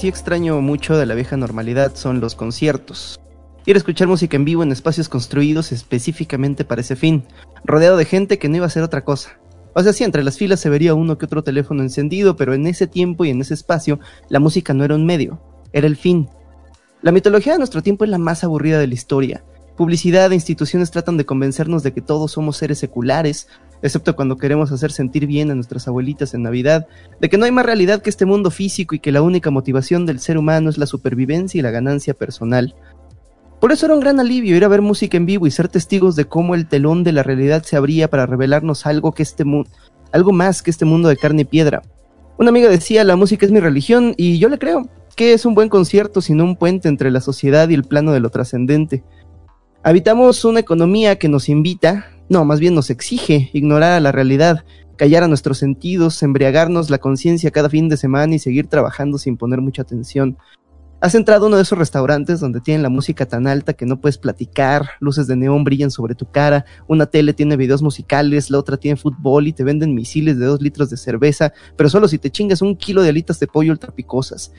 sí extraño mucho de la vieja normalidad son los conciertos. Ir a escuchar música en vivo en espacios construidos específicamente para ese fin, rodeado de gente que no iba a hacer otra cosa. O sea, sí, entre las filas se vería uno que otro teléfono encendido, pero en ese tiempo y en ese espacio, la música no era un medio, era el fin. La mitología de nuestro tiempo es la más aburrida de la historia. Publicidad e instituciones tratan de convencernos de que todos somos seres seculares, excepto cuando queremos hacer sentir bien a nuestras abuelitas en Navidad, de que no hay más realidad que este mundo físico y que la única motivación del ser humano es la supervivencia y la ganancia personal. Por eso era un gran alivio ir a ver música en vivo y ser testigos de cómo el telón de la realidad se abría para revelarnos algo que este mundo, algo más que este mundo de carne y piedra. Una amiga decía, la música es mi religión, y yo le creo. ¿Qué es un buen concierto sino un puente entre la sociedad y el plano de lo trascendente? Habitamos una economía que nos invita, no, más bien nos exige ignorar a la realidad, callar a nuestros sentidos, embriagarnos la conciencia cada fin de semana y seguir trabajando sin poner mucha atención. Has entrado a uno de esos restaurantes donde tienen la música tan alta que no puedes platicar, luces de neón brillan sobre tu cara, una tele tiene videos musicales, la otra tiene fútbol y te venden misiles de dos litros de cerveza, pero solo si te chingas un kilo de alitas de pollo ultra picosas.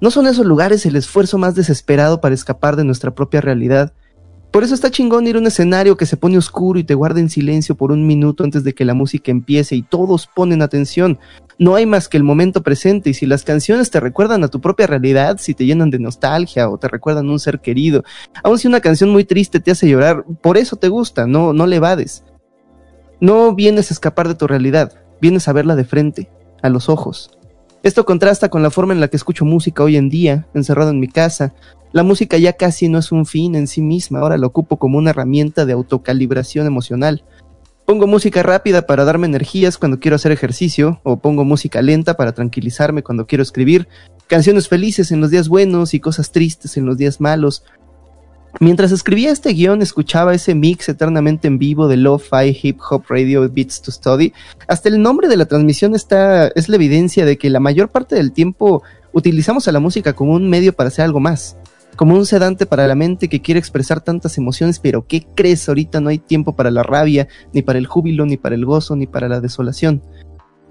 ¿No son esos lugares el esfuerzo más desesperado para escapar de nuestra propia realidad? Por eso está chingón ir a un escenario que se pone oscuro y te guarda en silencio por un minuto antes de que la música empiece y todos ponen atención. No hay más que el momento presente y si las canciones te recuerdan a tu propia realidad, si te llenan de nostalgia o te recuerdan a un ser querido, aun si una canción muy triste te hace llorar, por eso te gusta, no, no le evades. No vienes a escapar de tu realidad, vienes a verla de frente, a los ojos. Esto contrasta con la forma en la que escucho música hoy en día, encerrado en mi casa. La música ya casi no es un fin en sí misma, ahora la ocupo como una herramienta de autocalibración emocional. Pongo música rápida para darme energías cuando quiero hacer ejercicio, o pongo música lenta para tranquilizarme cuando quiero escribir, canciones felices en los días buenos y cosas tristes en los días malos. Mientras escribía este guion, escuchaba ese mix eternamente en vivo de Lo-Fi Hip Hop Radio Beats to Study. Hasta el nombre de la transmisión está, es la evidencia de que la mayor parte del tiempo utilizamos a la música como un medio para hacer algo más. Como un sedante para la mente que quiere expresar tantas emociones, pero ¿qué crees? Ahorita no hay tiempo para la rabia, ni para el júbilo, ni para el gozo, ni para la desolación.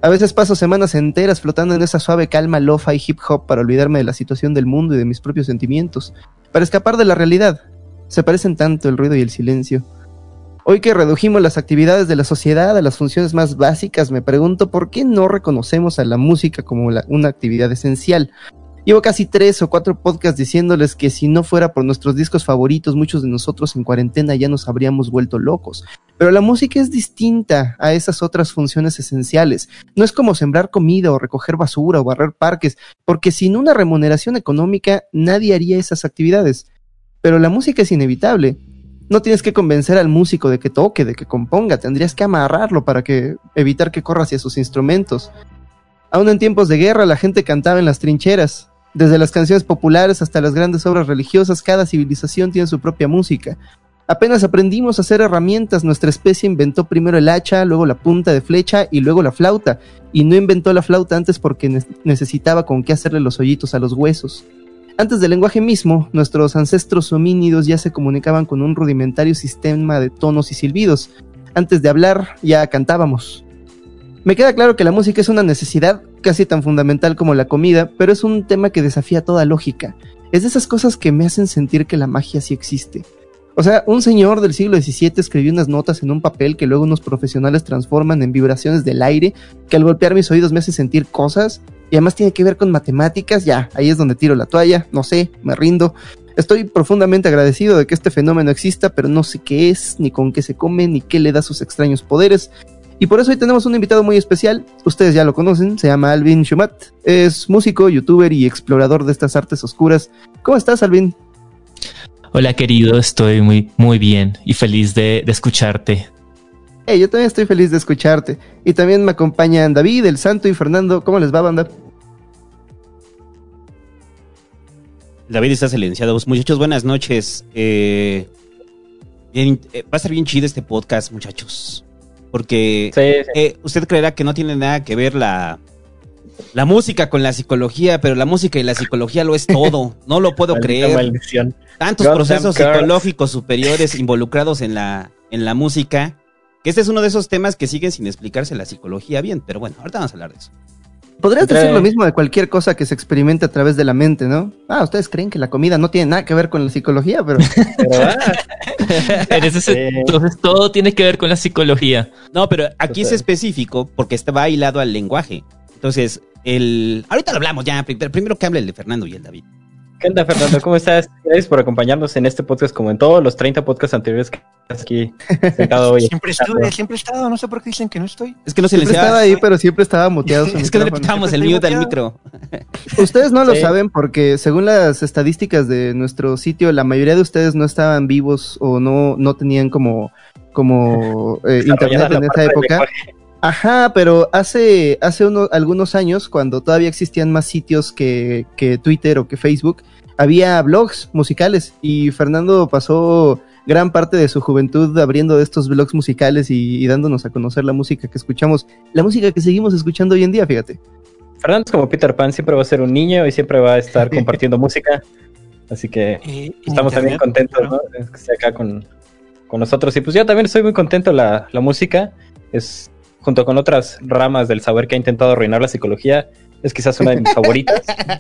A veces paso semanas enteras flotando en esa suave calma lo-fi hip hop para olvidarme de la situación del mundo y de mis propios sentimientos, para escapar de la realidad. Se parecen tanto el ruido y el silencio. Hoy que redujimos las actividades de la sociedad a las funciones más básicas, me pregunto por qué no reconocemos a la música como una actividad esencial. Llevo casi tres o cuatro podcasts diciéndoles que si no fuera por nuestros discos favoritos, muchos de nosotros en cuarentena ya nos habríamos vuelto locos. Pero la música es distinta a esas otras funciones esenciales. No es como sembrar comida o recoger basura o barrer parques, porque sin una remuneración económica nadie haría esas actividades. Pero la música es inevitable. No tienes que convencer al músico de que toque, de que componga, tendrías que amarrarlo para que evitar que corra hacia sus instrumentos. Aún en tiempos de guerra la gente cantaba en las trincheras. Desde las canciones populares hasta las grandes obras religiosas, cada civilización tiene su propia música. Apenas aprendimos a hacer herramientas, nuestra especie inventó primero el hacha, luego la punta de flecha y luego la flauta, y no inventó la flauta antes porque ne- necesitaba con qué hacerle los hoyitos a los huesos. Antes del lenguaje mismo, nuestros ancestros homínidos ya se comunicaban con un rudimentario sistema de tonos y silbidos. Antes de hablar, ya cantábamos. Me queda claro que la música es una necesidad casi tan fundamental como la comida, pero es un tema que desafía toda lógica. Es de esas cosas que me hacen sentir que la magia sí existe. O sea, un señor del siglo XVII escribió unas notas en un papel que luego unos profesionales transforman en vibraciones del aire, que al golpear mis oídos me hace sentir cosas, y además tiene que ver con matemáticas, ya, ahí es donde tiro la toalla, no sé, me rindo. Estoy profundamente agradecido de que este fenómeno exista, pero no sé qué es, ni con qué se come, ni qué le da sus extraños poderes. Y por eso hoy tenemos un invitado muy especial, ustedes ya lo conocen, se llama Alvin Shumat, es músico, youtuber y explorador de estas artes oscuras. ¿Cómo estás, Alvin? Hola querido, estoy muy, muy bien y feliz de, de escucharte. Hey, yo también estoy feliz de escucharte. Y también me acompañan David, El Santo y Fernando. ¿Cómo les va, banda? David está silenciado. Muchachos, buenas noches. Eh, bien, eh, va a estar bien chido este podcast, muchachos. Porque Sí, sí. eh, usted creerá que no tiene nada que ver la, la música con la psicología, pero la música y la psicología lo es todo. No lo puedo creer. maldición. Tantos procesos psicológicos superiores involucrados en la, en la música. Que este es uno de esos temas que siguen sin explicarse la psicología bien. Pero bueno, ahorita vamos a hablar de eso. Podrías Entre- decir lo mismo de cualquier cosa que se experimente a través de la mente, ¿no? Ah, ustedes creen que la comida no tiene nada que ver con la psicología, pero Pero, ah, En ese Sí. sen- Entonces todo tiene que ver con la psicología. No, pero aquí es específico porque está va hilado al lenguaje. Entonces, el. Ahorita lo hablamos ya. Pero primero que hable el de Fernando y el David. ¿Qué onda, Fernando? ¿Cómo estás? Gracias por acompañarnos en este podcast, como en todos los 30 podcasts anteriores que estás aquí sentado hoy. Siempre estuve, siempre he estado, no sé por qué dicen que no estoy. Es que no siempre silenciaba. estaba ahí, pero siempre estaba muteado su Es que no le quitábamos el mute al micro. Ustedes no lo saben porque según las estadísticas de nuestro sitio, la mayoría de ustedes no estaban vivos o no, no tenían como, como eh, internet en esa época. Ajá, pero hace, hace uno- algunos años, cuando todavía existían más sitios que, que Twitter o que Facebook, había blogs musicales y Fernando pasó gran parte de su juventud abriendo estos blogs musicales y, y dándonos a conocer la música que escuchamos, la música que seguimos escuchando hoy en día, fíjate. Fernando es como Peter Pan, siempre va a ser un niño y siempre va a estar compartiendo música. Así que estamos también contentos. ¿no? De que esté acá con, con nosotros. Y pues yo también estoy muy contento. La, la música es, junto con otras ramas del saber que ha intentado arruinar la psicología, es quizás una de mis favoritas.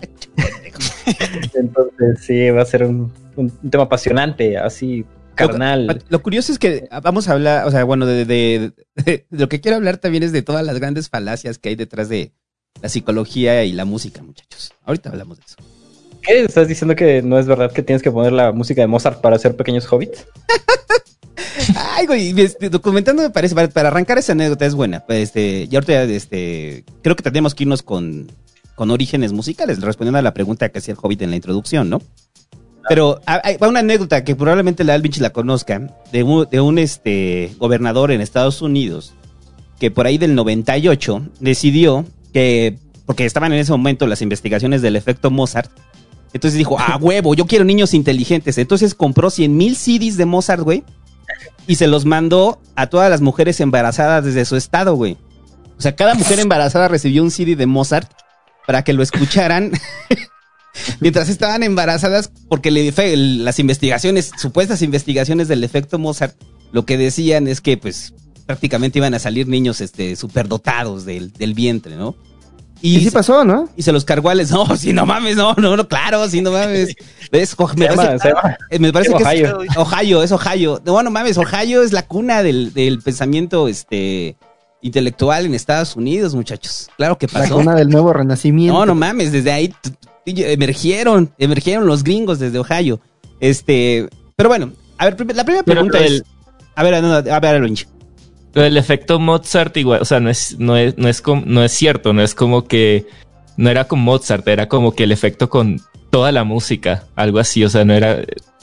Entonces, sí, va a ser un, un- un tema apasionante, así carnal. Lo curioso es que vamos a hablar, o sea, bueno, de, de- de- lo que quiero hablar también es de todas las grandes falacias que hay detrás de la psicología y la música, muchachos. Ahorita hablamos de eso. ¿Qué? ¿Estás diciendo que no es verdad que tienes que poner la música de Mozart para hacer pequeños hobbits? Ay, güey, este, documentando me parece, para, arrancar esa anécdota es buena. Pues, Este, y ahorita, este, creo que tendríamos que irnos con, con orígenes musicales, respondiendo a la pregunta que hacía el Hobbit en la introducción, ¿no? Pero va una anécdota que probablemente la Alvinch la conozca, de un, de un este, gobernador en Estados Unidos, que por ahí del 98 decidió que, porque estaban en ese momento las investigaciones del efecto Mozart, entonces dijo, ah, huevo, yo quiero niños inteligentes. Entonces compró 100 mil CDs de Mozart, güey, y se los mandó a todas las mujeres embarazadas desde su estado, güey. O sea, cada mujer embarazada recibió un CD de Mozart para que lo escucharan mientras estaban embarazadas, porque las investigaciones, supuestas investigaciones del efecto Mozart, lo que decían es que, pues, prácticamente iban a salir niños este, superdotados del, del vientre, ¿no? Y, sí pasó, ¿no? y se los cargó a les. No, sí, no mames, no, no, no, claro, sí, no mames. ¿Ves? O- me Se parece, se llama- me parece se que llama es Ohio, es Ohio. No, no mames, Ohio es la cuna del, del pensamiento este intelectual en Estados Unidos, muchachos. Claro que La pasó. cuna del nuevo renacimiento. No, no mames, desde ahí emergieron, emergieron los gringos desde Ohio. Este, pero bueno, a ver, la primera pregunta el- es. A ver, no, a ver, Alonso. El efecto Mozart igual, o sea, no es, no es, no es, com- no es cierto, no es como que, no era con Mozart, era como que el efecto con toda la música, algo así, o sea, no era,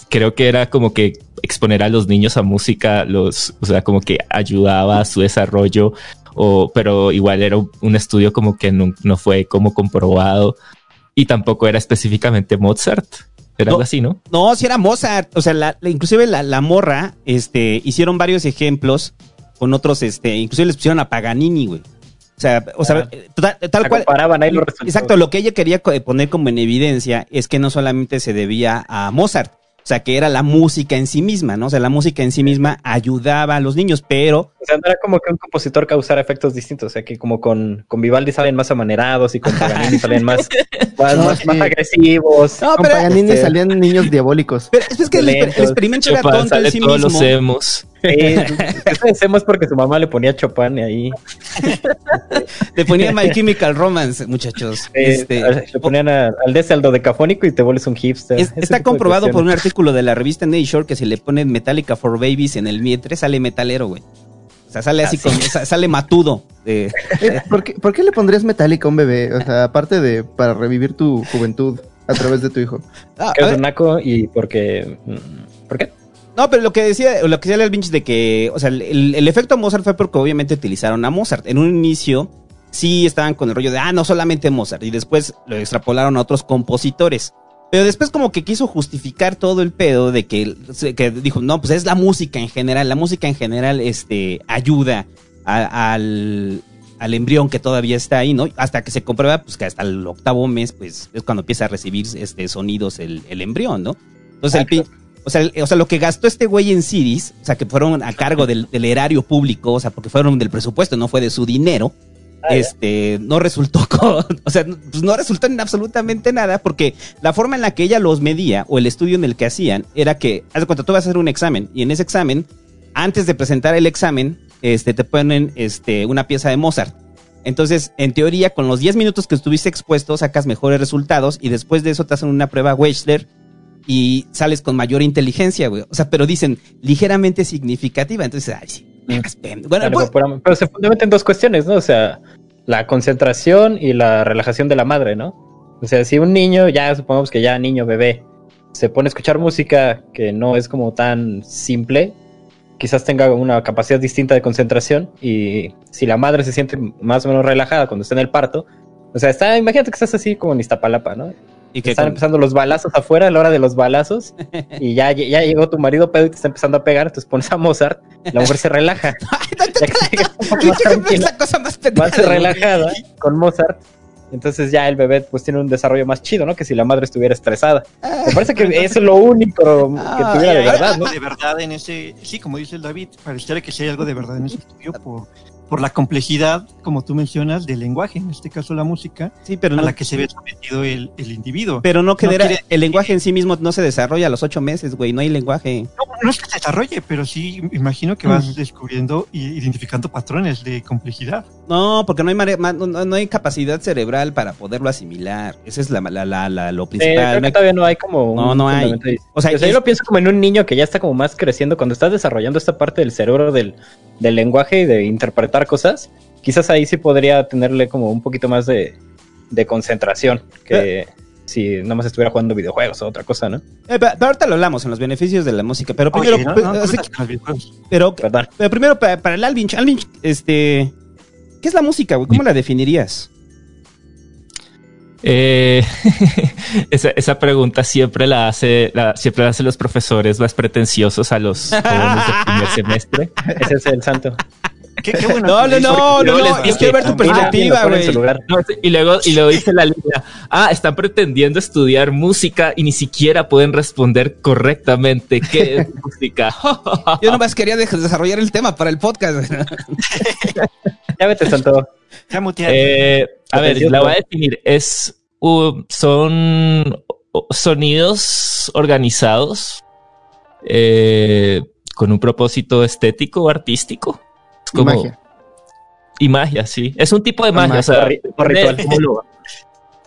creo que era como que exponer a los niños a música, los, o sea, como que ayudaba a su desarrollo, o, pero igual era un, un estudio como que no, no fue como comprobado, y tampoco era específicamente Mozart, era No. algo así, ¿no? No, si era Mozart. O sea, la, la- inclusive la, la morra, este, hicieron varios ejemplos con otros, este, inclusive les pusieron a Paganini, güey. O sea, o sea, Ah. total- tal La cual. comparaban ahí los. Exacto, lo que ella quería co- poner como en evidencia es que no solamente se debía a Mozart, o sea, que era la música en sí misma, ¿no? O sea, la música en sí misma ayudaba a los niños, pero O sea, no era como que un compositor causara efectos distintos. O sea, que como con, con Vivaldi salen más amanerados y con Paganini salen más, más, No, más, sí. más agresivos. No, Con pero- Paganini este- salían niños diabólicos. Pero es que el, experimento era tonto en sí todos los mismo. Eh, eso decimos porque su mamá le ponía Chopin ahí Te ponía My Chemical Romance, muchachos. eh, Este, le ponían a- al de al decafónico y te vuelves un hipster. es- está comprobado por un artículo de la revista Nature que si le ponen Metallica for Babies en el vientre sale metalero, güey. O sea, sale así, Ah, con- sa- sale matudo. eh, ¿por, qué, por qué le pondrías Metallica a un bebé? O sea, aparte de para revivir tu juventud a través de tu hijo. ah, Que es un naco y porque... mm, ¿Por qué? No, pero lo que decía, lo que decía el Vinch de que, o sea, el, el efecto Mozart fue porque obviamente utilizaron a Mozart. En un inicio sí estaban con el rollo de, ah, no solamente Mozart, y después lo extrapolaron a otros compositores. Pero después como que quiso justificar todo el pedo de que, que dijo, no, pues es la música en general, la música en general este, ayuda a- al, al embrión que todavía está ahí, ¿no? Hasta que se comprueba, pues que hasta el octavo mes, pues es cuando empieza a recibir este, sonidos el, el embrión, ¿no? Entonces el, o sea, o sea, lo que gastó este güey en CDs, o sea, que fueron a cargo del, del erario público, o sea, porque fueron del presupuesto, no fue de su dinero, Ah, este, no resultó con, o sea, pues no resultó en absolutamente nada, porque la forma en la que ella los medía, o el estudio en el que hacían, era que, haz de cuenta, tú vas a hacer un examen, y en ese examen, antes de presentar el examen, este, te ponen, este, una pieza de Mozart. Entonces, en teoría, con los 10 minutos que estuviste expuesto, sacas mejores resultados, y después de eso te hacen una prueba Wechsler, y sales con mayor inteligencia, güey. O sea, pero dicen ligeramente significativa. Entonces, ay, sí. hagas pendejo. Bueno, pues, pero, pero se fundamenta en dos cuestiones, ¿no? O sea, la concentración y la relajación de la madre, ¿no? O sea, si un niño, ya supongamos que ya niño, bebé, se pone a escuchar música que no es como tan simple, quizás tenga una capacidad distinta de concentración y si la madre se siente más o menos relajada cuando está en el parto, o sea, está, imagínate que estás así como en Iztapalapa, ¿no? Y que están con- empezando los balazos afuera a la hora de los balazos y ya, ya llegó tu marido pedo y te está empezando a pegar, entonces pones a Mozart, la mujer se relaja. Más es tranquila, la cosa más pendeja más del mundo. relajada con Mozart. Entonces ya el bebé pues tiene un desarrollo más chido, ¿no? Que si la madre estuviera estresada. Me parece que eso es lo único que tuviera de verdad, ¿no? de verdad en ese, sí, como dice el David, pareciera que sí hay algo de verdad en ese estudio por, por la complejidad, como tú mencionas, del lenguaje, en este caso la música, Sí, pero a no, la que se ve sometido el, el individuo. pero no quiere- el lenguaje en sí mismo no se desarrolla a los ocho meses, güey, no hay lenguaje. No, no es que se desarrolle, pero sí imagino que vas descubriendo e identificando patrones de complejidad. No, porque no hay, mare- ma- no, no hay capacidad cerebral para poderlo asimilar. Esa es la, la, la, la- lo Eh, principal. creo No que todavía no hay como un No, no hay. O sea, yo lo pienso como en un niño que ya está como más creciendo, cuando estás desarrollando esta parte del cerebro del, del lenguaje y de interpretar cosas, quizás ahí sí podría tenerle como un poquito más de, de concentración que si nada más estuviera jugando videojuegos o otra cosa, ¿no? Eh, pero, pero ahorita lo hablamos en los beneficios de la música, pero primero, Oye, ¿no? pues, No, pero, primero para, para el Alvinch, Alvinch, este, ¿qué es la música, güey? ¿Cómo la definirías? Eh, esa, esa pregunta siempre la hace, la- siempre la hacen los profesores más pretenciosos a los jóvenes del primer semestre. Ese es el santo. Qué, qué bueno. No, no, no, no, no, yo quiero ver tu perspectiva, güey. No, y luego, y luego dice la línea, ah, están pretendiendo estudiar música y ni siquiera pueden responder correctamente qué es música. Yo nomás quería de- desarrollar el tema para el podcast. Ya vete, santo. Muteado. Eh, a ver, la voy a definir. Es, uh, son sonidos organizados eh, con un propósito estético o artístico. Es Y como- magia. Y magia, sí. Es un tipo de magia. O sea, Ri- por ritual. ¿cómo lo-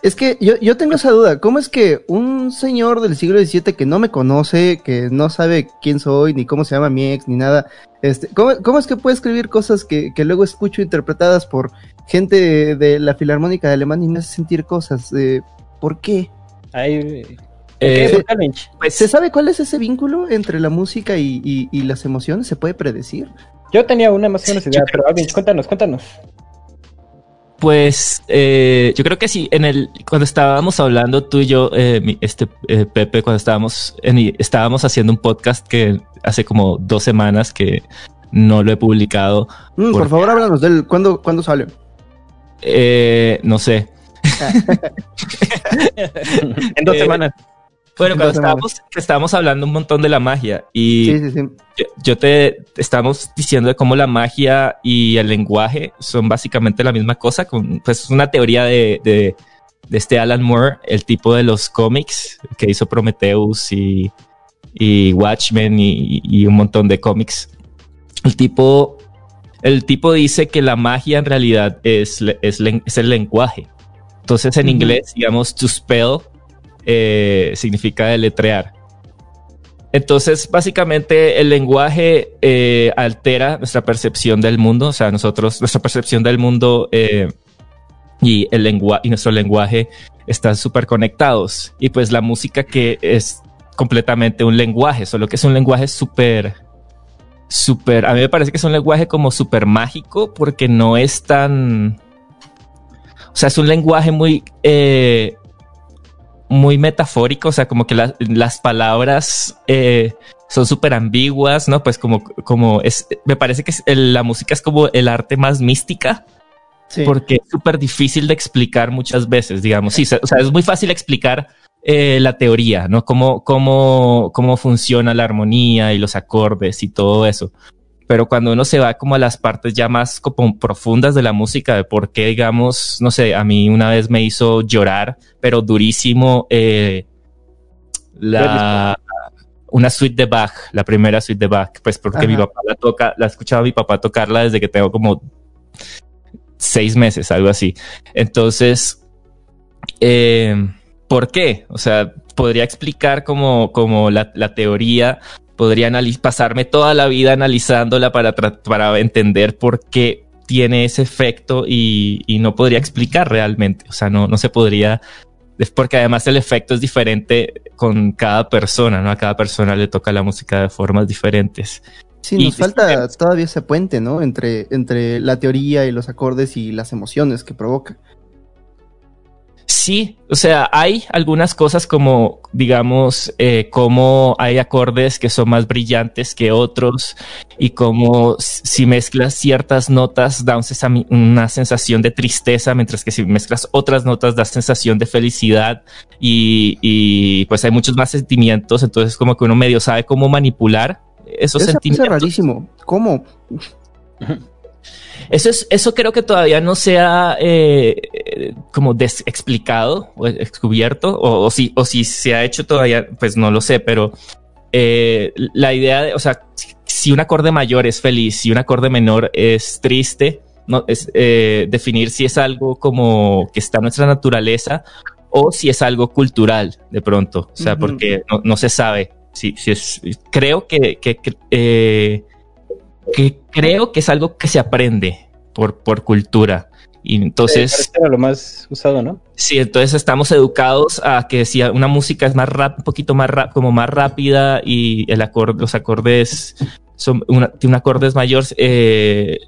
Es que yo, yo tengo esa duda. ¿Cómo es que un señor del siglo XVII que no me conoce, que no sabe quién soy, ni cómo se llama mi ex, ni nada, este, ¿cómo, cómo es que puede escribir cosas que, que luego escucho interpretadas por gente de la Filarmónica de Alemania y me hace sentir cosas? Eh, ¿Por qué? Ahí, Eh, ¿Por qué? ¿Por qué, Lynch? pues, ¿Se sabe cuál es ese vínculo entre la música y, y- y las emociones? ¿Se puede predecir? Yo tenía una más o menos idea, pero Alvin, cuéntanos, cuéntanos. Pues eh, yo creo que sí, en el cuando estábamos hablando tú y yo, eh, mi- este eh, Pepe, cuando estábamos en- estábamos haciendo un podcast que hace como dos semanas que no lo he publicado, Mm, ¿Por por favor, háblanos del cuándo, cuándo sale. eh, no sé. en dos Eh, semanas. Bueno, cuando estábamos, estábamos hablando un montón de la magia y Sí, sí, sí. yo, yo te estamos diciendo de cómo la magia y el lenguaje son básicamente la misma cosa, con, pues es una teoría de, de, de este Alan Moore, el tipo de los cómics que hizo Prometheus y, y Watchmen y, y un montón de cómics. El tipo, el tipo dice que la magia en realidad es, es, es el lenguaje. Entonces en Ujú. inglés, digamos, to spell eh, significa deletrear. Entonces, básicamente, el lenguaje eh, altera nuestra percepción del mundo. O sea, nosotros, nuestra percepción del mundo eh, y, el lengua y nuestro lenguaje están súper conectados. Y pues la música que es completamente un lenguaje, solo que es un lenguaje súper, súper, a mí me parece que es un lenguaje como súper mágico porque no es tan, o sea, es un lenguaje muy, eh, muy metafórico, o sea, como que la- las palabras eh, son súper ambiguas, ¿no? Pues como, como es, me parece que es- el- la música es como el arte más mística, Sí. porque es súper difícil de explicar muchas veces, digamos. Sí, o sea, es muy fácil explicar eh, la teoría, ¿no? Cómo, cómo, cómo funciona la armonía y los acordes y todo eso. Pero cuando uno se va como a las partes ya más como profundas de la música, de por qué, digamos, no sé, a mí una vez me hizo llorar, pero durísimo, eh, la, una suite de Bach, la primera suite de Bach, pues porque mi papá la toca, la escuchaba a mi papá tocarla desde que tengo como seis meses, algo así. Entonces, eh, ¿por qué? O sea, podría explicar como, como la, la teoría, podría pasarme toda la vida analizándola para, para entender por qué tiene ese efecto y, y no podría explicar realmente. O sea, no, no se podría, es porque además el efecto es diferente con cada persona, ¿no? A cada persona le toca la música de formas diferentes. Sí, Y nos falta todavía ese puente, ¿no? Entre, entre la teoría y los acordes y las emociones que provoca. Sí, o sea, hay algunas cosas como, digamos, eh, como hay acordes que son más brillantes que otros y como si mezclas ciertas notas da una sensación de tristeza, mientras que si mezclas otras notas da sensación de felicidad y, y, pues hay muchos más sentimientos, entonces como que uno medio sabe cómo manipular esos Eso es sentimientos. rarísimo. ¿Cómo? Eso es, eso creo que todavía no se ha eh, como explicado o descubierto, o, o si, o si se ha hecho todavía, pues no lo sé, pero eh, la idea de, o sea, si- un acorde mayor es feliz, si un acorde menor es triste, no es eh, definir si es algo como que está en nuestra naturaleza o si es algo cultural de pronto, o sea, Ujú. porque no, no se sabe. Si, si es, creo que, que, que, eh, que creo que es algo que se aprende por, por cultura. Y entonces, Parece era lo más usado, ¿no? sí, entonces estamos educados a que si una música es más rap, un poquito más rap, como más rápida y el acorde, los acordes son una, un acordes mayor, eh,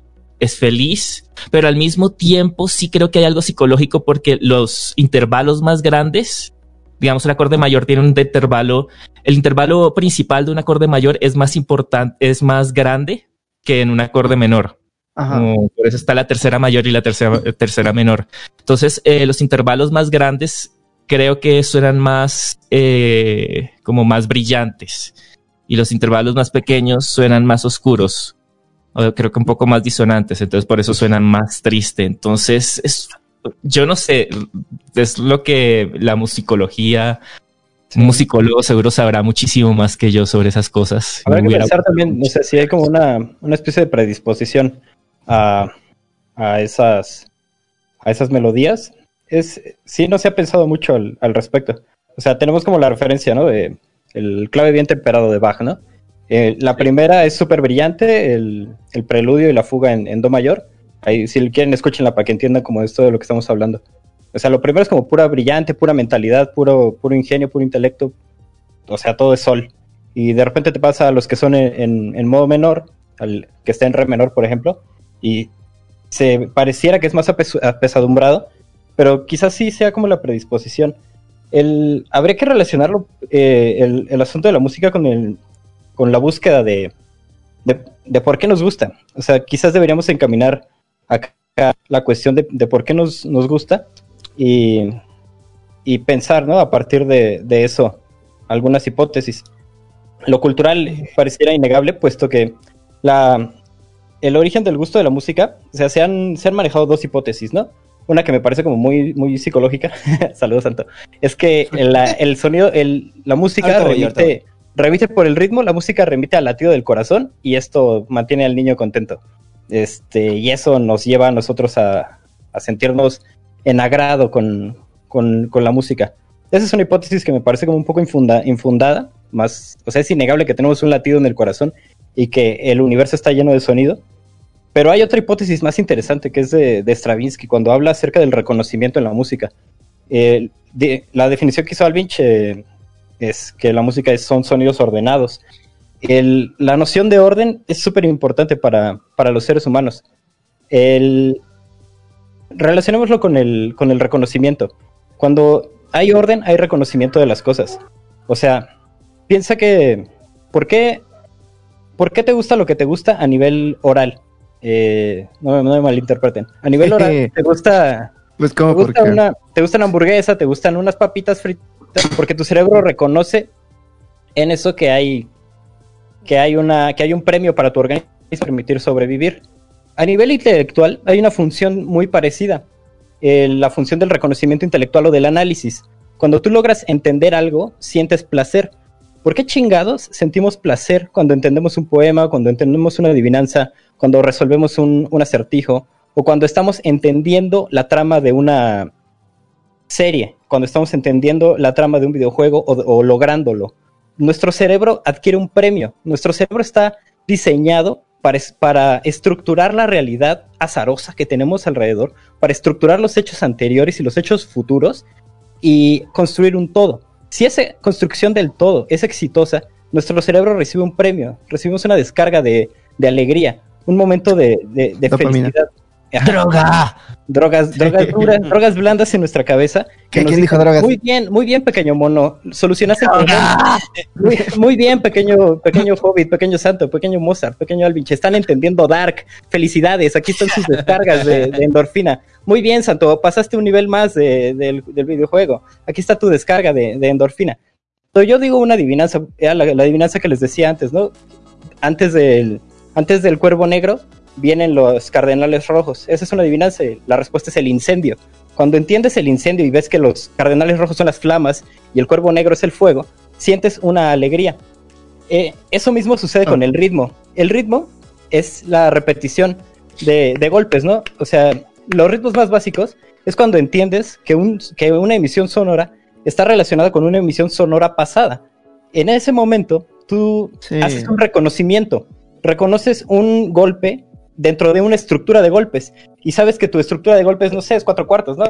es feliz, pero al mismo tiempo sí creo que hay algo psicológico porque los intervalos más grandes, digamos, un acorde mayor tiene un intervalo, el intervalo principal de un acorde mayor es más importante, es más grande que en un acorde menor. Ajá. Como por eso está la tercera mayor y la tercera, tercera menor. Entonces, eh, los intervalos más grandes creo que suenan más eh, como más brillantes y los intervalos más pequeños suenan más oscuros. o creo que un poco más disonantes, entonces por eso suenan más triste. Entonces, es, yo no sé, es lo que la musicología, un musicólogo seguro sabrá muchísimo más que yo sobre esas cosas. Habrá que hubiera- pensar también, no sé, si hay como una, una especie de predisposición a, a esas a esas melodías. Es, sí, no se ha pensado mucho al, al respecto. O sea, tenemos como la referencia, ¿no? De el clave bien temperado de Bach, ¿no? Eh, la primera es súper brillante, el, el preludio y la fuga en, en Do mayor. Ahí, si quieren, escúchenla para que entiendan como esto de lo que estamos hablando. O sea, lo primero es como pura brillante, pura mentalidad, puro, puro ingenio, puro intelecto. O sea, todo es sol. Y de repente te pasa a los que son en, en- modo menor, al que está en re menor, por ejemplo, y se pareciera que es más apesadumbrado, pero quizás sí sea como la predisposición. El, habría que relacionarlo, eh, el, asunto de la música con, el, con la búsqueda de, de, de por qué nos gusta. O sea, quizás deberíamos encaminar acá la cuestión de, de por qué nos, nos gusta y, y pensar, ¿no? A partir de, de eso, algunas hipótesis. Lo cultural pareciera innegable, puesto que la, el origen del gusto de la música, o sea, se han, se han manejado dos hipótesis, ¿no? Una que me parece como muy, muy psicológica, saludos Santo, es que la- el sonido, el, la música voy, remite, remite por el ritmo, la música remite al latido del corazón y esto mantiene al niño contento. Este, y eso nos lleva a nosotros a, a sentirnos en agrado con, con, con la música. Esa es una hipótesis que me parece como un poco infunda- infundada, más, o sea, es innegable que tenemos un latido en el corazón y que el universo está lleno de sonido. Pero hay otra hipótesis más interesante que es de, de Stravinsky, cuando habla acerca del reconocimiento en la música. Eh, la definición que hizo Alvinch eh, es que la música es- son sonidos ordenados. La noción de orden es súper importante para, para los seres humanos. El, relacionémoslo con el, con el reconocimiento. Cuando hay orden, hay reconocimiento de las cosas. O sea, piensa que, ¿por qué, ¿por qué te gusta lo que te gusta a nivel oral? Eh, no, me- no me malinterpreten. A nivel oral, te gusta, Pues, te gusta, una, te gusta una hamburguesa, te gustan unas papitas fritas, porque tu cerebro reconoce en eso que hay, que hay, una, que hay un premio para tu organismo permitir sobrevivir. A nivel intelectual hay una función muy parecida, eh, la función del reconocimiento intelectual o del análisis. Cuando tú logras entender algo, sientes placer. ¿Por qué chingados sentimos placer cuando entendemos un poema, cuando entendemos una adivinanza, cuando resolvemos un, acertijo, o cuando estamos entendiendo la trama de una serie, cuando estamos entendiendo la trama de un videojuego o lográndolo? Nuestro cerebro adquiere un premio. Nuestro cerebro está diseñado para, es- para estructurar la realidad azarosa que tenemos alrededor, para estructurar los hechos anteriores y los hechos futuros y construir un todo. Si esa construcción del todo es exitosa, nuestro cerebro recibe un premio, recibimos una descarga de, de alegría, un momento de, de- de Dopamina. felicidad. ¡Droga! Drogas, drogas duras, drogas blandas en nuestra cabeza. que ¿Qué- nos quién dijo dicen, drogas? Muy bien, muy bien, pequeño mono. Solucionaste el problema. Muy, muy bien, pequeño, pequeño Hobbit, pequeño Santo, pequeño Mozart, pequeño Alvinch. Están entendiendo Dark. Felicidades, aquí están sus descargas de, de endorfina. Muy bien, Santo, pasaste un nivel más de- del, del videojuego. Aquí está tu descarga de, de endorfina. Yo digo una adivinanza, era la, la adivinanza que les decía antes, ¿no? Antes del, antes del cuervo negro vienen los cardenales rojos. Esa es una adivinanza. La respuesta es el incendio. Cuando entiendes el incendio y ves que los cardenales rojos son las flamas y el cuervo negro es el fuego, sientes una alegría. Eh, eso mismo sucede con el ritmo. El ritmo es la repetición de, de golpes, ¿no? O sea, los ritmos más básicos es cuando entiendes que, un, que una emisión sonora está relacionada con una emisión sonora pasada. En ese momento, tú Sí. haces un reconocimiento, reconoces un golpe dentro de una estructura de golpes y sabes que tu estructura de golpes, no sé, es cuatro cuartos, ¿no?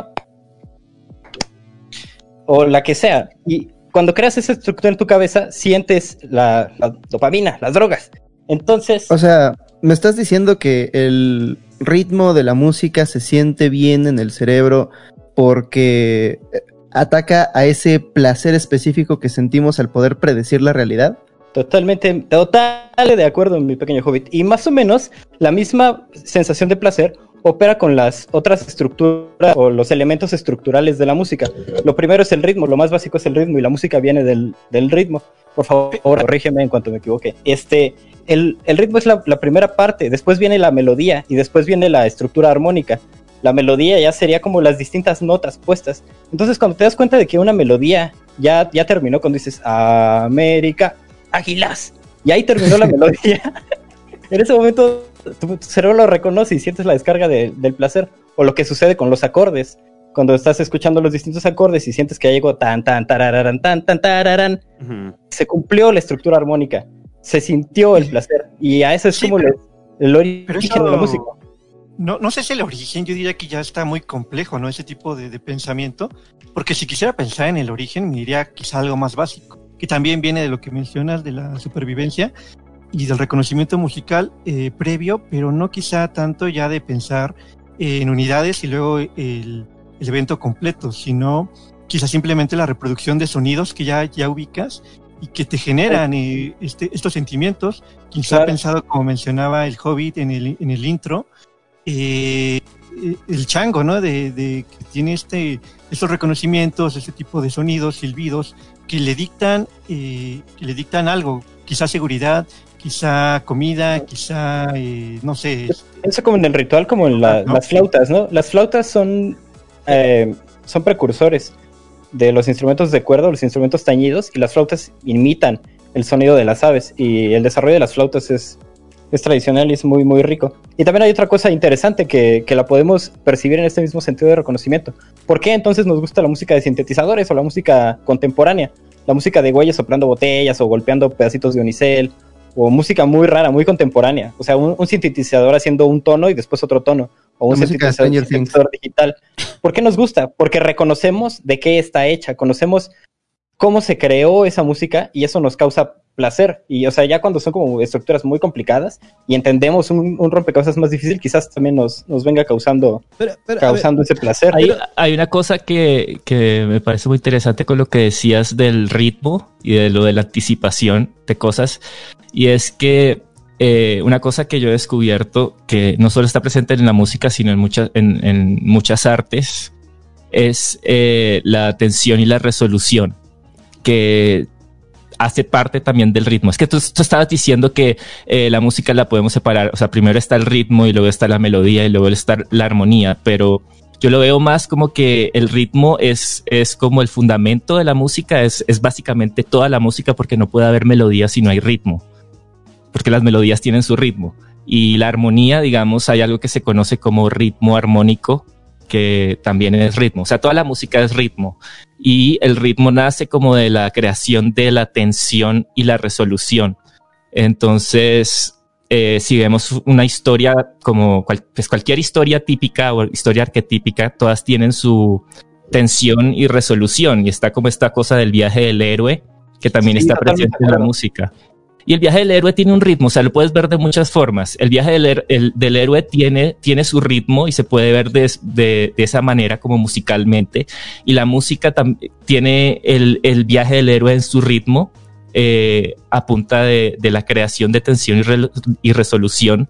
O la que sea. Y cuando creas esa estructura en tu cabeza, sientes la, dopamina, las drogas. Entonces, O sea, me estás diciendo que el ritmo de la música se siente bien en el cerebro porque eh, ataca a ese placer específico que sentimos al poder predecir la realidad. Totalmente, total de acuerdo, mi pequeño hobbit. Y más o menos la misma sensación de placer opera con las otras estructuras o los elementos estructurales de la música. Lo primero es el ritmo, lo más básico es el ritmo y la música viene del, del ritmo. Por favor, corrígeme en cuanto me equivoque. Este, el, el ritmo es la, la primera parte, después viene la melodía y después viene la estructura armónica. La melodía ya sería como las distintas notas puestas. Entonces, cuando te das cuenta de que una melodía ya, ya terminó, cuando dices América, Águilas, y ahí terminó la melodía, en ese momento tu, tu cerebro lo reconoce y sientes la descarga de- del placer. O lo que sucede con los acordes. Cuando estás escuchando los distintos acordes y sientes que ya llegó tan, tan, tarararán, tan, tan, tararán, Ujú. se cumplió la estructura armónica, se sintió el placer y a eso es Sí, como pero- el, el origen Pero de la eso, música. no, no sé si el origen, yo diría que ya está muy complejo, ¿no? Ese tipo de, de pensamiento, porque si quisiera pensar en el origen, me diría quizá algo más básico, que también viene de lo que mencionas de la supervivencia y del reconocimiento musical eh, previo, pero no quizá tanto ya de pensar en unidades y luego el, el evento completo, sino quizá simplemente la reproducción de sonidos que ya, ya ubicas y que te generan eh, este, estos sentimientos. Quizá Claro. pensado, como mencionaba el Hobbit en el, en el intro, eh, eh, el chango, ¿no? De, de que tiene este, estos reconocimientos, este tipo de sonidos, silbidos, que le dictan, eh, que le dictan algo, quizá seguridad, quizá comida, quizá, eh, no sé, Pienso como en el ritual, como en la- Ah, ¿no? las flautas, ¿no? Las flautas son, eh, son precursores de los instrumentos de cuerda, los instrumentos tañidos, y las flautas imitan el sonido de las aves. Y el desarrollo de las flautas es, es tradicional y es muy, muy rico. Y también hay otra cosa interesante que, que la podemos percibir en este mismo sentido de reconocimiento. ¿Por qué entonces nos gusta la música de sintetizadores o la música contemporánea? La música de güeyes soplando botellas o golpeando pedacitos de unicel o música muy rara, muy contemporánea. O sea, un, un sintetizador haciendo un tono y después otro tono. O un sintetizador, sintetizador digital. ¿Por qué nos gusta? Porque reconocemos de qué está hecha, conocemos cómo se creó esa música y eso nos causa placer. Y o sea, ya cuando son como estructuras muy complicadas y entendemos un, un rompecabezas más difícil, quizás también nos, nos venga causando, Pero, pero, a ver, causando ese placer. Hay, hay una cosa que, que me parece muy interesante con lo que decías del ritmo y de lo de la anticipación de cosas. Y es que eh, una cosa que yo he descubierto que no solo está presente en la música, sino en muchas, en, en muchas artes, es eh, la atención y la resolución, que hace parte también del ritmo. Es que tú, estabas diciendo que eh, la música la podemos separar, o sea, primero está el ritmo y luego está la melodía y luego está la armonía, pero yo lo veo más como que el ritmo es, es como el fundamento de la música, es, es básicamente toda la música porque no puede haber melodía si no hay ritmo, porque las melodías tienen su ritmo. Y la armonía, digamos, hay algo que se conoce como ritmo armónico, que también es ritmo. O sea, toda la música es ritmo. Y el ritmo nace como de la creación de la tensión y la resolución. Entonces, eh, si vemos una historia como cual- pues cualquier historia típica o historia arquetípica, todas tienen su tensión y resolución. Y está como esta cosa del viaje del héroe, que también Sí, está presente en la música. Y el viaje del héroe tiene un ritmo, o sea, lo puedes ver de muchas formas. El viaje del, del héroe tiene, tiene su ritmo y se puede ver de, de- esa manera como musicalmente. Y la música tiene el, el viaje del héroe en su ritmo eh, a punta de, de la creación de tensión y, y resolución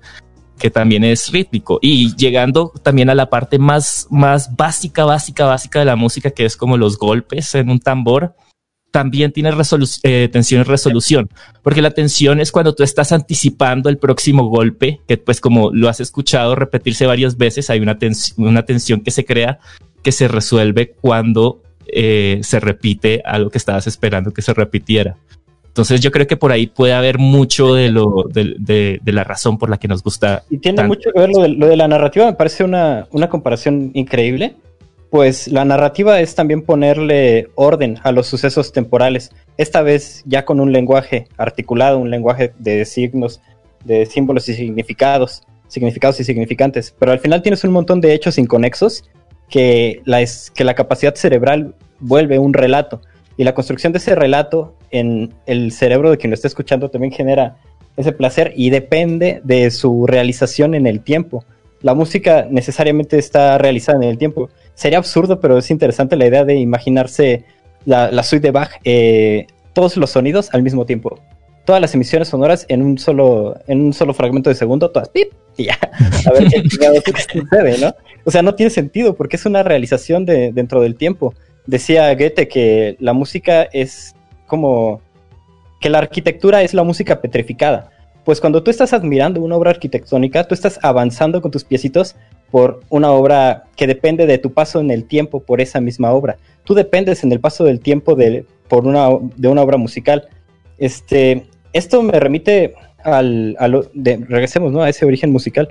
que también es rítmico. Y llegando también a la parte más, más básica, básica, básica de la música, que es como los golpes en un tambor, también tiene resolu- eh, tensión y resolución, porque la tensión es cuando tú estás anticipando el próximo golpe, que pues como lo has escuchado repetirse varias veces, hay una, tens- una tensión que se crea que se resuelve cuando eh, se repite algo que estabas esperando que se repitiera. Entonces yo creo que por ahí puede haber mucho de, lo, de, de- de la razón por la que nos gusta. Y tiene tanto. mucho que ver lo de, lo de la narrativa, me parece una, una comparación increíble, pues la narrativa es también ponerle orden a los sucesos temporales, esta vez ya con un lenguaje articulado, un lenguaje de signos, de símbolos y significados, significados y significantes, pero al final tienes un montón de hechos inconexos que la, capacidad cerebral vuelve un relato. Y la construcción de ese relato en el cerebro de quien lo está escuchando también genera ese placer y depende de su realización en el tiempo. La música necesariamente está realizada en el tiempo. Sería absurdo, pero es interesante la idea de imaginarse la, suite de Bach, eh, todos los sonidos al mismo tiempo. Todas las emisiones sonoras en un solo, en un solo fragmento de segundo, todas pip, y ya. A ver qué sucede, ¿no? O sea, no tiene sentido porque es una realización de, dentro del tiempo. Decía Goethe que la música es como que la arquitectura es la música petrificada. Pues cuando tú estás admirando una obra arquitectónica, tú estás avanzando con tus piecitos por una obra que depende de tu paso en el tiempo por esa misma obra. Tú dependes en el paso del tiempo de, por una, de una obra musical. Este, esto me remite al, a lo- de- regresemos ¿no? a ese origen musical.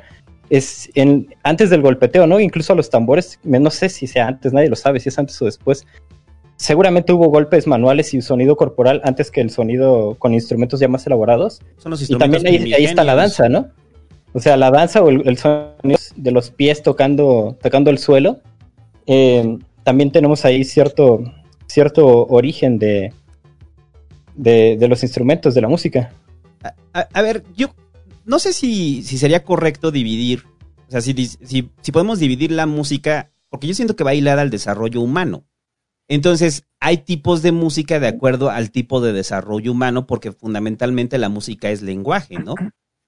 Es en, antes del golpeteo, ¿no? Incluso a los tambores, no sé si sea antes, nadie lo sabe, si es antes o después. Seguramente hubo golpes manuales y sonido corporal antes que el sonido con instrumentos ya más elaborados. Son los Y también ahí, ahí está la danza, ¿no? O sea, la danza o el, sonido de los pies tocando, tocando el suelo. eh, también tenemos ahí cierto, cierto origen de, de, los instrumentos, de la música. A, ver, yo no sé si, si sería correcto dividir, o sea, si, si podemos dividir la música, porque yo siento que va hilada al desarrollo humano. Entonces, hay tipos de música de acuerdo al tipo de desarrollo humano, porque fundamentalmente la música es lenguaje, ¿no?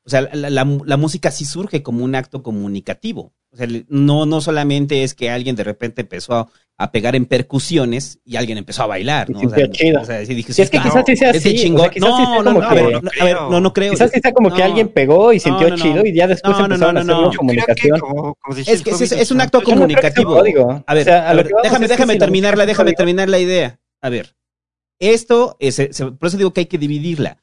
O sea, la, la- la música sí surge como un acto comunicativo. O sea, no, no solamente es que alguien de repente empezó a, a pegar en percusiones y alguien empezó a bailar, ¿no? Y sintió chido. o sea, sí dije, Sí, es que claro, quizás sí sea así, o chingón. sea, quizás sí sea no, no, no, que- a ver, no, a ver, no, no creo. Quizás sí sea como que No. alguien pegó y sintió no, no. chido y ya después No, no, empezaron no, a no, hacer no. una comunicación. Como, como Es que es, es un o sea, acto Yo no sea comunicativo. código. A ver, O sea, a ver, déjame, déjame terminarla, déjame terminar la idea. A ver, esto, es, por eso digo que hay que dividirla.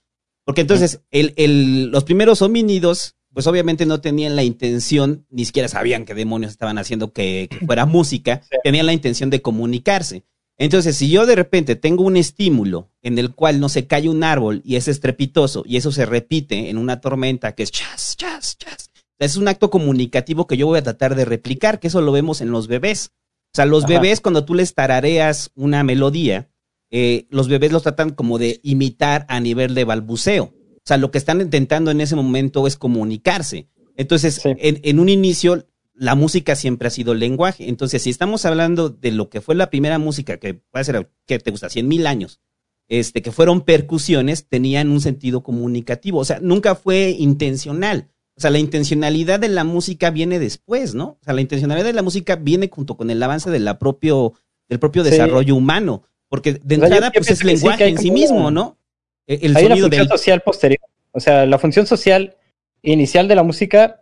Porque entonces, el, el- los primeros homínidos, pues obviamente no tenían la intención, ni siquiera sabían qué demonios estaban haciendo que, que fuera música, Sí. tenían la intención de comunicarse. Entonces, si yo de repente tengo un estímulo en el cual no se cae un árbol y es estrepitoso y eso se repite en una tormenta que es chas, chas, chas, es un acto comunicativo que yo voy a tratar de replicar, que eso lo vemos en los bebés. O sea, los Ajá. bebés cuando tú les tarareas una melodía, eh, los bebés los tratan como de imitar a nivel de balbuceo. O sea, lo que están intentando en ese momento es comunicarse. Entonces, Sí. en, en un inicio, la música siempre ha sido lenguaje. Entonces, si estamos hablando de lo que fue la primera música, que puede ser, ¿qué te gusta? 100 mil años, este, que fueron percusiones, tenían un sentido comunicativo. O sea, nunca fue intencional. O sea, la intencionalidad de la música viene después, ¿no? O sea, la intencionalidad de la música viene junto con el avance de la propio, del propio Sí. desarrollo humano. Porque de O sea, yo- entrada, yo pues es sí, lenguaje en sí mismo, ¿no? E, El Hay una función del. social posterior. O sea, la función social inicial de la música,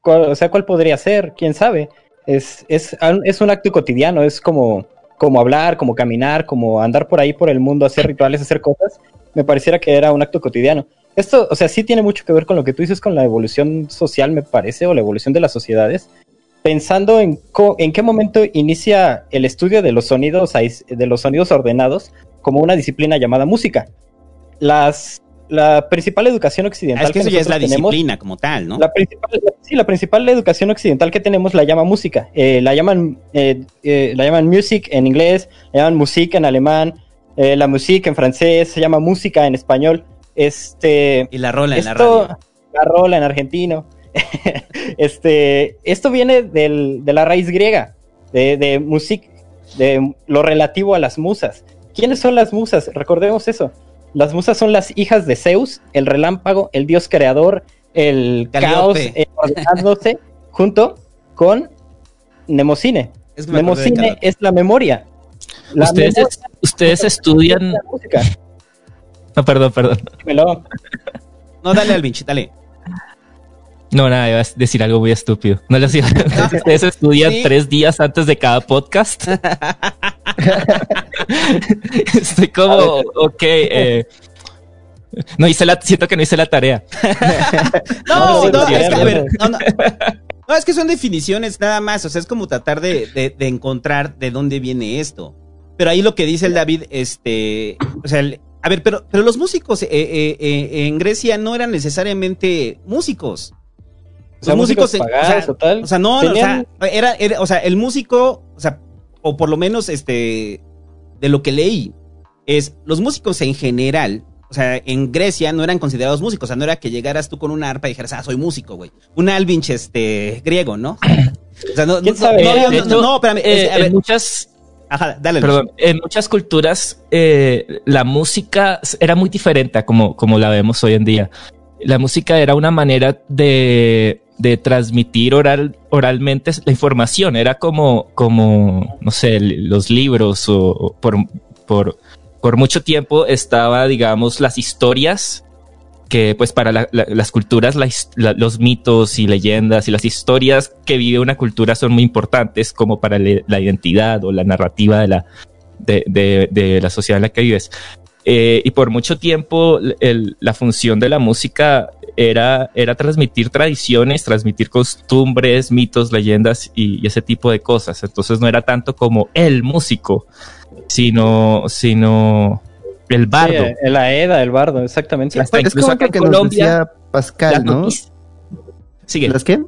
¿cuál- o sea, ¿cuál podría ser? ¿Quién sabe? Es, es, un- es un acto cotidiano, es como, como hablar, como caminar, como andar por ahí por el mundo, hacer rituales, hacer cosas. Me pareciera que era un acto cotidiano. Esto, o sea, sí tiene mucho que ver con lo que tú dices con la evolución social, me parece, o la evolución de las sociedades. Pensando en, co- en qué momento inicia el estudio de los sonidos, de los sonidos ordenados como una disciplina llamada música. Las, la principal educación Ah, occidental es que eso ya es la tenemos- disciplina como tal, ¿no? la principal, sí, la principal educación occidental que tenemos la llama música. Eh, la llaman eh, eh, la llaman music en inglés, la llaman musique en alemán, la musique en francés, se llama música en español. Este, Y la rola en la radio. la rola en argentino. este, esto viene del- de la raíz griega, de, de music, de lo relativo a las musas. ¿Quiénes son las musas? Recordemos eso. Las musas son las hijas de Zeus, el relámpago, el dios creador, el caos Calliope. eh, ordenándose junto con Nemocine. Es Nemocine es la memoria. La ustedes, memoria ustedes es estudian. la música. No, perdón, perdón. Dímelo. No, dale al Vinci, dale. No, nada, iba a decir algo muy estúpido. No les iba Ustedes estudian Sí. tres días antes de cada podcast. Estoy como, ok. eh, no hice la, siento que no hice la tarea. No, No, es que, ver, no, no. No, es que son definiciones nada más. O sea, es como tratar de, de- de encontrar de dónde viene esto. Pero ahí lo que dice el David, este. O sea, el- a ver, pero, pero los músicos eh, eh, eh, en Grecia no eran necesariamente músicos. O sea, Los músicos, pagados o sea, o sea, no, no, o sea, Tenían- era, era- o sea, el músico, o sea, o por lo menos este, de lo que leí, es los músicos en general, o sea, en Grecia no eran considerados músicos, o sea, no era que llegaras tú con una arpa y dijeras, ah, soy músico, güey. Un Alvinch, este, griego, ¿no? O sea, no, ¿Quién no, sabe? no, no, De no, hecho, no, espérame, es- eh, a ver, en muchas, ajá, dale. perdón, en muchas culturas eh, la música era muy diferente a como, como la vemos hoy en día. La música era una manera de, de transmitir oral, oralmente la información. Era como, como no sé, los libros o, por, por, por mucho tiempo estaba, digamos, las historias que pues para la- la- las culturas los mitos y leyendas y las historias que vive una cultura son muy importantes como para la identidad o la narrativa de la, de la sociedad en la que vives. Eh, y por mucho tiempo el- la función de la música era, era transmitir tradiciones, transmitir costumbres, mitos, leyendas y, y ese tipo de cosas. Entonces no era tanto como el músico, sino, sino el bardo. Sí, el Aeda, el bardo, exactamente. Hasta es como que nos Colombia, decía Pascal, ¿no? Sigue. ¿Las qué?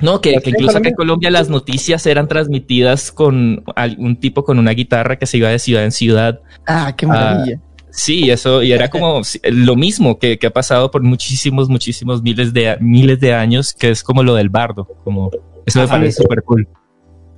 No, que, que incluso acá en Colombia. Las noticias eran transmitidas con algún tipo con una guitarra que se iba de ciudad en ciudad. Ah, qué maravilla. Sí, eso, y era como lo mismo que, que ha pasado por muchísimos, muchísimos miles de, miles de años, que es como lo del bardo, como eso me Ajá. parece súper cool.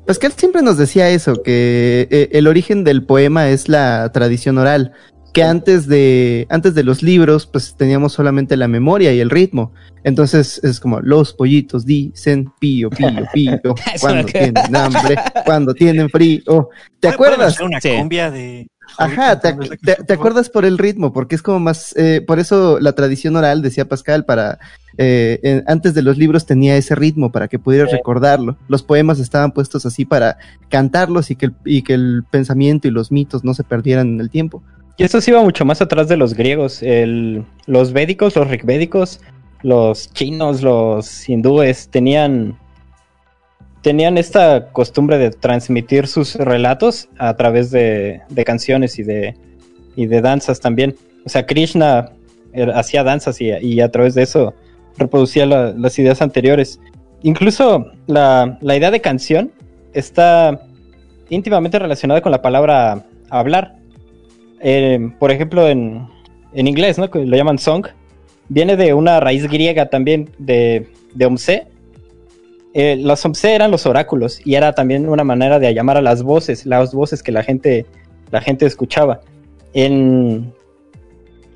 Pascal siempre nos decía eso, que eh, el origen del poema es la tradición oral, que antes de, antes de los libros, pues teníamos solamente la memoria y el ritmo. Entonces es como los pollitos dicen pío, pío, pío, cuando tienen hambre, cuando tienen frío. ¿Te acuerdas? una Sí. cumbia de. Ajá, te, te- acuerdas por el ritmo, porque es como más, eh, por eso la tradición oral, decía Pascal, para eh, en- antes de los libros tenía ese ritmo para que pudieras Sí. recordarlo. Los poemas estaban puestos así para cantarlos y que, el, y que el pensamiento y los mitos no se perdieran en el tiempo. Y esto sí iba mucho más atrás de los griegos. Los védicos, los rigvédicos, los chinos, los hindúes tenían, tenían esta costumbre de transmitir sus relatos a través de, de canciones y de, y de danzas también. O sea, Krishna era- hacía danzas y, a través de eso reproducía la- las ideas anteriores. Incluso la, la idea de canción está íntimamente relacionada con la palabra hablar. Eh, por ejemplo, en, en inglés, ¿no? Lo llaman song. Viene de una raíz griega también de, de omse. Eh, los omse eran los oráculos y era también una manera de llamar a las voces, las voces que la gente, la gente escuchaba.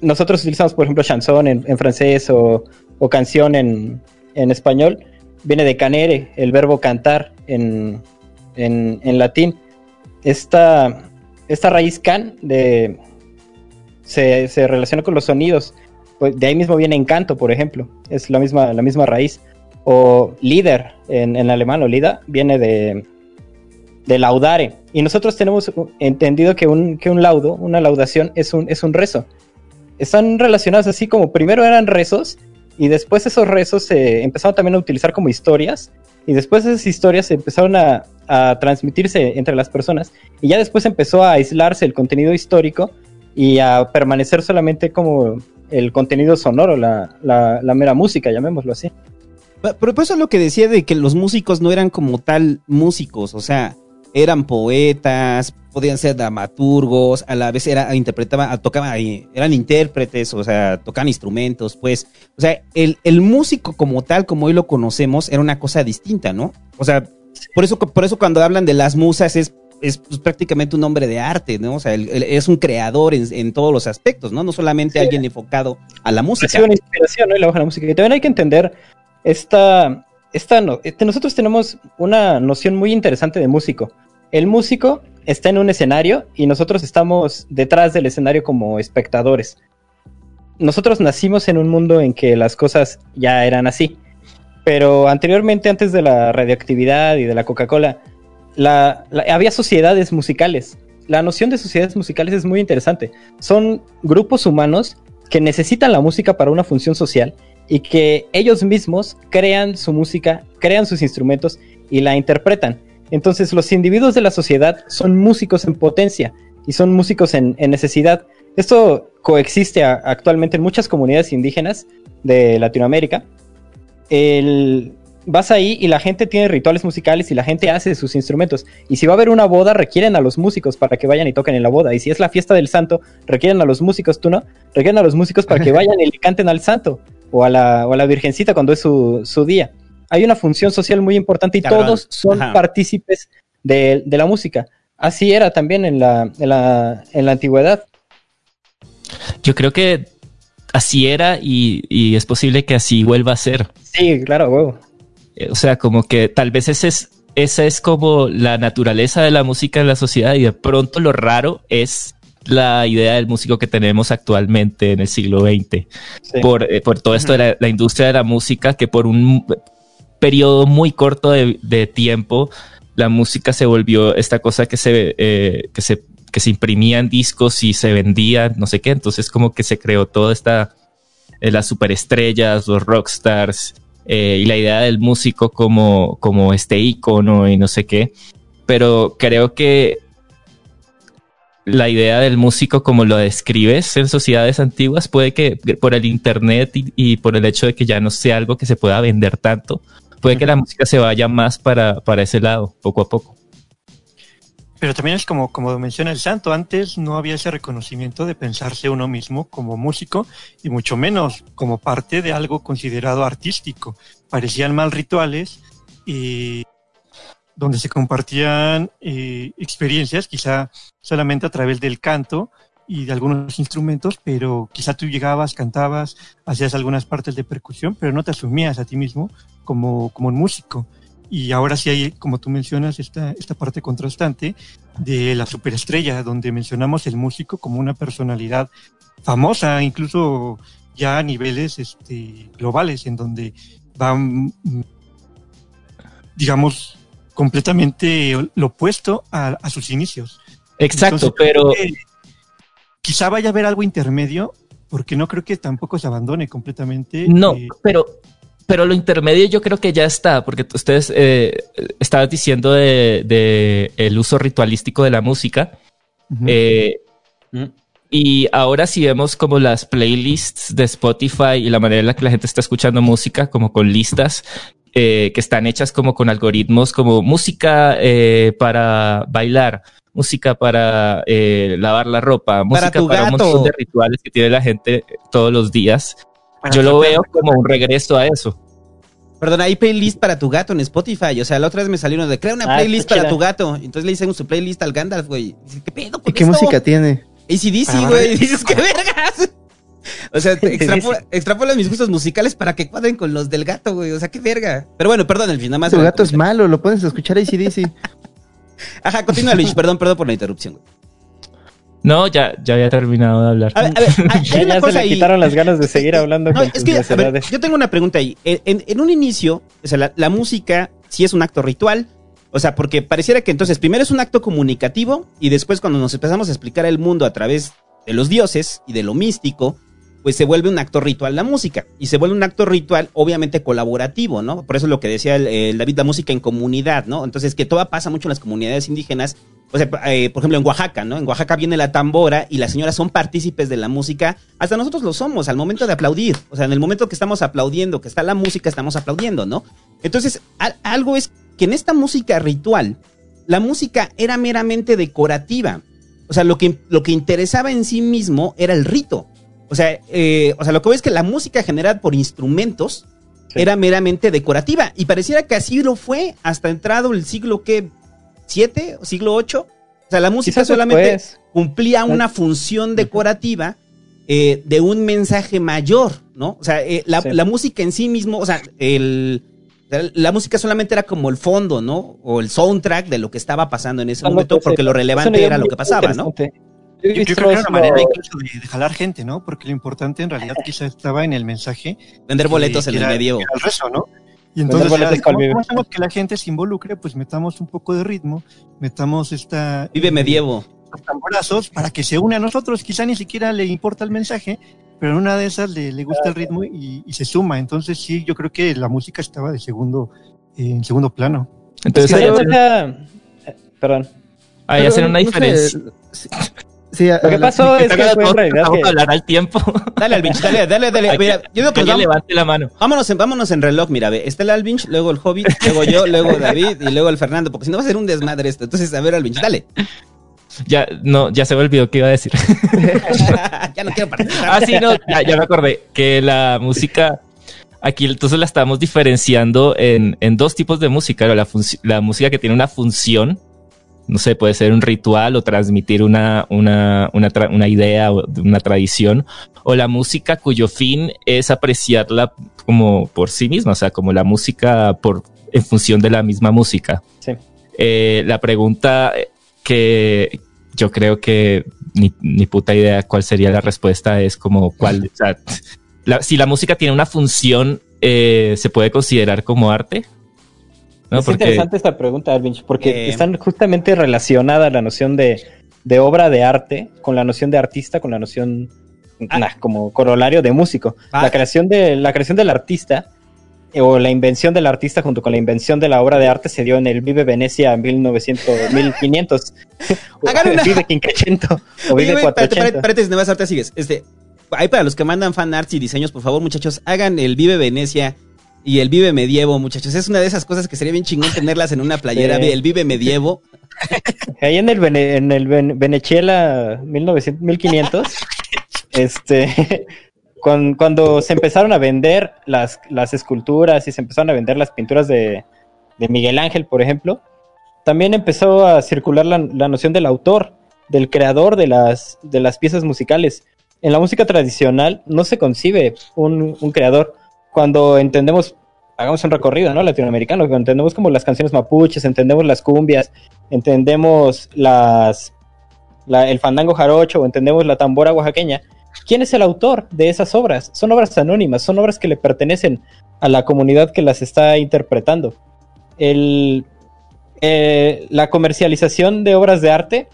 Nosotros utilizamos, por ejemplo, chanson en, francés o, o canción en, en español. Viene de canere, el verbo cantar en, en latín. Esta, esta raíz can se relaciona con los sonidos. Pues de ahí mismo viene encanto, por ejemplo. Es la misma, la misma raíz. O líder en, en alemán, o lida, viene de, de laudare. Y nosotros tenemos entendido que un, que un laudo, una laudación, es un, es un rezo. Están relacionados así como primero eran rezos y después esos rezos se empezaron también a utilizar como historias y después esas historias empezaron a, transmitirse entre las personas y ya después empezó a aislarse el contenido histórico y a permanecer solamente como el contenido sonoro, la, la, la mera música, llamémoslo así. Pero eso es lo que decía de que los músicos no eran como tal músicos, o sea, eran poetas, podían ser dramaturgos, a la vez era, interpretaban, tocaban, eran intérpretes, o sea, tocaban instrumentos, pues, o sea, el, el músico como tal, como hoy lo conocemos, era una cosa distinta, ¿no? O sea, por eso, por eso cuando hablan de las musas es, es pues, prácticamente un hombre de arte, ¿no? O sea, es un creador en, en, todos los aspectos, ¿no? No solamente alguien enfocado a la música. Ha sido una inspiración, ¿no? Y la baja la música. Y también hay que entender esta, esta no, este, nosotros tenemos una noción muy interesante de músico. El músico está en un escenario y nosotros estamos detrás del escenario como espectadores. Nosotros nacimos en un mundo en que las cosas ya eran así. Pero anteriormente, antes de la radioactividad y de la Coca-Cola, la, la, había sociedades musicales. La noción de sociedades musicales es muy interesante. Son grupos humanos que necesitan la música para una función social y que ellos mismos crean su música, crean sus instrumentos y la interpretan. Entonces los individuos de la sociedad son músicos en potencia y son músicos en, en necesidad. Esto coexiste a, actualmente en muchas comunidades indígenas de Latinoamérica. El, vas ahí y la gente tiene rituales musicales y la gente hace sus instrumentos. Y si va a haber una boda, requieren a los músicos para que vayan y toquen en la boda. Y si es la fiesta del santo, requieren a los músicos, tú no, requieren a los músicos para que vayan y le canten al santo o a la, o a la virgencita cuando es su, su día. Hay una función social muy importante y Cabrón. todos son Ajá. partícipes de, de, la música. Así era también en la, en la, en la antigüedad. Yo creo que así era y, y, es posible que así vuelva a ser. Sí, claro, huevo. O sea, como que tal vez ese es, esa es como la naturaleza de la música en la sociedad y de pronto lo raro es la idea del músico que tenemos actualmente en el siglo XX. Sí. Por, eh, por todo esto de la, la industria de la música, que por un periodo muy corto de, tiempo, la música se volvió esta cosa que se, eh, que se, que se imprimía en discos y se vendía, no sé qué. Entonces, como que se creó toda esta, eh, las superestrellas, los rockstars, eh, y la idea del músico como, como este icono y no sé qué. Pero creo que la idea del músico como lo describes en sociedades antiguas puede que por el internet y por el hecho de que ya no sea algo que se pueda vender tanto, puede que la música se vaya más para, para ese lado, poco a poco. Pero también es como, como menciona el santo, antes no había ese reconocimiento de pensarse uno mismo como músico y mucho menos como parte de algo considerado artístico. Parecían mal rituales y donde se compartían eh, experiencias, quizá solamente a través del canto y de algunos instrumentos, pero quizá tú llegabas, cantabas, hacías algunas partes de percusión, pero no te asumías a ti mismo como, como un músico. Y ahora sí hay, como tú mencionas, esta, esta parte contrastante de la superestrella, donde mencionamos el músico como una personalidad famosa, incluso ya a niveles este, globales, en donde van, mm, digamos, completamente lo opuesto a, a sus inicios. Exacto, Entonces, pero quizá vaya a haber algo intermedio, porque no creo que tampoco se abandone completamente. no, eh, pero, pero lo intermedio yo creo que ya está, porque ustedes eh, estaban diciendo de, de el uso ritualístico de la música. eh, Mm. Y ahora si vemos como las playlists de Spotify y la manera en la que la gente está escuchando música, como con listas eh, que están hechas como con algoritmos, como música eh, para bailar, música para eh, lavar la ropa, música tu para un montón de rituales que tiene la gente todos los días. Para Yo lo veo como un regreso a eso. Perdón, hay playlist para tu gato en Spotify. O sea, la otra vez me salieron de crea una Ah, playlist para tu gato. Entonces le hice su playlist al Gandalf, güey. Dice, ¿qué pedo? ¿Y con qué esto? música tiene? ACDC, Ah, güey. Y dices, ¿qué vergas? O sea, extrapola, extrapola mis gustos musicales para que cuadren con los del gato, güey. O sea, qué verga. Pero bueno, perdón, el fin, nada más. Tu gato es malo, lo a escuchar ACDC. Ajá, continúa, Luis. Perdón, perdón por la interrupción, güey. No, ya, ya había terminado de hablar. A ver, a ver, hay- Ya, una ya se cosa le ahí. quitaron las ganas de seguir hablando No, con es que, a ver, yo tengo una pregunta ahí. En, en- en un inicio, o sea, la, la música sí es un acto ritual. O sea, porque pareciera que entonces primero es un acto comunicativo y después cuando nos empezamos a explicar el mundo a través de los dioses y de lo místico, pues se vuelve un acto ritual la música. Y se vuelve un acto ritual obviamente colaborativo, ¿no? Por eso es lo que decía el, David, la música en comunidad, ¿no? Entonces que todo pasa mucho en las comunidades indígenas. O sea, eh, por ejemplo, en Oaxaca, ¿no? En Oaxaca viene la tambora y las señoras son partícipes de la música. Hasta nosotros lo somos al momento de aplaudir. O sea, en el momento que estamos aplaudiendo, que está la música, estamos aplaudiendo, ¿no? Entonces, al- algo es que en esta música ritual, la música era meramente decorativa. O sea, lo que, lo que interesaba en sí mismo era el rito. O sea, eh, o sea, lo que veo es que la música generada por instrumentos Sí. era meramente decorativa. Y pareciera que así lo fue hasta entrado el siglo que siete o siglo 8. O sea, la música Quizás solamente después. cumplía una función decorativa eh, de un mensaje mayor, ¿no? O sea, eh, la, Sí. la música en sí mismo, o sea, el, la música solamente era como el fondo, ¿no? O el soundtrack de lo que estaba pasando en ese momento, que porque se- lo relevante era lo que pasaba, ¿no? Yo creo que era una manera incluso de, de jalar gente, ¿no? Porque lo importante en realidad quizá estaba en el mensaje. Vender boletos que en el medievo. el rezo, ¿no? Y entonces, era de, para el ¿cómo, vive. cómo hacemos que la gente se involucre? Pues metamos un poco de ritmo, metamos esta... Vive eh, medievo. los tamborazos para que se une a nosotros. Quizá ni siquiera le importa el mensaje, pero en una de esas le, le gusta el ritmo y, y se suma. Entonces sí, yo creo que la música estaba de segundo, eh, en segundo plano. Entonces hacen, sea- eh, Perdón. ahí hacen una no sé, diferencia. Sí, Lo que pasó es que fue en realidad Vamos a que hablar al tiempo. Dale al binge, dale, dale, dale. Mira, yo digo que vamos- levante la mano. vámonos, en, vámonos en reloj, mira, ve. Está el Alvinch, luego el Hobbit, luego yo, luego David y luego el Fernando, porque si no va a ser un desmadre esto. Entonces, a ver, Alvinch, dale. Ya, no, ya se me olvidó qué iba a decir. ya no quiero participar. ah, sí, no, ya, ya me acordé que la música, aquí entonces la estamos diferenciando en, en dos tipos de música. La, la música que tiene una función, no sé, puede ser un ritual o transmitir una, una, una, tra- una idea o una tradición, o la música cuyo fin es apreciarla como por sí misma, o sea, como la música por, en función de la misma música. Sí. Eh, la pregunta que yo creo que ni, ni puta idea cuál sería la respuesta. Es como cuál, o sea, la- si la música tiene una función, eh, ¿se puede considerar como arte? ¿No? es Porque- interesante esta pregunta, Alvinch, porque Eh. están justamente relacionada la noción de, de obra de arte con la noción de artista, con la noción Ah. nah, como corolario de músico. Ah. La creación de la creación del artista eh, o la invención del artista junto con la invención de la obra de arte se dio en el Vive Venecia en 1900, 1500. O Hagan una- Vive Quinquecento o Oye, Vive güey, espérate, 480. espérate, paréntesis, nada más ahorita sigues. Este, ahí para los que mandan fan arts y diseños, por favor, muchachos, hagan el Vive Venecia y el Vive Medievo, muchachos. Es una de esas cosas que sería bien chingón tenerlas en una playera, Sí. el Vive Medievo. Ahí en el, Vene- en el Ven- Venezuela 1900, 1500, este, cuan- cuando, se empezaron a vender las, las esculturas y se empezaron a vender las pinturas de, de Miguel Ángel, por ejemplo, también empezó a circular la, la noción del autor, del creador de las, de las piezas musicales. En la música tradicional no se concibe un, un creador. Cuando entendemos, hagamos un recorrido, ¿no? Latinoamericano, cuando entendemos como las canciones mapuches, entendemos las cumbias, entendemos las la- el fandango jarocho entendemos la tambora oaxaqueña, ¿quién es el autor de esas obras? Son obras anónimas, son obras que le pertenecen a la comunidad que las está interpretando. Eh, la comercialización de obras de arte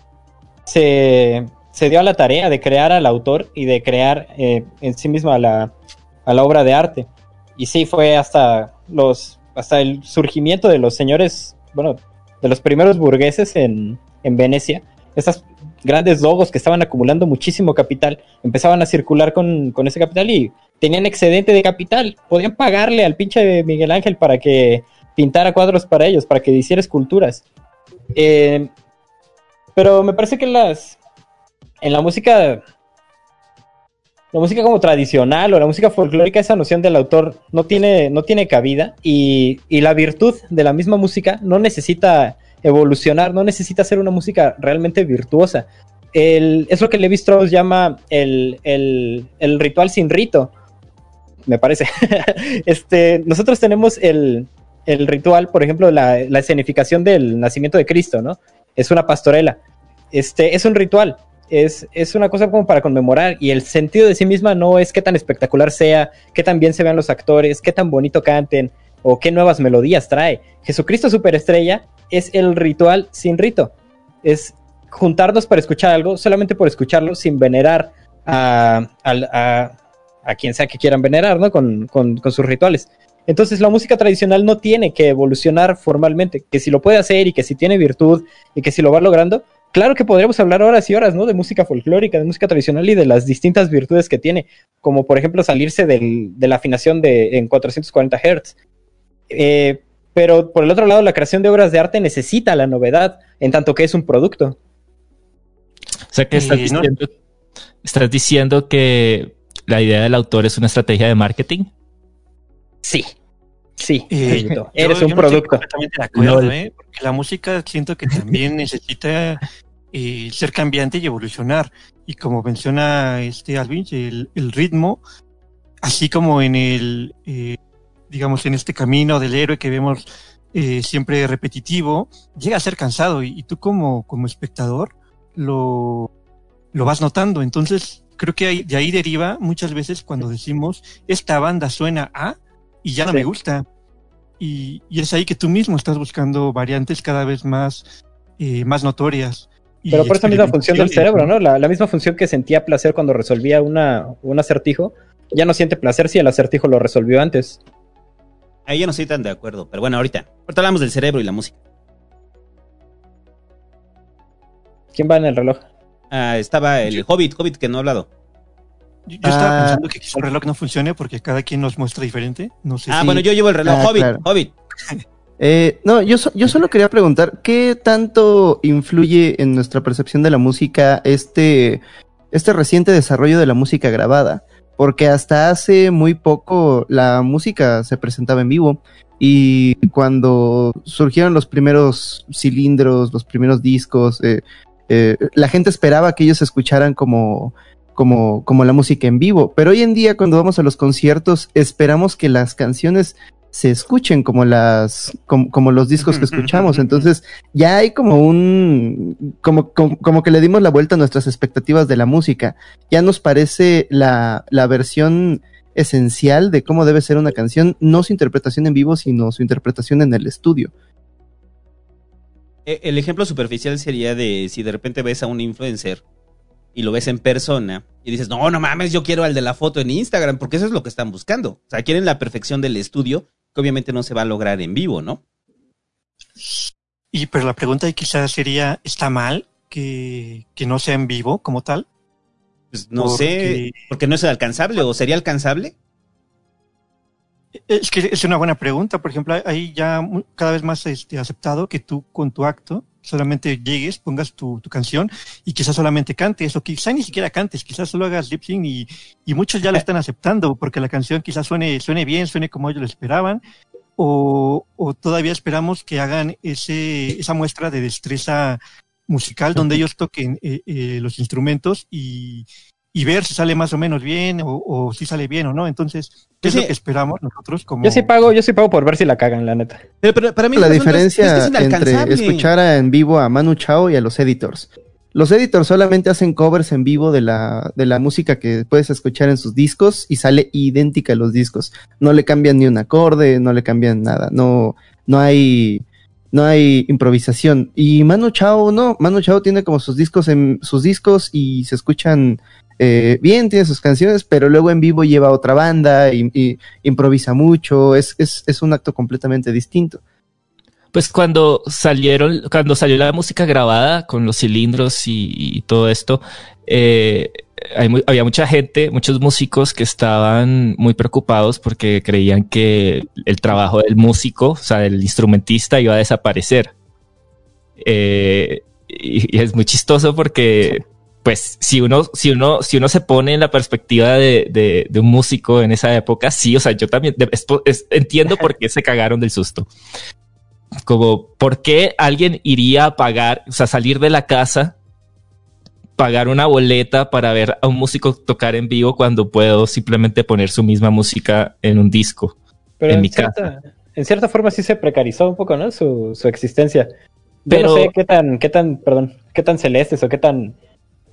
se, se dio a la tarea de crear al autor y de crear eh, en sí misma la, a la obra de arte. Y sí, fue hasta los hasta el surgimiento de los señores, bueno, de los primeros burgueses en, en Venecia, esas grandes logos que estaban acumulando muchísimo capital, empezaban a circular con, con ese capital y tenían excedente de capital, podían pagarle al pinche Miguel Ángel para que pintara cuadros para ellos, para que hiciera esculturas. Eh, pero me parece que las en la música la música como tradicional o la música folclórica, esa noción del autor no tiene, no tiene cabida y, y la virtud de la misma música no necesita evolucionar, no necesita ser una música realmente virtuosa. Es lo que Levi Strauss llama el, el- el ritual sin rito, me parece. este, nosotros tenemos el, el ritual, por ejemplo, la, la escenificación del nacimiento de Cristo, ¿no? Es una pastorela. Este, es un ritual, es, es una cosa como para conmemorar y el sentido de sí misma no es qué tan espectacular sea, qué tan bien se vean los actores, qué tan bonito canten o qué nuevas melodías trae. Jesucristo Superestrella es el ritual sin rito. Es juntarnos para escuchar algo solamente por escucharlo sin venerar a, a- a quien sea que quieran venerar, ¿no? Con, con- con sus rituales. Entonces la música tradicional no tiene que evolucionar formalmente, que si lo puede hacer y que si tiene virtud y que si lo va logrando, claro que podríamos hablar horas y horas, ¿no? De música folclórica, de música tradicional y de las distintas virtudes que tiene, como por ejemplo salirse del- de la afinación de, en 440 Hz. Eh, pero por el otro lado, la creación de obras de arte necesita la novedad, en tanto que es un producto. O sea que estás, Eh, no- diciendo, estás diciendo que la idea del autor es una estrategia de marketing. Sí, sí, Eh, yo- eres yo un estoy producto. completamente de acuerdo, Lol. ¿eh? Porque la música siento que también necesita eh, ser cambiante y evolucionar. Y como menciona este Alvin, el, el ritmo, así como en el, eh, digamos, en este camino del héroe que vemos eh, siempre repetitivo, llega a ser cansado y, y tú como, como espectador lo, lo vas notando. Entonces, creo que de ahí deriva muchas veces cuando decimos, esta banda suena a y ya no Sí. me gusta. Y, y es ahí que tú mismo estás buscando variantes cada vez más, eh, más notorias. y Pero por esa misma función del cerebro, ¿no? La, la misma función que sentía placer cuando resolvía una, un acertijo, ya no siente placer si el acertijo lo resolvió antes. Ahí yo no estoy tan de acuerdo, pero bueno, ahorita. Ahorita hablamos del cerebro y la música. ¿Quién va en el reloj? Ah, estaba el Hobbit, Hobbit que no ha hablado. Yo, yo estaba Ah. pensando que quizá el reloj no funcione porque cada quien nos muestra diferente. No sé Ah, si- bueno, yo llevo el reloj. Ah, Hobbit, claro. Hobbit. Eh, no, yo, so- yo solo quería preguntar, ¿qué tanto influye en nuestra percepción de la música este, este reciente desarrollo de la música grabada? Porque hasta hace muy poco la música se presentaba en vivo y cuando surgieron los primeros cilindros, los primeros discos, eh, eh, la gente esperaba que ellos escucharan como, como, como la música en vivo. Pero hoy en día cuando vamos a los conciertos esperamos que las canciones se escuchen como las como, como los discos que escuchamos. Entonces, ya hay como un como, como, como que le dimos la vuelta a nuestras expectativas de la música. Ya nos parece la, la versión esencial de cómo debe ser una canción, no su interpretación en vivo, sino su interpretación en el estudio. Eh, El ejemplo superficial sería de si de repente ves a un influencer y lo ves en persona y dices, no, no mames, yo quiero al de la foto en Instagram, porque eso es lo que están buscando. O sea, quieren la perfección del estudio, que obviamente no se va a lograr en vivo, ¿no? Y pero la pregunta ahí quizás sería, ¿está mal que, que no sea en vivo como tal? Pues no Porque- sé, porque no es alcanzable o sería alcanzable. Es que es una buena pregunta. Por ejemplo, hay ya cada vez más este, aceptado que tú con tu acto solamente llegues, pongas tu, tu canción y quizás solamente cantes, o quizás ni siquiera cantes, quizás solo hagas lip sync y, y muchos ya lo están aceptando porque la canción quizás suene, suene bien, suene como ellos lo esperaban, o, o todavía esperamos que hagan ese, esa muestra de destreza musical donde ellos toquen eh, eh, los instrumentos y, y ver si sale más o menos bien o, o si sale bien o no. Entonces, ¿qué es Sí. lo que esperamos nosotros como... Yo sí pago, yo sí pago por ver si la cagan, la neta. Pero, pero para mí la asunto es- diferencia es que es entre escuchar a- en vivo a Manu Chao y a los editors. Los editors solamente hacen covers en vivo de la, de la música que puedes escuchar en sus discos y sale idéntica a los discos. No le cambian ni un acorde, no le cambian nada. No, no hay, no hay improvisación. Y Manu Chao no, Manu Chao tiene como sus discos en sus discos y se escuchan eh, bien, tiene sus canciones, pero luego en vivo lleva a otra banda y, y improvisa mucho. Es, es, es un acto completamente distinto. Pues cuando salieron, cuando salió la música grabada con los cilindros y, y todo esto, eh, hay había mucha gente, muchos músicos que estaban muy preocupados porque creían que el trabajo del músico, o sea, del instrumentista, iba a desaparecer. Eh, y, y es muy chistoso porque, pues, si uno, si uno, si uno se pone en la perspectiva de, de, de un músico en esa época, sí, o sea, yo también de- es- es- entiendo por qué se cagaron del susto como por qué alguien iría a pagar, o sea, salir de la casa, pagar una boleta para ver a un músico tocar en vivo cuando puedo simplemente poner su misma música en un disco. Pero En en, mi cierta, en cierta forma sí se precarizó un poco, ¿no? Su, su existencia. Yo Pero- no sé qué tan, qué tan, perdón, qué tan celestes o qué tan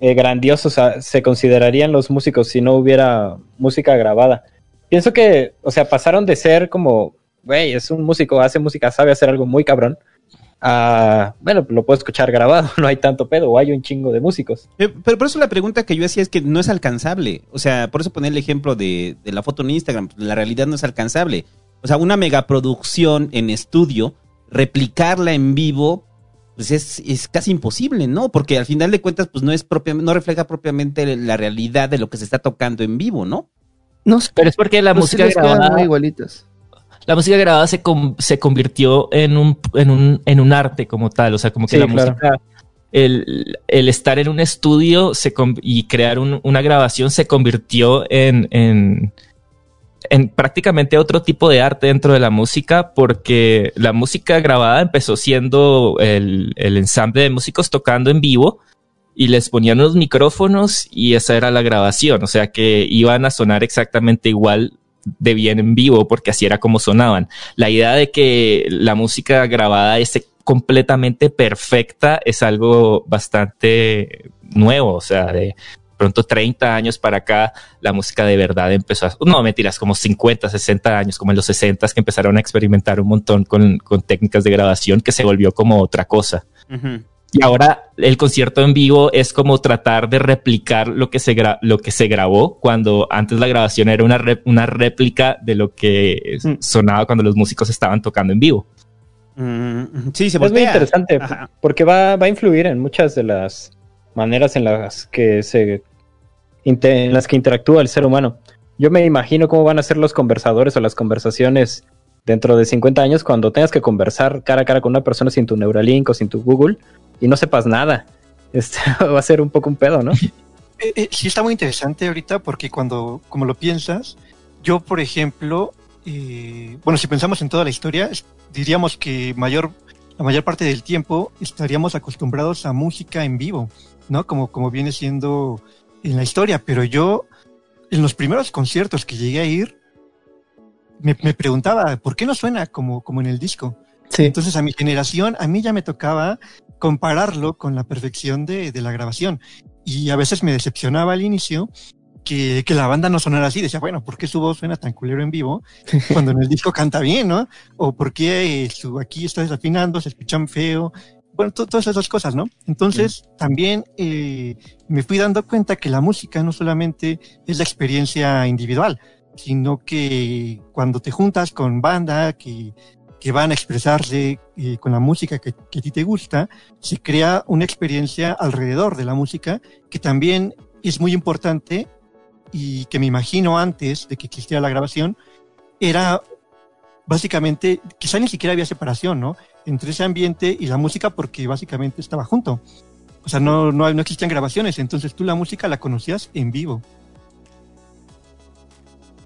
eh, grandiosos se considerarían los músicos si no hubiera música grabada. Pienso que, o sea, pasaron de ser como, güey, es un músico, hace música, sabe hacer algo muy cabrón, a, bueno, lo puedo escuchar grabado, no hay tanto pedo, o hay un chingo de músicos. Eh, Pero por eso la pregunta que yo hacía es que no es alcanzable. O sea, por eso poner el ejemplo de, de la foto en Instagram. La realidad no es alcanzable. O sea, una megaproducción en estudio, replicarla en vivo, pues es, es casi imposible, ¿no? Porque al final de cuentas, pues no es propiamente, no refleja propiamente la realidad de lo que se está tocando en vivo, ¿no? No sé, Pero es porque la música grabada, muy igualitas. la música grabada se, com- se convirtió en un, en un, en un arte como tal. O sea, como que Sí, la claro. música, el, el estar en un estudio se con- y crear un- una grabación se convirtió en, en, en prácticamente otro tipo de arte dentro de la música, porque la música grabada empezó siendo el, ensamble de músicos tocando en vivo y les ponían unos micrófonos y esa era la grabación, o sea que iban a sonar exactamente igual de bien en vivo porque así era como sonaban. La idea de que la música grabada es completamente perfecta es algo bastante nuevo, o sea, de pronto 30 años para acá la música de verdad empezó a... No, mentiras, como 50, 60 años, como en los 60 que empezaron a experimentar un montón con, con técnicas de grabación que se volvió como otra cosa. Y ahora el concierto en vivo es como tratar de replicar lo que se, gra- lo que se grabó cuando antes la grabación era una, re- una réplica de lo que Mm. sonaba cuando los músicos estaban tocando en vivo. Mm, sí, se Es muy interesante Ajá. porque va, va a influir en muchas de las maneras en las que se en las que interactúa el ser humano. Yo me imagino cómo van a ser los conversadores o las conversaciones dentro de 50 años cuando tengas que conversar cara a cara con una persona sin tu Neuralink o sin tu Google y no sepas nada. Este va a ser un poco un pedo, ¿no? Eh, eh, sí está muy interesante ahorita porque cuando, como lo piensas, yo, por ejemplo, eh, bueno, si pensamos en toda la historia, diríamos que mayor, la mayor parte del tiempo estaríamos acostumbrados a música en vivo, ¿no? Como, como viene siendo en la historia, pero yo, en los primeros conciertos que llegué a ir, me, me preguntaba, ¿por qué no suena como, como en el disco? Sí. Entonces a mi generación, a mí ya me tocaba compararlo con la perfección de, de la grabación. Y a veces me decepcionaba al inicio que, que la banda no sonara así. Decía, bueno, ¿por qué su voz suena tan culero en vivo cuando en el disco canta bien, no? O ¿por qué eh, su, aquí está desafinando, se escuchan feo? Bueno, to- todas esas cosas, ¿no? Entonces también eh, me fui dando cuenta que la música no solamente es la experiencia individual, sino que cuando te juntas con banda que, que van a expresarse eh, con la música que, que a ti te gusta, se crea una experiencia alrededor de la música que también es muy importante y que me imagino antes de que existiera la grabación, era básicamente, quizá ni siquiera había separación, ¿no? Entre ese ambiente y la música porque básicamente estaba junto. O sea, no, no, existían grabaciones, entonces tú la música la conocías en vivo.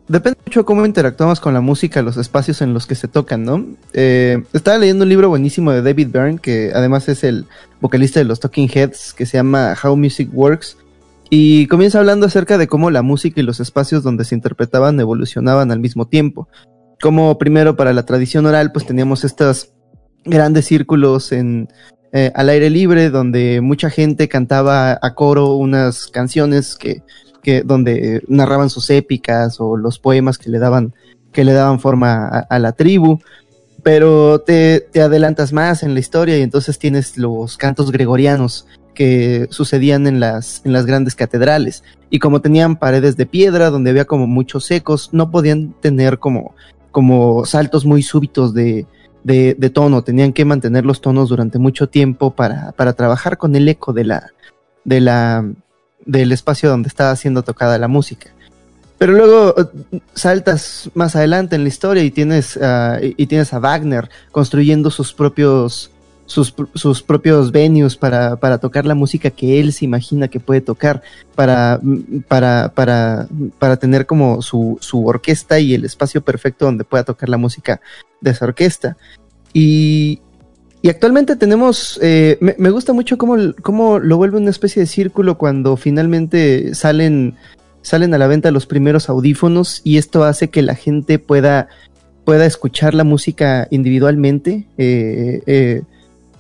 Depende mucho cómo interactuamos con la música, los espacios en los que se tocan, ¿no? Eh, estaba leyendo un libro buenísimo de David Byrne, que además es el vocalista de los Talking Heads, que se llama How Music Works, y comienza hablando acerca de cómo la música y los espacios donde se interpretaban evolucionaban al mismo tiempo. Como primero para la tradición oral, pues teníamos estos grandes círculos en, eh, al aire libre, donde mucha gente cantaba a coro unas canciones que que donde narraban sus épicas o los poemas que le daban que le daban forma a, la tribu. Pero te, te, adelantas más en la historia y entonces tienes los cantos gregorianos que sucedían en las en las grandes catedrales. Y como tenían paredes de piedra donde había como muchos ecos no podían tener como como saltos muy súbitos de, de, tono tenían que mantener los tonos durante mucho tiempo para, para trabajar con el eco de la de la del espacio donde estaba siendo tocada la música. Pero luego uh, saltas más adelante en la historia y tienes, y, y tienes a Wagner construyendo sus propios, sus, sus propios venues para, para, tocar la música que él se imagina que puede tocar, para, para, para, para tener como su, su orquesta y el espacio perfecto donde pueda tocar la música de esa orquesta. Y, y actualmente tenemos, eh, me, me, gusta mucho cómo, cómo, lo vuelve una especie de círculo cuando finalmente salen, salen a la venta los primeros audífonos y esto hace que la gente pueda, pueda escuchar la música individualmente, eh, eh,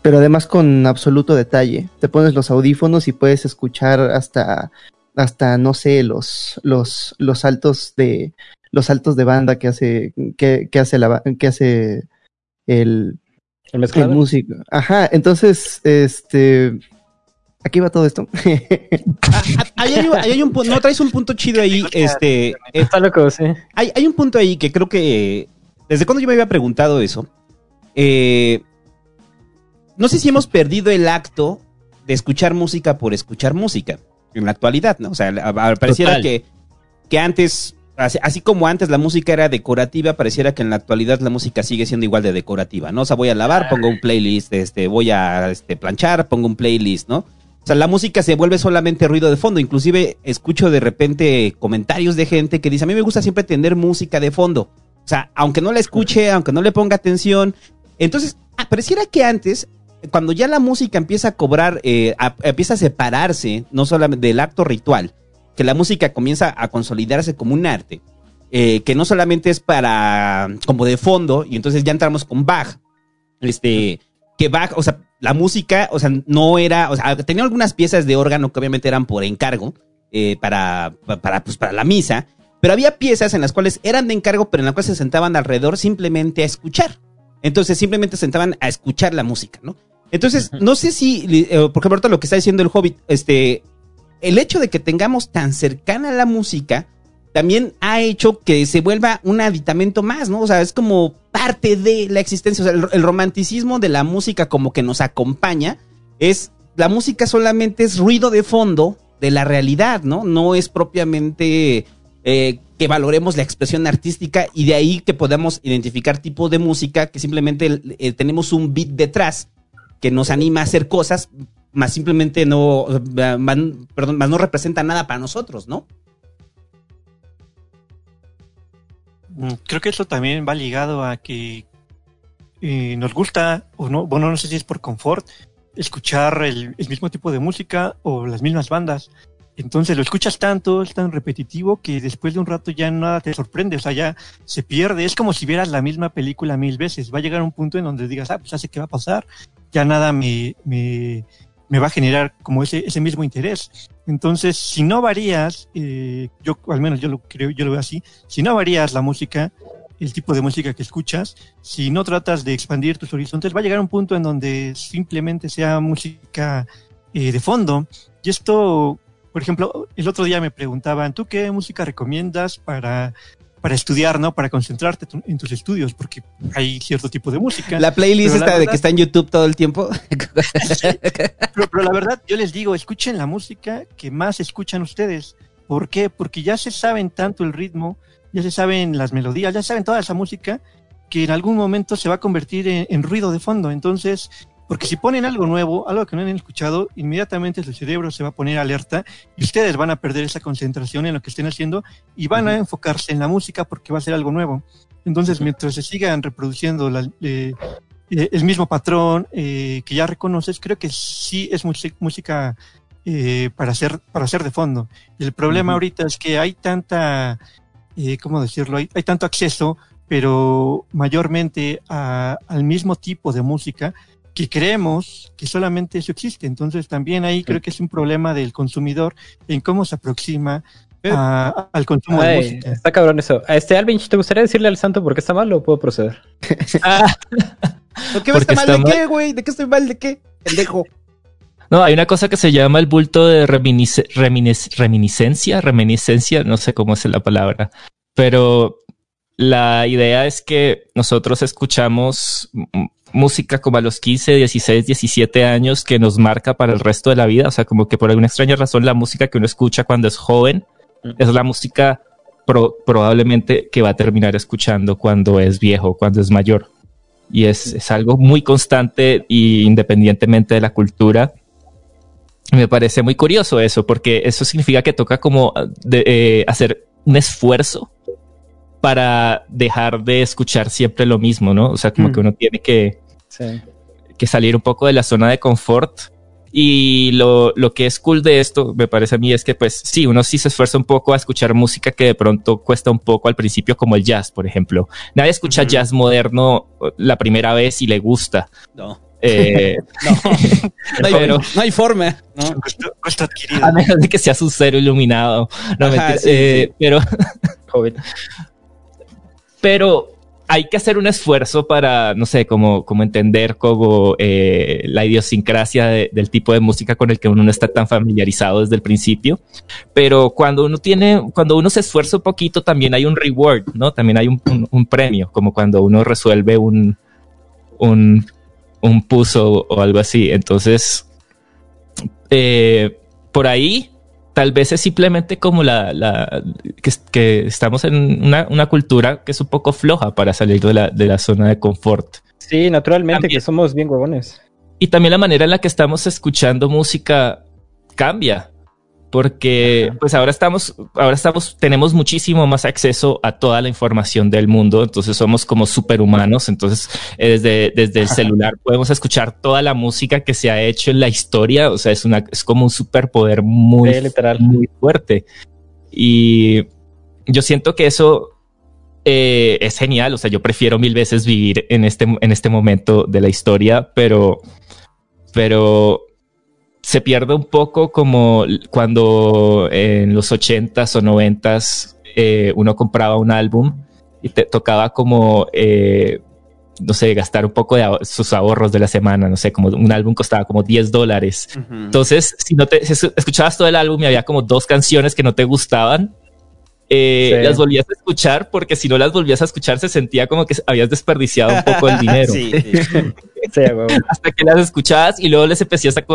pero además con absoluto detalle. Te pones los audífonos y puedes escuchar hasta, hasta no sé, los, los, los saltos de, los saltos de banda que hace, que, que hace la, que hace el, el, el músico. Ajá, entonces, este. Aquí va todo esto. ahí, hay, ahí hay un punto, no traes un punto chido ahí, este. Está loco, sí. Hay, hay un punto ahí que creo que. Desde cuando yo me había preguntado eso. Eh, no sé si hemos perdido el acto de escuchar música por escuchar música. En la actualidad, ¿no? O sea, pareciera que, que antes Así, así, como antes la música era decorativa, pareciera que en la actualidad la música sigue siendo igual de decorativa, ¿no? O sea, voy a lavar, pongo un playlist, este, voy a este, planchar, pongo un playlist, ¿no? O sea, la música se vuelve solamente ruido de fondo. Inclusive escucho de repente comentarios de gente que dice, a mí me gusta siempre tener música de fondo. O sea, aunque no la escuche, aunque no le ponga atención. Entonces, ah, pareciera que antes, cuando ya la música empieza a cobrar, eh, a, empieza a separarse, no solamente del acto ritual, que la música comienza a consolidarse como un arte, eh, que no solamente es para como de fondo, y entonces ya entramos con Bach, este, que Bach, o sea, la música, o sea, no era, o sea, tenía algunas piezas de órgano que obviamente eran por encargo, eh, para, para, pues, para la misa, pero había piezas en las cuales eran de encargo, pero en las cuales se sentaban alrededor simplemente a escuchar. Entonces simplemente se sentaban a escuchar la música, ¿no? Entonces, no sé si, eh, por ejemplo, ahorita lo que está diciendo el Hobbit, este, el hecho de que tengamos tan cercana la música también ha hecho que se vuelva un aditamento más, ¿no? O sea, es como parte de la existencia. O sea, el, romanticismo de la música como que nos acompaña es, la música solamente es ruido de fondo de la realidad, ¿no? No es propiamente eh, que valoremos la expresión artística y de ahí que podamos identificar tipo de música que simplemente eh, tenemos un beat detrás que nos anima a hacer cosas más simplemente no, man, perdón, más no representa nada para nosotros, ¿no? Mm, Creo que eso también va ligado a que eh, nos gusta, o no, bueno, no sé si es por confort, escuchar el, el, mismo tipo de música o las mismas bandas. Entonces lo escuchas tanto, es tan repetitivo que después de un rato ya nada te sorprende, o sea, ya se pierde. Es como si vieras la misma película mil veces. Va a llegar un punto en donde digas, ah, pues ya sé qué va a pasar, ya nada me, me va a generar como ese, ese mismo interés. Entonces, si no varías, eh, yo al menos yo lo creo, yo lo veo así, si no varías la música, el tipo de música que escuchas, si no tratas de expandir tus horizontes, va a llegar un punto en donde simplemente sea música eh, de fondo. Y esto, por ejemplo, el otro día me preguntaban, ¿tú qué música recomiendas para, para estudiar, ¿no? Para concentrarte tu- en tus estudios, porque hay cierto tipo de música. La playlist esta de que está en YouTube todo el tiempo. Pero, pero la verdad, yo les digo, escuchen la música que más escuchan ustedes. ¿Por qué? Porque ya se saben tanto el ritmo, ya se saben las melodías, ya se saben toda esa música que en algún momento se va a convertir en, en ruido de fondo. Entonces, porque si ponen algo nuevo, algo que no han escuchado, inmediatamente su cerebro se va a poner alerta y ustedes van a perder esa concentración en lo que estén haciendo y van a enfocarse en la música porque va a ser algo nuevo. Entonces, mientras se sigan reproduciendo la- eh, eh, el mismo patrón eh, que ya reconoces, creo que sí es música eh, para hacer para hacer de fondo. El problema ahorita es que hay tanta, ¿cómo decirlo? Hay, hay tanto acceso, pero mayormente a- al mismo tipo de música que creemos que solamente eso existe. Entonces también ahí creo que es un problema del consumidor en cómo se aproxima a- al consumo de música. está cabrón eso. A este Alvin, ¿te gustaría decirle al santo por qué está mal o puedo proceder? ¿Por qué Porque está mal está de mal. qué, güey? ¿De qué estoy mal de qué? Pendejo. No, hay una cosa que se llama el bulto de reminice- reminic- reminiscencia, reminiscencia, no sé cómo es la palabra, pero la idea es que nosotros escuchamos música como a los 15, 16, 17 años que nos marca para el resto de la vida, o sea, como que por alguna extraña razón la música que uno escucha cuando es joven es la música pro- probablemente que va a terminar escuchando cuando es viejo, cuando es mayor. Y es, es algo muy constante y independientemente de la cultura. Me parece muy curioso eso, porque eso significa que toca como ah, de- eh, hacer un esfuerzo para dejar de escuchar siempre lo mismo, ¿no? O sea, como Mm. que uno tiene que, Sí. que salir un poco de la zona de confort. Y lo, lo que es cool de esto, me parece a mí, es que pues sí, uno sí se esfuerza un poco a escuchar música que de pronto cuesta un poco al principio, como el jazz, por ejemplo. Nadie escucha Ujú. jazz moderno la primera vez y le gusta. No. Eh, No hay, Pero- no hay forma. ¿no? Adquirido. a menos de que seas un cero iluminado. No, Ajá, sí, Eh, sí. Pero, Joven. pero hay que hacer un esfuerzo para, no sé, como, como entender como eh, la idiosincrasia de- del tipo de música con el que uno no está tan familiarizado desde el principio. Pero cuando uno tiene, cuando uno se esfuerza un poquito, también hay un reward, ¿no? También hay un, un- un premio, como cuando uno resuelve un, un, un puzzle o algo así. Entonces, eh, por ahí, tal vez es simplemente como la, la que, que estamos en una, una cultura que es un poco floja para salir de la, de la zona de confort. Sí, naturalmente También. que somos bien huevones. Y también la manera en la que estamos escuchando música cambia. Porque Ajá. pues ahora estamos, ahora estamos, tenemos muchísimo más acceso a toda la información del mundo, entonces somos como superhumanos, entonces eh, desde, desde el celular podemos escuchar toda la música que se ha hecho en la historia, o sea, es una, es como un superpoder muy, Sí, literal. muy fuerte. Y yo siento que eso eh, es genial. O sea, yo prefiero mil veces vivir en este, en este momento de la historia, pero, pero se pierde un poco como cuando en los ochentas o noventas eh, uno compraba un álbum y te tocaba como, eh, no sé, gastar un poco de sus ahorros de la semana. No sé, como un álbum costaba como 10 dólares. Entonces, si no te si escuchabas todo el álbum y había como dos canciones que no te gustaban, eh, Sí. las volvías a escuchar porque si no las volvías a escuchar se sentía como que habías desperdiciado un poco el dinero. Sí, sí. Hasta que las escuchabas y luego les empecías a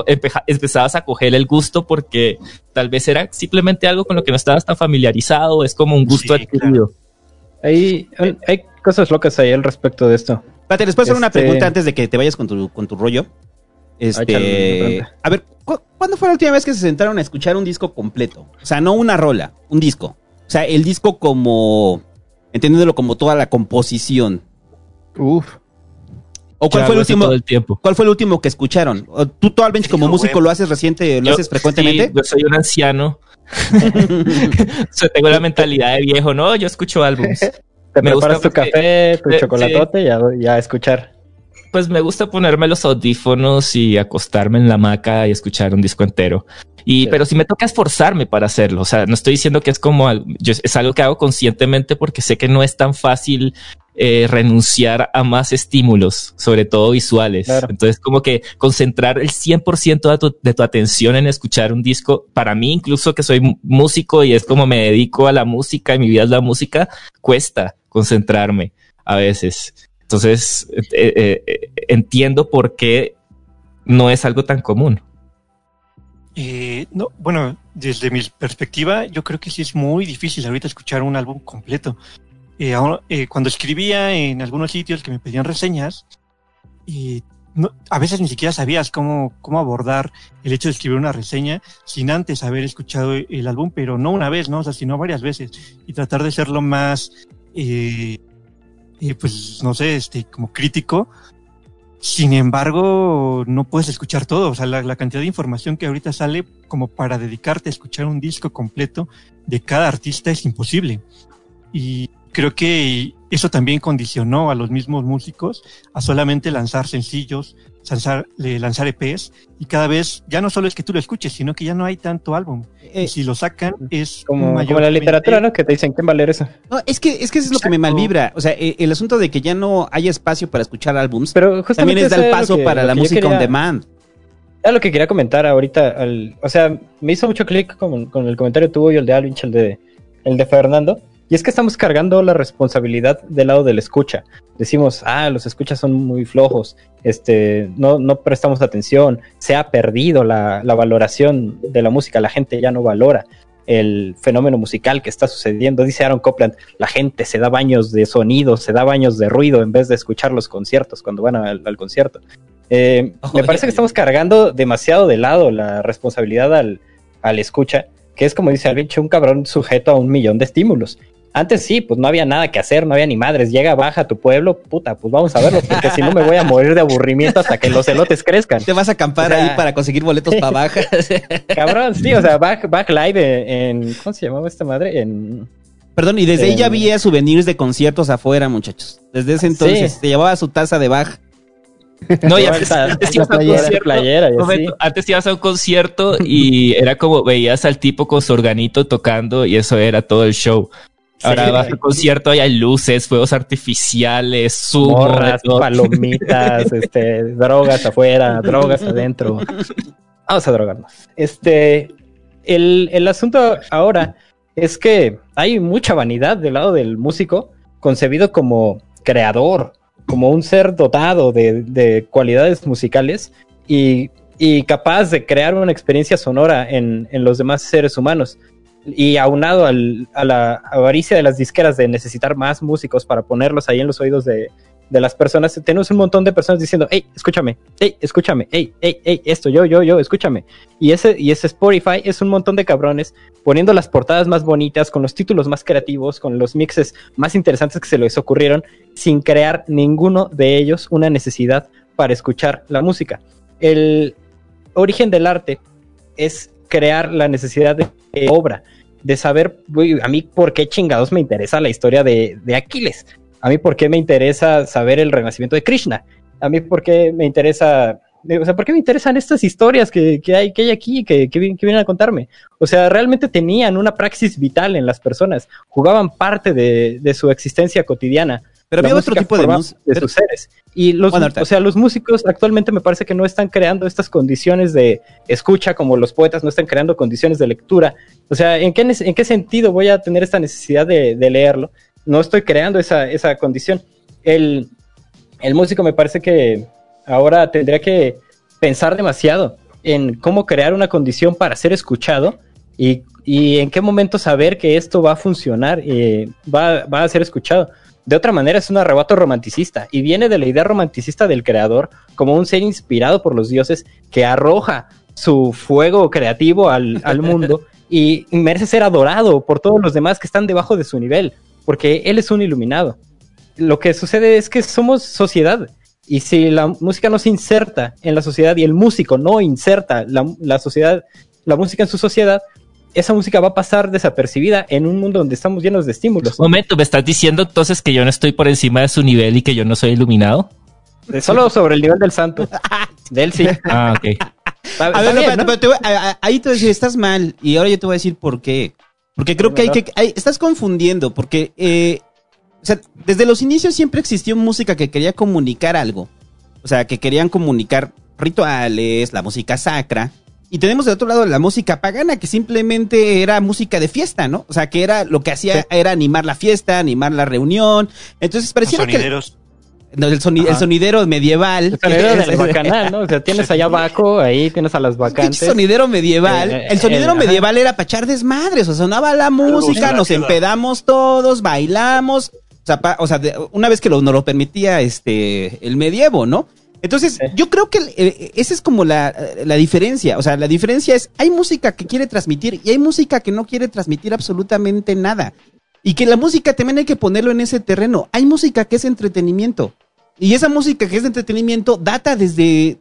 empezabas a coger el gusto porque tal vez era simplemente algo con lo que no estabas tan familiarizado, es como un gusto Sí, adquirido. Hay, hay cosas locas ahí al respecto de esto. Espérate, les puedo hacer una Este- pregunta antes de que te vayas con tu, con tu rollo. échale, Este, a ver, ¿cu- ¿cuándo fue la última vez que se sentaron a escuchar un disco completo? O sea, no una rola, un disco. O sea, el disco como, entendiéndolo como toda la composición. Uf. ¿O cuál fue el último? todo el tiempo. ¿Cuál fue el último que escucharon? ¿O ¿Tú, tú Albench, como músico, güey. lo haces reciente, lo Yo- haces frecuentemente? sí, yo soy un anciano o sea, tengo la mentalidad de viejo, no, yo escucho álbumes. Te Me preparas gusta tu porque- café, tu eh, chocolatote y, a, y a escuchar. Pues me gusta ponerme los audífonos y acostarme en la hamaca y escuchar un disco entero. Y, Sí. pero si me toca esforzarme para hacerlo, o sea, no estoy diciendo que es como, al- yo, es algo que hago conscientemente porque sé que no es tan fácil eh, renunciar a más estímulos, sobre todo visuales. Claro. Entonces, como que concentrar el 100% de tu, de tu atención en escuchar un disco, para mí, incluso que soy músico y es como me dedico a la música y mi vida es la música, cuesta concentrarme a veces. Entonces, eh, eh, eh, entiendo por qué no es algo tan común. Eh, no, bueno, desde mi perspectiva, yo creo que sí es muy difícil ahorita escuchar un álbum completo. Eh, cuando escribía en algunos sitios que me pedían reseñas, no, a veces ni siquiera sabías cómo, cómo abordar el hecho de escribir una reseña sin antes haber escuchado el álbum, pero no una vez, ¿no? O sea, sino varias veces. Y tratar de ser lo más, eh, pues, no sé, este, como crítico. Sin embargo, no puedes escuchar todo. O sea, la, la cantidad de información que ahorita sale como para dedicarte a escuchar un disco completo de cada artista es imposible. Y creo que eso también condicionó a los mismos músicos a solamente lanzar sencillos, lanzar, eh, lanzar EPs, y cada vez ya no solo es que tú lo escuches, sino que ya no hay tanto álbum. Eh, y si lo sacan es Como, como la literatura, ¿no? Que te dicen, ¿quién va a leer eso? no, es que, es que eso es lo que me malvibra. O sea, eh, el asunto de que ya no hay espacio para escuchar álbums Pero también es dar paso que- para la que música on demand. Era lo que quería comentar ahorita. al- o sea, me hizo mucho clic con, con el comentario tuyo y el de Alvinch, el de, el de Fernando. Y es que estamos cargando la responsabilidad del lado del escucha. Decimos, ah, los escuchas son muy flojos, este, no, no prestamos atención, se ha perdido la, la valoración de la música, la gente ya no valora el fenómeno musical que está sucediendo. Dice Aaron Copland, la gente se da baños de sonido, se da baños de ruido en vez de escuchar los conciertos cuando van al, al concierto. Eh, me parece que estamos cargando demasiado de lado la responsabilidad al, al escucha, que es como dice Alvinche, un cabrón sujeto a un millón de estímulos. Antes sí, pues no había nada que hacer, no había ni madres. Llega, baja a tu pueblo, puta, pues vamos a verlo, porque si no me voy a morir de aburrimiento hasta que los elotes crezcan. Te vas a acampar O sea- ahí para conseguir boletos para baja. Cabrón, sí, o sea, back, back live en, en- ¿Cómo se llamaba esta madre? En. Perdón, y desde ahí ya había souvenirs de conciertos afuera, muchachos. Desde ese entonces Sí. te llevaba su taza de Bach. No, y antes, antes ibas playera, playera y momento, antes ibas a un concierto y era como veías al tipo con su organito tocando y eso era todo el show. Ahora Sí. vas a concierto y hay luces, fuegos artificiales, todo. palomitas, este, drogas afuera, drogas adentro. Vamos a drogarnos. Este, el, el asunto ahora es que hay mucha vanidad del lado del músico, concebido como creador, como un ser dotado de, de cualidades musicales y, y capaz de crear una experiencia sonora en, en los demás seres humanos y aunado a la avaricia de las disqueras de necesitar más músicos para ponerlos ahí en los oídos de, de las personas, tenemos un montón de personas diciendo, hey, escúchame, hey, escúchame, hey, hey, hey, esto, yo, yo, yo, escúchame. Y ese, y ese Spotify es un montón de cabrones poniendo las portadas más bonitas, con los títulos más creativos, con los mixes más interesantes que se les ocurrieron, sin crear ninguno de ellos una necesidad para escuchar la música. El origen del arte es crear la necesidad de obra, de saber, a mí por qué chingados me interesa la historia de, de Aquiles, a mí por qué me interesa saber el renacimiento de Krishna, a mí por qué me interesa, o sea, por qué me interesan estas historias que, que hay, que hay aquí, que, que, que vienen a contarme. O sea, realmente tenían una praxis vital en las personas, jugaban parte de, de su existencia cotidiana. Pero había otro tipo de música. de sus seres. Y los, Bueno, o sea, los músicos actualmente me parece que no están creando estas condiciones de escucha como los poetas no están creando condiciones de lectura. O sea, ¿en qué, en qué sentido voy a tener esta necesidad de, de leerlo? No estoy creando esa, esa condición. El, el músico me parece que ahora tendría que pensar demasiado en cómo crear una condición para ser escuchado y, y en qué momento saber que esto va a funcionar, eh, va, va a ser escuchado. De otra manera es un arrebato romanticista y viene de la idea romanticista del creador como un ser inspirado por los dioses que arroja su fuego creativo al, al mundo y merece ser adorado por todos los demás que están debajo de su nivel, porque él es un iluminado. Lo que sucede es que somos sociedad y si la música no se inserta en la sociedad y el músico no inserta la, la sociedad, la música en su sociedad, esa música va a pasar desapercibida en un mundo donde estamos llenos de estímulos. Momento, ¿me estás diciendo entonces que yo no estoy por encima de su nivel y que yo no soy iluminado? De- Solo sobre el nivel del santo. De él sí. Ah, ok. Está- A ver, no, bien, espérate, ¿no? pero te voy- a- a- ahí te voy a decir, estás mal. Y ahora yo te voy a decir por qué. Porque creo que hay que. hay- estás confundiendo. Porque. eh, o sea, desde los inicios siempre existió música que quería comunicar algo. O sea, que querían comunicar rituales, la música sacra. Y tenemos del otro lado la música pagana, que simplemente era música de fiesta, ¿no? O sea, que era lo que hacía era animar la fiesta, animar la reunión. Entonces Los pareciera que. sonideros. No, el, soni- el sonidero medieval. El sonidero que del bacanal, ¿no? O sea, tienes allá Baco, ahí tienes a las vacantes. sonidero medieval. Eh, eh, el sonidero eh, ajá. medieval era para echar desmadres. O sea, sonaba la música, nos empedamos todos, bailamos. O sea, pa- o sea, de- una vez que lo, nos lo permitía este el medievo, ¿no? Entonces, Sí. yo creo que eh, esa es como la, la diferencia. O sea, la diferencia es, hay música que quiere transmitir y hay música que no quiere transmitir absolutamente nada. Y que la música también hay que ponerlo en ese terreno. Hay música que es entretenimiento. Y esa música que es de entretenimiento data desde,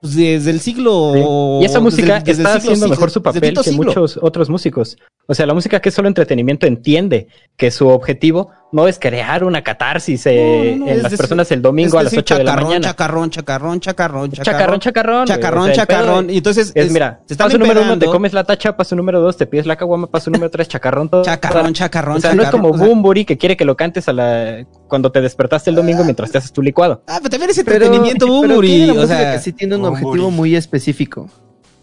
pues, desde el siglo... Sí. Y esa música desde- desde el está siglo haciendo mejor su papel que siglo. muchos otros músicos. O sea, la música que es solo entretenimiento entiende que su objetivo no es crear una catarsis eh, No, no, no, en es las decir- personas el domingo Es a las decir, 8 de la chacarrón, mañana. Chacarrón, chacarrón, chacarrón, Chacarrón, chacarrón. Chacarrón, chacarrón. Y entonces Es, mira, se están paso número uno, te comes la tacha, paso número dos, te pides la caguama, paso número tres, chacarrón, todo. Chacarrón, chacarrón, O sea, no es como Bumburi que quiere que lo cantes a la cuando te despertaste el domingo mientras te haces tu licuado. Ah, pero también es entretenimiento Bumburi, o música sea, que sí tiene un objetivo muy específico.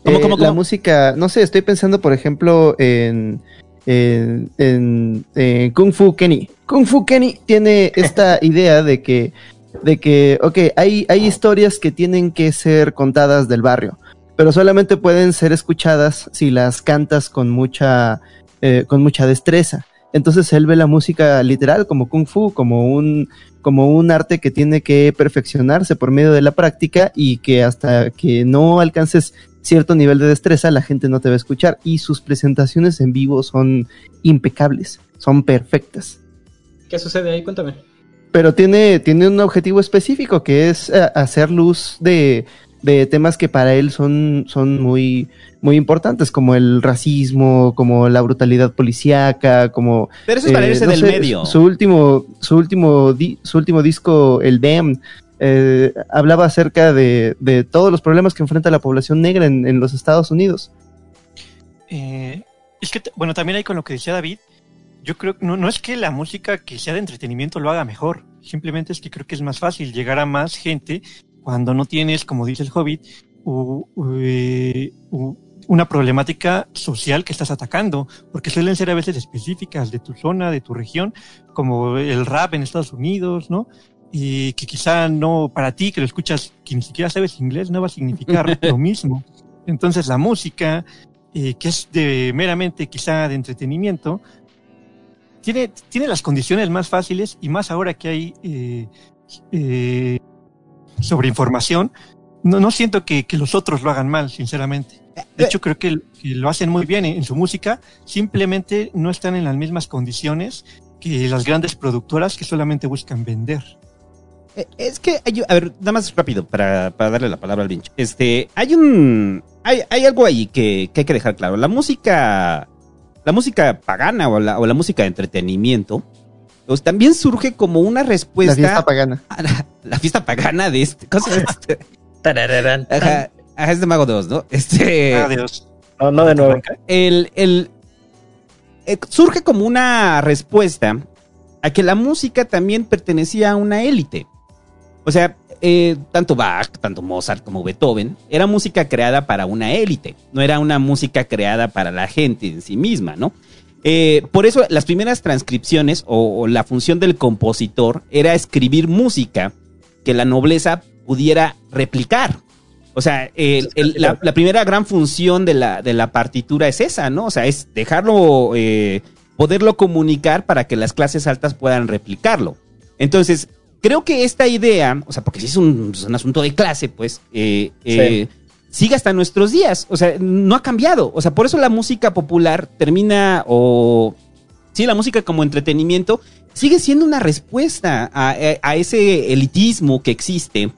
¿Cómo, Eh, cómo, La cómo? música, no sé, estoy pensando, por ejemplo, en, en, en- en Kung Fu Kenny. Kung Fu Kenny tiene esta idea de que, de que, ok, hay, hay historias que tienen que ser contadas del barrio, pero solamente pueden ser escuchadas si las cantas con mucha, eh, con mucha destreza. Entonces él ve la música literal como kung fu, como un, como un arte que tiene que perfeccionarse por medio de la práctica y que hasta que no alcances cierto nivel de destreza la gente no te va a escuchar y sus presentaciones en vivo son impecables, son perfectas. ¿Qué sucede ahí? Cuéntame. Pero tiene, tiene un objetivo específico que es eh, hacer luz de, de temas que para él son, son muy, muy importantes, como el racismo, como la brutalidad policíaca, como pero eso es para eh, irse no del sé, medio. Su último, su último, di- su último disco, el Damn, eh, hablaba acerca de, todos los problemas que enfrenta la población negra en, los Estados Unidos. Eh, es que, bueno, también hay con lo que decía David. Yo creo que no, no es que la música que sea de entretenimiento lo haga mejor. Simplemente es que creo que es más fácil llegar a más gente cuando no tienes, como dice el Hobbit, u- eh, una problemática social que estás atacando. Porque suelen ser a veces específicas de tu zona, de tu región, como el rap en Estados Unidos, ¿no? Y que quizá no, para ti que lo escuchas, que ni siquiera sabes inglés, no va a significar lo mismo. Entonces la música, eh, que es de meramente quizá de entretenimiento, tiene, tiene las condiciones más fáciles y más ahora que hay eh, eh, sobre información. No, no siento que, que los otros lo hagan mal, sinceramente. De hecho, creo que, que lo hacen muy bien en, en su música, simplemente no están en las mismas condiciones que las grandes productoras que solamente buscan vender. Eh, Es que, hay, a ver, nada más rápido para, para darle la palabra al Vinch. Este, hay un, hay, hay algo ahí que, que hay que dejar claro. La música, la música pagana o la, o la música de entretenimiento, pues también surge como una respuesta la fiesta pagana. a la, la fiesta pagana de este, ¿cómo se llama este? Tarararán. Ajá, ajá, es de Mago 2, ¿no? Este, Adiós. No, no de nuevo. el, el, eh, surge como una respuesta a que la música también pertenecía a una élite. O sea, eh, tanto Bach, tanto Mozart como Beethoven, era música creada para una élite, no era una música creada para la gente en sí misma, ¿no? Eh, por eso las primeras transcripciones o, o la función del compositor era escribir música que la nobleza pudiera replicar. O sea, el- el- la, la primera gran función de la, de la partitura es esa, ¿no? O sea, es dejarlo, eh, poderlo comunicar para que las clases altas puedan replicarlo. Entonces, creo que esta idea, o sea, porque si es un, es un asunto de clase, pues, eh, eh, sigue hasta nuestros días. O sea, no ha cambiado. O sea, por eso la música popular termina o... Sí, la música como entretenimiento sigue siendo una respuesta a, a- a ese elitismo que existe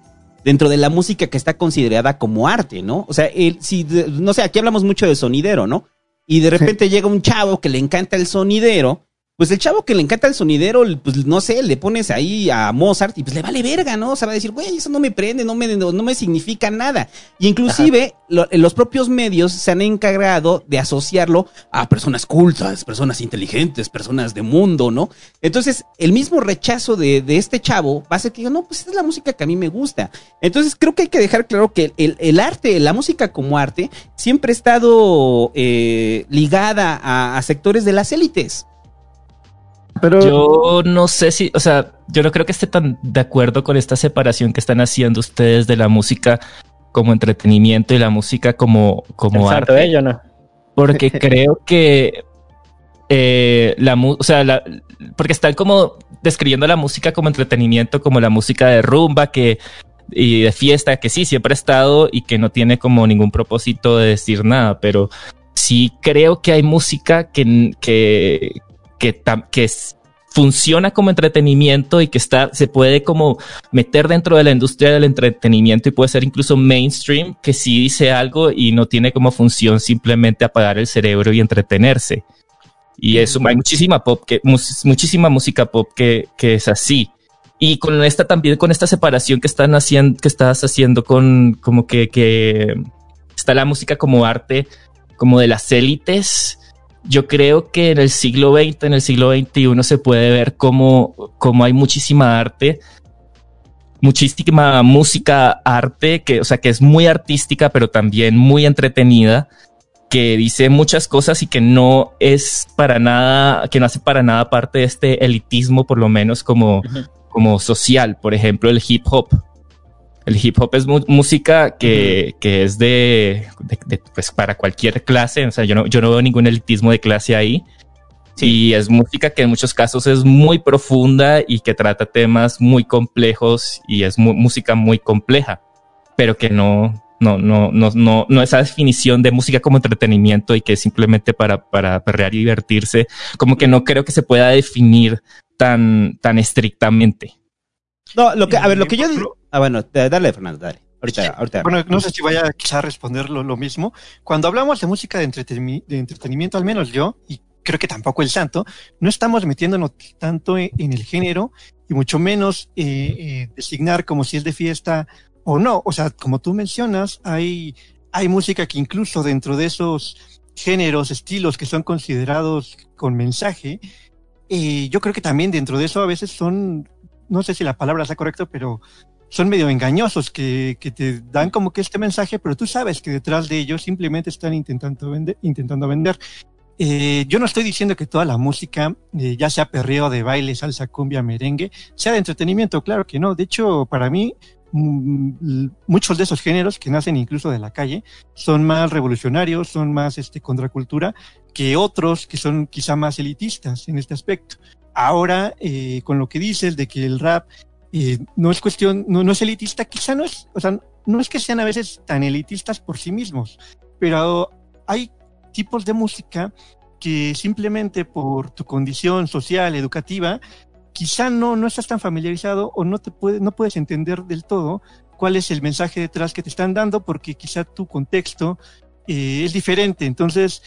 dentro de la música que está considerada como arte, ¿no? O sea, el, si, no sé, aquí hablamos mucho de sonidero, ¿no? y de repente llega un chavo que le encanta el sonidero, pues el chavo que le encanta el sonidero, pues no sé, le pones ahí a Mozart y pues le vale verga, ¿no? O sea, va a decir, güey, eso no me prende, no me, no, me significa nada. Y inclusive lo- los propios medios se han encargado de asociarlo a personas cultas, personas inteligentes, personas de mundo, ¿no? Entonces, el mismo rechazo de, de este chavo va a ser que diga, no, pues esta es la música que a mí me gusta. Entonces, creo que hay que dejar claro que el, el arte, la música como arte, siempre ha estado eh, ligada a, a sectores de las élites. Pero Yo no sé si, o sea, yo no creo que esté tan de acuerdo con esta separación que están haciendo ustedes de la música como entretenimiento y la música como, como arte. ¿no? Porque creo que eh, la o sea, la- porque están como describiendo la música como entretenimiento, como la música de rumba que y de fiesta, que sí, siempre ha estado y que no tiene como ningún propósito de decir nada, pero sí creo que hay música que, que, que, que es- funciona como entretenimiento y que está, se puede como meter dentro de la industria del entretenimiento y puede ser incluso mainstream, que sí dice algo y no tiene como función simplemente apagar el cerebro y entretenerse. Y eso, hay muchísima pop, que, muchísima música pop que, que es así. Y con esta también, con esta separación que están haciendo, que estás haciendo con como que, que está la música como arte, como de las élites. Yo creo que en el siglo XX, en el siglo XXI se puede ver como, como hay muchísima arte, muchísima música arte, que, o sea, que es muy artística, pero también muy entretenida, que dice muchas cosas y que no es para nada, que no hace para nada parte de este elitismo, por lo menos como, como social. Por ejemplo, el hip hop. El hip hop es música que, que es de, de- de, pues para cualquier clase. O sea, yo no, yo no veo ningún elitismo de clase ahí. Y es música que en muchos casos es muy profunda y que trata temas muy complejos y es música muy compleja, pero que no, no, no, no, no, no esa definición de música como entretenimiento y que es simplemente para, para perrear y divertirse, como que no creo que se pueda definir tan, tan estrictamente. No, lo que, a ver, lo que yo digo. Ah, bueno, dale, Fernando, dale. Ahorita, ahorita. Bueno, no sé si vaya quizá a responder lo, lo mismo. Cuando hablamos de música de, entreteni- de entretenimiento, al menos yo, y creo que tampoco el santo, no estamos metiéndonos tanto en, en el género y mucho menos eh, eh, designar como si es de fiesta o no. O sea, como tú mencionas, hay, hay música que incluso dentro de esos géneros, estilos que son considerados con mensaje, eh, yo creo que también dentro de eso a veces son, no sé si la palabra sea correcta, pero son medio engañosos, que, te dan como que este mensaje, pero tú sabes que detrás de ellos simplemente están intentando vender. Intentando vender. Eh, yo no estoy diciendo que toda la música, eh, ya sea perreo de baile, salsa, cumbia, merengue, sea de entretenimiento, claro que no. De hecho, para mí, mm, muchos de esos géneros que nacen incluso de la calle son más revolucionarios, son más este, contracultura que otros que son quizá más elitistas en este aspecto. Ahora, eh, con lo que dices de que el rap eh, no es cuestión, no, no es elitista, quizá no es, o sea, no es que sean a veces tan elitistas por sí mismos, pero hay tipos de música que simplemente por tu condición social, educativa, quizá no, no estás tan familiarizado o no te puede, no puedes entender del todo cuál es el mensaje detrás que te están dando porque quizá tu contexto eh, es diferente. Entonces,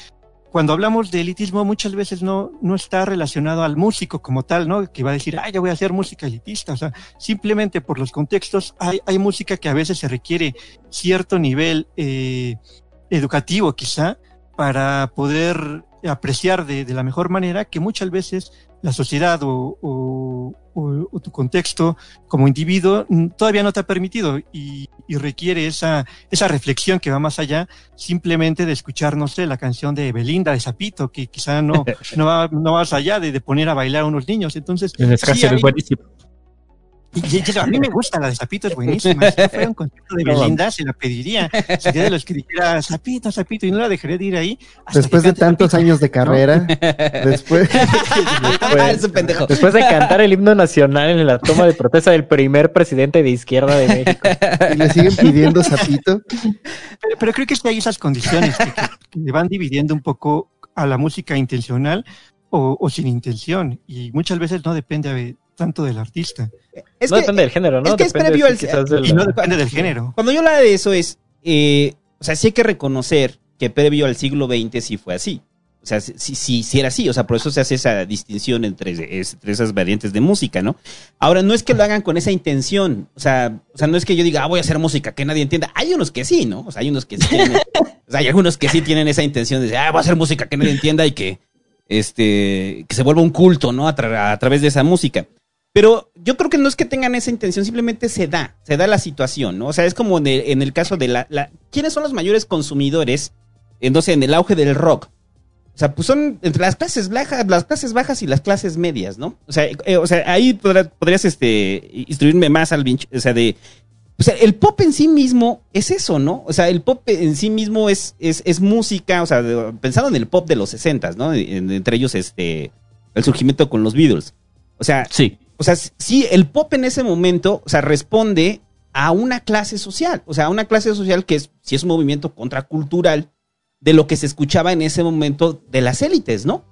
cuando hablamos de elitismo, muchas veces no, no está relacionado al músico como tal, ¿no? Que va a decir, ah, yo voy a hacer música elitista. O sea, simplemente por los contextos, hay, hay música que a veces se requiere cierto nivel eh, educativo, quizá, para poder apreciar de, de la mejor manera que muchas veces la sociedad o, o- o- o tu contexto como individuo todavía no te ha permitido y, y requiere esa, esa reflexión que va más allá simplemente de escuchar, no sé, la canción de Belinda, de Zapito, que quizá no, no, va, no vas allá de, de poner a bailar a unos niños. Entonces, sí hay- y- a mí me gusta la de Zapito, es buenísima. Si yo fuera un concierto de Belinda, se la pediría. Sería de los que dijera Zapito, Zapito, y no la dejaría de ir ahí. Después de tantos Zapito. años de carrera, después. Después de cantar el himno nacional en la toma de protesta del primer presidente de izquierda de México. y le siguen pidiendo sapito. Pero, pero creo que es que hay esas condiciones que, que- que van dividiendo un poco a la música intencional o, o sin intención. Y muchas veces no depende de- tanto del artista. Es no que, depende del género, ¿no? es que es Depende, previo sí, al- de Y la- no depende del género. Cuando yo hablo de eso es, eh, o sea, sí hay que reconocer que previo al siglo XX sí fue así. O sea, sí, sí, sí era así. O sea, por eso se hace esa distinción entre, es- entre esas variantes de música, ¿no? Ahora, no es que lo hagan con esa intención. O sea, o sea, no es que yo diga, ah, voy a hacer música que nadie entienda. Hay unos que sí, ¿no? O sea, hay unos que sí tienen, o sea, hay algunos que sí tienen esa intención de decir, ah, voy a hacer música que nadie entienda y que, este, que se vuelva un culto, ¿no? A, tra- a través de esa música. Pero yo creo que no es que tengan esa intención, simplemente se da, se da la situación, ¿no? O sea, es como en el, en caso de la, ¿Quiénes son los mayores consumidores, entonces, en el auge del rock? O sea, pues son entre las clases bajas, las clases bajas y las clases medias, ¿no? O sea, eh, o sea ahí podrá- podrías este, instruirme más, Alvin, o sea, de... O sea, el pop en sí mismo es eso, ¿no? O sea, el pop en sí mismo es, es, es música, o sea, de- pensando en el pop de los 60, ¿no? En- entre ellos, este, el surgimiento con los Beatles. O sea, Sí. O sea, sí, el pop en ese momento, o sea, responde a una clase social, o sea, a una clase social que es, si es un movimiento contracultural de lo que se escuchaba en ese momento de las élites, ¿no?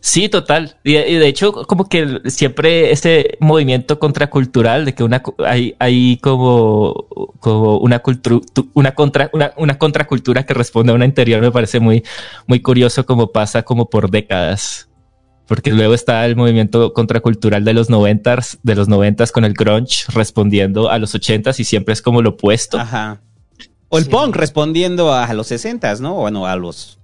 Sí, total. Y, de hecho, como que siempre ese movimiento contracultural de que una hay, hay como, como una cultura, una contra, una, una contracultura que responde a una interior me parece muy, muy curioso como pasa como por décadas. Porque luego está el movimiento contracultural de los noventas, de los noventas con el grunge respondiendo a los ochentas y siempre es como lo opuesto. Ajá. O el Sí. punk respondiendo a los 60, ¿no? Bueno, a los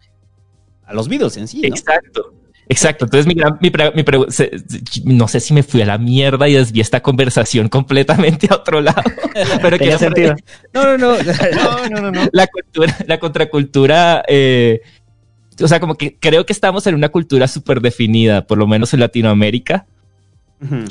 a los Beatles en sí, ¿no? Exacto. Exacto. Entonces, mi, gran- mi, pre- mi se- se- no sé si me fui a la mierda y desvié esta conversación completamente a otro lado. Pero sentido. No, no, no. No, no, no, no. la cultura, la contracultura, eh, o sea, como que creo que estamos en una cultura súper definida, por lo menos en Latinoamérica.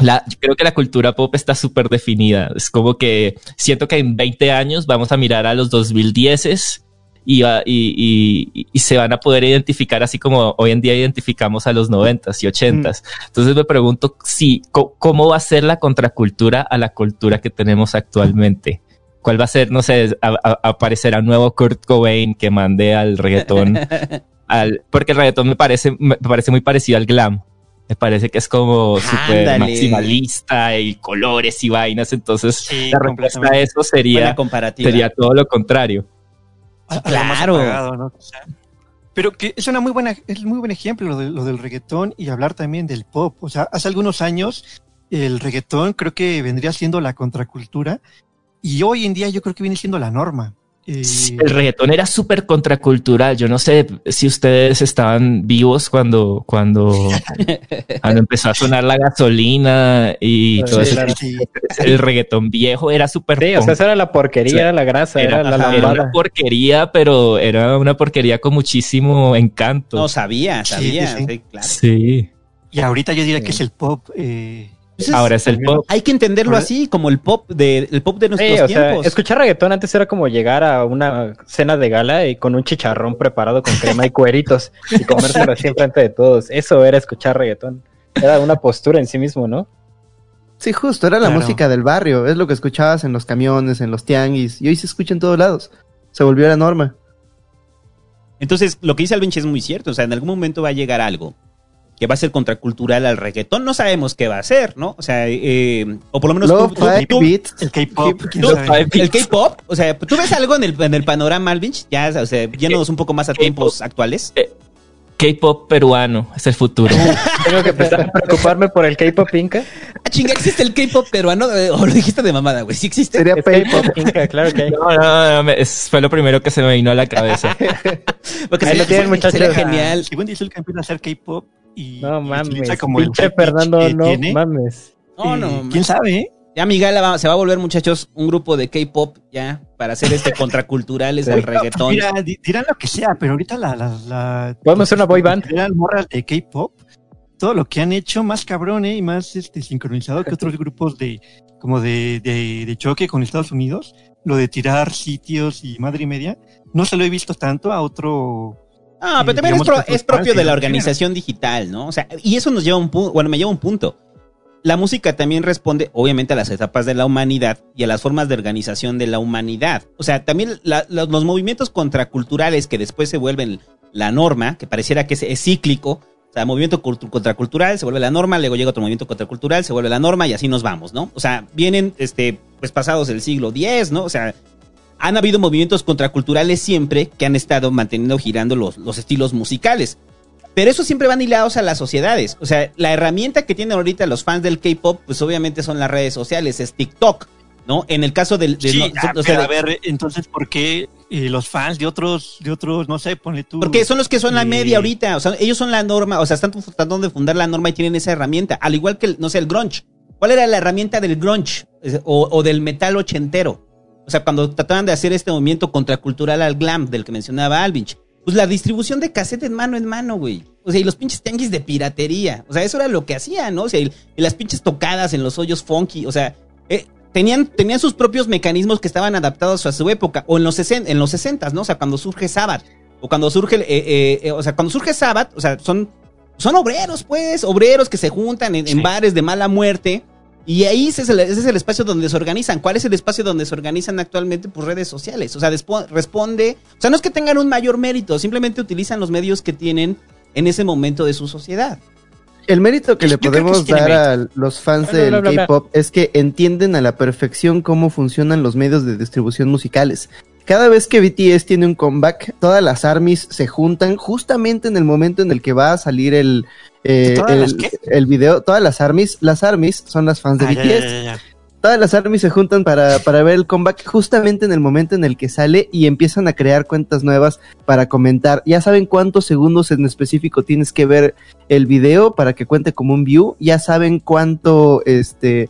La, yo creo que la cultura pop está súper definida. Es como que siento que en 20 años vamos a mirar a los 2010s y, y, y- y se van a poder identificar así como hoy en día identificamos a los 90s y 80s. Entonces me pregunto si, ¿cómo va a ser la contracultura a la cultura que tenemos actualmente? ¿Cuál va a ser, no sé, a- a- aparecerá un nuevo Kurt Cobain que mande al reggaetón? al, porque el reggaetón me parece, me parece muy parecido al glam. Me parece que es como súper maximalista y colores y vainas. Entonces, Sí, la respuesta a eso sería, sería todo lo contrario. A- algo más claro. apagado, ¿no? Quizá. Pero que es una muy buena, es muy buen ejemplo lo, de- lo del reggaetón y hablar también del pop. O sea, hace algunos años el reggaetón creo que vendría siendo la contracultura y hoy en día yo creo que viene siendo la norma. El reggaetón era súper contracultural. Yo no sé si ustedes estaban vivos cuando, cuando, cuando empezó a sonar la gasolina y Sí, todo eso. claro. sí, El reggaetón viejo era súper Sí, o sea, esa era la porquería, era la grasa, Era, era, la era una porquería, pero era una porquería con muchísimo encanto. No, sabía, Sí, sabía. sí, sí. sí, claro. sí. y ahorita yo diría Sí. que es el pop. eh, Entonces, Ahora es el pop. Hay que entenderlo así, como el pop de, el pop de nuestros Sí, o sea, tiempos. escuchar reggaetón antes era como llegar a una cena de gala y con un chicharrón preparado con crema y cueritos y comérselo así enfrente de todos. Eso era escuchar reggaetón. Era una postura en sí mismo, ¿no? Sí, justo, era la Claro. música del barrio, es lo que escuchabas en los camiones, en los tianguis, y hoy se escucha en todos lados. Se volvió la norma. Entonces, lo que dice Alvinch es muy cierto. O sea, en algún momento va a llegar algo que va a ser contracultural al reggaetón. No sabemos qué va a ser, ¿no? O sea, eh, o por lo menos Lo tú- tú- fi tú- beats. el K-pop. el K-pop, o sea, tú ves algo en el, en el panorama, Alvinch, ya, o sea, yéndonos un poco más a tiempos actuales. K-pop peruano es el futuro. Tengo que empezar a preocuparme por el K-pop Inca. Ah, chinga, ¿existe el K-pop peruano? Eh, O lo dijiste de mamada, güey. ¿Sí existe? Sería. K-pop Inca, claro que hay. No, no, no, me- es- fue lo primero que se me vino a la cabeza. Porque Ahí sería, lo tienen, muchachos. sería genial. Según dice el que empieza a hacer K-pop y No mames. como el Pinche Fernando, no tiene. mames. No, Eh, no, ¿Quién sabe? eh? Ya Miguel va- se va a volver, muchachos, un grupo de K-pop ya para hacer este contraculturales del reggaetón. mira, di- dirán lo que sea, pero ahorita la, la, la- Podemos hacer una boy band. Morras de K-pop, todo lo que han hecho más cabrón ¿eh? y más este sincronizado que otros grupos de como de, de, de choque con Estados Unidos, lo de tirar sitios y madre y media, no se lo he visto tanto a otro Ah, pero también es, pro- propio de la organización digital, ¿no? O sea, y eso nos lleva a un punto, bueno, me lleva a un punto. La música también responde, obviamente, a las etapas de la humanidad y a las formas de organización de la humanidad. O sea, también la- la- los movimientos contraculturales que después se vuelven la norma, que pareciera que es, es cíclico. O sea, movimiento cultu- contracultural se vuelve la norma, luego llega otro movimiento contracultural, se vuelve la norma y así nos vamos, ¿no? O sea, vienen, este, pues pasados el siglo X, ¿no? O sea, han habido movimientos contraculturales siempre que han estado manteniendo girando los, los estilos musicales. Pero eso siempre van hilados a las sociedades. O sea, la herramienta que tienen ahorita los fans del K-pop, pues obviamente son las redes sociales, es TikTok, ¿no? En el caso del. de- Sí, no, ah, o sea, pero de- a ver, entonces, ¿por qué eh, los fans de otros, de otros, no sé, ponle tú? Porque son los que son la eh, media ahorita. O sea, ellos son la norma. O sea, están tratando de fundar la norma y tienen esa herramienta. Al igual que, el, no sé, el grunge. ¿Cuál era la herramienta del grunge? O del metal ochentero. O sea, cuando trataban de hacer este movimiento contracultural al glam del que mencionaba Alvinch. Pues la distribución de cassette en mano en mano, güey. O sea, y los pinches tianguis de piratería. O sea, eso era lo que hacían, ¿no? O sea, y, y las pinches tocadas en los hoyos funky. O sea, eh, tenían, tenían sus propios mecanismos que estaban adaptados a su época. O en los, sesen- en los 60, ¿no? O sea, cuando surge Sabbath. O cuando surge, eh, eh, eh, o sea, cuando surge Sabbath, o sea, son, son obreros, pues, obreros que se juntan en, bares de mala muerte. Y ahí ese es, el, ese es el espacio donde se organizan. ¿Cuál es el espacio donde se organizan actualmente? Pues redes sociales. O sea, despo- responde. O sea, no es que tengan un mayor mérito, simplemente utilizan los medios que tienen en ese momento de su sociedad. El mérito que le que podemos dar a los fans Bla, bla, del bla. K-pop es que entienden a la perfección cómo funcionan los medios de distribución musicales. Cada vez que BTS tiene un comeback, todas las armies se juntan justamente en el momento en el que va a salir el, eh, ¿Todas las el, qué? el video. Todas las armies, las armies son las fans de Ah, BTS. ya, ya, ya. Todas las armies se juntan para, para ver el comeback justamente en el momento en el que sale y empiezan a crear cuentas nuevas para comentar. Ya saben cuántos segundos en específico tienes que ver el video para que cuente como un view. Ya saben cuánto, este,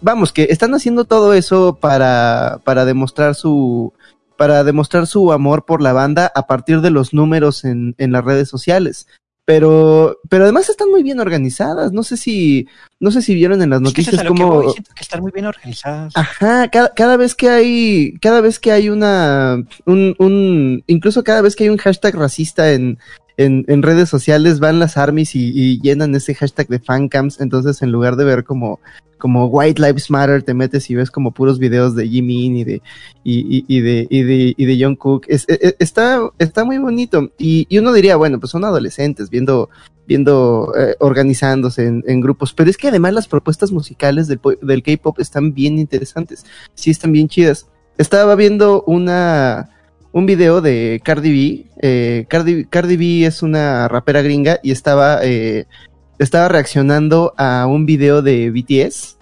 vamos, que están haciendo todo eso para, para demostrar su, para demostrar su amor por la banda a partir de los números en, en las redes sociales. Pero, pero además están muy bien organizadas. No sé si, no sé si vieron en las Es que es noticias lo que cómo, voy, siento que están muy bien organizadas. Ajá, cada, cada vez que hay, cada vez que hay una, un, un, incluso cada vez que hay un hashtag racista en, en, en redes sociales van las armies y, llenan ese hashtag de fancams, entonces en lugar de ver como, como White Lives Matter, te metes y ves como puros videos de Jimin y de, y, y, de, y de, y de Jungkook. Es, e- e- está, está muy bonito. Y, uno diría, bueno, pues son adolescentes viendo, viendo, eh, organizándose en, en grupos. Pero es que además las propuestas musicales del, del K-pop están bien interesantes. Sí, están bien chidas. Estaba viendo una, un video de Cardi B. Eh, Cardi, Cardi B es una rapera gringa y estaba, eh, estaba reaccionando a un video de BTS.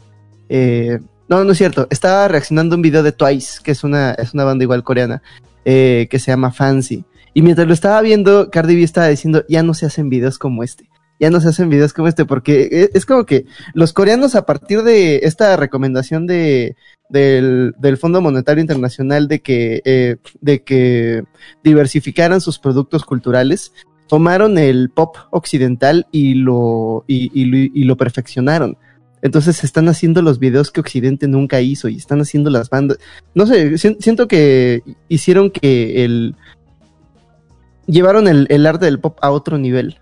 Eh, no, no es cierto. Estaba reaccionando a un video de Twice, que es una, es una banda igual coreana, eh, que se llama Fancy. Y mientras lo estaba viendo, Cardi B estaba diciendo, ya no se hacen videos como este. Ya no se hacen videos como este, porque e- es como que los coreanos a partir de esta recomendación de, del, del Fondo Monetario Internacional de que, eh, de que diversificaran sus productos culturales, tomaron el pop occidental y lo, y, lo, perfeccionaron. Entonces están haciendo los videos que Occidente nunca hizo y están haciendo las bandas. No sé, si- siento que hicieron que el... Llevaron el arte del pop a otro nivel.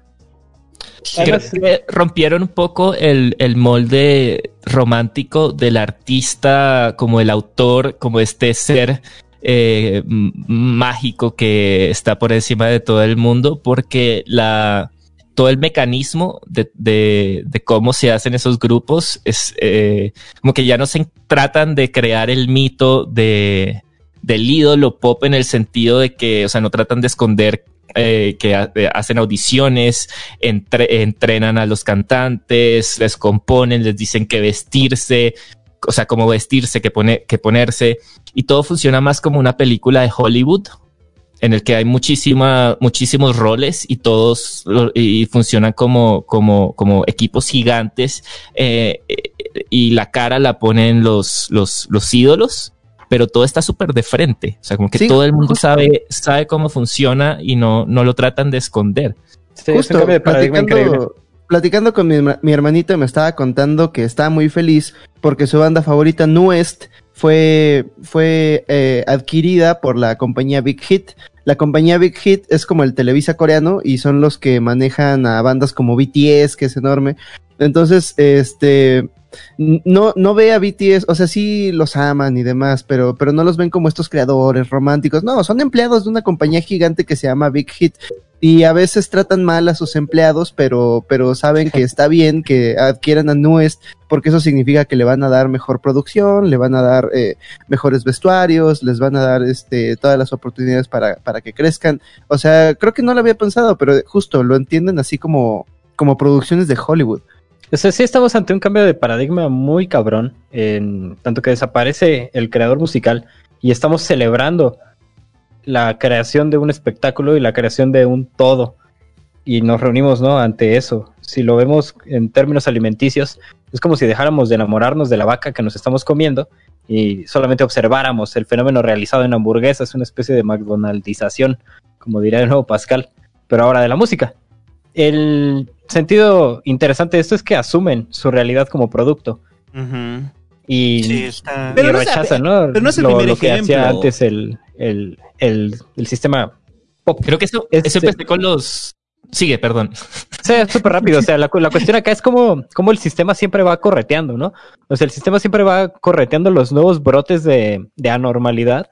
Creo Además- que rompieron un poco el, el molde romántico del artista, como el autor, como este ser eh, mágico que está por encima de todo el mundo, porque la todo el mecanismo de, de- de cómo se hacen esos grupos es eh, como que ya no se tratan de crear el mito de del ídolo pop en el sentido de que, o sea, no tratan de esconder eh, que eh, hacen audiciones, entre- entrenan a los cantantes, les componen, les dicen qué vestirse, o sea, cómo vestirse, qué, pone, qué ponerse, y todo funciona más como una película de Hollywood, en el que hay muchísima, muchísimos roles y todos y funcionan como, como, como equipos gigantes, eh, y la cara la ponen los, los, los ídolos. Pero todo está súper de frente. O sea, como que Sí, todo el mundo justo. sabe, sabe cómo funciona y no, no lo tratan de esconder. Sí, es un cambio de paradigma increíble. platicando, platicando con mi, mi hermanito me estaba contando que está muy feliz porque su banda favorita Nuest fue, fue eh, adquirida por la compañía Big Hit. La compañía Big Hit es como el Televisa coreano y son los que manejan a bandas como BTS, que es enorme. Entonces, este, no, no ve a BTS, o sea, sí los aman y demás, pero, pero no los ven como estos creadores románticos. No, son empleados de una compañía gigante que se llama Big Hit. Y a veces tratan mal a sus empleados, pero, pero saben que está bien que adquieran a Nuest, porque eso significa que le van a dar mejor producción, le van a dar eh, mejores vestuarios, les van a dar este, todas las oportunidades para, para que crezcan. O sea, creo que no lo había pensado, pero justo lo entienden así como, como producciones de Hollywood. O sea, sí estamos ante un cambio de paradigma muy cabrón, en tanto que desaparece el creador musical y estamos celebrando la creación de un espectáculo y la creación de un todo. Y nos reunimos, ¿no? Ante eso. Si lo vemos en términos alimenticios, es como si dejáramos de enamorarnos de la vaca que nos estamos comiendo y solamente observáramos el fenómeno realizado en hamburguesas, una especie de McDonaldización, como diría de nuevo Pascal, pero ahora de la música. El sentido interesante de esto es que asumen su realidad como producto y, Sí, está. y Pero no es- rechazan, ¿no? pero no es el lo, primer lo que hacía ejemplo. antes el, el, el, el sistema pop. Creo que eso, Este- eso empecé con los. Sigue, perdón. O sea, es súper rápido. O sea, la, la cuestión acá es como, como el sistema siempre va correteando, ¿no? O sea, el sistema siempre va correteando los nuevos brotes de, de anormalidad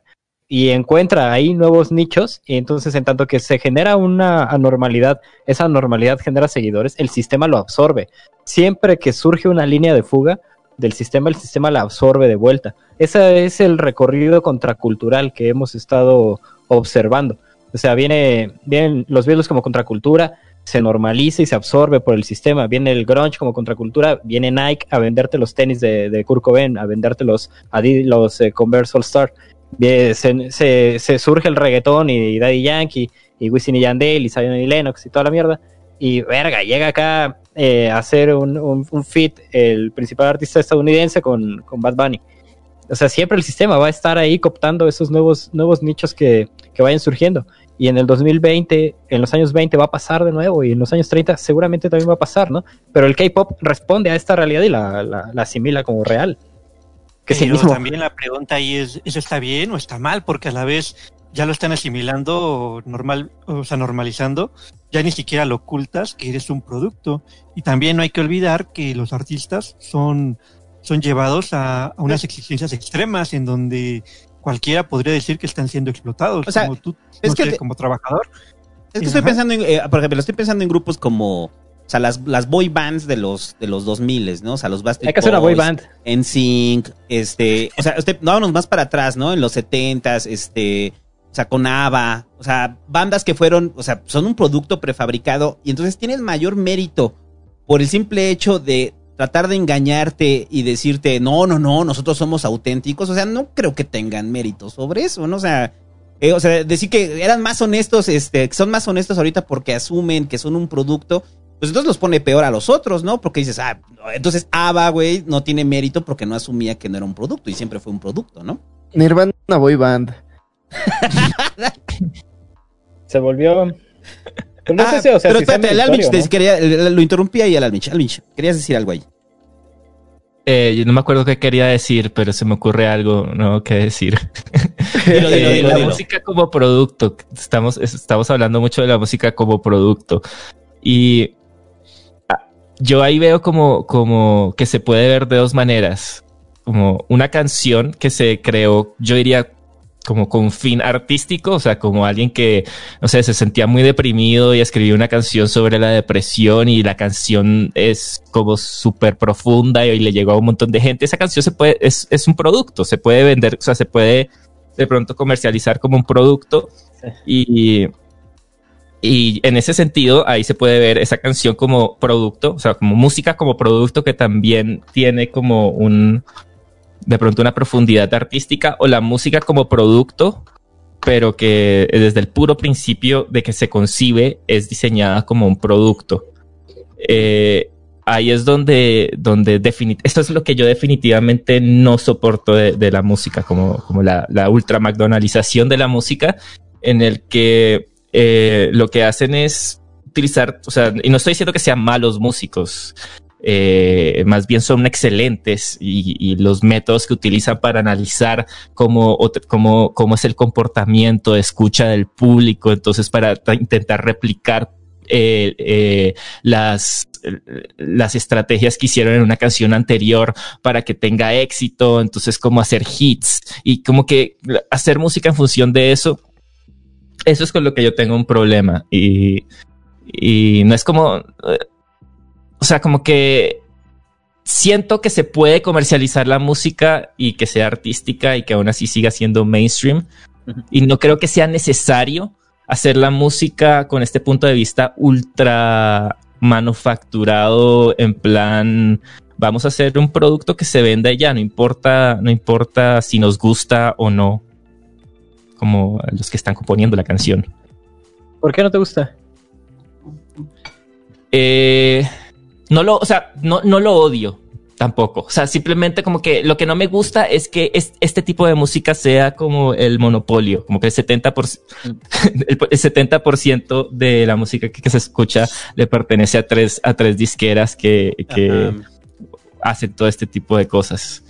y encuentra ahí nuevos nichos. Y entonces, en tanto que se genera una anormalidad, esa anormalidad genera seguidores, el sistema lo absorbe. Siempre que surge una línea de fuga del sistema, el sistema la absorbe de vuelta. Ese es el recorrido contracultural que hemos estado observando. O sea, viene, vienen los Beatles como contracultura, se normaliza y se absorbe por el sistema. Viene el grunge como contracultura, viene Nike a venderte los tenis de, de Kurt a venderte los los eh, Converse All Star. Se, surge el reggaetón y Daddy Yankee y Wisin y Yandel y Zion y Lennox y toda la mierda. Y verga, llega acá eh, a hacer un, feat el principal artista estadounidense con, con Bad Bunny. O sea, siempre el sistema va a estar ahí cooptando esos nuevos, nuevos nichos que, que vayan surgiendo. Y en el 2020, en los años 20 va a pasar de nuevo y en los años 30 seguramente también va a pasar, ¿no? Pero el K-pop responde a esta realidad y la asimila como real. Que es el Pero mismo. también la pregunta ahí es, ¿eso está bien o está mal? Porque a la vez ya lo están asimilando normal, o sea, normalizando, ya ni siquiera lo ocultas que eres un producto. Y también no hay que olvidar que los artistas son, son llevados a, a unas exigencias extremas en donde cualquiera podría decir que están siendo explotados. O sea, como tú, es no que sé, te- como trabajador. Es que estoy pensando en, eh, por ejemplo, estoy pensando en grupos como, o sea, las, las boy bands de los, de los 2000, ¿no? O sea, los Backstreet Hay que hacer una boy band. NSYNC, este, o sea, usted, no, vámonos más para atrás, ¿no? En los 70s, este, o sea, con ABBA, o sea, bandas que fueron, o sea, son un producto prefabricado y entonces tienen mayor mérito por el simple hecho de tratar de engañarte y decirte, no, no, no, nosotros somos auténticos, o sea, no creo que tengan mérito sobre eso, ¿no? O sea, eh, o sea, decir que eran más honestos, este, son más honestos ahorita porque asumen que son un producto, pues entonces los pone peor a los otros, ¿no? Porque dices, ah, no, entonces ABBA, güey, no tiene mérito porque no asumía que no era un producto y siempre fue un producto, ¿no? Nirvana boy band. Se volvió. Pero no Ah, sé si, o sea, pero si espérate, el ¿no? quería, lo interrumpí ahí al Alvin. Alvin, querías decir algo ahí. Eh, yo no me acuerdo qué quería decir, pero se me ocurre algo nuevo que decir. Dilo, dilo, Eh, dilo, la música como producto. Estamos, es- estamos hablando mucho de la música como producto. Y yo ahí veo como, como que se puede ver de dos maneras. Como una canción que se creó, yo diría, como con fin artístico, o sea, como alguien que, no sé, se sentía muy deprimido y escribió una canción sobre la depresión y la canción es como súper profunda y, le llegó a un montón de gente. Esa canción se puede, es, es un producto, se puede vender, o sea, se puede de pronto comercializar como un producto y, y en ese sentido ahí se puede ver esa canción como producto, o sea, como música como producto que también tiene como un, de pronto una profundidad artística o la música como producto, pero que desde el puro principio de que se concibe es diseñada como un producto. Eh, ahí es donde, donde esto es lo que yo definitivamente no soporto de, de la música, como, como la, la ultra McDonaldización de la música, en el que eh, lo que hacen es utilizar, o sea, y no estoy diciendo que sean malos músicos, eh, más bien son excelentes y, los métodos que utilizan para analizar cómo, cómo, cómo es el comportamiento de escucha del público, entonces para intentar replicar eh, las, las estrategias que hicieron en una canción anterior para que tenga éxito, entonces como hacer hits y como que hacer música en función de eso, eso es con lo que yo tengo un problema y, y no es como, eh, o sea, como que siento que se puede comercializar la música y que sea artística y que aún así siga siendo mainstream. Y no creo que sea necesario hacer la música con este punto de vista ultra manufacturado en plan vamos a hacer un producto que se venda ya, no importa, no importa si nos gusta o no, como los que están componiendo la canción. ¿Por qué no te gusta? Eh, no lo, o sea, no, no lo odio tampoco. O sea, simplemente como que lo que no me gusta es que es, este tipo de música sea como el monopolio, como que el 70%, el 70 de la música que, que, se escucha le pertenece a tres, a tres disqueras que, que hacen todo este tipo de cosas.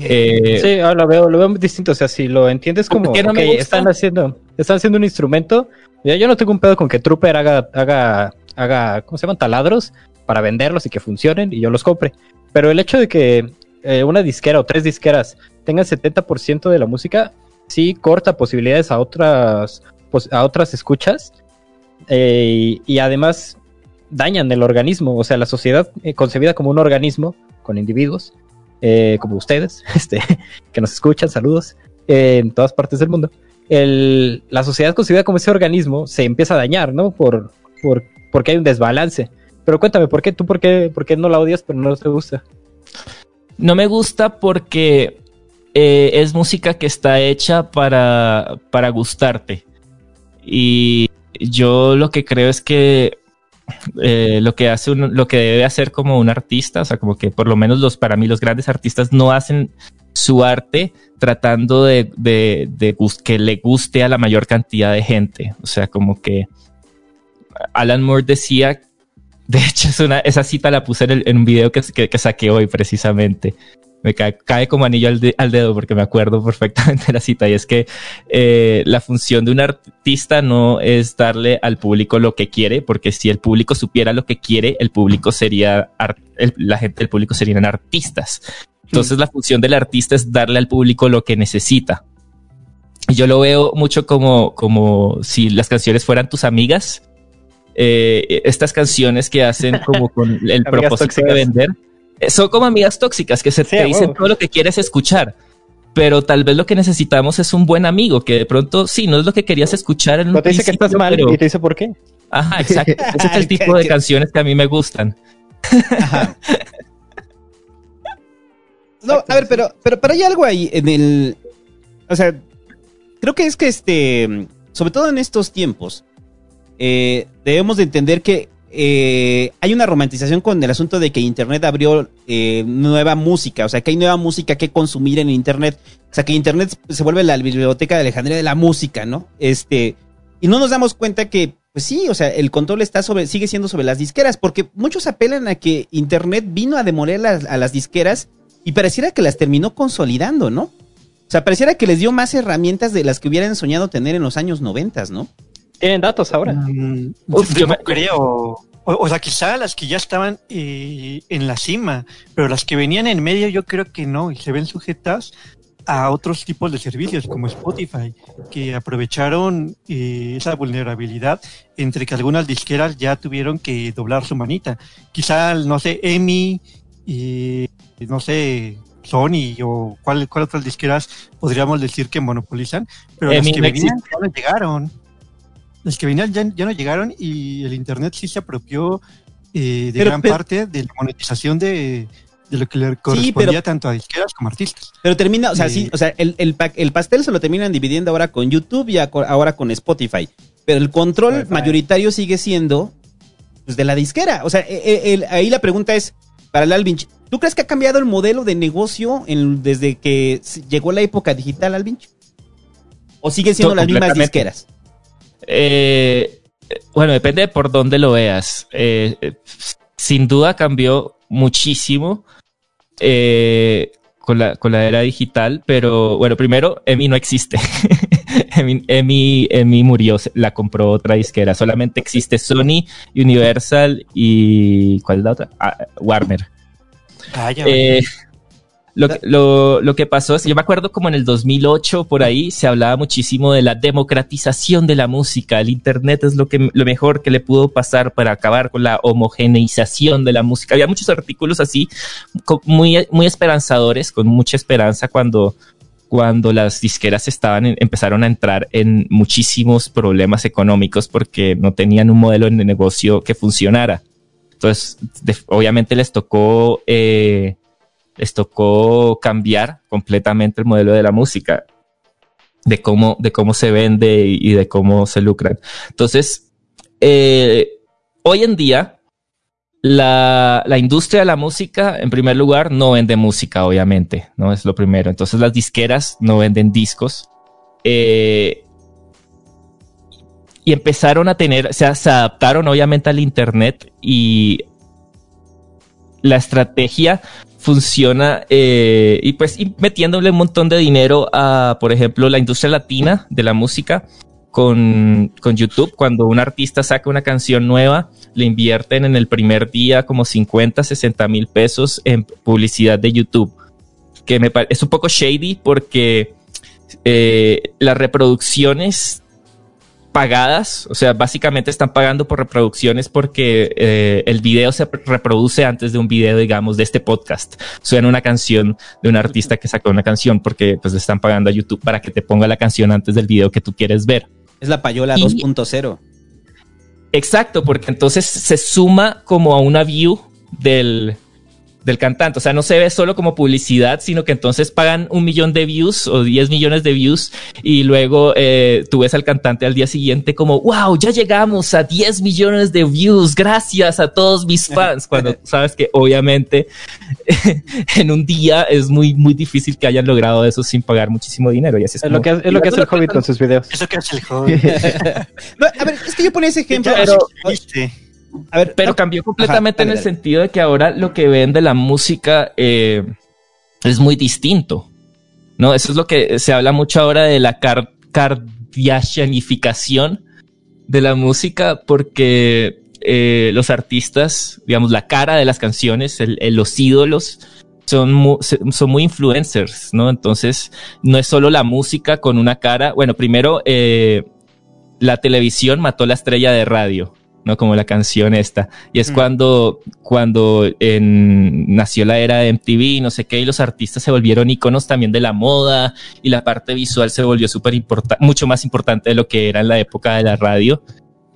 Eh, sí, ahora lo veo, lo veo muy distinto. O sea, si lo entiendes como que no okay, están haciendo, están haciendo un instrumento. Ya yo no tengo un pedo con que Trooper haga, haga, haga, ¿cómo se llaman? Taladros para venderlos y que funcionen y yo los compre. Pero el hecho de que eh, una disquera o tres disqueras tengan 70% de la música, sí corta posibilidades a otras, a otras escuchas eh, y, y, además dañan el organismo. O sea, la sociedad concebida como un organismo con individuos, eh, como ustedes, este, que nos escuchan, saludos, en todas partes del mundo. La sociedad concebida como ese organismo se empieza a dañar, ¿no? Por, por, porque hay un desbalance. Pero cuéntame, ¿por qué tú por qué, por qué no la odias pero no te gusta? No me gusta porque eh, es música que está hecha para, para gustarte. Y yo lo que creo es que eh, lo que hace un, lo que debe hacer como un artista, o sea, como que por lo menos los para mí los grandes artistas no hacen su arte tratando de, que le guste a la mayor cantidad de gente. O sea, como que Alan Moore decía de hecho, es una, esa cita la puse en, un video que, saqué hoy precisamente. Me cae, cae como anillo al, de, al, dedo porque me acuerdo perfectamente la cita y es que eh, la función de un artista no es darle al público lo que quiere, porque si el público supiera lo que quiere, el público sería, el, la gente, el público serían artistas. Entonces mm. la función del artista es darle al público lo que necesita. Y yo lo veo mucho como, como si las canciones fueran tus amigas eh, estas canciones que hacen como con el propósito tóxicas. de vender. Eh, son como amigas tóxicas que se sí, te dicen wow. todo lo que quieres escuchar. Pero tal vez lo que necesitamos es un buen amigo que de pronto sí, no es lo que querías escuchar en un te dice que estás mal pero... y te dice por qué. Ajá, exacto. Ese es el tipo de canciones que a mí me gustan. Ajá. No, a ver, pero, pero, pero hay algo ahí en el. O sea, creo que es que este. Sobre todo en estos tiempos, eh, debemos de entender que eh, hay una romantización con el asunto de que Internet abrió eh, nueva música, o sea, que hay nueva música que consumir en Internet, o sea, que Internet se vuelve la biblioteca de Alejandría de la música, ¿no? Este, y no nos damos cuenta que, pues sí, o sea, el control está sobre, sigue siendo sobre las disqueras, porque muchos apelan a que Internet vino a demoler a las disqueras y pareciera que las terminó consolidando, ¿no? O sea, pareciera que les dio más herramientas de las que hubieran soñado tener en los años noventas, ¿no? Tienen datos ahora. Mm, Uf, yo me creo. O, o, sea, quizá las que ya estaban eh, en la cima, pero las que venían en medio yo creo que no, y se ven sujetas a otros tipos de servicios como Spotify, que aprovecharon eh, esa vulnerabilidad entre que algunas disqueras ya tuvieron que doblar su manita. Quizá, no sé, EMI, y no sé, Sony o cuál, cuál otras disqueras podríamos decir que monopolizan, pero las que venían ya no llegaron las que venían ya, ya, no llegaron y el Internet sí se apropió eh, de pero, gran pero, parte de la monetización de, de lo que le correspondía sí, pero, tanto a disqueras como a artistas. Pero termina, o sea, eh, sí, o sea, el, el, el, pastel se lo terminan dividiendo ahora con YouTube y ahora con Spotify. Pero el control Spotify. mayoritario sigue siendo pues, de la disquera. O sea, el, ahí la pregunta es, para el Alvinch, ¿tú crees que ha cambiado el modelo de negocio en, desde que llegó la época digital, Alvinch? ¿O siguen siendo las mismas disqueras? Eh, bueno, depende de por dónde lo veas. Eh, sin duda cambió muchísimo. Eh, con la, con la era digital, pero bueno, primero, EMI no existe. EMI, EMI, EMI murió, la compró otra disquera. Solamente existe Sony, Universal y. ¿Cuál es la otra? Ah, Warner. Eh, lo, que- lo, lo que pasó es, yo me acuerdo como en el 2008 por ahí se hablaba muchísimo de la democratización de la música. El Internet es lo, que, lo mejor que le pudo pasar para acabar con la homogeneización de la música. Había muchos artículos así muy, muy esperanzadores, con mucha esperanza cuando, cuando las disqueras estaban en- empezaron a entrar en muchísimos problemas económicos porque no tenían un modelo de negocio que funcionara. Entonces, de- obviamente les tocó, eh, les tocó cambiar completamente el modelo de la música, de cómo, de cómo se vende y, de cómo se lucran. Entonces, eh, hoy en día, la, la industria de la música, en primer lugar, no vende música, obviamente, no es lo primero. Entonces, las disqueras no venden discos. Eh, y empezaron a tener, o sea, se adaptaron obviamente al Internet y la estrategia funciona eh, y pues y metiéndole un montón de dinero a, por ejemplo, la industria latina de la música con, con YouTube. Cuando un artista saca una canción nueva, le invierten en el primer día como 50, 60 mil pesos en publicidad de YouTube. Que me es un poco shady porque eh, las reproducciones pagadas, o sea, básicamente están pagando por reproducciones porque eh, el video se reproduce antes de un video, digamos, de este podcast. Suena una canción de un artista que sacó una canción porque pues le están pagando a YouTube para que te ponga la canción antes del video que tú quieres ver. Es la payola Y- 2.0. Exacto, porque entonces se suma como a una view del, del cantante. O sea, no se ve solo como publicidad, sino que entonces pagan un millón de views o 10 millones de views y luego eh, tú ves al cantante al día siguiente como, wow, ya llegamos a 10 millones de views, gracias a todos mis fans. Cuando sabes que obviamente en un día es muy, muy difícil que hayan logrado eso sin pagar muchísimo dinero. Y así es, Es lo como- que, es lo que hace el Hobbit con sus videos. Eso que hace el. No, a ver, es que yo ponía ese ejemplo. Ya, pero- viste. A ver, Pero no, cambió completamente Ajá, en el dale. sentido de que ahora lo que vende la música eh, es muy distinto. ¿No? Eso es lo que se habla mucho ahora de la car de la música, porque eh, los artistas, digamos, la cara de las canciones, el- el- los ídolos, son muy influencers, ¿no? Entonces, no es solo la música con una cara. Bueno, primero, eh, la televisión mató la estrella de radio, ¿no? Como la canción esta. Y es Mm. cuando, cuando en- nació la era de MTV, no sé qué, y los artistas se volvieron iconos también de la moda y la parte visual se volvió súper importante, mucho más importante de lo que era en la época de la radio.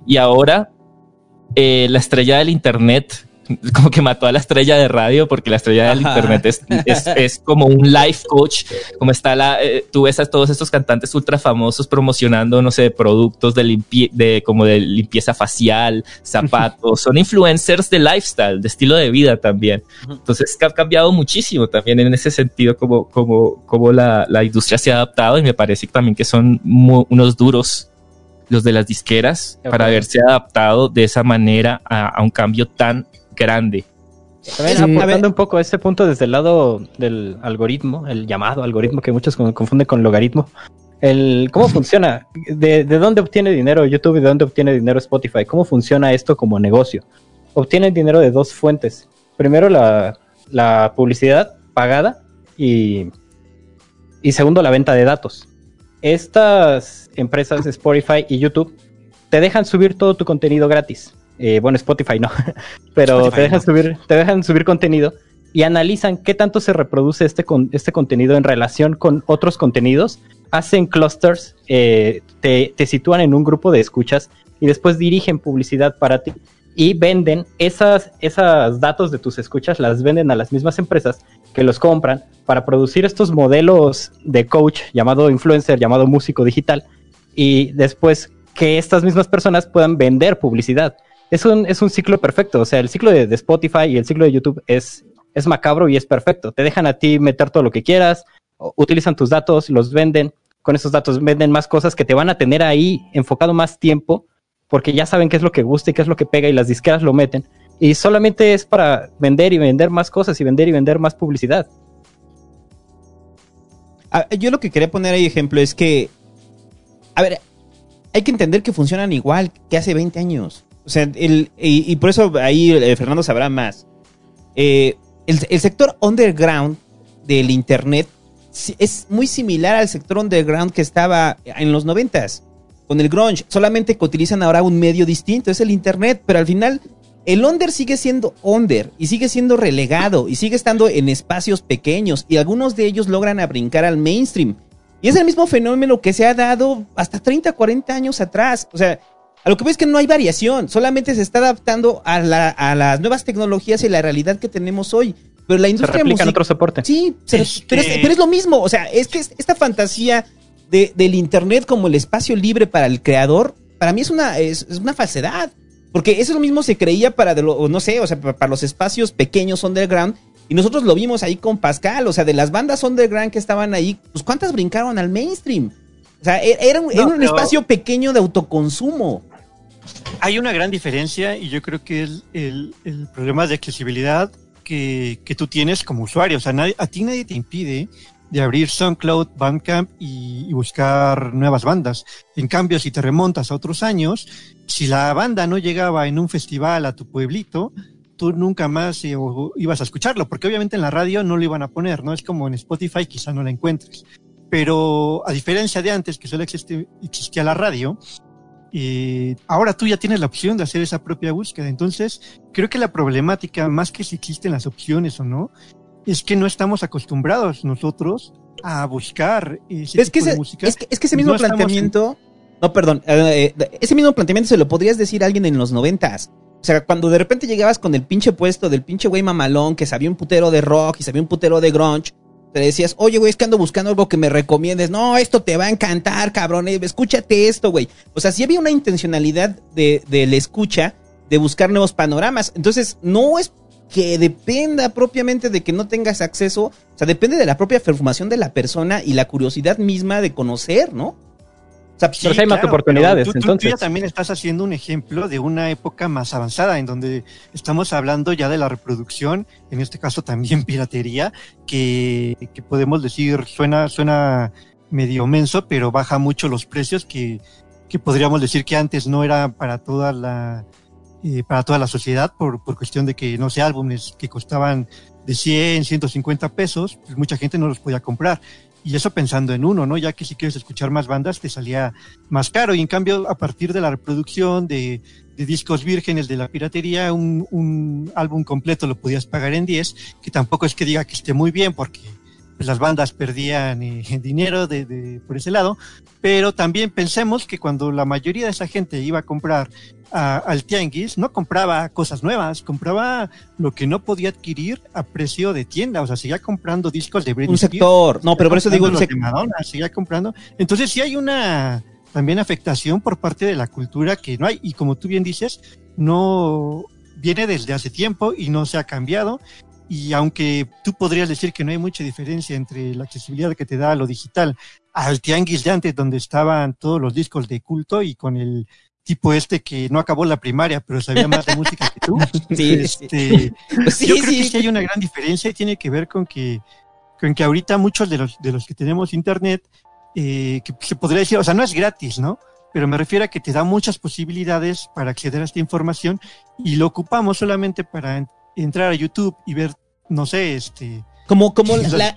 Y ahora, eh, la estrella del internet, como que mató a la estrella de radio, porque la estrella del Ajá. internet es, es, es como un life coach, como está la, eh, tú ves a todos estos cantantes ultra famosos promocionando, no sé, productos de, limpie- de como de limpieza facial, zapatos, son influencers de lifestyle, de estilo de vida también. Entonces ha cambiado muchísimo también en ese sentido como, como, como la, la industria se ha adaptado y me parece también que son unos duros los de las disqueras De para haberse adaptado de esa manera a, a un cambio tan grande. También Sí. Un poco a este punto desde el lado del algoritmo, el llamado algoritmo que muchos con- confunden con logaritmo. El, ¿Cómo funciona? ¿De, ¿De dónde obtiene dinero YouTube y de dónde obtiene dinero Spotify? ¿Cómo funciona esto como negocio? Obtienen dinero de dos fuentes. Primero, la, la publicidad pagada y, y segundo, la venta de datos. Estas empresas, Spotify y YouTube, te dejan subir todo tu contenido gratis. Eh, bueno, Spotify no, pero Spotify te dejan no. subir, te dejan subir contenido y analizan qué tanto se reproduce este, con, este contenido en relación con otros contenidos. Hacen clusters, eh, te, te sitúan en un grupo de escuchas y después dirigen publicidad para ti y venden esas, esas datos de tus escuchas, las venden a las mismas empresas que los compran para producir estos modelos de coach llamado influencer, llamado músico digital y después que estas mismas personas puedan vender publicidad. Es un, es un ciclo perfecto, o sea, el ciclo de, de Spotify y el ciclo de YouTube es, es macabro y es perfecto. Te dejan a ti meter todo lo que quieras, utilizan tus datos, los venden, con esos datos venden más cosas que te van a tener ahí enfocado más tiempo, porque ya saben qué es lo que gusta y qué es lo que pega y las disqueras lo meten. Y solamente es para vender y vender más cosas y vender y vender más publicidad. Ah, yo lo que quería poner ahí ejemplo es que, a ver, hay que entender que funcionan igual que hace 20 años. O sea, el, y, por eso ahí eh, Fernando sabrá más. Eh, el, sector underground del Internet es muy similar al sector underground que estaba en los 90s con el grunge, solamente que utilizan ahora un medio distinto, es el Internet, pero al final el under sigue siendo under y sigue siendo relegado y sigue estando en espacios pequeños y algunos de ellos logran brincar al mainstream. Y es el mismo fenómeno que se ha dado hasta 30, 40 años atrás. O sea, a lo que ves es que no hay variación, solamente se está adaptando a, la- a las nuevas tecnologías y la realidad que tenemos hoy. Pero la Se industria en musical... otro soporte. Sí, se- Es pero, es, pero es lo mismo. O sea, es que es- esta fantasía de- del Internet como el espacio libre para el creador, para mí es una, es, es una falsedad. Porque eso lo mismo se creía para, de lo- no sé, o sea, para, los espacios pequeños underground. Y nosotros lo vimos ahí con Pascal. O sea, de las bandas underground que estaban ahí, pues ¿cuántas brincaron al mainstream? O sea, era, un- era un espacio pequeño de autoconsumo. Hay una gran diferencia y yo creo que el, el problema de accesibilidad que, tú tienes como usuario. O sea, a ti nadie te impide de abrir SoundCloud, Bandcamp y, buscar nuevas bandas. En cambio, si te remontas a otros años, si la banda no llegaba en un festival a tu pueblito, tú nunca más eh, ibas a escucharlo, porque obviamente en la radio no lo iban a poner, ¿no? Es como en Spotify, quizá no la encuentres. Pero a diferencia de antes, que solo existía la radio, eh, ahora tú ya tienes la opción de hacer esa propia búsqueda. Entonces, creo que la problemática, más que si existen las opciones o no, es que no estamos acostumbrados nosotros a buscar ese Es que, de ese, música. es, que, es que ese mismo No planteamiento. No, perdón. eh, eh, ese mismo planteamiento se lo podrías decir a alguien en los noventas. O sea, cuando de repente llegabas con el pinche puesto del pinche güey mamalón que sabía un putero de rock y sabía un putero de grunge, te decías, oye, güey, es que ando buscando algo que me recomiendes. No, esto te va a encantar, cabrón. escúchate esto, güey. O sea, sí había una intencionalidad de, de la escucha de buscar nuevos panoramas. Entonces, no es que dependa propiamente de que no tengas acceso, o sea, depende de la propia formación de la persona y la curiosidad misma de conocer, ¿no? Sea, Pero sí hay más oportunidades, tú- entonces. Tú ya también estás haciendo un ejemplo de una época más avanzada, en donde estamos hablando ya de la reproducción, en este caso también piratería, que, que podemos decir suena, suena medio menso, pero baja mucho los precios que, que podríamos decir que antes no era para toda la eh, para toda la sociedad por, por cuestión de que no sé álbumes que costaban de 100, 150 pesos, pues mucha gente no los podía comprar. Y eso pensando en uno, ¿no? Ya que si quieres escuchar más bandas te salía más caro. Y en cambio, a partir de la reproducción de, discos vírgenes de la piratería, un, un álbum completo lo podías pagar en 10, que tampoco es que diga que esté muy bien, porque pues, las bandas perdían eh, dinero de, de- por ese lado. Pero también pensemos que cuando la mayoría de esa gente iba a comprar a- al tianguis, no compraba cosas nuevas, compraba lo que no podía adquirir a precio de tienda. O sea, seguía comprando discos de Britney un Spears, sector. No, pero por eso digo un sector. Madonna, siga comprando. Entonces sí hay una también afectación por parte de la cultura que no hay. Y como tú bien dices, no viene desde hace tiempo y no se ha cambiado. Y aunque tú podrías decir que no hay mucha diferencia entre la accesibilidad que te da lo digital al tianguis de antes, donde estaban todos los discos de culto y con el tipo este que no acabó la primaria, pero sabía más de música que tú. Sí, Este, Pues sí, yo creo sí. que sí hay una gran diferencia y tiene que ver con que, con que ahorita muchos de los, de los que tenemos internet, eh, que se podría decir, o sea, no es gratis, ¿no? Pero me refiero a que te da muchas posibilidades para acceder a esta información y lo ocupamos solamente para entrar a YouTube y ver, no sé, este... Como, como la,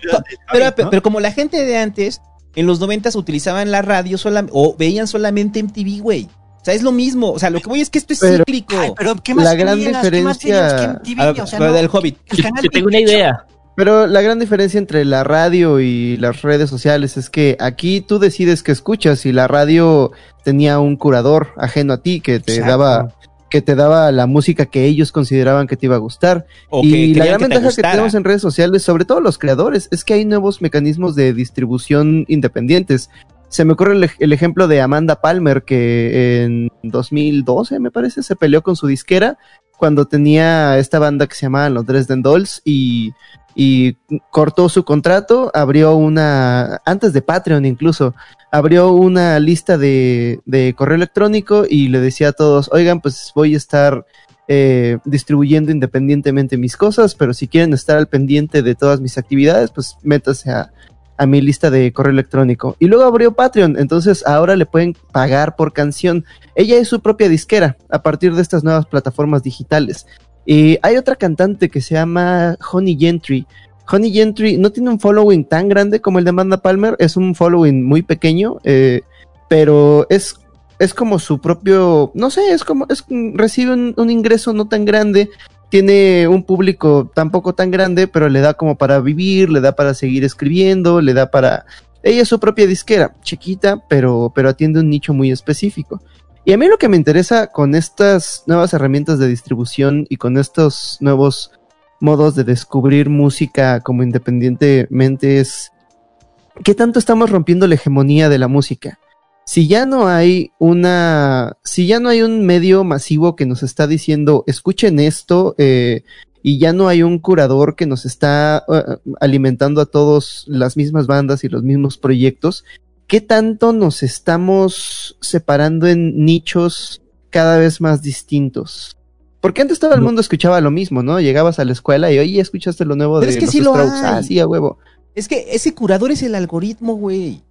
pero, David, ¿no? pero como la gente de antes, en los noventas utilizaban la radio solam- o veían solamente MTV, güey. O sea, es lo mismo. O sea, lo que voy es que esto es Pero- cíclico. Ay, pero ¿qué más La gran querías? ¿Qué más diferencia- MTV? Ah, O sea, lo no, del Hobbit. Yo, tengo una 28. idea. Pero la gran diferencia entre la radio y las redes sociales es que aquí tú decides qué escuchas y la radio tenía un curador ajeno a ti que te Exacto. daba que te daba la música que ellos consideraban que te iba a gustar. O que y la gran que te ventaja que tenemos en redes sociales, sobre todo los creadores, es que hay nuevos mecanismos de distribución independientes. Se me ocurre el, ej- el ejemplo de Amanda Palmer, que en 2012, me parece, se peleó con su disquera cuando tenía esta banda que se llamaba los Dresden Dolls y, y cortó su contrato, abrió una, antes de Patreon incluso, abrió una lista de, de correo electrónico y le decía a todos, oigan, pues voy a estar eh, distribuyendo independientemente mis cosas, pero si quieren estar al pendiente de todas mis actividades, pues métase a, a mi lista de correo electrónico. Y luego abrió Patreon, entonces ahora le pueden pagar por canción. Ella es su propia disquera a partir de estas nuevas plataformas digitales. Y hay otra cantante que se llama Honey Gentry. Honey Gentry no tiene un following tan grande como el de Amanda Palmer, es un following muy pequeño, eh, pero es, es como su propio, no sé, es como, es, recibe un, ingreso no tan grande, tiene un público tampoco tan grande, pero le da como para vivir, le da para seguir escribiendo, le da para... Ella es su propia disquera, chiquita, pero, pero atiende un nicho muy específico. Y a mí lo que me interesa con estas nuevas herramientas de distribución y con estos nuevos modos de descubrir música como independientemente es qué tanto estamos rompiendo la hegemonía de la música. Si ya no hay una, si ya no hay un medio masivo que nos está diciendo escuchen esto eh, y ya no hay un curador que nos está uh, alimentando a todos las mismas bandas y los mismos proyectos, ¿qué tanto nos estamos separando en nichos cada vez más distintos? Porque antes todo el mundo escuchaba lo mismo, ¿no? Llegabas a la escuela y oye, escuchaste lo nuevo Pero de es que los sí lo Strokes. Ah, sí, a huevo. Es que ese curador es el algoritmo, güey.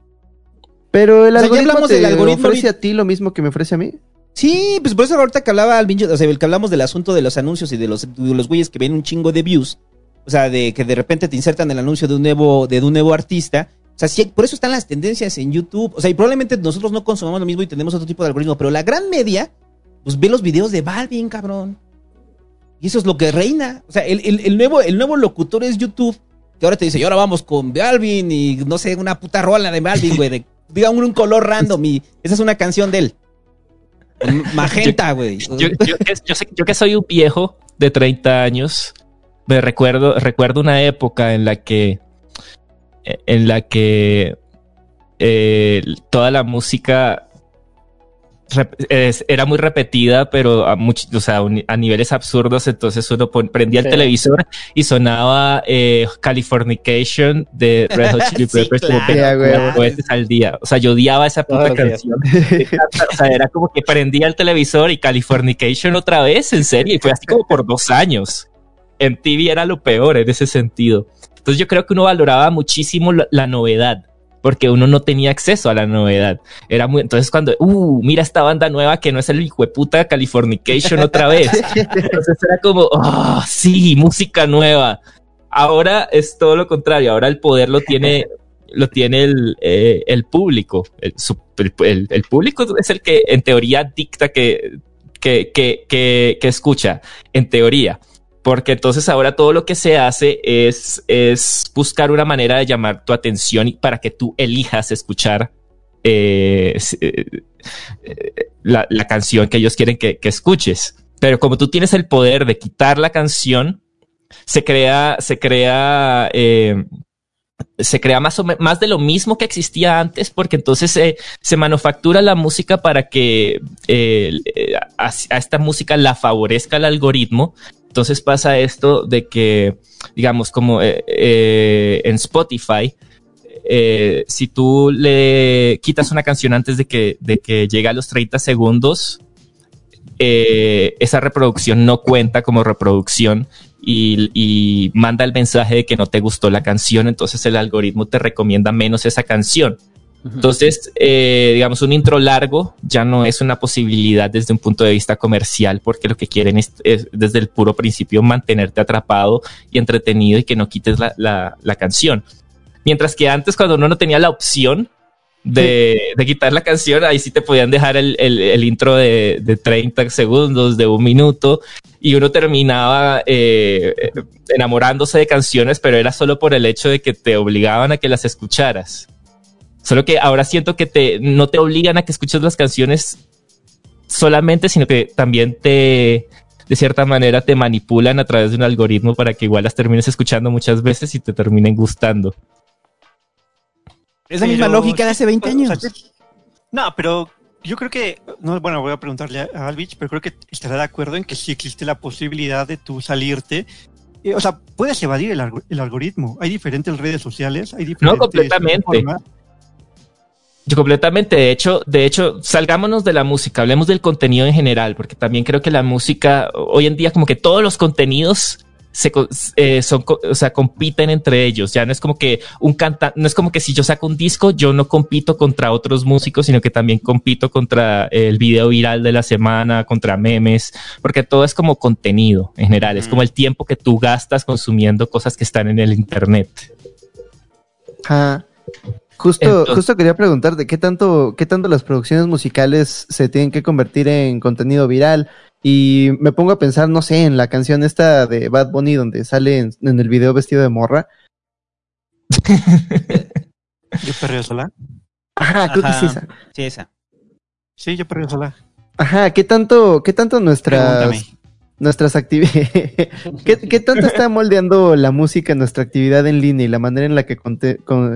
Pero el O sea, ya algoritmo hablamos te del algoritmo ofrece a ti lo mismo que me ofrece a mí. Sí, pues por eso ahorita que hablaba Alvin, o sea, el que hablamos del asunto de los anuncios y de los, de los güeyes que ven un chingo de views. O sea, de que de repente te insertan el anuncio de un nuevo, de un nuevo artista. O sea, sí, por eso están las tendencias en YouTube. O sea, y probablemente nosotros no consumamos lo mismo y tenemos otro tipo de algoritmo, pero la gran media, pues ve los videos de Balvin, cabrón. Y eso es lo que reina. O sea, el, el- el nuevo, el nuevo locutor es YouTube, que ahora te dice, y ahora vamos con Balvin y no sé, una puta rola de Balvin, güey. de- Diga un, un color random y esa es una canción de él. Magenta, güey. Yo, yo que, yo sé- yo que soy un viejo de 30 años, me recuerdo, recuerdo una época en la que, en la que eh, toda la música es- era muy repetida, pero a, much- o sea, un- a niveles absurdos. Entonces uno pon- prendía el Sí. televisor y sonaba eh, Californication de Red Hot Chili Sí, Peppers claro, de- claro. veces al día. O sea, yo odiaba esa puta canción. O sea, era como que prendía el televisor y Californication otra vez, en serio, y fue así como por dos años. En TV era lo peor en ese sentido. Entonces yo creo que uno valoraba muchísimo la, la novedad, porque uno no tenía acceso a la novedad. Era muy, entonces cuando, uh, mira esta banda nueva que no es el hijo de puta Californication otra vez. Entonces era como, oh, sí, música nueva. Ahora es todo lo contrario, ahora el poder lo tiene lo tiene el, eh, el público. El, público es el que en teoría dicta que, que, que, que, que escucha, en teoría. Porque entonces ahora todo lo que se hace es, es buscar una manera de llamar tu atención para que tú elijas escuchar eh, eh, eh, la, la canción que ellos quieren que, que escuches. Pero como tú tienes el poder de quitar la canción, se crea, se crea, se crea más, o más de lo mismo que existía antes, porque entonces se manufactura la música para que a esta música la favorezca el algoritmo. Entonces pasa esto de que, digamos, como eh, eh, en Spotify, eh, si tú le quitas una canción antes de que, de que llegue a los 30 segundos, esa reproducción no cuenta como reproducción y, y manda el mensaje de que no te gustó la canción, entonces el algoritmo te recomienda menos esa canción. Entonces, eh, digamos, un intro largo ya no es una posibilidad desde un punto de vista comercial, porque lo que quieren es, es desde el puro principio mantenerte atrapado y entretenido y que no quites la, la- la canción. Mientras que antes, cuando uno no tenía la opción de, de quitar la canción, ahí sí te podían dejar el, el- el intro de, de 30 segundos, de un minuto, y uno terminaba eh, enamorándose de canciones, pero era solo por el hecho de que te obligaban a que las escucharas. Solo que ahora siento que te, no te obligan a que escuches las canciones solamente, sino que también te, de cierta manera, te manipulan a través de un algoritmo para que igual las termines escuchando muchas veces y te terminen gustando. Es la misma Pero lógica de hace sí, 20 o sea, años. No, pero yo creo que, no, bueno, voy a preguntarle a Alvich, pero creo que estará de acuerdo en que sí existe la posibilidad de tú salirte. Eh, o sea, puedes evadir el, el algoritmo. Hay diferentes redes sociales, hay diferentes completamente. plataformas. Yo completamente, de hecho, de hecho, salgámonos de la música, hablemos del contenido en general, porque también creo que la música, hoy en día, como que todos los contenidos se, eh, son, o sea, compiten entre ellos. Ya no es como que un canta, no es como que si yo saco un disco, yo no compito contra otros músicos, sino que también compito contra el video viral de la semana, contra memes, porque todo es como contenido en general. Es como el tiempo que tú gastas consumiendo cosas que están en el internet. Ajá. Justo, Entonces- justo quería preguntarte, ¿qué tanto, ¿qué tanto las producciones musicales se tienen que convertir en contenido viral? Y me pongo a pensar, no sé, en la canción esta de Bad Bunny donde sale en, en el video vestido de morra. Yo perreo sola. Ajá, creo que Ajá. sí esa. Sí, esa. Sí, yo perreo sola. Ajá, ¿qué tanto, qué tanto nuestras, Pregúntame. Nuestras actividades, ¿Qué, tanto está moldeando la música nuestra actividad en línea y la manera en la que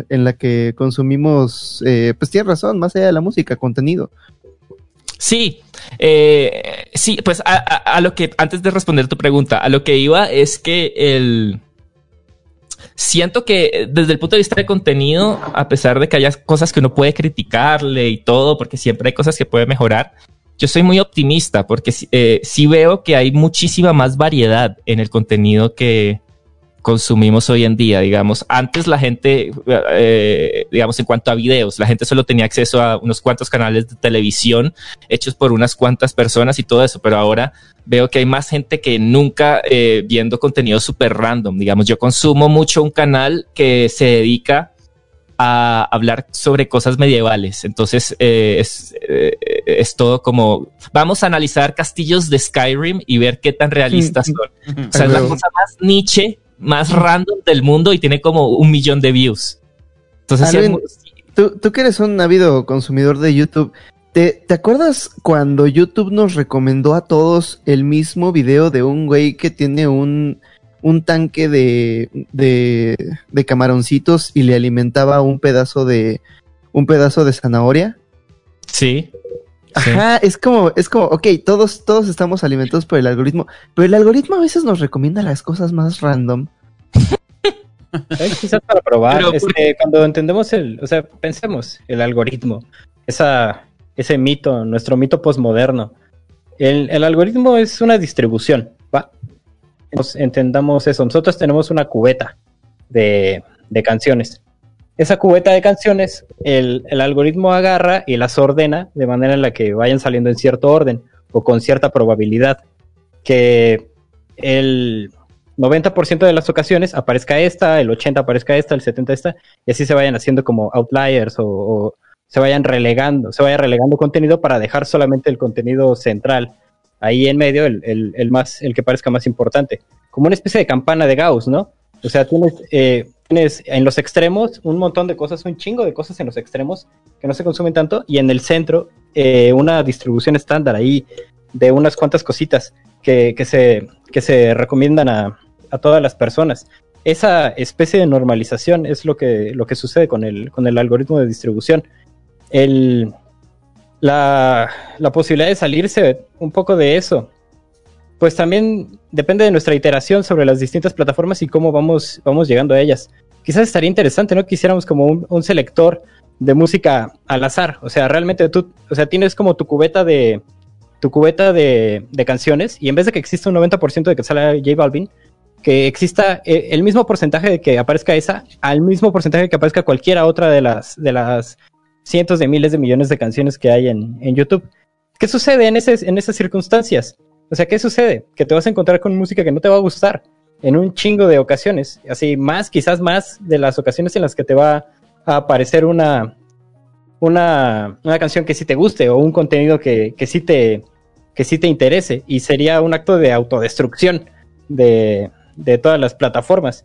en la que consumimos, eh, pues tienes razón, más allá de la música, contenido. Sí, eh, sí, pues a, a- a lo que, antes de responder tu pregunta, a lo que iba es que el... Siento que eh, desde el punto de vista de contenido, a pesar de que haya cosas que uno puede criticarle y todo, porque siempre hay cosas que puede mejorar, yo soy muy optimista porque eh, sí veo que hay muchísima más variedad en el contenido que consumimos hoy en día. Digamos, antes la gente, eh, digamos, en cuanto a videos, la gente solo tenía acceso a unos cuantos canales de televisión hechos por unas cuantas personas y todo eso, pero ahora veo que hay más gente que nunca eh, viendo contenido súper random. Digamos, yo consumo mucho un canal que se dedica a hablar sobre cosas medievales. Entonces eh, es, eh, es todo como vamos a analizar castillos de Skyrim y ver qué tan realistas son. O sea, es la cosa más niche, más random del mundo y tiene como un millón de views. Entonces, Tú, tú que eres un ávido consumidor de YouTube, ¿te, ¿te acuerdas cuando YouTube nos recomendó a todos el mismo video de un güey que tiene un, un tanque de, de, de camaroncitos y le alimentaba un pedazo de un pedazo de zanahoria? sí. Sí. Ajá, es como, es como, ok, todos, todos estamos alimentados por el algoritmo, pero el algoritmo a veces nos recomienda las cosas más random. Eh, Quizás para probar, Pero, este, cuando entendemos el, o sea, pensemos el algoritmo, esa, ese mito, nuestro mito posmoderno. El, el algoritmo es una distribución. Entendamos eso. Nosotros tenemos una cubeta de, canciones. Esa cubeta de canciones, el, el algoritmo agarra y las ordena de manera en la que vayan saliendo en cierto orden o con cierta probabilidad. Que el, 90% de las ocasiones aparezca esta, el 80 aparezca esta, el 70 esta, y así se vayan haciendo como outliers o, o se vayan relegando, se vaya relegando contenido para dejar solamente el contenido central ahí en medio, el, el- el más, el que parezca más importante. Como una especie de campana de Gauss, ¿no? O sea, tienes, eh, tienes en los extremos un montón de cosas, un chingo de cosas en los extremos que no se consumen tanto, y en el centro eh, una distribución estándar ahí de unas cuantas cositas que, que se, que se recomiendan a, a todas las personas. Esa especie de normalización es lo que, lo que sucede con el, con el algoritmo de distribución. El, la, la posibilidad de salirse un poco de eso, pues también depende de nuestra iteración sobre las distintas plataformas y cómo vamos, vamos llegando a ellas. Quizás estaría interesante, ¿no? Quisiéramos como un, selector de música al azar. O sea, realmente tú, o sea, tienes como tu cubeta de, tu cubeta de, de canciones y en vez de que exista un 90% de que salga J Balvin, que exista eh, el mismo porcentaje de que aparezca esa al mismo porcentaje que aparezca cualquiera otra de las, de las cientos de miles de millones de canciones que hay en, en YouTube. ¿Qué sucede en, ese, en esas circunstancias? O sea, ¿qué sucede? Que te vas a encontrar con música que no te va a gustar en un chingo de ocasiones. Así, más, quizás más de las ocasiones en las que te va a aparecer una, una, una canción que sí te guste o un contenido que, que, sí te, que sí te interese. Y sería un acto de autodestrucción de, de todas las plataformas.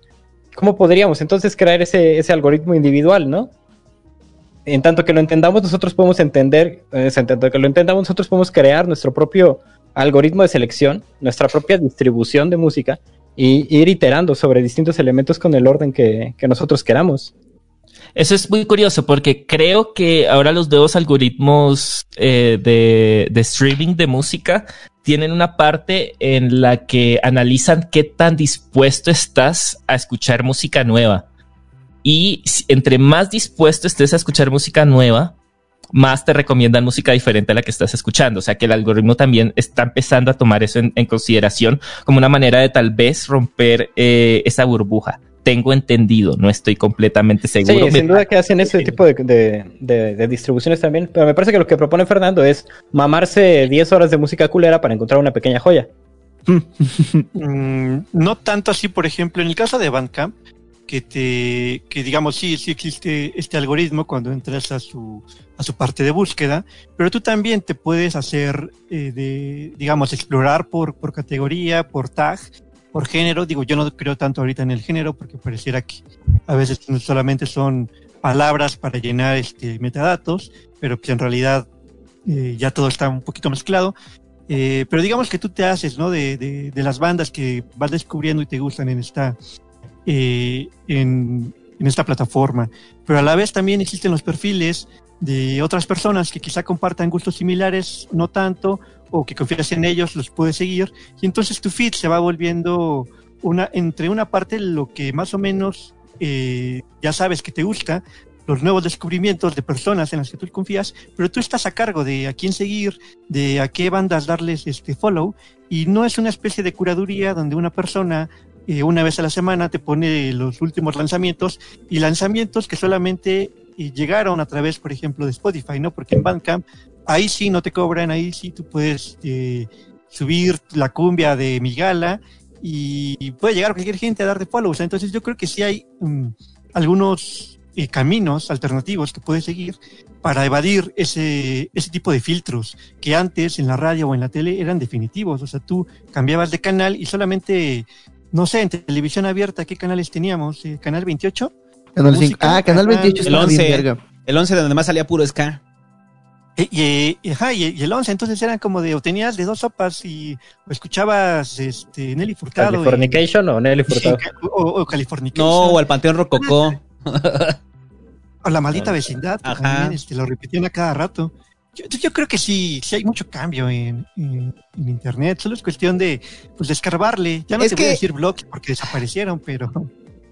¿Cómo podríamos entonces crear ese, ese algoritmo individual, no? En tanto que lo entendamos, nosotros podemos entender, eh, en tanto que lo entendamos, nosotros podemos crear nuestro propio algoritmo de selección, nuestra propia distribución de música y ir iterando sobre distintos elementos con el orden que, nosotros queramos. Eso es muy curioso porque creo que ahora los nuevos algoritmos eh, de streaming de música tienen una parte en la que analizan qué tan dispuesto estás a escuchar música nueva. Y si- entre más dispuesto estés a escuchar música nueva, más te recomiendan música diferente a la que estás escuchando. O sea que el algoritmo también está empezando a tomar eso en, en consideración como una manera de tal vez romper eh, esa burbuja. Tengo entendido, no estoy completamente seguro. Sí, sin duda que hacen ese tipo de, de- de- de distribuciones también, pero me parece que lo que propone Fernando es mamarse 10 horas de música culera para encontrar una pequeña joya. Mm, no tanto así, por ejemplo, en el caso de Bandcamp, que te, que digamos, sí, sí existe este algoritmo cuando entras a su, a su parte de búsqueda, pero tú también te puedes hacer, eh, de, digamos, explorar por, por categoría, por tag, por género. Digo, yo no creo tanto ahorita en el género porque pareciera que a veces no solamente son palabras para llenar este metadatos, pero que en realidad eh, ya todo está un poquito mezclado. Eh, pero digamos que tú te haces, ¿no? De, de, de las bandas que vas descubriendo y te gustan en esta, eh, en, en esta plataforma. Pero a la vez también existen los perfiles de otras personas que quizá compartan gustos similares, no tanto, o que confías en ellos, los puedes seguir. Y entonces tu feed se va volviendo una, entre una parte lo que más o menos eh, ya sabes que te gusta, los nuevos descubrimientos de personas en las que tú confías, pero tú estás a cargo de a quién seguir, de a qué bandas darles este follow, y no es una especie de curaduría donde una persona eh, una vez a la semana te pone los últimos lanzamientos y lanzamientos que solamente llegaron a través, por ejemplo, de Spotify, ¿no? Porque en Bandcamp ahí sí no te cobran, ahí sí tú puedes eh, subir la cumbia de mi gala y puede llegar cualquier gente a darte follow. O entonces yo creo que sí hay mm, algunos eh, caminos alternativos que puedes seguir para evadir ese, ese tipo de filtros que antes en la radio o en la tele eran definitivos. O sea, tú cambiabas de canal y solamente, no sé, en televisión abierta, ¿qué canales teníamos? Eh, ¿Canal 28? Canal Música, cinco- Ah, Canal canal- 28 El estaba bien 11. verga. El 11 donde más salía puro ska. Eh, Y, y- ajá, y- y el 11, entonces eran como de, o tenías de dos sopas y o escuchabas este, Nelly Furtado. y- ¿Californication o Nelly Furtado? o, o Californication. No, o al Panteón Rococó. O la maldita vecindad, que Ajá. también este, lo repetían a cada rato. Yo, yo creo que sí, sí hay mucho cambio en, en- en internet. Solo es cuestión de, pues, de escarbarle. Ya no Es te voy a decir blogs porque desaparecieron, pero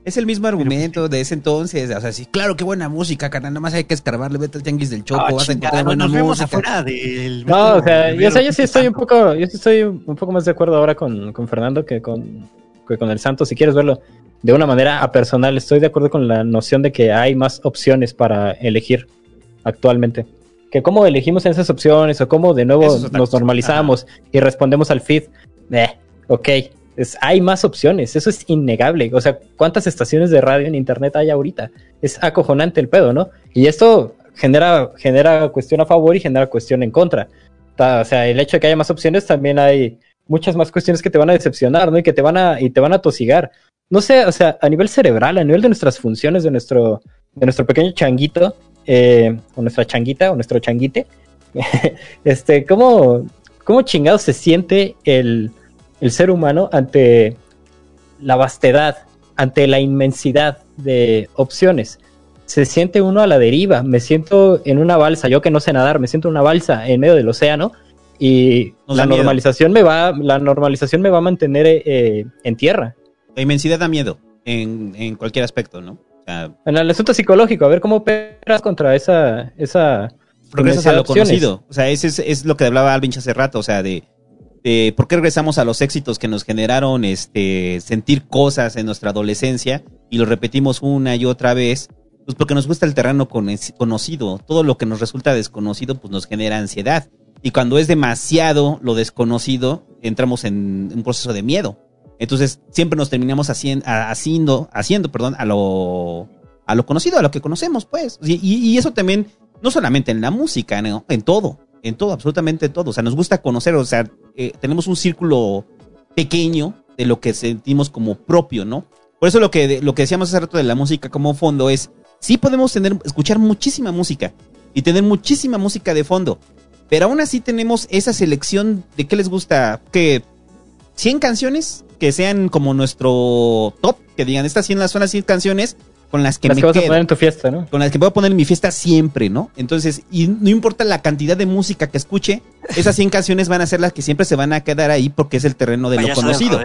Es el mismo argumento de ese entonces. O sea, sí, claro, qué buena música, carnal. Nada más hay que escarbarle, vete al tianguis del Choco, Ah, vas a encontrar no, buena nos vemos música. afuera del No, o sea, yo, Rivero, sé, yo sí ¿qué estoy un poco, yo sí estoy un poco más de acuerdo ahora con, con Fernando que con, que con el Santo. Si quieres verlo de una manera apersonal, estoy de acuerdo con la noción de que hay más opciones para elegir actualmente. Que cómo elegimos esas opciones o cómo de nuevo es nos normalizamos y respondemos al feed. Eh, ok, es, hay más opciones, eso es innegable. O sea, ¿cuántas estaciones de radio en internet hay ahorita? Es acojonante el pedo, ¿no? Y esto genera, genera cuestión a favor y genera cuestión en contra. O sea, el hecho de que haya más opciones también hay muchas más cuestiones que te van a decepcionar, ¿no? Y que te van a, y te van a tosigar. No sé, o sea, a nivel cerebral, a nivel de nuestras funciones, de nuestro, de nuestro pequeño changuito, eh, o nuestra changuita, o nuestro changuite, este, ¿cómo, cómo chingado se siente el, el ser humano ante la vastedad, ante la inmensidad de opciones? Se siente uno a la deriva, me siento en una balsa, yo que no sé nadar, me siento en una balsa en medio del océano y Nos la miedo. normalización me va, la normalización me va a mantener eh, en tierra. La inmensidad da miedo en, en cualquier aspecto, ¿no? Sea, En el asunto psicológico, a ver cómo operas contra esa, esa regresas a lo opciones. conocido. O sea, ese es, es lo que hablaba Alvin hace rato, o sea, de, de por qué regresamos a los éxitos que nos generaron este sentir cosas en nuestra adolescencia y lo repetimos una y otra vez. Pues porque nos gusta el terreno con- conocido. Todo lo que nos resulta desconocido, pues nos genera ansiedad. Y cuando es demasiado lo desconocido, entramos en un proceso de miedo. Entonces, siempre nos terminamos hacien- a- haciendo, haciendo, perdón, a lo, a lo conocido, a lo que conocemos, pues. Y eso también, no solamente en la música, ¿no? en todo, en todo, absolutamente todo. O sea, nos gusta conocer, o sea, eh, tenemos un círculo pequeño de lo que sentimos como propio, ¿no? Por eso lo que, lo que decíamos hace rato de la música como fondo es, sí podemos tener, escuchar muchísima música y tener muchísima música de fondo, pero aún así tenemos esa selección de qué les gusta, que 100 canciones que sean como nuestro top, que digan, estas 100 las son las 100 canciones con las que las me que vas a poner en tu fiesta, ¿no? con las que voy a poner en mi fiesta siempre, ¿no? Entonces, y no importa la cantidad de música que escuche, esas 100 canciones van a ser las que siempre se van a quedar ahí porque es el terreno de lo Payaso conocido.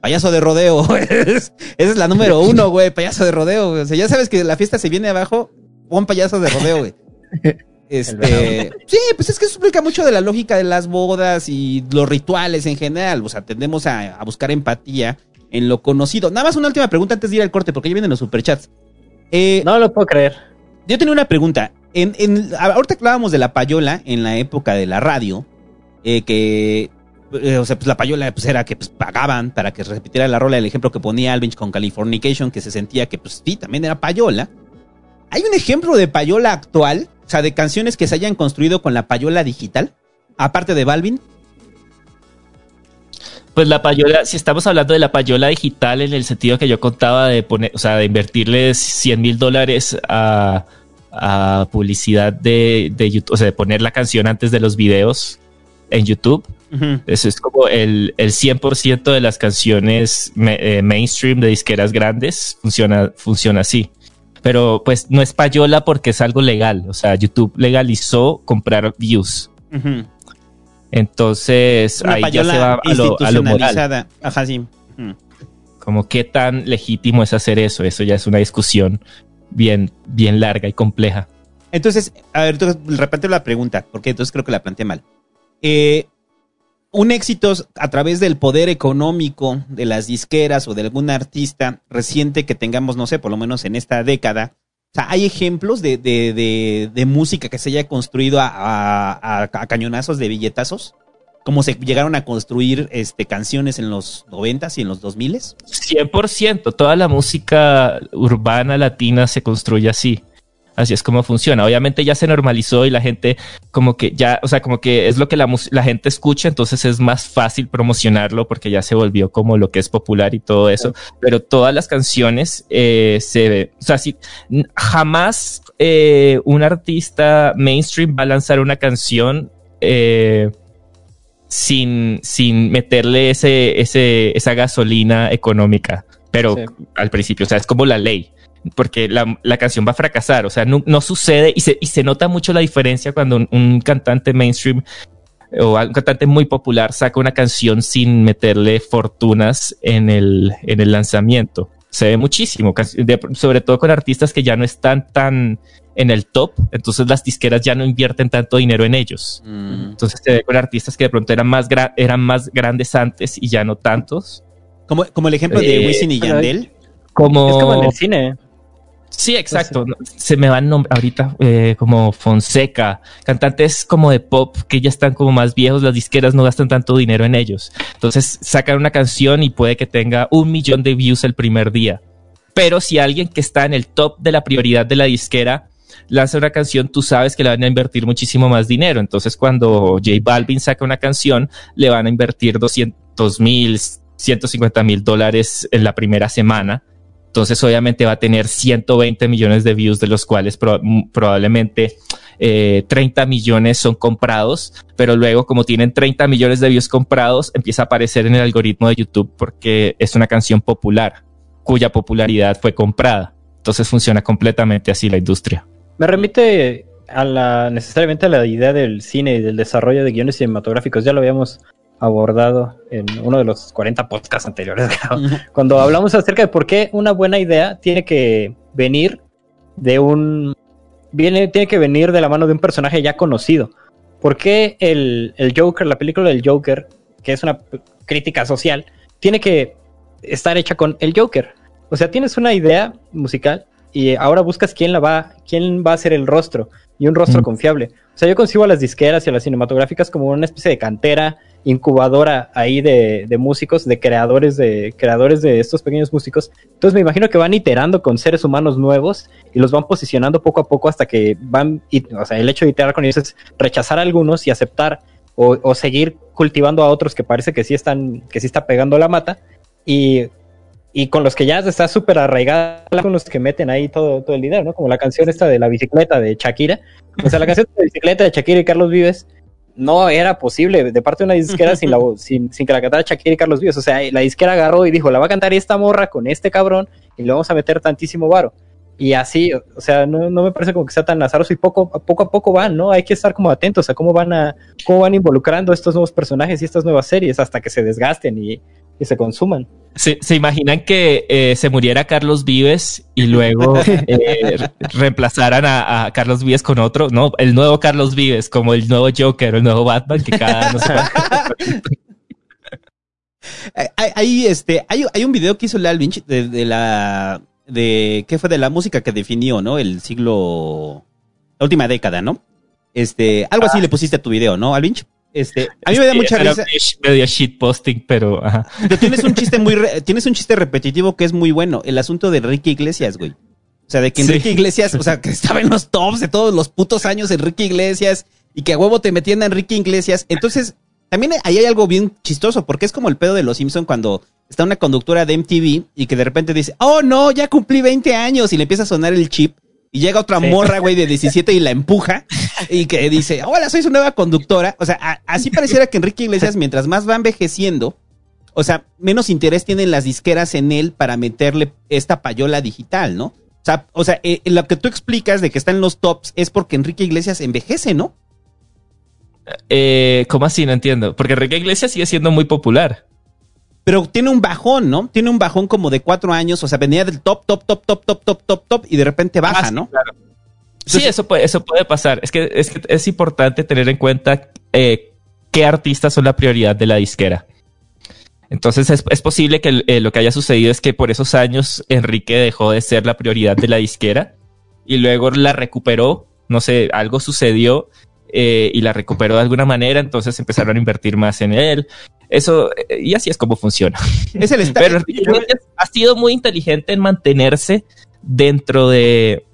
Payaso de rodeo. es- Esa es la número uno, güey. Payaso de rodeo. O sea, ya sabes que la fiesta se viene abajo, pon payaso de rodeo, güey. Este, sí, pues es que eso explica mucho de la lógica de las bodas y los rituales en general. O sea, tendemos a, a buscar empatía en lo conocido. Nada más una última pregunta antes de ir al corte, porque ya vienen los superchats. Eh, No lo puedo creer. Yo tenía una pregunta. En, en, ahorita hablábamos de la payola en la época de la radio, eh, que, eh, o sea, pues la payola pues, era que pues, pagaban para que repitiera la rola, el ejemplo que ponía Alvinch con Californication, que se sentía que pues sí, también era payola. ¿Hay un ejemplo de payola actual? O sea, de canciones que se hayan construido con la payola digital, aparte de Balvin. Pues la payola, si estamos hablando de la payola digital en el sentido que yo contaba de poner, o sea, de invertirles 100 mil dólares a, a publicidad de, de YouTube, o sea, de poner la canción antes de los videos en YouTube. Eso es como el, el 100% de las canciones me- eh, mainstream de disqueras grandes funciona, funciona así. Pero pues no es payola porque es algo legal. O sea, YouTube legalizó comprar views. Entonces Una ahí ya se va a lo, a lo moral. Ajá, sí. Como qué tan legítimo es hacer eso. Eso ya es una discusión bien, bien larga y compleja. Entonces, a ver, entonces, la pregunta, porque entonces creo que la planteé mal. Eh, un éxito a través del poder económico de las disqueras o de algún artista reciente que tengamos, no sé, por lo menos en esta década. O sea, hay ejemplos de, de, de, de música que se haya construido a, cañonazos de billetazos. Como se llegaron a construir este, canciones en los noventas y en los 2000 100%. Toda la música urbana latina se construye así. Así es como funciona. Obviamente ya se normalizó y la gente como que ya, o sea, como que es lo que la, gente escucha, entonces es más fácil promocionarlo porque ya se volvió como lo que es popular y todo eso. Pero todas las canciones eh, se, o sea, si jamás eh, un artista mainstream va a lanzar una canción eh, sin, sin meterle ese, ese, esa gasolina económica. Pero Sí. al principio, o sea, es como la ley. Porque la, la canción va a fracasar, o sea, no, no sucede y se, y se nota mucho la diferencia cuando un, un cantante mainstream o un cantante muy popular saca una canción sin meterle fortunas en el, en el lanzamiento. Se ve muchísimo, sobre todo con artistas que ya no están tan en el top, entonces las disqueras ya no invierten tanto dinero en ellos. Entonces se ve con artistas que de pronto eran más, gra- eran más grandes antes y ya no tantos. Como, como el ejemplo de Eh, Wisin y Yandel. Como, Es como en el cine. Sí, exacto. Se me van ahorita eh, como Fonseca, cantantes como de pop que ya están como más viejos, las disqueras no gastan tanto dinero en ellos. Entonces sacan una canción y puede que tenga un millón de views el primer día. Pero si alguien que está en el top de la prioridad de la disquera lanza una canción, tú sabes que le van a invertir muchísimo más dinero. Entonces cuando J Balvin saca una canción, le van a invertir 200 mil, 150 mil dólares en la primera semana. Entonces, obviamente va a tener 120 millones de views, de los cuales pro- m- probablemente eh, 30 millones son comprados, pero luego, como tienen 30 millones de views comprados, empieza a aparecer en el algoritmo de YouTube porque es una canción popular, cuya popularidad fue comprada. Entonces funciona completamente así la industria. Me remite a la necesariamente a la idea del cine y del desarrollo de guiones cinematográficos. Ya lo habíamos abordado en uno de los 40 podcasts anteriores. Cuando hablamos acerca de por qué una buena idea tiene que venir de un viene tiene que venir de la mano de un personaje ya conocido. ¿Por qué el, el Joker, la película del Joker, que es una crítica social, tiene que estar hecha con el Joker? O sea, tienes una idea musical y ahora buscas quién la va, quién va a ser el rostro y un rostro Mm. confiable. O sea, yo concibo a las disqueras y a las cinematográficas como una especie de cantera, incubadora ahí de, músicos, de creadores de creadores de estos pequeños músicos. Entonces me imagino que van iterando con seres humanos nuevos y los van posicionando poco a poco hasta que van, o sea, el hecho de iterar con ellos es rechazar a algunos y aceptar o, o seguir cultivando a otros que parece que sí están, que sí está pegando la mata y y con los que ya está súper arraigada, con los que meten ahí todo, todo el dinero, ¿no? Como la canción esta de la bicicleta de Shakira. O sea, la canción de la bicicleta de Shakira y Carlos Vives no era posible de parte de una disquera sin, la, sin, sin que la cantara Shakira y Carlos Vives. O sea, la disquera agarró y dijo, la va a cantar esta morra con este cabrón y le vamos a meter tantísimo varo. Y así, o sea, no, no me parece como que sea tan azaroso y poco, poco a poco van, ¿no? Hay que estar como atentos a cómo van a, cómo van involucrando estos nuevos personajes y estas nuevas series hasta que se desgasten y, y se consuman. ¿Se, se imaginan que eh, se muriera Carlos Vives y luego eh, re- reemplazaran a, a Carlos Vives con otro? No, el nuevo Carlos Vives, como el nuevo Joker, el nuevo Batman, que cada no sé Eh, Hay, hay, este, hay, hay un video que hizo Lal Lynch de, de la. de ¿Qué fue? De la música que definió, ¿no? El siglo. La última década, ¿no? Este, algo así le pusiste a tu video, ¿no, Alvinch? Este, a mí me da Sí, mucha risa. Medio shitposting, pero ajá. Pero tienes un chiste muy, re- tienes un chiste repetitivo que es muy bueno. El asunto de Enrique Iglesias, güey. O sea, de que Sí. Enrique Iglesias, o sea, que estaba en los tops de todos los putos años Enrique Iglesias y que a huevo te metían a Enrique Iglesias. Entonces, también ahí hay algo bien chistoso porque es como el pedo de los Simpson cuando está una conductora de MTV y que de repente dice, oh no, ya cumplí 20 años y le empieza a sonar el chip. Y llega otra Sí. morra, güey, de 17 y la empuja y que dice, hola, soy su nueva conductora. O sea, a- así pareciera que Enrique Iglesias, mientras más va envejeciendo, o sea, menos interés tienen las disqueras en él para meterle esta payola digital, ¿no? O sea, o sea eh, lo que tú explicas de que está en los tops es porque Enrique Iglesias envejece, ¿no? Eh, ¿Cómo así? No entiendo. Porque Enrique Iglesias sigue siendo muy popular. Pero tiene un bajón, ¿no? Tiene un bajón como de cuatro años, o sea, venía del top, top, top, top, top, top, top, top, y de repente baja, Ah, ¿no? claro. Sí, eso puede, eso puede pasar. Es que, es que es importante tener en cuenta eh, qué artistas son la prioridad de la disquera. Entonces es, es posible que eh, lo que haya sucedido es que por esos años Enrique dejó de ser la prioridad de la disquera y luego la recuperó, no sé, algo sucedió eh, y la recuperó de alguna manera, entonces empezaron a invertir más en él. Eso, eh, y así es como funciona. Es el Pero ha sido muy inteligente en mantenerse dentro de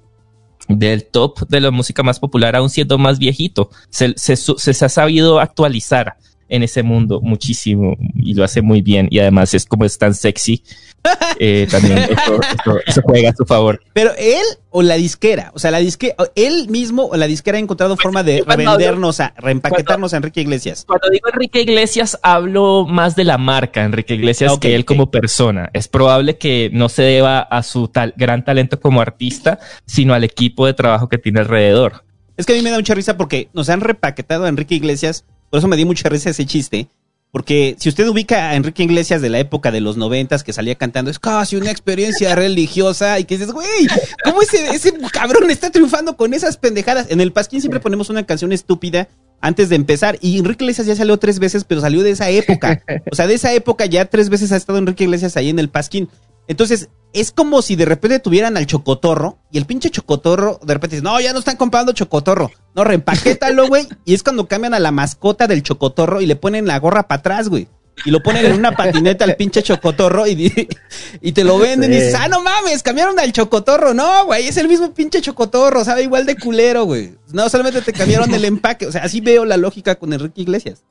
del top de la música más popular, aún siendo más viejito. Se, se- se ha sabido actualizar en ese mundo muchísimo y lo hace muy bien. Y además es como es tan sexy. eh, también eso, eso- eso juega a su favor. Pero él o la disquera, o sea, la disquera, él mismo o la disquera ha encontrado forma de revendernos, a, reempaquetarnos a Enrique Iglesias. Cuando digo Enrique Iglesias, hablo más de la marca Enrique Iglesias que él como persona. Es probable que no se deba a su tal, gran talento como artista, sino al equipo de trabajo que tiene alrededor. Es que a mí me da mucha risa porque nos han repaquetado a Enrique Iglesias, por eso me dio mucha risa ese chiste. Porque si usted ubica a Enrique Iglesias de la época de los noventas que salía cantando, es casi una experiencia religiosa y que dices, güey, ¿cómo ese, ese cabrón está triunfando con esas pendejadas? En el Pasquín siempre ponemos una canción estúpida antes de empezar y Enrique Iglesias ya salió tres veces, pero salió de esa época. O sea, de esa época ya tres veces ha estado Enrique Iglesias ahí en el Pasquín. Entonces, es como si de repente tuvieran al chocotorro y el pinche chocotorro de repente dice, no, ya no están comprando chocotorro. No, reempaquétalo, güey. Y es cuando cambian a la mascota del chocotorro y le ponen la gorra para atrás, güey. Y lo ponen en una patineta al pinche chocotorro y, y te lo venden y dices, ah, no mames, cambiaron al chocotorro. No, güey, es el mismo pinche chocotorro, sabe igual de culero, güey. No, solamente te cambiaron el empaque. O sea, así veo la lógica con Enrique Iglesias.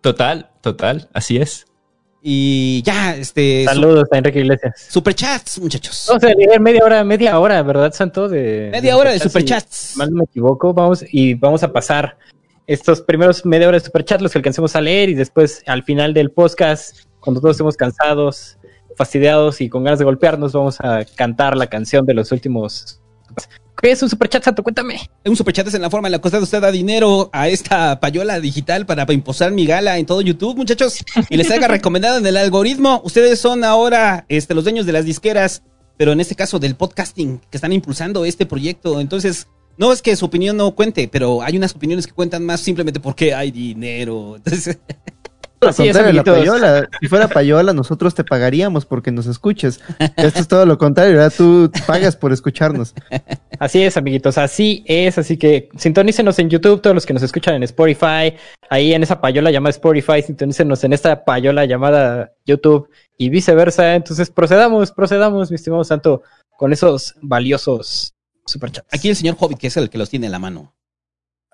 Total, total, así es. Y ya, este... Saludos a Enrique Iglesias. Superchats, muchachos. Vamos a llegar media hora, media hora, ¿verdad, Santo? De, Media hora de si superchats. mal no me equivoco, vamos y vamos a pasar estos primeros media hora de superchats, los que alcancemos a leer, y después al final del podcast, cuando todos estemos cansados, fastidiados y con ganas de golpearnos, vamos a cantar la canción de los últimos. ¿Qué es un superchat, Santo? Cuéntame. Un superchat es en la forma en la que usted da dinero a esta payola digital para impulsar mi gala en todo YouTube, muchachos. Y les haga recomendado en el algoritmo. Ustedes son ahora este, los dueños de las disqueras, pero en este caso del podcasting, que están impulsando este proyecto. Entonces, no es que su opinión no cuente, pero hay unas opiniones que cuentan más simplemente porque hay dinero. Entonces, Así es, contrario, la payola. Si fuera payola, nosotros te pagaríamos porque nos escuches. Esto es todo lo contrario, ¿verdad? Tú pagas por escucharnos. Así es, amiguitos, así es, así que sintonícenos en YouTube, todos los que nos escuchan en Spotify, ahí en esa payola llamada Spotify, sintonícenos en esta payola llamada YouTube y viceversa. Entonces procedamos, procedamos, mi estimado Santo, con esos valiosos superchats. aquí el señor Hobbit, que es el que los tiene en la mano.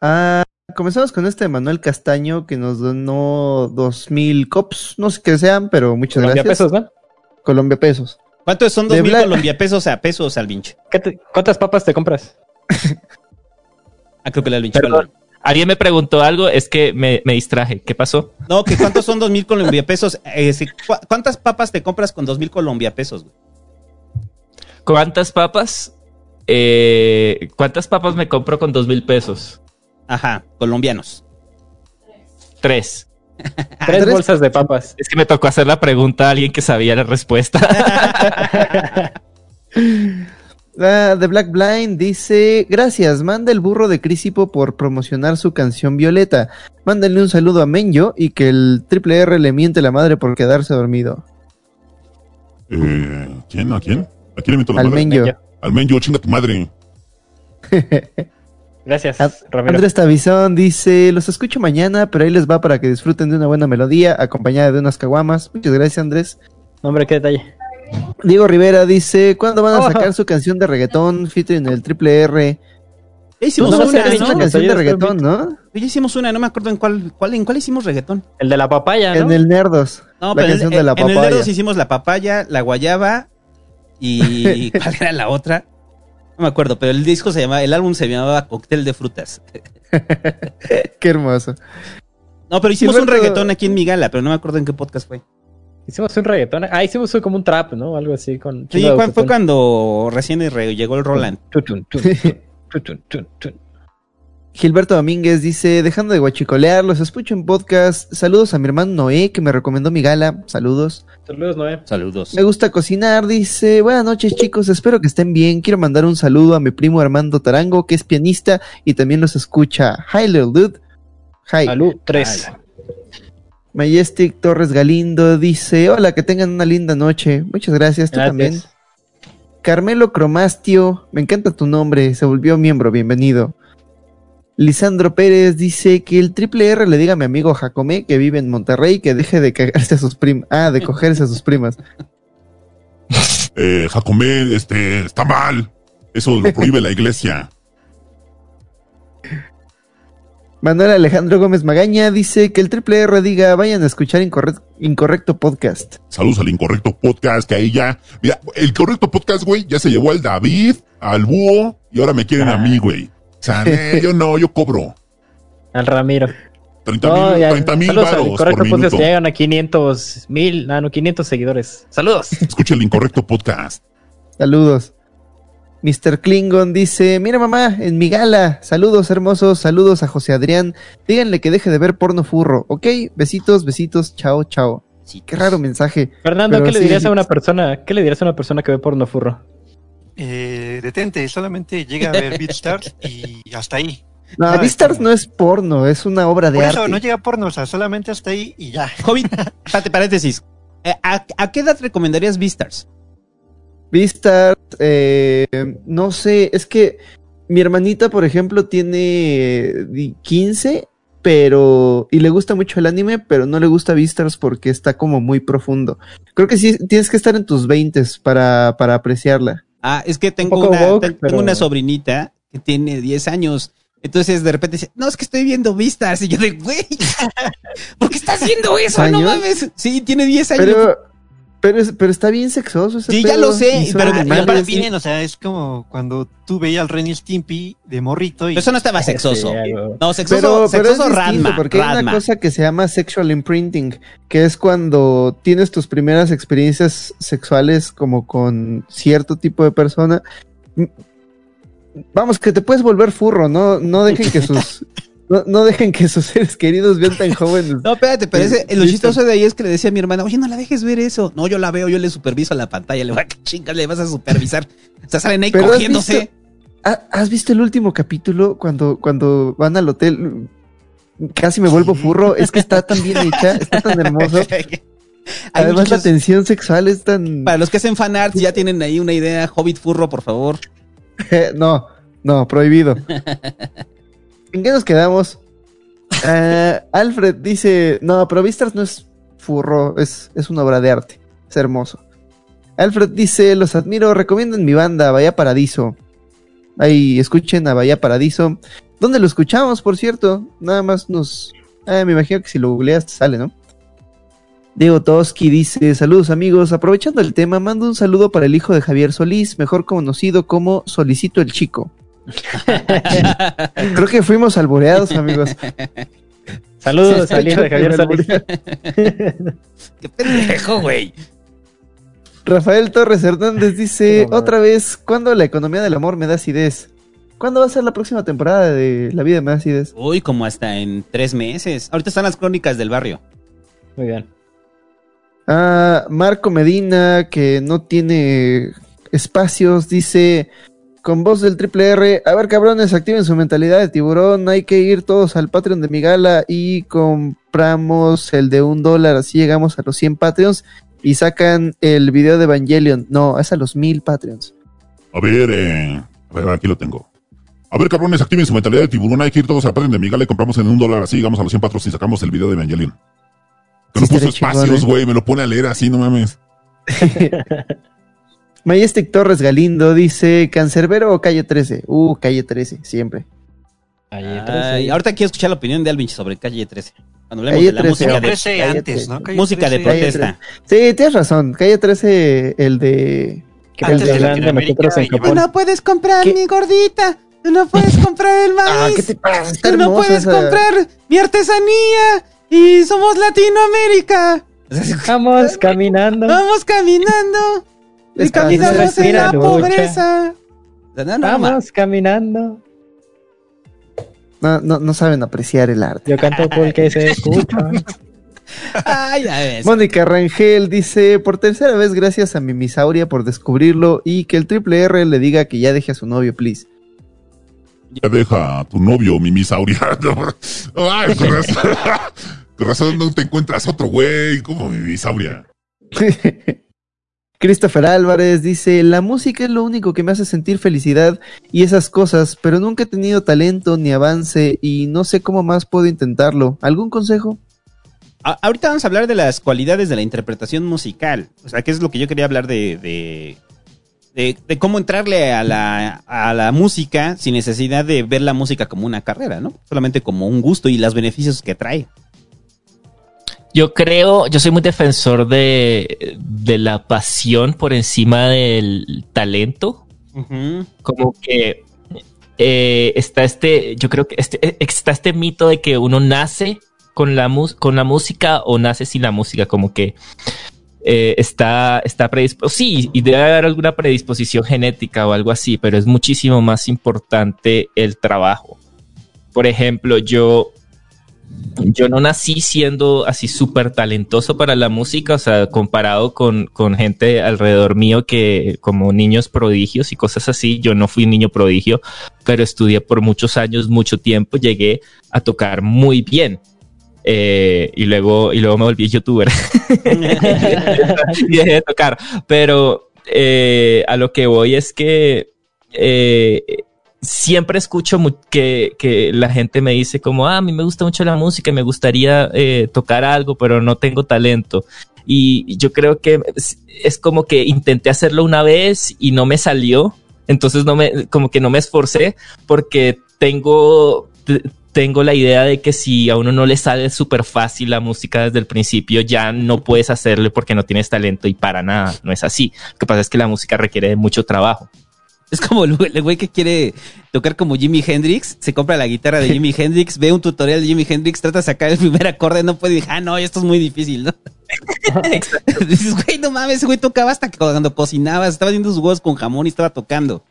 Ah, comenzamos con este Manuel Castaño que nos donó dos mil cops. No sé qué sean, pero muchas Colombia gracias. pesos, ¿no? Colombia pesos. ¿Cuántos son dos De mil Bla- Colombia pesos a pesos al vinche? ¿Qué te- ¿Cuántas papas te compras? Ah, creo que el vinche. Perdón. Alguien me preguntó algo, es que me, me distraje. ¿Qué pasó? No, que cuántos son dos mil Colombia pesos. Eh, si- cu- ¿Cuántas papas te compras con dos mil Colombia pesos? güey? ¿Cuántas papas? Eh, ¿Cuántas papas me compro con dos mil pesos? Ajá, colombianos. Tres. Tres tres- bolsas de papas. Es que me tocó hacer la pregunta a alguien que sabía la respuesta. Ah, The Black Blind dice, gracias, manda el burro de Crisipo por promocionar su canción Violeta. Mándenle un saludo a Menyo y que el triple R le miente la madre por quedarse dormido. Eh, ¿Quién? ¿A quién? ¿A quién le meto la Al madre? Menyo. Al Menyo, chinga tu madre. Gracias, And- Ramiro. Andrés Tavizón dice, los escucho mañana, pero ahí les va para que disfruten de una buena melodía acompañada de unas caguamas. Muchas gracias, Andrés. Hombre, qué detalle. Diego Rivera dice, ¿cuándo van a Oh. sacar su canción de reggaetón featuring el triple R? Ya hicimos No, no, una, no, una no, canción de reggaetón, ¿no? Ya hicimos una, no me acuerdo en cuál, cuál, en cuál hicimos reggaetón. El de la papaya, ¿no? En el Nerdos. No, la pero canción en, de la en el papaya. dedos hicimos la papaya, la guayaba y ¿cuál era la otra? No me acuerdo, pero el disco se llamaba, el álbum se llamaba Cóctel de Frutas. Qué hermoso. No, pero hicimos un reggaetón aquí en mi gala, pero no me acuerdo en qué podcast fue. Hicimos un reggaetón. Ah, hicimos como un trap, ¿no? Algo así con... Sí, fue, cuando recién re- llegó el Roland. Tutun, tun, tun, tutun, tun, tun. Gilberto Domínguez dice, dejando de guachicolear, los escucho en podcast. Saludos a mi hermano Noé, que me recomendó mi gala. Saludos. Saludos, Noé. Saludos. Me gusta cocinar, dice, buenas noches chicos, espero que estén bien. Quiero mandar un saludo a mi primo Armando Tarango, que es pianista y también los escucha. Hi, little dude. Hi. Salud, tres. Majestic Torres Galindo dice, hola, que tengan una linda noche. Muchas gracias, tú Gracias. también. Carmelo Cromastio, me encanta tu nombre, se volvió miembro, bienvenido. Lisandro Pérez dice que el triple R le diga a mi amigo Jacomé que vive en Monterrey que deje de cagarse a sus primas. Ah, de cogerse a sus primas. Eh, Jacomé, este, está mal. Eso lo prohíbe la iglesia. Manuel Alejandro Gómez Magaña dice que el triple R diga vayan a escuchar Incorre- Incorrecto Podcast. Saludos al incorrecto podcast, que ahí ya. Mira, el correcto podcast, güey, ya se llevó al David, al búho, y ahora me quieren a mí, güey. O sea, yo no, yo cobro. Al Ramiro. 30 No, mil ya, 30 mil al varos Correcto por Podcast minuto. que llegan a 500 mil, ah, no, 500 seguidores. Saludos. Escucha el incorrecto podcast. Saludos. Mr. Klingon dice, mira mamá, en mi gala, saludos hermosos, saludos a José Adrián, díganle que deje de ver porno furro, ¿ok? Besitos, besitos, chao, chao. Qué raro mensaje. Fernando, Pero ¿qué le sí, dirías sí. a una persona? ¿Qué le dirías a una persona que ve porno furro? Eh, detente, solamente llega a ver BeatStars y hasta ahí. No, Ah, Beastars no es porno, es una obra de Por arte. eso no llega a porno, o sea, solamente hasta ahí y ya. Hobbit, espérate, paréntesis. Eh, ¿A, a qué edad recomendarías Beastars? Beastars, eh, no sé, es que mi hermanita, por ejemplo, tiene eh, di- 15, pero... y le gusta mucho el anime, pero no le gusta Beastars porque está como muy profundo. Creo que sí, tienes que estar en tus 20 para, para apreciarla. Ah, es que tengo, una, woke, tengo pero- una sobrinita que tiene 10 años. Entonces de repente dice, no, es que estoy viendo Beastars. Y yo de, güey, ¿por qué estás viendo eso? No ¿Años? mames. Sí, tiene 10 años. Pero, pero, es- pero está bien sexoso ese Sí, ya lo sé, pero- y animales. aparte sí. vienen, o sea, es como cuando tú veías al Ren y Stimpy de morrito y Pero eso no estaba sexoso. Sí, algo. No, sexoso, Pero, pero es sexoso distinto, Ranma. porque hay una cosa que se llama sexual imprinting, que es cuando tienes tus primeras experiencias sexuales como con cierto tipo de persona. Vamos, que te puedes volver furro, no, no dejen que sus no, no dejen que sus seres queridos vean tan jóvenes. No, espérate, pero ese, lo chistoso de ahí es que le decía a mi hermana, oye, no la dejes ver eso. No, yo la veo, yo le superviso a la pantalla. Le voy a chingas, le vas a supervisar. O sea, salen ahí Pero has cogiéndose. visto- ¿Ha- ¿Has visto el último capítulo cuando, cuando van al hotel? Casi me vuelvo furro, es que está tan bien hecha, está tan hermoso. Hay Además la tensión sexual es tan... Para los que hacen fanarts, ya tienen ahí una idea. Hobbit furro, por favor. no, no, prohibido. ¿En qué nos quedamos? Eh, Alfred dice, no, pero Beastars no es furro, es, es una obra de arte, es hermoso. Alfred dice, los admiro, recomiendan mi banda, Bahía Paradiso. Ahí, escuchen a Bahía Paradiso. ¿Dónde lo escuchamos, por cierto? Nada más nos... Ah, me imagino que si lo googleas sale, ¿no? Diego Toski dice, saludos amigos, aprovechando el tema, mando un saludo para el hijo de Javier Solís, mejor conocido como Solicito el Chico. Creo que fuimos alboreados, amigos. Saludos al hijo de Javier Solís. Qué pendejo, güey. Rafael Torres Hernández dice, otra vez, ¿cuándo la economía del amor me da acidez? ¿Cuándo va a ser la próxima temporada de La vida me da acidez? Uy, como hasta en tres meses. Ahorita están las crónicas del barrio. Muy bien. Ah, Marco Medina, que no tiene espacios, dice con voz del triple R, a ver cabrones, activen su mentalidad de tiburón, hay que ir todos al Patreon de Migala y compramos el de un dólar, así llegamos a los 100 Patreons y sacan el video de Evangelion. No, es a los 1000 Patreons. A ver, eh, a ver, aquí lo tengo. A ver, cabrones, activen su mentalidad de tiburón. Hay que ir todos al Patreon de Miguel y compramos en un dólar así, llegamos a los 100 patros y sacamos el video de Evangelion. Que no Sí, puso estaría chingón, espacios, ¿eh? güey, me lo pone a leer así, no mames. Majestic Torres Galindo dice, ¿Cancerbero o Calle 13? Uh, Calle 13, siempre. Calle Ay, ahorita quiero escuchar la opinión de Alvin sobre Calle 13. Cuando hablemos Calle de la 13, música de, 13 cállate. antes, ¿no? Calle música de 13. Calle protesta. Sí, tienes razón. Calle 13, el de... Que Antes el de de de nosotros en y Japón. no puedes comprar ¿Qué? mi gordita. Tú no puedes comprar el Ah, maíz. ¿qué te pasa? Está Tú no puedes esa- comprar mi artesanía. Y somos Latinoamérica. Vamos caminando. Vamos caminando. Despacio, caminamos en la lucha. pobreza. No, no, no, Vamos caminando. No, no, no saben apreciar el arte. Yo canto porque se escucha. Ay. Mónica Rangel dice, por tercera vez gracias a mi misauria por descubrirlo y que el triple R le diga que ya deje a su novio, please. Ya deja a tu novio, mi misauria. Ay, con razón. Con razón no te encuentras otro güey como mi misauria. Christopher Álvarez dice, la música es lo único que me hace sentir felicidad y esas cosas, pero nunca he tenido talento ni avance y no sé cómo más puedo intentarlo. ¿Algún consejo? Ahorita vamos a hablar de las cualidades de la interpretación musical. O sea, que es lo que yo quería hablar de, de, de- de cómo entrarle a la, a la música sin necesidad de ver la música como una carrera, ¿no? Solamente como un gusto y los beneficios que trae. Yo creo, yo soy muy defensor de, de la pasión por encima del talento. Como que eh, está este, yo creo que este, eh, está este mito de que uno nace con la, con la música o nace sin la música, como que eh, está, está predispuesto. Sí, y debe haber alguna predisposición genética o algo así, pero es muchísimo más importante el trabajo. Por ejemplo, yo yo no nací siendo así súper talentoso para la música, o sea, comparado con, con gente alrededor mío que como niños prodigios y cosas así, yo no fui un niño prodigio, pero estudié por muchos años, mucho tiempo, llegué a tocar muy bien. Eh, y luego y luego me volví youtuber y dejé de tocar pero eh, a lo que voy es que eh, siempre escucho que, que la gente me dice como, ah, a mí me gusta mucho la música me gustaría eh, tocar algo, pero no tengo talento. Y yo creo que es, como que intenté hacerlo una vez y no me salió. Entonces no me, como que no me esforcé porque tengo, tengo la idea de que si a uno no le sale súper fácil la música desde el principio, ya no puedes hacerle porque no tienes talento y para nada, no es así. Lo que pasa es que la música requiere mucho trabajo. Es como el güey que quiere tocar como Jimi Hendrix, se compra la guitarra de Jimi Hendrix, ve un tutorial de Jimi Hendrix, trata de sacar el primer acorde, no puede y dice, ah, no, esto es muy difícil, ¿no? Dices, güey, no mames, güey tocaba hasta cuando cocinaba, estaba haciendo sus huevos con jamón y estaba tocando.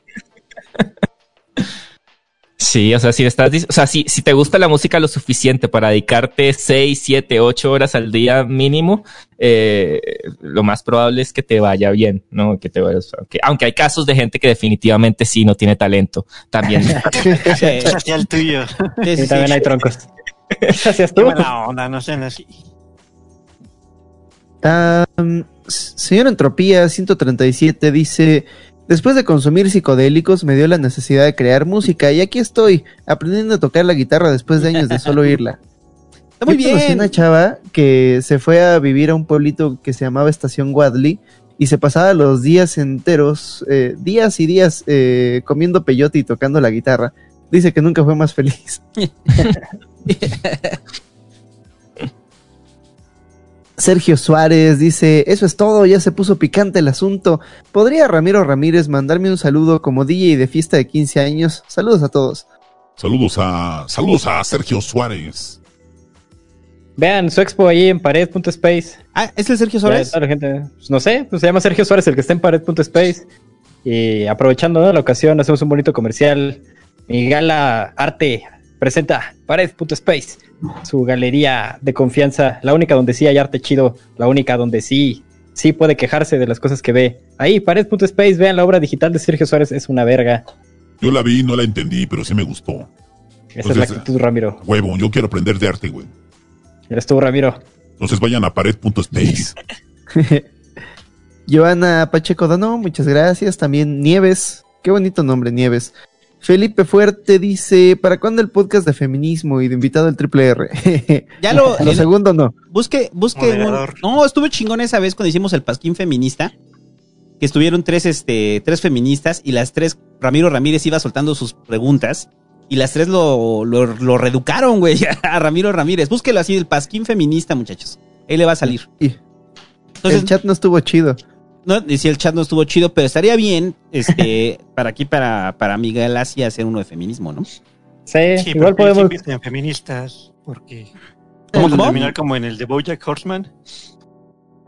Sí, o sea, si estás, o sea, si, si te gusta la música lo suficiente para dedicarte 6, 7, 8 horas al día mínimo, eh, lo más probable es que te vaya bien, ¿no? Que te vaya, o sea, que- aunque hay casos de gente que definitivamente sí no tiene talento, también. Sí, Hacia el tuyo. sí, Y sí, también sí. hay troncos. Gracias tú. onda, no sean así. Am, s- señor Entropía 137 dice, después de consumir psicodélicos me dio la necesidad de crear música y aquí estoy, aprendiendo a tocar la guitarra después de años de solo oírla. Está muy Yo conocí bien. una chava que se fue a vivir a un pueblito que se llamaba Estación Wadley y se pasaba los días enteros, eh, días y días eh, comiendo peyote y tocando la guitarra. Dice que nunca fue más feliz. Sergio Suárez dice, eso es todo, ya se puso picante el asunto. ¿Podría Ramiro Ramírez mandarme un saludo como DJ de fiesta de 15 años? Saludos a todos. Saludos a, saludos a Sergio Suárez. Vean su expo ahí en pared.space. Ah, ¿es el Sergio Ya, Suárez? la gente, pues, no sé, pues se llama Sergio Suárez el que está en pared.space. Y aprovechando ¿no? la ocasión, hacemos un bonito comercial. Mi gala arte presenta Pared.space, su galería de confianza, la única donde sí hay arte chido, la única donde sí, sí puede quejarse de las cosas que ve. Ahí, Pared.space, vean la obra digital de Sergio Suárez, es una verga. Yo la vi, no la entendí, pero sí me gustó. Esa es la actitud, Ramiro. Huevo, yo quiero aprender de arte, güey. Eres tú, Ramiro. Entonces vayan a pared.space. Joana Pacheco Dano, muchas gracias. También Nieves, qué bonito nombre, Nieves. Felipe Fuerte dice, ¿para cuándo el podcast de feminismo y de invitado al triple R? Ya lo- lo el- segundo no. Busque, busque un-. No, estuvo chingón esa vez cuando hicimos el pasquín feminista. Que estuvieron tres, este, tres feministas y las tres, Ramiro Ramírez iba soltando sus preguntas. Y las tres lo, lo, lo reeducaron, güey, a Ramiro Ramírez. Búsquelo así, el pasquín feminista, muchachos. Ahí le va a salir. Y Entonces, el chat no estuvo chido. No, decía el chat no estuvo chido, pero estaría bien, este, para aquí, para, para Miguel Asia hacer uno de feminismo, ¿no? Sí, Sí, igual pero podemos. en feministas, porque ¿Cómo, vamos a cómo? terminar como en el de BoJack Horseman.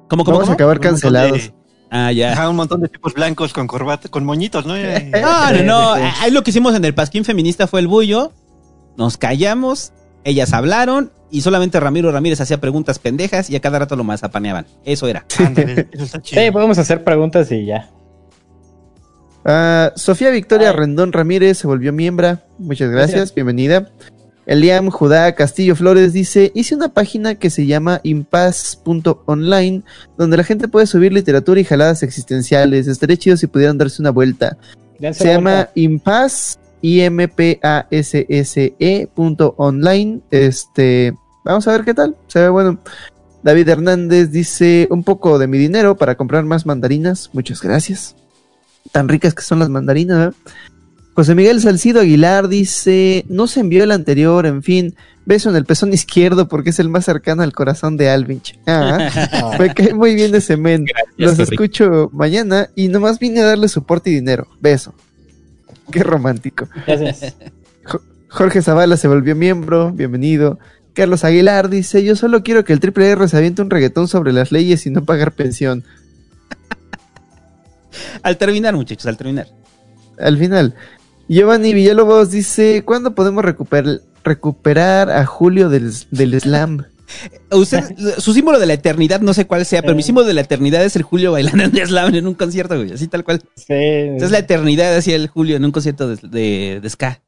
¿Cómo, cómo, Vamos a acabar cancelados. Ah, ya. Ajá, un montón de tipos blancos con corbata, con moñitos, ¿no? Eh, No, no, no. Ahí lo que hicimos en el pasquín feminista fue el bullo. Nos callamos, ellas hablaron y solamente Ramiro Ramírez hacía preguntas pendejas y a cada rato lo mazapaneaban. Eso era. ándale, eso está chido. Sí, podemos hacer preguntas y ya. Ah, Sofía Victoria Ay. Rendón Ramírez se volvió miembro. Muchas gracias, bienvenida. Eliam Judá Castillo Flores dice, hice una página que se llama impas.online, donde la gente puede subir literatura y jaladas existenciales. Estaría chido si pudieran darse una vuelta. Dense Se la llama I-M-P-A-S-S-E E punto online. Este, vamos a ver qué tal. Se ve bueno. David Hernández dice, un poco de mi dinero para comprar más mandarinas. Muchas gracias. Tan ricas que son las mandarinas. José Miguel Salcido Aguilar dice, no se envió el anterior, en fin, beso en el pezón izquierdo porque es el más cercano al corazón de Alvinch. Ah, me cae muy bien ese men. Los rico. escucho mañana y nomás vine a darle soporte y dinero. Beso. Qué romántico. Gracias. Jorge Zavala se volvió miembro, bienvenido. Carlos Aguilar dice, yo solo quiero que el triple R se aviente un reggaetón sobre las leyes y no pagar pensión. Al terminar, muchachos, al terminar. Al final. Giovanni Villalobos dice, ¿cuándo podemos recuper- recuperar a Julio del, del slam? Usted, su símbolo de la eternidad, no sé cuál sea, pero mi símbolo de la eternidad es el Julio bailando en slam en un concierto, güey. Así tal cual. Sí. Es la eternidad, así el Julio en un concierto de, de, de ska.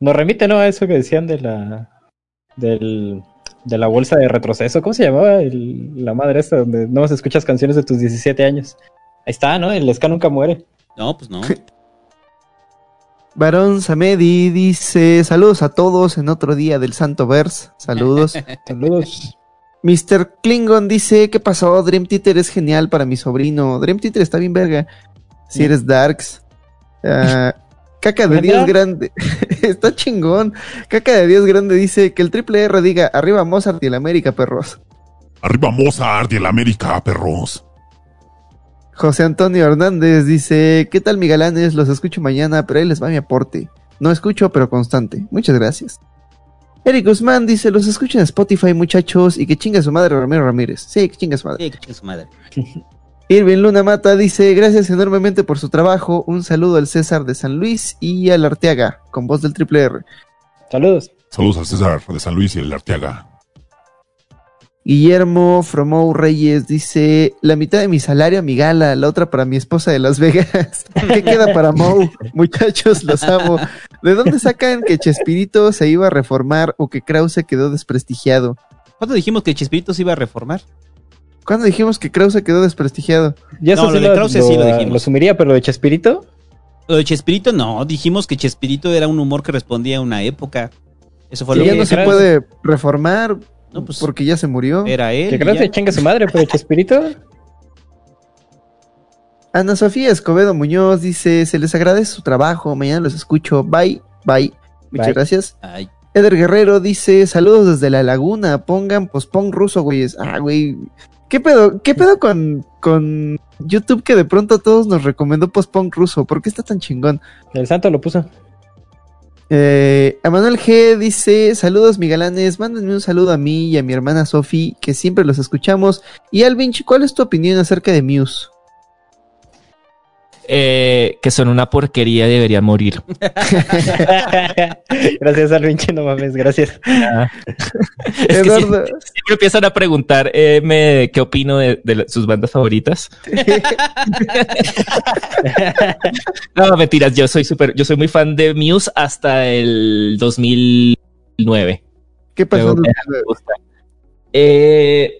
Nos remite, ¿no? A eso que decían de la. Del, de la bolsa de retroceso. ¿Cómo se llamaba? El- la madre esta, donde no más escuchas canciones de tus 17 años. Ahí está, ¿no? El ska nunca muere. No, pues no. Barón Samedi dice, saludos a todos en otro día del Santo Verse. Saludos. Saludos. Mr. Klingon dice, ¿qué pasó? Dream Theater es genial para mi sobrino. Dream Theater está bien verga. Si eres Darks. Ah, caca de Dios grande. está chingón. Caca de Dios grande dice que el triple R diga, arriba Mozart y el América, perros. Arriba Mozart y el América, perros. José Antonio Hernández dice, ¿qué tal mi galanes? Los escucho mañana, pero ahí les va mi aporte. No escucho, pero constante. Muchas gracias. Eric Guzmán dice, los escucho en Spotify, muchachos, y que chinga su madre Ramiro Ramírez. Sí, que chinga su madre. Sí, que chingue su madre. Irving Luna Mata dice, gracias enormemente por su trabajo. Un saludo al César de San Luis y al Arteaga, con voz del triple R. Saludos. Saludos al César de San Luis y el Arteaga. Guillermo Fromou Reyes dice, la mitad de mi salario a mi gala, la otra para mi esposa de Las Vegas. ¿Qué queda para Mou? Muchachos, los amo. ¿De dónde sacan que Chespirito se iba a reformar o que Krause quedó desprestigiado? ¿Cuándo dijimos que Chespirito se iba a reformar? ¿Cuándo dijimos que Krause quedó desprestigiado? Ya No, lo sí de Krause sí lo dijimos. Lo sumiría, pero lo de Chespirito. Lo de Chespirito no, dijimos que Chespirito era un humor que respondía a una época. Eso fue Que lo ya que no se puede reformar No, pues, porque ya se murió. era él. Que que chinga su madre, pero Chespirito. Ana Sofía Escobedo Muñoz dice, se les agradece su trabajo, mañana los escucho, bye, bye. Muchas Bye. gracias. Ay, Eder Guerrero dice, saludos desde la laguna, pongan pospon ruso, güeyes. Ah, güey. ¿Qué pedo? ¿Qué pedo con, con YouTube que de pronto a todos nos recomendó pospon ruso? ¿Por qué está tan chingón? El santo lo puso. Eh, Emanuel G dice, saludos mi galanes, mándenme un saludo a mí y a mi hermana Sofi, que siempre los escuchamos. Y Alvinch, ¿cuál es tu opinión acerca de Muse? Eh, que son una porquería y deberían morir. gracias, Alvinche, no mames, gracias. Es que Eduardo. siempre, siempre empiezan a preguntar eh, me- qué opino de, sus bandas favoritas. no, mentiras, yo soy súper, yo soy muy fan de Muse hasta el 2009. ¿Qué pasó? Luego. Eh,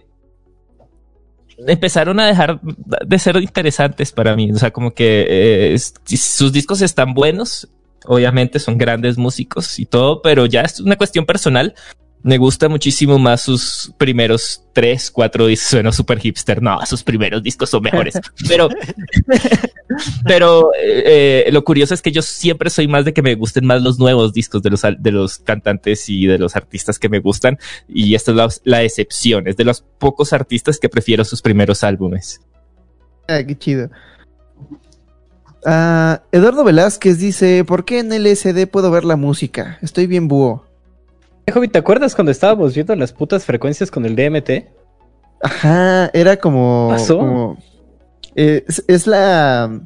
empezaron a dejar de ser interesantes para mí. O sea, como que eh, sus discos están buenos. Obviamente son grandes músicos y todo, pero ya es una cuestión personal. Me gusta muchísimo más sus primeros tres, cuatro discos. Suena súper hipster. No, sus primeros discos son mejores. Pero, pero eh, eh, lo curioso es que yo siempre soy más de que me gusten más los nuevos discos de los, de los cantantes y de los artistas que me gustan. Y esta es la, la excepción. Es de los pocos artistas que prefiero sus primeros álbumes. Ah, qué chido. Ah, Eduardo Velázquez dice, ¿por qué en LSD puedo ver la música? Estoy bien búho. Jovi, ¿te acuerdas cuando estábamos viendo las putas frecuencias con el DMT? Ajá, era como... Pasó. como- eh, es, es la...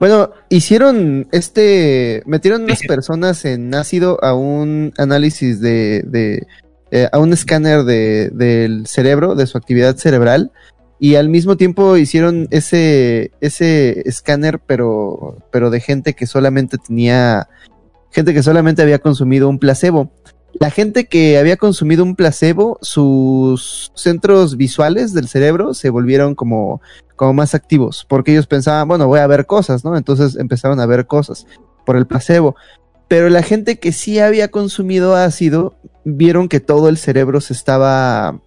Bueno, hicieron este... Metieron unas personas en ácido a un análisis de... de eh, a un escáner de, del cerebro, de su actividad cerebral. Y al mismo tiempo hicieron ese, ese escáner, pero, pero de gente que solamente tenía... Gente que solamente había consumido un placebo. La gente que había consumido un placebo, sus centros visuales del cerebro se volvieron como, como más activos, porque ellos pensaban, bueno, voy a ver cosas, ¿no? Entonces empezaron a ver cosas por el placebo. Pero la gente que sí había consumido ácido, vieron que todo el cerebro se estaba,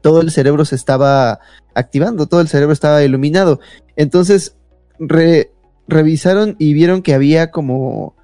todo el cerebro se estaba activando, todo el cerebro estaba iluminado. Entonces, re- revisaron y vieron que había como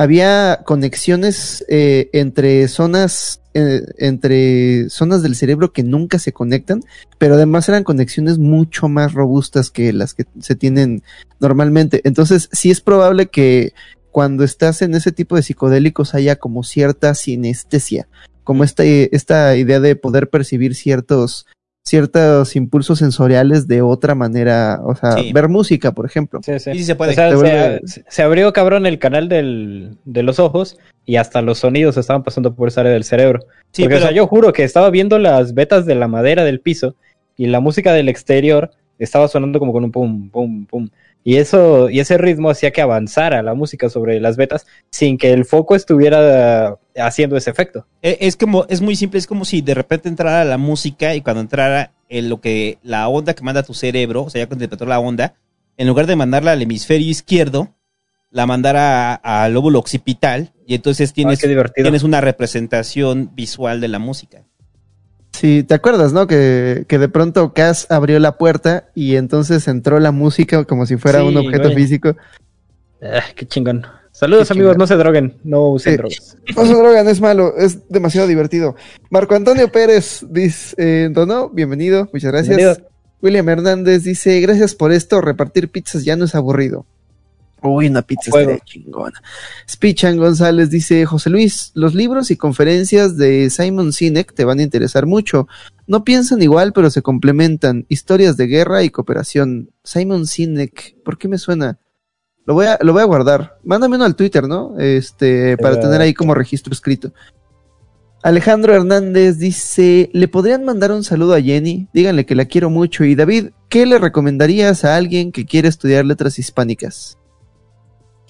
había conexiones eh, entre zonas eh, entre zonas del cerebro que nunca se conectan, pero además eran conexiones mucho más robustas que las que se tienen normalmente. Entonces, sí es probable que cuando estás en ese tipo de psicodélicos haya como cierta sinestesia, como esta, esta idea de poder percibir ciertos ciertos impulsos sensoriales de otra manera, o sea, Sí. ver música, por ejemplo. Sí, sí. Sí, sí se puede. O sea, Te se, vuelve- se- se abrió cabrón el canal del, de los ojos y hasta los sonidos estaban pasando por esa área del cerebro. Sí, Porque, pero o sea, yo juro que estaba viendo las vetas de la madera del piso y la música del exterior estaba sonando como con un pum, pum, pum. Y eso, y ese ritmo hacía que avanzara la música sobre las vetas sin que el foco estuviera haciendo ese efecto. Eh, Es como, es muy simple, es como si de repente entrara la música y cuando entrara en lo que, la onda que manda tu cerebro, o sea, ya cuando interpretó la onda, en lugar de mandarla al hemisferio izquierdo, la mandara al lóbulo occipital y entonces tienes, Ah, tienes una representación visual de la música. Sí, ¿te acuerdas, no? Que, que de pronto Cass abrió la puerta y entonces entró la música como si fuera Sí, un objeto güey. físico. Ah, qué chingón. Saludos Qué amigos, chingón. no se droguen, no usen drogas. No se drogan, es malo, es demasiado divertido. Marco Antonio Pérez dice, eh, donó, bienvenido, muchas gracias. Bienvenido. William Hernández dice, gracias por esto, repartir pizzas ya no es aburrido. Uy, una pizza estaría chingona. Spichan González dice, José Luis, los libros y conferencias de Simon Sinek te van a interesar mucho. No piensan igual, pero se complementan. Historias de guerra y cooperación. Simon Sinek, ¿por qué me suena? Lo voy a, lo voy a guardar. Mándame uno al Twitter, ¿no? Este, para tener ahí como registro escrito. Alejandro Hernández dice, ¿le podrían mandar un saludo a Jenny? Díganle que la quiero mucho. Y David, ¿qué le recomendarías a alguien que quiere estudiar letras hispánicas?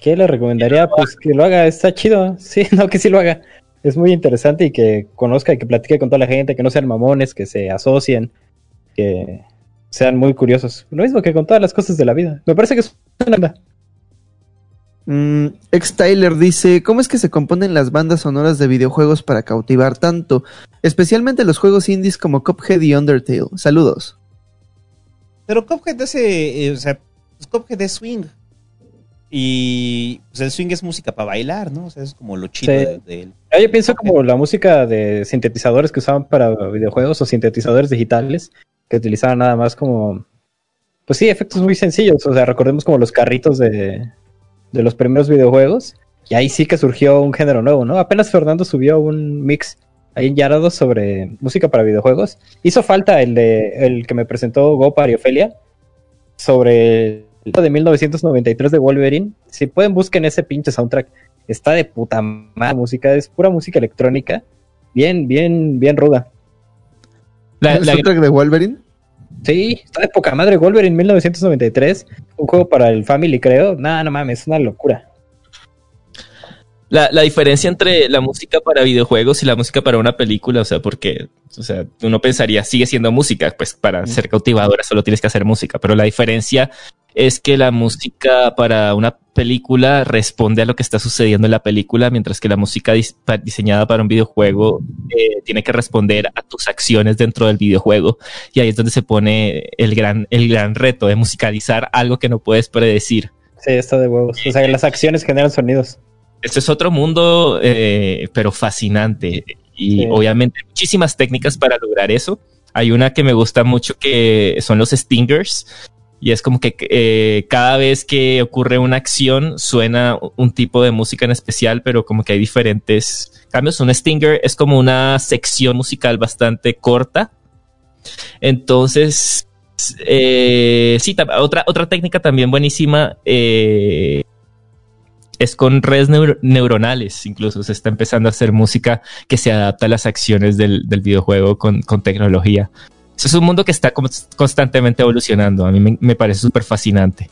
¿Qué le recomendaría? Pues que lo haga, está chido. Sí, no, que sí lo haga. Es muy interesante y que conozca y que platique con toda la gente, que no sean mamones, que se asocien, que sean muy curiosos. Lo mismo que con todas las cosas de la vida. Me parece que es una onda. Mm, Ex Tyler dice, ¿cómo es que se componen las bandas sonoras de videojuegos para cautivar tanto? Especialmente los juegos indies como Cuphead y Undertale. Saludos. Pero Cuphead hace, eh, o sea, pues Cuphead es swing. Y pues el swing es música para bailar, ¿no? O sea, es como lo chido Sí. de, de él. Ah, Yo pienso como la música de sintetizadores que usaban para videojuegos o sintetizadores digitales que utilizaban nada más como, pues sí, efectos muy sencillos. O sea, recordemos como los carritos de, de los primeros videojuegos. Y ahí sí que surgió un género nuevo, ¿no? Apenas Fernando subió un mix ahí en Yarado sobre música para videojuegos. Hizo falta el de el que me presentó Gopar y Ofelia sobre de 1993 de Wolverine. Si pueden, busquen ese pinche soundtrack. Está de puta madre música, es pura música electrónica. Bien, bien, bien ruda. La- ¿El la- soundtrack de Wolverine? Sí, está de poca madre Wolverine 1993. Un juego para el Family, creo. Nada, no mames, es una locura. La, la diferencia entre la música para videojuegos y la música para una película, o sea, porque, o sea, uno pensaría, sigue siendo música, pues para ser cautivadora solo tienes que hacer música, pero la diferencia es que la música para una película responde a lo que está sucediendo en la película, mientras que la música dis- diseñada para un videojuego eh, tiene que responder a tus acciones dentro del videojuego. Y ahí es donde se pone el gran, el gran reto de musicalizar algo que no puedes predecir. Sí, está de huevos. O sea, las acciones generan sonidos. Este es otro mundo, eh, pero fascinante. Y Sí. obviamente muchísimas técnicas para lograr eso. Hay una que me gusta mucho que son los stingers. Y es como que eh, cada vez que ocurre una acción suena un tipo de música en especial, pero como que hay diferentes cambios. Un stinger es como una sección musical bastante corta. Entonces, eh, sí, otra, otra técnica también buenísima eh, es con redes neur- neuronales, incluso se está empezando a hacer música que se adapta a las acciones del, del videojuego con, con tecnología. Eso es un mundo que está cons- constantemente evolucionando. A mí me, me parece súper fascinante.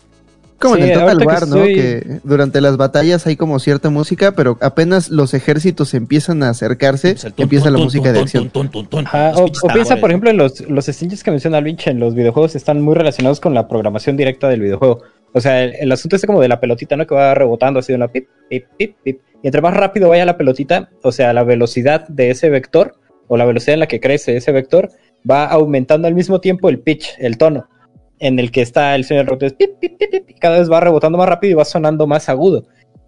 Como Sí, en el Total ahorita que War, ¿no? estoy- Que durante las batallas hay como cierta música, pero apenas los ejércitos empiezan a acercarse, Pues empieza la música de tun, acción. Ajá, o, piensa, por ejemplo, en los, los stingers que menciona Alvinch en los videojuegos están muy relacionados con la programación directa del videojuego. O sea, el, el asunto es como de la pelotita, ¿no? Que va rebotando así de una pip, pip, pip, pip. Y entre más rápido vaya la pelotita, o sea, la velocidad de ese vector, o la velocidad en la que crece ese vector, va aumentando al mismo tiempo el pitch, el tono, en el que está el sonido del robot. Es pip, pip, pip, pip, y cada vez va rebotando más rápido y va sonando más agudo.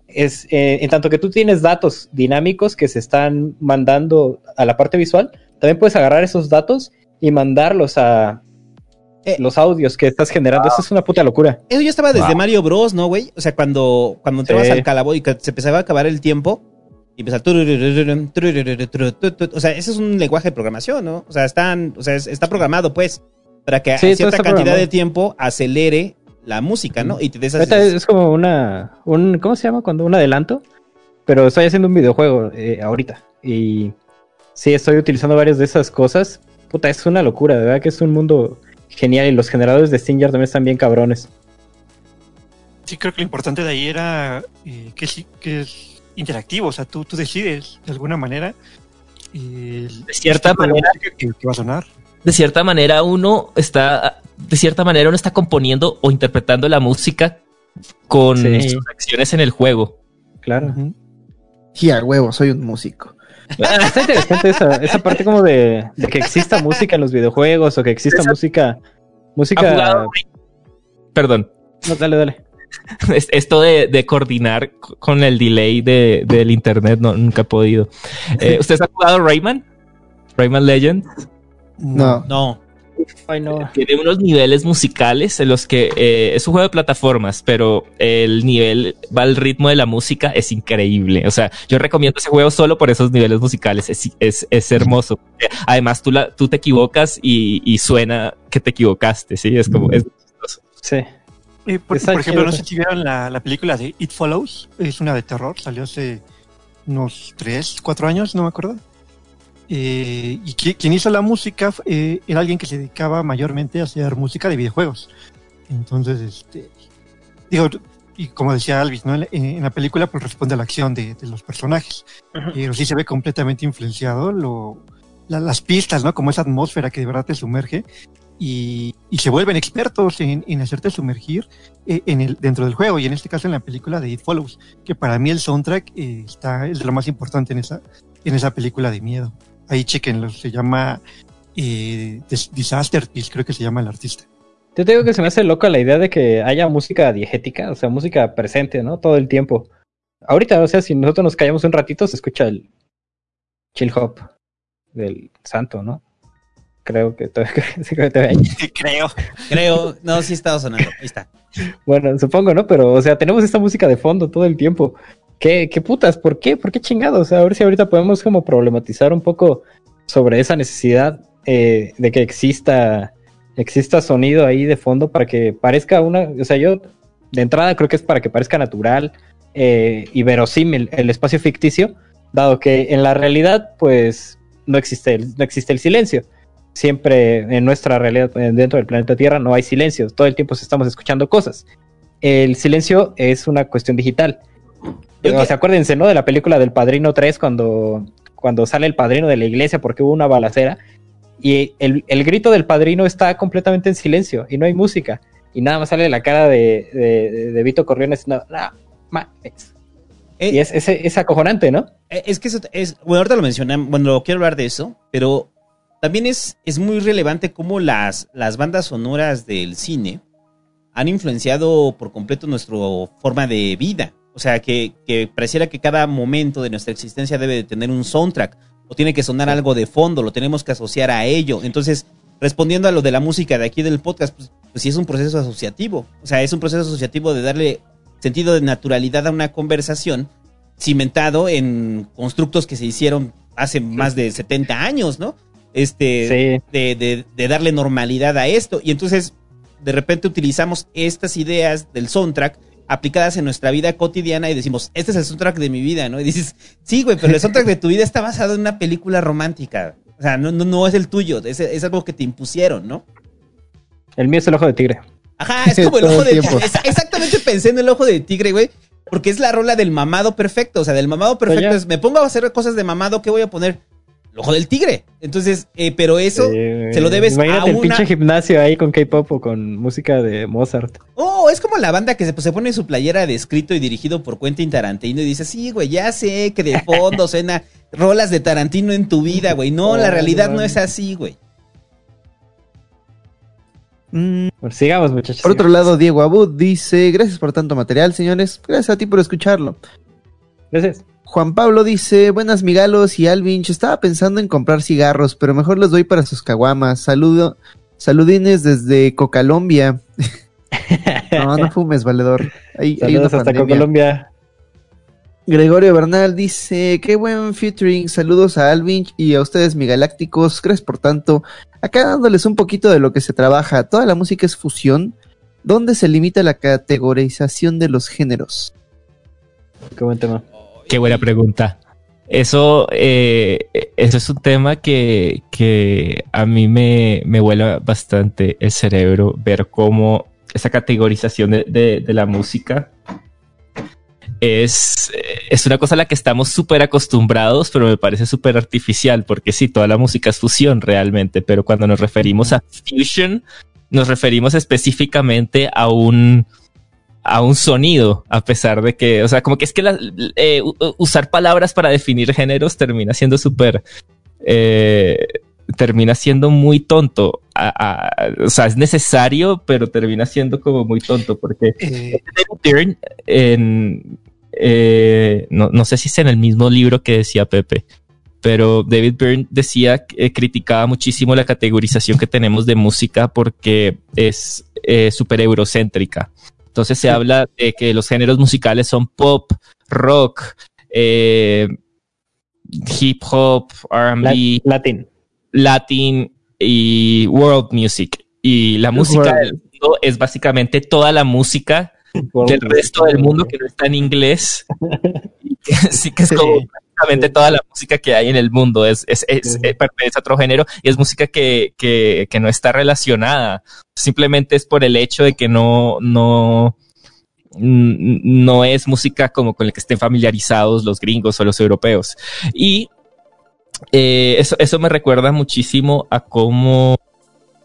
Es, eh, en tanto que tú tienes datos dinámicos que se están mandando a la parte visual, también puedes agarrar esos datos y mandarlos a Eh. los audios que estás generando. Eso es una puta locura. Eso ya estaba desde Wow. Mario Bros, ¿no, güey? O sea, cuando, cuando entrabas Sí. al calabozo y que se empezaba a acabar el tiempo, y turururururun, O sea, ese es un lenguaje de programación, ¿no? O sea, están, o sea es- está programado, pues, para que Sí, a cierta cantidad programado. de tiempo acelere la música, ¿no? Y te des Ahorita es como una, un, ¿cómo se llama? Cuando un adelanto, pero estoy haciendo un videojuego eh, ahorita y sí estoy utilizando varias de esas cosas. Puta, es una locura, de verdad que es un mundo genial y los generadores de Stinger también están bien cabrones. Sí, creo que lo importante de ahí era eh, que, sí, que es interactivo, o sea, tú, tú decides de alguna manera. eh, De cierta manera. Que, que va a sonar. De cierta manera, uno está, de cierta manera, uno está componiendo o interpretando la música con Sí. sus acciones en el juego. Claro. Y a huevo, soy un músico. Ah, está interesante esa, esa parte como de, de que exista música en los videojuegos o que exista Esa- música. ¿Ha Música. Perdón. No, dale, dale. Es- Esto de, de coordinar con el delay de, del internet no, nunca he podido. Eh, ¿Ustedes han jugado Rayman? Rayman Legends. No. No. Ay, no. Tiene unos niveles musicales en los que eh, es un juego de plataformas, pero el nivel va al ritmo de la música, es increíble. O sea, yo recomiendo ese juego solo por esos niveles musicales, es, es, es hermoso. Eh, Además, tú, la, tú te equivocas y, y suena que te equivocaste, ¿sí? Es como, es chistoso. Sí. Eh, por, por ejemplo, no sé si vieron la, la película de It Follows, es una de terror, salió hace unos 3, 4 años, no me acuerdo. Eh, y qui- quien hizo la música eh, era alguien que se dedicaba mayormente a hacer música de videojuegos. Entonces, este, digo, y como decía Alvis, ¿no? en, la- en la película pues responde a la acción de, de los personajes, pero sí se ve completamente influenciado lo, la- las pistas, ¿no? Como esa atmósfera que de verdad te sumerge y, se vuelven expertos en, hacerte sumergir eh, en el, dentro del juego y en este caso en la película de It Follows, que para mí el soundtrack eh, está, es lo más importante en esa, en esa película de miedo. Ahí chequenlo, se llama eh, Dis- Disaster Piece, creo que se llama el artista. Yo te digo que se me hace loca la idea de que haya música diegética, o sea, música presente, ¿no? Todo el tiempo. Ahorita, o sea, si nosotros nos callamos un ratito, se escucha el chill hop del santo, ¿no? Creo que todavía creo que creo. Creo. No, sí estaba sonando. Ahí está. Bueno, supongo, ¿no? Pero, o sea, tenemos esta música de fondo todo el tiempo. ¿Qué, qué putas? ¿Por qué? ¿Por qué chingados? O sea, a ver si ahorita podemos como problematizar un poco sobre esa necesidad eh, de que exista exista sonido ahí de fondo para que parezca una, o sea, yo de entrada creo que es para que parezca natural eh, y verosímil el espacio ficticio, dado que en la realidad pues no existe el, no existe el silencio. Siempre en nuestra realidad dentro del planeta Tierra no hay silencio, todo el tiempo estamos escuchando cosas. El silencio es una cuestión digital. O sea, acuérdense, ¿no? De la película del Padrino 3 cuando, cuando sale el padrino de la iglesia porque hubo una balacera y el, el grito del padrino está completamente en silencio y no hay música. Y nada más sale la cara de, de, de Vito Corleone no, no, mames. Eh, Y es, es, es acojonante, ¿no? Eh, Es que eso es, bueno, ahorita lo mencioné, bueno, quiero hablar de eso, pero también es, es muy relevante cómo las, las bandas sonoras del cine han influenciado por completo nuestra forma de vida. O sea, que, que pareciera que cada momento de nuestra existencia debe de tener un soundtrack, o tiene que sonar algo de fondo, lo tenemos que asociar a ello. Entonces, respondiendo a lo de la música de aquí del podcast, pues, pues sí es un proceso asociativo. O sea, es un proceso asociativo de darle sentido de naturalidad a una conversación cimentado en constructos que se hicieron hace más de 70 años, ¿no? Este, Sí. de, de- de darle normalidad a esto. Y entonces, de repente utilizamos estas ideas del soundtrack aplicadas en nuestra vida cotidiana y decimos, este es el soundtrack de mi vida, ¿no? Y dices, sí, güey, pero el soundtrack de tu vida está basado en una película romántica. O sea, no, no, no es el tuyo, es, es algo que te impusieron, ¿no? El mío es el ojo de tigre. Ajá, es como el ojo de tigre. Ex- Exactamente pensé en el ojo de tigre, güey. Porque es la rola del mamado perfecto. O sea, del mamado perfecto ya. es, me pongo a hacer cosas de mamado, ¿qué voy a poner? El ojo del tigre. Entonces, eh, pero eso Eh, se lo debes a Imagínate el una... pinche gimnasio ahí con K-pop o con música de Mozart. Oh, es como la banda que se, pues, se pone su playera de escrito y dirigido por Quentin Tarantino y dice, sí, güey, ya sé que de fondo suena rolas de Tarantino en tu vida, güey. No, la Oh, realidad no es así, güey. Mm, Bueno, sigamos, muchachos. Por otro lado, Diego Abud dice, gracias por tanto material, señores. Gracias a ti por escucharlo. Gracias. Juan Pablo dice, buenas migalos y Alvinch, estaba pensando en comprar cigarros, pero mejor los doy para sus caguamas. Saludo, saludines desde Cocalombia. no, no fumes, valedor. Hay, hay Saludos hasta pandemia. Colombia. Gregorio Bernal dice, qué buen featuring, saludos a Alvinch y a ustedes, mi galácticos, gracias por tanto. Acá dándoles un poquito de lo que se trabaja, toda la música es fusión, ¿dónde se limita la categorización de los géneros? Qué buen tema. Qué buena pregunta. Eso, eh, eso es un tema que, que a mí me, me vuela bastante el cerebro, ver cómo esa categorización de, de- de la música es, es una cosa a la que estamos súper acostumbrados, pero me parece súper artificial, porque sí, toda la música es fusión realmente, pero cuando nos referimos a fusion, nos referimos específicamente a un, a un sonido, a pesar de que, o sea, como que es que la- eh, usar palabras para definir géneros termina siendo súper, eh, termina siendo muy tonto. A- a- o sea, es necesario, pero termina siendo como muy tonto, porque Eh, David Byrne, en, eh, no, no sé si es en el mismo libro que decía Pepe, pero David Byrne decía, que criticaba muchísimo la categorización que tenemos de música porque es eh, súper eurocéntrica. Entonces se habla de que los géneros musicales son pop, rock, eh, hip hop, RB, Latin. Latin y world music. Y la música del mundo es básicamente toda la música del resto del mundo que no está en inglés. Así que es como prácticamente toda la música que hay en el mundo. Es, es, es- eh, pertenece a otro género y es música que, que, que no está relacionada. Simplemente es por el hecho de que no, no, no es música como con la que estén familiarizados los gringos o los europeos. Y eh, eso, eso me recuerda muchísimo a cómo.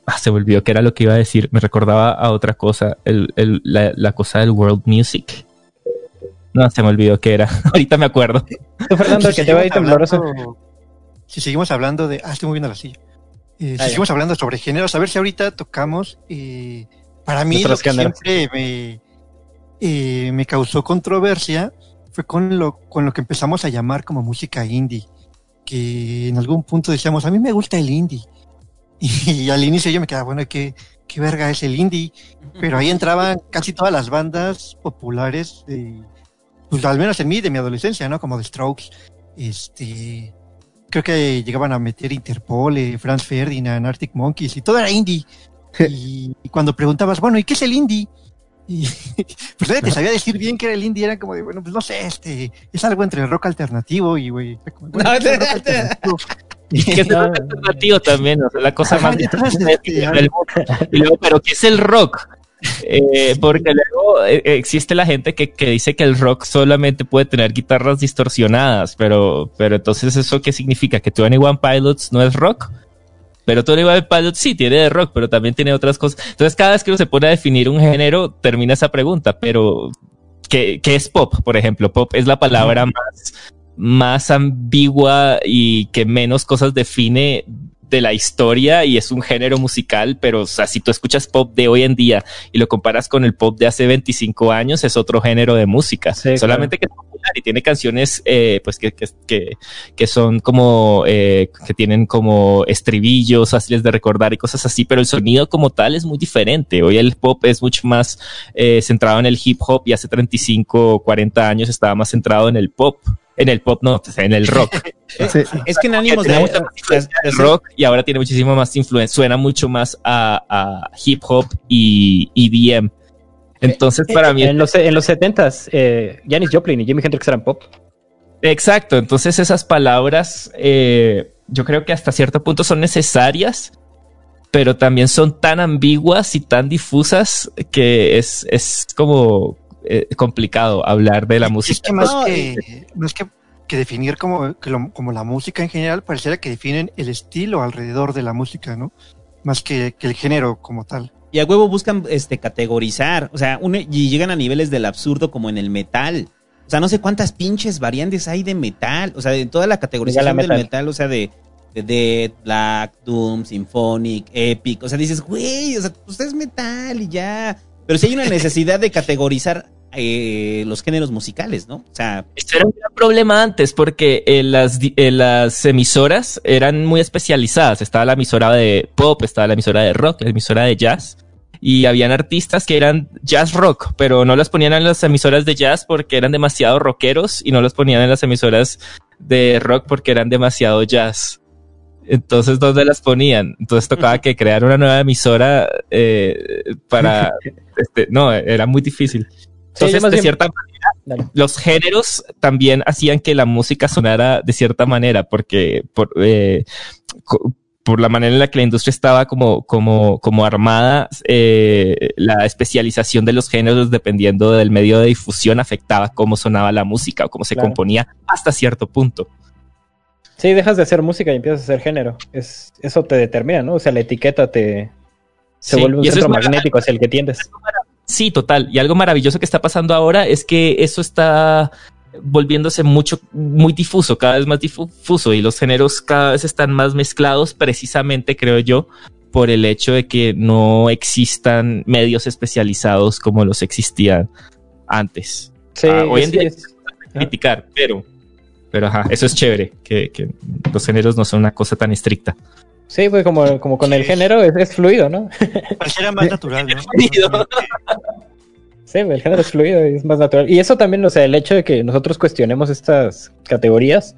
Ah, se me olvidó que era lo que iba a decir. Me recordaba a otra cosa, el, el- la, la cosa del world music. No, se me olvidó que era. Ahorita me acuerdo. Tú, Fernando, si que te va a ir seguimos tembloroso. hablando- Si seguimos hablando de. Ah, estoy moviendo la silla. Eh, si Ah, seguimos hablando sobre géneros, a ver si ahorita tocamos. eh, para mí, lo que géneros. siempre me, eh, me causó controversia fue con lo, con lo que empezamos a llamar como música indie. Que en algún punto decíamos, a mí me gusta el indie. Y, al inicio yo me quedaba, bueno, ¿qué, qué verga es el indie? Pero ahí entraban casi todas las bandas populares de, pues al menos en mí, de mi adolescencia, ¿no? Como The Strokes, este, creo que llegaban a meter Interpol, eh, Franz Ferdinand, Arctic Monkeys, y todo era indie. Y, y cuando preguntabas, bueno, ¿y qué es el indie? Y pues nadie te sabía decir bien qué era el indie, era como de, bueno, pues no sé, este, es algo entre el rock alternativo y, güey, bueno, No, ¿qué es el rock alternativo? que es alternativo también, o sea, la cosa Ajá, más entonces, este, del mundo. Y luego, pero ¿qué es el rock? Eh, porque luego eh, existe la gente que, que dice que el rock solamente puede tener guitarras distorsionadas, pero, pero entonces eso qué significa? Que 21 Pilots no es rock. Pero 21 Pilots sí tiene de rock, pero también tiene otras cosas. Entonces cada vez que uno se pone a definir un género, termina esa pregunta, pero ¿qué, qué es pop? Por ejemplo, pop es la palabra más, más ambigua y que menos cosas define de la historia y es un género musical, pero o sea, si tú escuchas pop de hoy en día y lo comparas con el pop de hace 25 años, es otro género de música. Sí, Solamente que es popular y tiene canciones eh, pues que, que, que, que son como eh, que tienen como estribillos fáciles de recordar y cosas así, pero el sonido como tal es muy diferente. Hoy el pop es mucho más eh, centrado en el hip hop y hace 35 o 40 años estaba más centrado en el pop. En el pop, no, en el rock. Sí. Es que en ánimos Tiene de, mucha más de- rock y ahora tiene muchísima más influencia, suena mucho más a, a hip hop y EDM. Entonces, para mí, En los, en los 70s, eh, Janis Joplin y Jimi Hendrix eran pop. exacto. Entonces, esas palabras, eh, yo creo que hasta cierto punto son necesarias, pero también son tan ambiguas y tan difusas que es, es como eh, complicado hablar de la Es música. que más No, que, más que, que definir como, que lo- como la música en general, pareciera que definen el estilo alrededor de la música, ¿no? Más que, que el género como tal. Y a huevo buscan este categorizar, o sea, un- y llegan a niveles del absurdo como en el metal. O sea, no sé cuántas pinches variantes hay de metal, o sea, de toda la categorización Dígala del metal. metal, o sea, de, de Death, Black, Doom, Symphonic, Epic, o sea, dices, güey, o sea, pues es metal y ya. Pero sí hay una necesidad de categorizar eh, los géneros musicales, ¿no? O sea, Esto era un gran problema antes porque eh, las, eh, las emisoras eran muy especializadas. Estaba la emisora de pop, estaba la emisora de rock, la emisora de jazz. Y habían artistas que eran jazz rock, pero no las ponían en las emisoras de jazz porque eran demasiado rockeros y no las ponían en las emisoras de rock porque eran demasiado jazz. Entonces, ¿dónde las ponían? Entonces tocaba que crear una nueva emisora eh, para... este, no, era muy difícil. Entonces, de bien- cierta Dale. los géneros también hacían que la música sonara de cierta manera, porque por, eh, por la manera en la que la industria estaba como, como, como armada, eh, la especialización de los géneros dependiendo del medio de difusión afectaba cómo sonaba la música o cómo se Claro. componía hasta cierto punto. Sí, dejas de hacer música y empiezas a hacer género. Es, eso te determina, ¿no? O sea, la etiqueta te se Sí, vuelve un centro magnético hacia el que tiendes. Sí, total. Y algo maravilloso que está pasando ahora es que eso está volviéndose mucho, muy difuso, cada vez más difuso y los géneros cada vez están más mezclados precisamente, creo yo, por el hecho de que no existan medios especializados como los existían antes. Sí, Ah, hoy en día- es- Criticar, pero, pero ajá, eso es chévere, que, que los géneros no son una cosa tan estricta. Sí, pues como, como con el género es, es fluido, ¿no? Pareciera más natural, ¿no? Fluido. Sí, el género es fluido y es más natural. Y eso también, o sea, el hecho de que nosotros cuestionemos estas categorías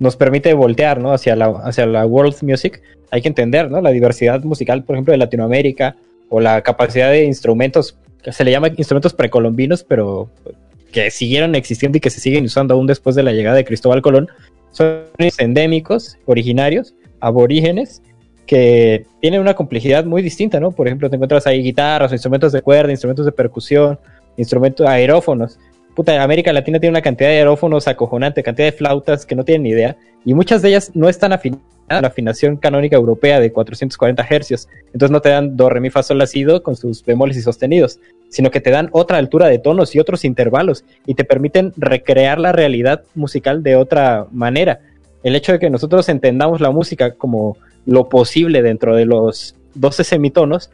nos permite voltear, ¿no? Hacia la, hacia la world music. Hay que entender, ¿no? La diversidad musical, por ejemplo, de Latinoamérica o la capacidad de instrumentos, que se le llama instrumentos precolombinos, pero que siguieron existiendo y que se siguen usando aún después de la llegada de Cristóbal Colón. Son endémicos, originarios, aborígenes, que tienen una complejidad muy distinta, ¿no? Por ejemplo, te encuentras ahí guitarras, instrumentos de cuerda, instrumentos de percusión, instrumentos aerófonos. Puta, América Latina tiene una cantidad de aerófonos acojonante, cantidad de flautas que no tienen ni idea, y muchas de ellas no están afinadas a la afinación canónica europea de 440 hercios. Entonces no te dan do, re, mi, fa, sol, la, si, do con sus bemoles y sostenidos, sino que te dan otra altura de tonos y otros intervalos y te permiten recrear la realidad musical de otra manera. El hecho de que nosotros entendamos la música como lo posible dentro de los 12 semitonos,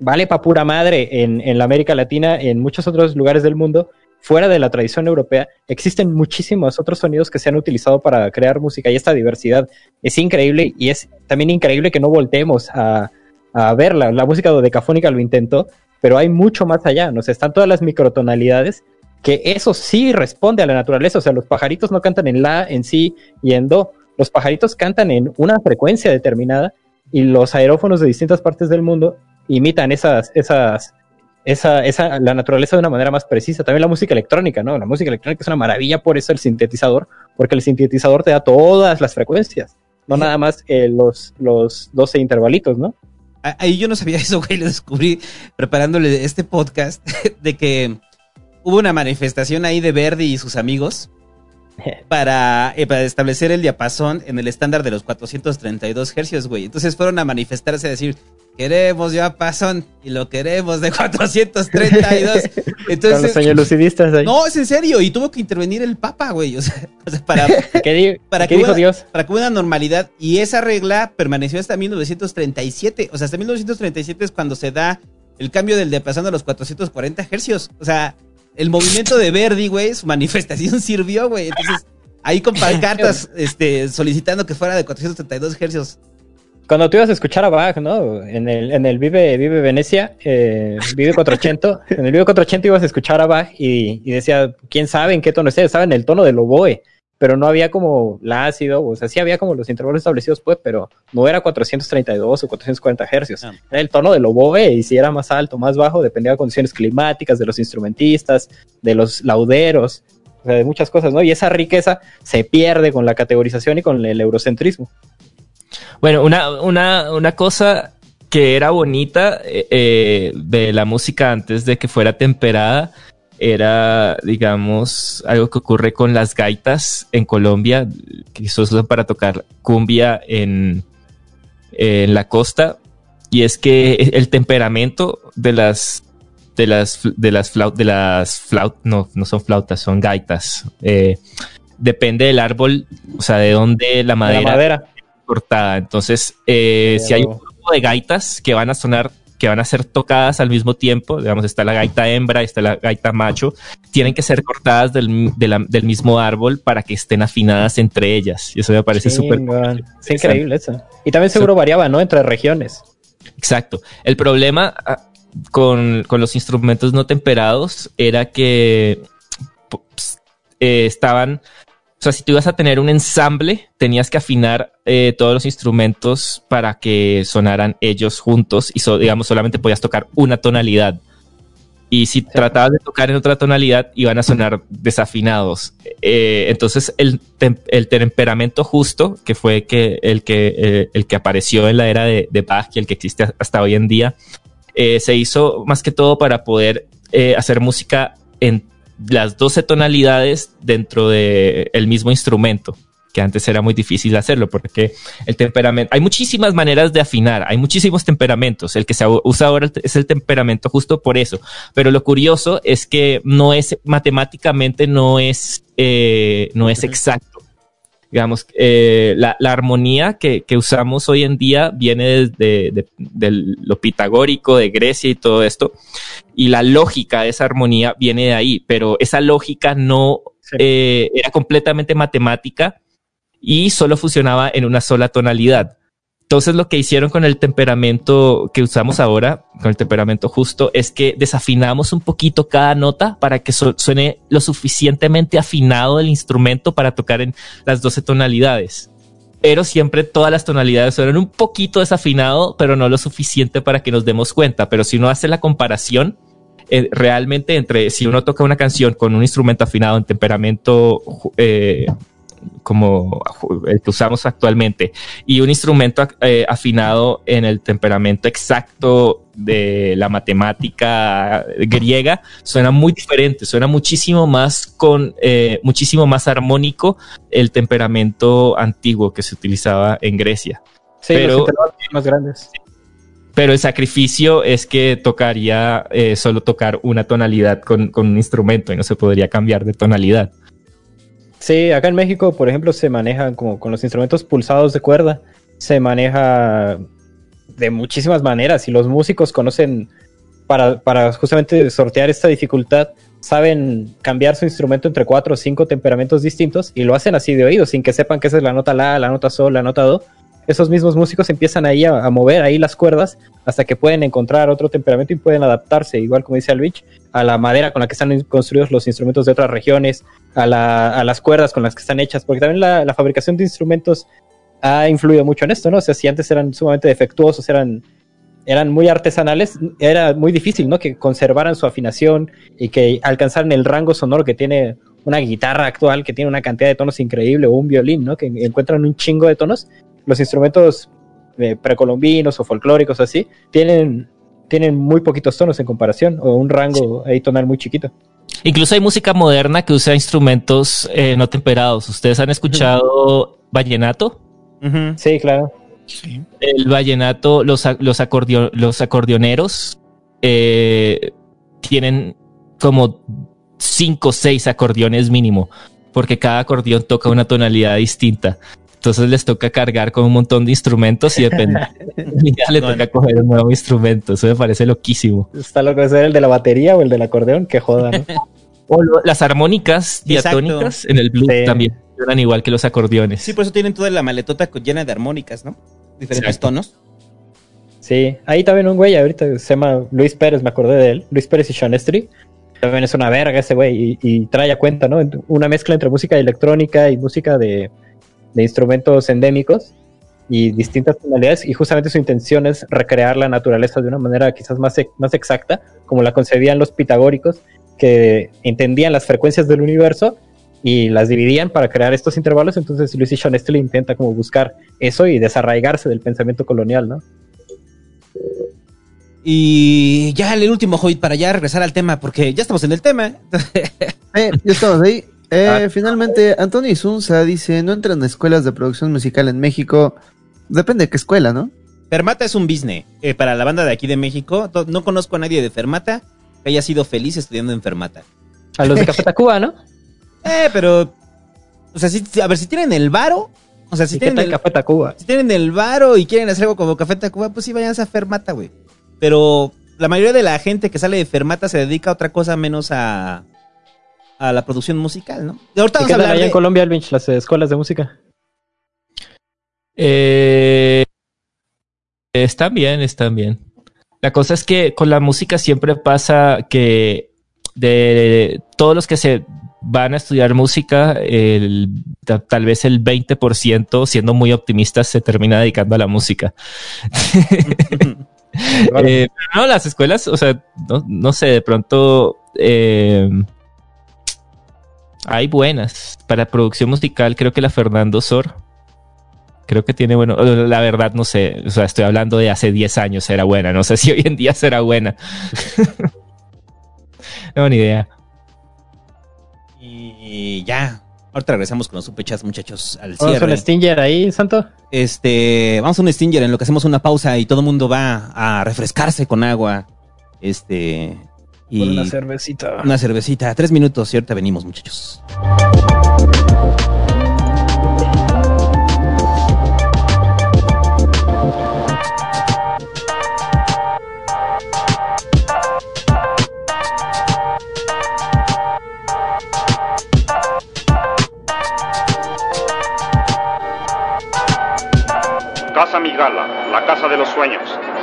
vale pa' pura madre en, en la América Latina, en muchos otros lugares del mundo, fuera de la tradición europea, existen muchísimos otros sonidos que se han utilizado para crear música y esta diversidad es increíble y es también increíble que no volteemos a, a verla. La música dodecafónica lo intentó, pero hay mucho más allá, ¿no? O sea, están todas las microtonalidades que eso sí responde a la naturaleza, o sea, los pajaritos no cantan en la, en sí y en do, los pajaritos cantan en una frecuencia determinada y los aerófonos de distintas partes del mundo imitan esas, esas, esa, esa, la naturaleza de una manera más precisa. También la música electrónica, ¿no? La música electrónica es una maravilla por eso el sintetizador, porque el sintetizador te da todas las frecuencias, no nada más eh, los, los 12 intervalitos, ¿no? Ahí yo no sabía eso, güey, lo descubrí preparándole este podcast de que hubo una manifestación ahí de Verdi y sus amigos para, eh, para establecer el diapasón en el estándar de los 432 hercios, güey. Entonces fueron a manifestarse a decir, queremos diapasón y lo queremos de 432. Con los Entonces, sueños lucidistas ahí. no, es en serio, y tuvo que intervenir el Papa, güey, o sea, para, ¿Qué, para qué que dijo hubiera- Dios? para que hubiera una normalidad. Y esa regla permaneció hasta 1937. O sea, hasta 1937 es cuando se da el cambio del diapasón a los 440 hercios. O sea, el movimiento de Verdi, güey, su manifestación sirvió, güey. Entonces, ahí con pancartas este, solicitando que fuera de 432 hercios. Cuando tú ibas a escuchar a Bach, ¿no? En el, en el Vive, Vive Venecia, eh, Vive 480, en el Vive 480 ibas a escuchar a Bach y, y decía, quién sabe en qué tono esté, estaba en el tono del oboe, pero no había como la ácido, o sea, sí había como los intervalos establecidos, pues, pero no era 432 o 440 hercios, Ah. era el tono del oboe y si era más alto, más bajo, dependía de condiciones climáticas, de los instrumentistas, de los lauderos, o sea, de muchas cosas, ¿no? Y esa riqueza se pierde con la categorización y con el eurocentrismo. Bueno, una, una, una cosa que era bonita eh, eh, de la música antes de que fuera temperada era, digamos, algo que ocurre con las gaitas en Colombia, que se usan para tocar cumbia en, en la costa, y es que el temperamento de las de las de las flaut, de las flaut, no, no son flautas, son gaitas. eh, depende del árbol, o sea, de dónde la De madera, la madera. cortada. Entonces, eh, si hay un grupo de gaitas que van a sonar, que van a ser tocadas al mismo tiempo, digamos, está la gaita hembra, está la gaita macho, tienen que ser cortadas del, de la- del mismo árbol para que estén afinadas entre ellas. Y eso me parece súper. Es increíble eso. Y también seguro variaba, ¿no? Entre regiones. Exacto. El problema ah, con, con los instrumentos no temperados era que eh, estaban, o sea, si tú ibas a tener un ensamble, tenías que afinar eh, todos los instrumentos para que sonaran ellos juntos y, so- digamos, solamente podías tocar una tonalidad. Y si tratabas de tocar en otra tonalidad, iban a sonar desafinados. Eh, entonces, el, tem- el temperamento justo, que fue que el, que, eh, el que apareció en la era de, de Bach y el que existe hasta hoy en día, se hizo más que todo para poder hacer música en las 12 tonalidades dentro del el mismo instrumento, que antes era muy difícil hacerlo porque el temperamento, hay muchísimas maneras de afinar, hay muchísimos temperamentos, el que se usa ahora es el temperamento justo por eso, pero lo curioso es que no es matemáticamente no es, eh, no es exacto. Digamos, eh, la, la armonía que, que usamos hoy en día viene desde de, de lo pitagórico de Grecia y todo esto, y la lógica de esa armonía viene de ahí, pero esa lógica no Sí. eh, era completamente matemática y solo funcionaba en una sola tonalidad. Entonces lo que hicieron con el temperamento que usamos ahora, con el temperamento justo, es que desafinamos un poquito cada nota para que su- suene lo suficientemente afinado el instrumento para tocar en las 12 tonalidades. Pero siempre todas las tonalidades suenan un poquito desafinado, pero no lo suficiente para que nos demos cuenta. Pero si uno hace la comparación, eh, realmente entre si uno toca una canción con un instrumento afinado en temperamento eh, como el que usamos actualmente y un instrumento eh, afinado en el temperamento exacto de la matemática griega suena muy diferente, suena muchísimo más con eh, muchísimo más armónico el temperamento antiguo que se utilizaba en Grecia. Sí, Pero- los más grandes. Pero el sacrificio es que tocaría eh, solo tocar una tonalidad con, con un instrumento y no se podría cambiar de tonalidad. Sí, acá en México, por ejemplo, se maneja como con los instrumentos pulsados de cuerda. Se maneja de muchísimas maneras y los músicos conocen para, para justamente sortear esta dificultad, saben cambiar su instrumento entre cuatro o cinco temperamentos distintos y lo hacen así de oído, sin que sepan que esa es la nota la, la nota sol, la nota do. Esos mismos músicos empiezan ahí a, a mover ahí las cuerdas hasta que pueden encontrar otro temperamento y pueden adaptarse, igual como dice Alvich, a la madera con la que están construidos los instrumentos de otras regiones, a, la- a las cuerdas con las que están hechas, porque también la, la fabricación de instrumentos ha influido mucho en esto, ¿no? O sea, si antes eran sumamente defectuosos, eran eran muy artesanales, era muy difícil, ¿no? Que conservaran su afinación y que alcanzaran el rango sonoro que tiene una guitarra actual, que tiene una cantidad de tonos increíble, o un violín, ¿no? Que encuentran un chingo de tonos. Los instrumentos eh, precolombinos o folclóricos así, tienen, tienen muy poquitos tonos en comparación, o un rango ahí tonal muy chiquito. Incluso hay música moderna que usa instrumentos eh, no temperados. ¿Ustedes han escuchado vallenato? Sí, claro. Sí. El vallenato, los, los, acordio- los acordeoneros eh, tienen como cinco o seis acordeones mínimo, porque cada acordeón toca una tonalidad distinta. Entonces les toca cargar con un montón de instrumentos y depende. ya le toca coger un nuevo instrumento. Eso me parece loquísimo. Está lo que es el de la batería o el del acordeón, que joda, ¿no? O lo- las armónicas Exacto. diatónicas en el blues Sí. también suenan igual que los acordeones. Sí, por eso tienen toda la maletota llena de armónicas, ¿no? Diferentes Exacto. tonos. Sí, ahí también un güey, ahorita se llama Luis Pérez, me acordé de él. Luis Pérez y Sean Estri. También es una verga ese güey y, y trae a cuenta, ¿no? Una mezcla entre música electrónica y música de, de instrumentos endémicos y distintas tonalidades. Y justamente su intención es recrear la naturaleza de una manera quizás más, más exacta, como la concebían los pitagóricos, que entendían las frecuencias del universo y las dividían para crear estos intervalos. Entonces Luis y Sean Estri intenta como buscar eso y desarraigarse del pensamiento colonial, ¿no? Y ya el último hobbit para ya regresar al tema, porque ya estamos en el tema. Eh, ya estamos ahí. Eh, Ah. Finalmente, Antonio Isunza dice, no entran a escuelas de producción musical en México. Depende de qué escuela, ¿no? Fermata es un business eh, para la banda de aquí de México. No conozco a nadie de Fermata que haya sido feliz estudiando en Fermata. A los de Café Tacuba, ¿no? Eh, pero. O sea, si, a ver, si tienen el varo. O sea, si ¿Y qué tienen, el, Café Tacuba? si tienen el varo y quieren hacer algo como Café Tacuba, pues sí, vayan a Fermata, güey. Pero la mayoría de la gente que sale de Fermata se dedica a otra cosa menos a. A la producción musical, ¿no? Y ahorita ¿Y vamos qué a tal hablar allá de- en Colombia, Alvinch, las escuelas de música? Eh, están bien, están bien. La cosa es que con la música siempre pasa que de todos los que se van a estudiar música, el- ta- tal vez el 20%, siendo muy optimistas, se termina dedicando a la música. Eh, pero no, las escuelas, o sea, no, no sé, de pronto eh, hay buenas. Para producción musical, creo que la Fernando Sor. Creo que tiene bueno. La verdad, no sé. O sea, estoy hablando de hace 10 años era buena. No sé si hoy en día será buena. no, ni idea. Y ya. Ahorita regresamos con los superchats, muchachos, al Vamos a cierre. un Stinger ahí, Santo. Este, vamos a un Stinger en lo que hacemos una pausa y todo el mundo va a refrescarse con agua. Este, y cervecita. una cervecita. Tres minutos y ahorita venimos, muchachos. Casa Migala, la casa de los sueños,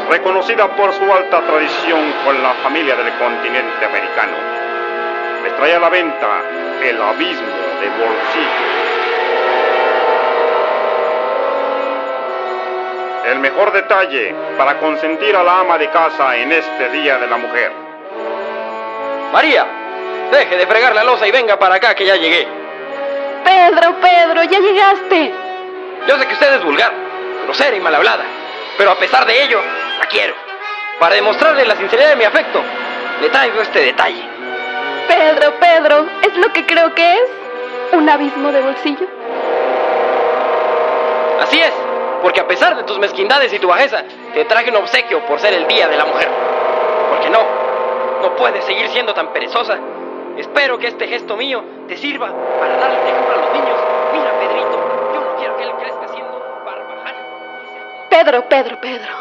reconocida por su alta tradición con la familia del continente americano. Les trae a la venta el abismo de bolsillo. El mejor detalle para consentir a la ama de casa en este Día de la Mujer. María, deje de fregar la losa y venga para acá que ya llegué. Pedro, Pedro, ya llegaste. Yo sé que usted es vulgar, grosera y mal hablada, pero a pesar de ello, la quiero. Para demostrarle la sinceridad de mi afecto, le traigo este detalle. Pedro, Pedro, ¿es lo que creo que es? ¿Un abismo de bolsillo? Así es, porque a pesar de tus mezquindades y tu bajeza, te traje un obsequio por ser el Día de la Mujer. Porque no, no puedes seguir siendo tan perezosa. Espero que este gesto mío te sirva para darle de ejemplo a los niños. Mira, Pedrito, yo no quiero que él. Pedro, Pedro, Pedro.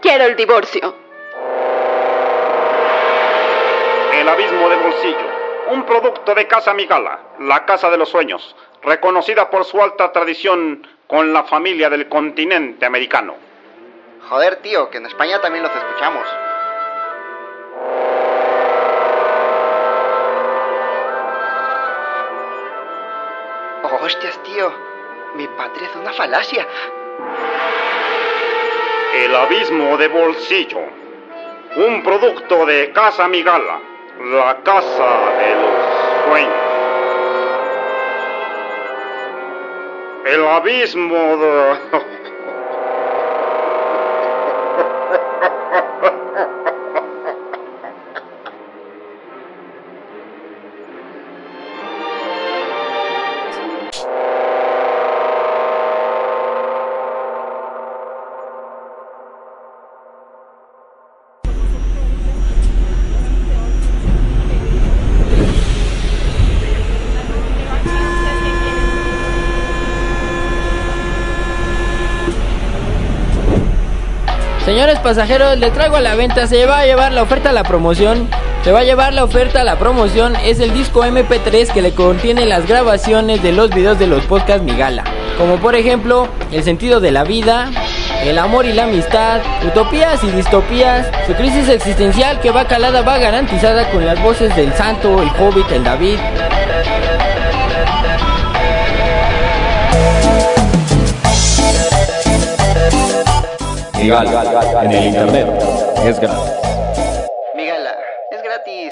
Quiero el divorcio. El abismo de bolsillo, un producto de Casa Migala, la casa de los sueños, reconocida por su alta tradición con la familia del continente americano. Joder, tío, que en España también los escuchamos. Hostias, tío. Mi patria es una falacia. El abismo de bolsillo. Un producto de Casa Migala, la casa de los sueños. El abismo de... Señores pasajeros, le traigo a la venta, se va a llevar la oferta a la promoción. Se va a llevar la oferta a la promoción, es el disco MP3 que le contiene las grabaciones de los videos de los podcasts Migala. Como por ejemplo, El sentido de la vida, El amor y la amistad, Utopías y distopías, su crisis existencial que va calada va garantizada con las voces del santo, el hobbit, el David. Migala, en el internet es gratis. Migala, es gratis.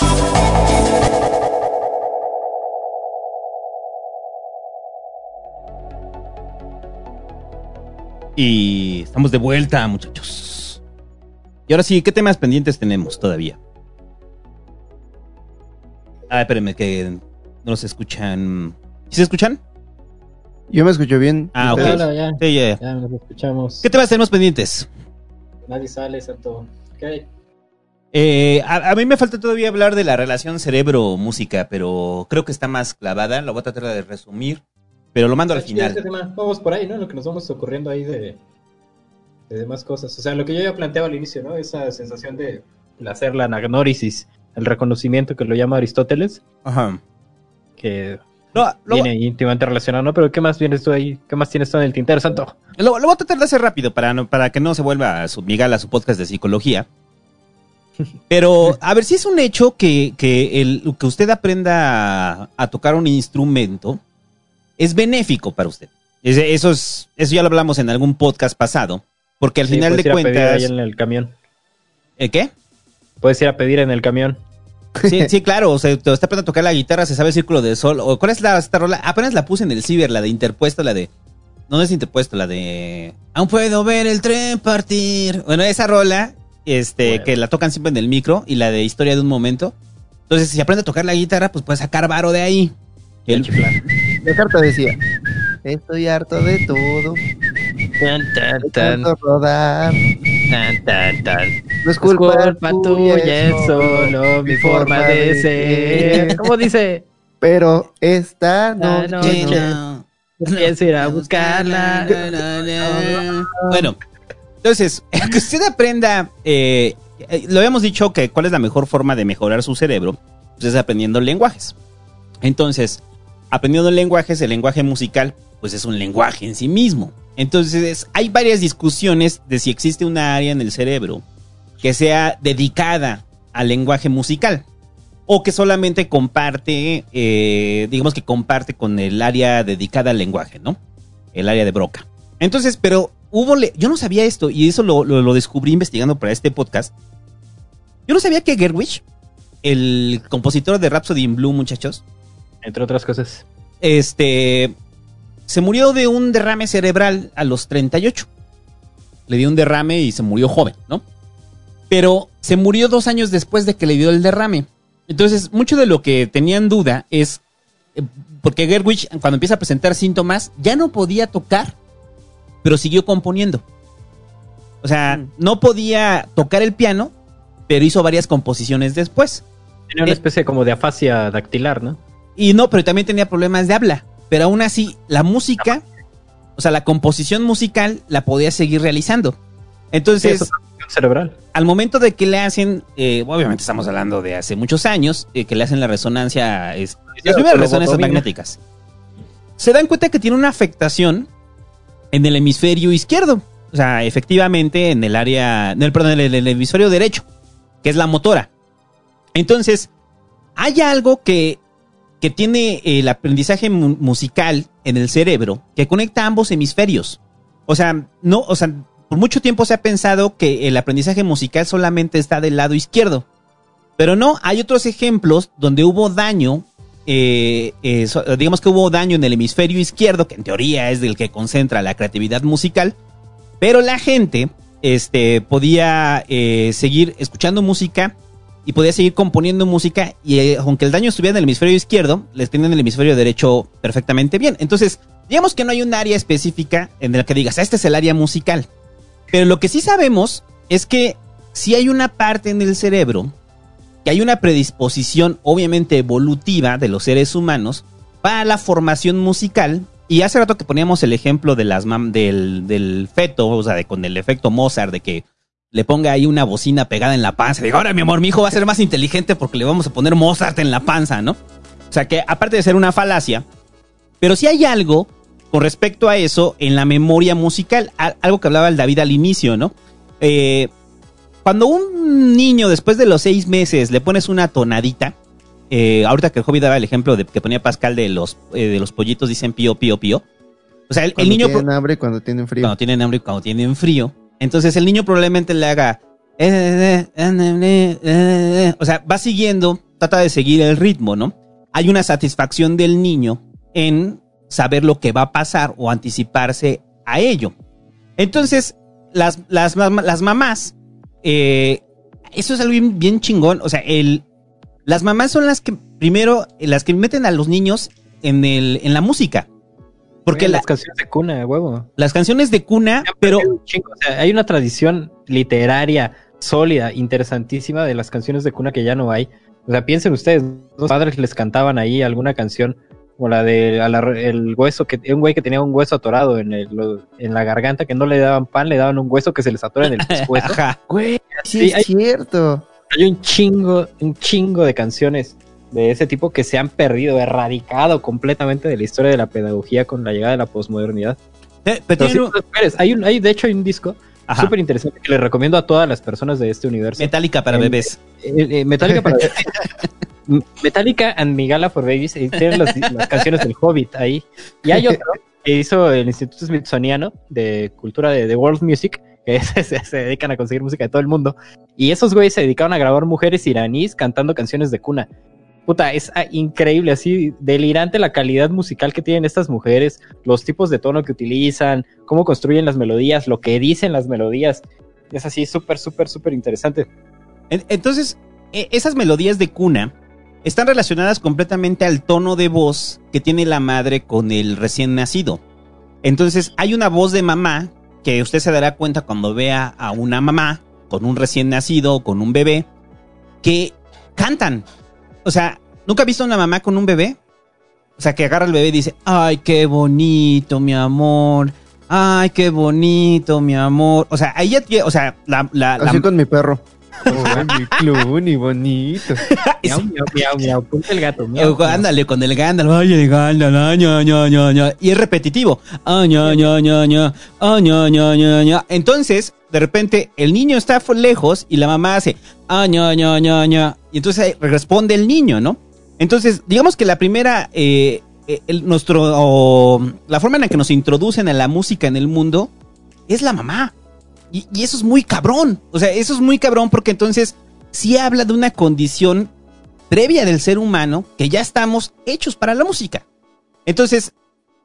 Y estamos de vuelta, muchachos. Y ahora sí, ¿qué temas pendientes tenemos todavía? Ah, espérenme, que no los escuchan. ¿Sí se escuchan? Yo me escucho bien. Ah, ok. Ya. Sí, ya, ya. Ya nos escuchamos. ¿Qué temas tenemos pendientes? Nadie sale. ¿Qué hay? Eh, a, a mí me falta todavía hablar de la relación cerebro-música, pero creo que está más clavada. Lo voy a tratar de resumir, pero lo mando al este final. tema. Vamos por ahí, ¿no? Lo que nos vamos ocurriendo ahí de, de demás cosas. O sea, lo que yo ya planteaba al inicio, ¿no? Esa sensación de hacer la anagnórisis, el reconocimiento que lo llama Aristóteles, Ajá. que Lo, lo- viene íntimamente relacionado, ¿no? Pero ¿qué más vienes tú ahí? ¿Qué más tienes tú en el tintero, santo? Lo, lo voy a tratar de hacer rápido para, no- para que no se vuelva a su migala su podcast de psicología. Pero, a ver, si es un hecho que, que, el, que usted aprenda a, a tocar un instrumento es benéfico para usted. Es- Eso, es, eso ya lo hablamos en algún podcast pasado. Porque al Sí, final de puedes ir a pedir cuentas. ahí en el camión. ¿El qué? Puedes ir a pedir en el camión. Sí, sí, claro. O sea, te está aprendiendo a tocar la guitarra, se sabe el círculo de sol. ¿O ¿Cuál es la esta rola? Apenas la puse en el ciber, la de interpuesto, la de. No, no es interpuesto, la de. Aún puedo ver el tren partir. Bueno, esa rola, este, Bueno. que la tocan siempre en el micro, y la de historia de un momento. Entonces, si aprende a tocar la guitarra, pues puedes sacar varo de ahí. El- La carta decía, estoy harto de todo, Tan, tan, tan, rodar, tan, tan, tan. no es Es culpa, tuya, es solo mi forma de ser. ¿Cómo dice? Pero esta Ah, no, no, no. Pienso ir a buscarla. Bueno, entonces, que usted aprenda, eh, lo habíamos dicho que cuál es la mejor forma de mejorar su cerebro, pues es aprendiendo lenguajes. Entonces, aprendiendo lenguajes, el lenguaje musical, pues es un lenguaje en sí mismo. Entonces, hay varias discusiones de si existe una área en el cerebro que sea dedicada al lenguaje musical o que solamente comparte, eh, digamos que comparte con el área dedicada al lenguaje, ¿no? El área de Broca. Entonces, pero hubo, yo no sabía esto y eso lo, lo- lo descubrí investigando para este podcast. Yo no sabía que Gerwig, el compositor de Rhapsody in Blue, muchachos, Entre otras cosas. este, se murió de un derrame cerebral a los 38. Le dio un derrame y se murió joven, ¿no? Pero se murió dos años después de que le dio el derrame. Entonces, mucho de lo que tenían duda es, eh, porque Gerwig, cuando empieza a presentar síntomas, ya no podía tocar, pero siguió componiendo. O sea, no podía tocar el piano, pero hizo varias composiciones después. Tenía una Eh, especie como de afasia dactilar, ¿no? Y no, pero también tenía problemas de habla. Pero aún así, la música, o sea, la composición musical la podía seguir realizando. Entonces, es cerebral. al momento de que le hacen, eh, obviamente estamos hablando de hace muchos años, eh, que le hacen la resonancia, es, las primeras resonancias magnéticas, se dan cuenta que tiene una afectación en el hemisferio izquierdo. O sea, efectivamente en el área, no, perdón, en el, el hemisferio derecho, que es la motora. Entonces, hay algo que, que tiene el aprendizaje mu- musical en el cerebro que conecta ambos hemisferios. O sea, no, o sea, por mucho tiempo se ha pensado que el aprendizaje musical solamente está del lado izquierdo. Pero no, hay otros ejemplos donde hubo daño, eh, eh, digamos que hubo daño en el hemisferio izquierdo, que en teoría es del que concentra la creatividad musical, pero la gente este, podía eh, seguir escuchando música y podía seguir componiendo música y eh, aunque el daño estuviera en el hemisferio izquierdo, les en el hemisferio derecho perfectamente bien. Entonces, digamos que no hay un área específica en la que digas, "Ah, este es el área musical. Pero lo que sí sabemos es que si hay una parte en el cerebro que hay una predisposición obviamente evolutiva de los seres humanos para la formación musical. Y hace rato que poníamos el ejemplo de las del, del feto, o sea, de, con el efecto Mozart, de que le ponga ahí una bocina pegada en la panza. Digo, ahora mi amor, mi hijo va a ser más inteligente porque le vamos a poner Mozart en la panza, ¿no? O sea que aparte de ser una falacia, pero sí hay algo con respecto a eso en la memoria musical, algo que hablaba el David al inicio, ¿no? Eh, cuando un niño después de los seis meses le pones una tonadita, eh, ahorita que el hobby daba el ejemplo de que ponía Pascal de los, eh, de los pollitos dicen pío, pío, pío. O sea, el, el Cuando niño... tienen hambre, cuando tienen frío. Cuando tienen hambre y cuando tienen frío. Entonces el niño probablemente le haga... O sea, va siguiendo, trata de seguir el ritmo, ¿no? Hay una satisfacción del niño en saber lo que va a pasar o anticiparse a ello. Entonces, las, las, las mamás, eh, eso es algo bien, bien chingón. O sea, el, las mamás son las que primero, las que meten a los niños en, el, en la música. Porque Oye, la- las canciones de cuna, huevo. las canciones de cuna, pero o sea, hay una tradición literaria sólida, interesantísima de las canciones de cuna que ya no hay. O sea, piensen ustedes, los padres les cantaban ahí alguna canción como la de a la- el hueso que un güey que tenía un hueso atorado en el, lo- en la garganta que no le daban pan, le daban un hueso que se les atora en el pescuezo. Ajá. Güey, sí, Sí, es hay- cierto. Hay un chingo, un chingo de canciones de ese tipo que se han perdido, erradicado completamente de la historia de la pedagogía con la llegada de la posmodernidad. Eh, pero sí, un- hay, un, hay de hecho hay un disco súper interesante que le recomiendo a todas las personas de este universo. Metallica para Eh, bebés. Eh, Metallica para Metallica and Migala for Babies y tienen las, las canciones del Hobbit ahí. Y hay otro que hizo el Instituto Smithsoniano de Cultura de, de World Music, que se, se- se dedican a conseguir música de todo el mundo. Y esos güeyes se dedicaron a grabar mujeres iraníes cantando canciones de cuna. Puta, es ah, increíble, así delirante la calidad musical que tienen estas mujeres, los tipos de tono que utilizan, cómo construyen las melodías, lo que dicen las melodías. Es así súper, súper, súper interesante. En- Entonces, e- esas melodías de cuna están relacionadas completamente al tono de voz que tiene la madre con el recién nacido. Entonces, hay una voz de mamá que usted se dará cuenta cuando vea a una mamá con un recién nacido con un bebé que cantan. O sea, ¿nunca ha visto una mamá con un bebé? O sea, que agarra al bebé y dice, ay, qué bonito, mi amor. Ay, qué bonito, mi amor. O sea, ahí ya tiene, o sea, la... la, la- Así con mi perro. Ay, mi clun y bonito. Miau, miau, miau, miau, ponte el gato. miau, miau. ándale con el gándalo, ay el gándalo, ay, ña, ña, ña, ña. y es repetitivo. Ay, ña, ña, ña, ña, ay, ña, ña, ña, ña. Entonces, de repente, el niño está lejos y la mamá hace ña, ña, ña, ña. y entonces responde el niño, ¿no? Entonces, digamos que la primera, eh, eh, nuestro, la forma en la que nos introducen a la música en el mundo es la mamá. Y, y eso es muy cabrón. O sea, eso es muy cabrón porque entonces sí habla de una condición previa del ser humano que ya estamos hechos para la música. Entonces,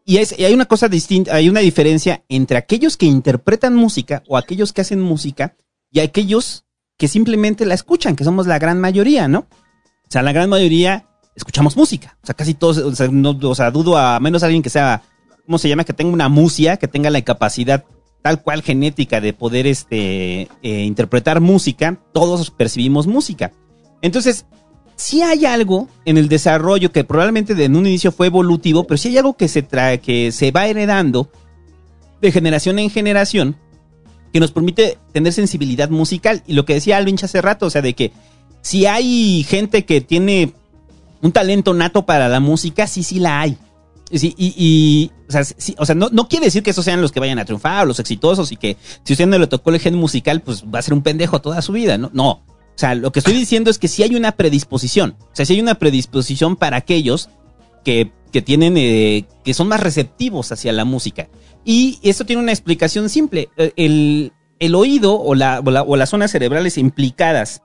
y, hay una cosa distinta, hay una diferencia entre aquellos que interpretan música o aquellos que hacen música y aquellos que simplemente la escuchan, que somos la gran mayoría, ¿no? O sea, la gran mayoría escuchamos música. O sea, casi todos, o sea, no- o sea, dudo a menos alguien que sea, ¿cómo se llama? Que tenga una musia, que tenga la capacidad tal cual genética de poder este, eh, interpretar música, todos percibimos música. Entonces, sí hay algo en el desarrollo que probablemente en un inicio fue evolutivo, pero sí hay algo que se trae, que se va heredando de generación en generación, que nos permite tener sensibilidad musical. Y lo que decía Alvin hace rato, o sea, de que si hay gente que tiene un talento nato para la música, sí, sí la hay. Y, o sea, o sea no, no quiere decir que esos sean los que vayan a triunfar o los exitosos y que si usted no le tocó el gen musical, pues va a ser un pendejo toda su vida, ¿no? No. O sea, lo que estoy diciendo es que sí hay una predisposición. O sea, sí hay una predisposición para aquellos que, que tienen, eh, que son más receptivos hacia la música. Y esto tiene una explicación simple. Eh, El, el oído o, la, o, la- o las zonas cerebrales implicadas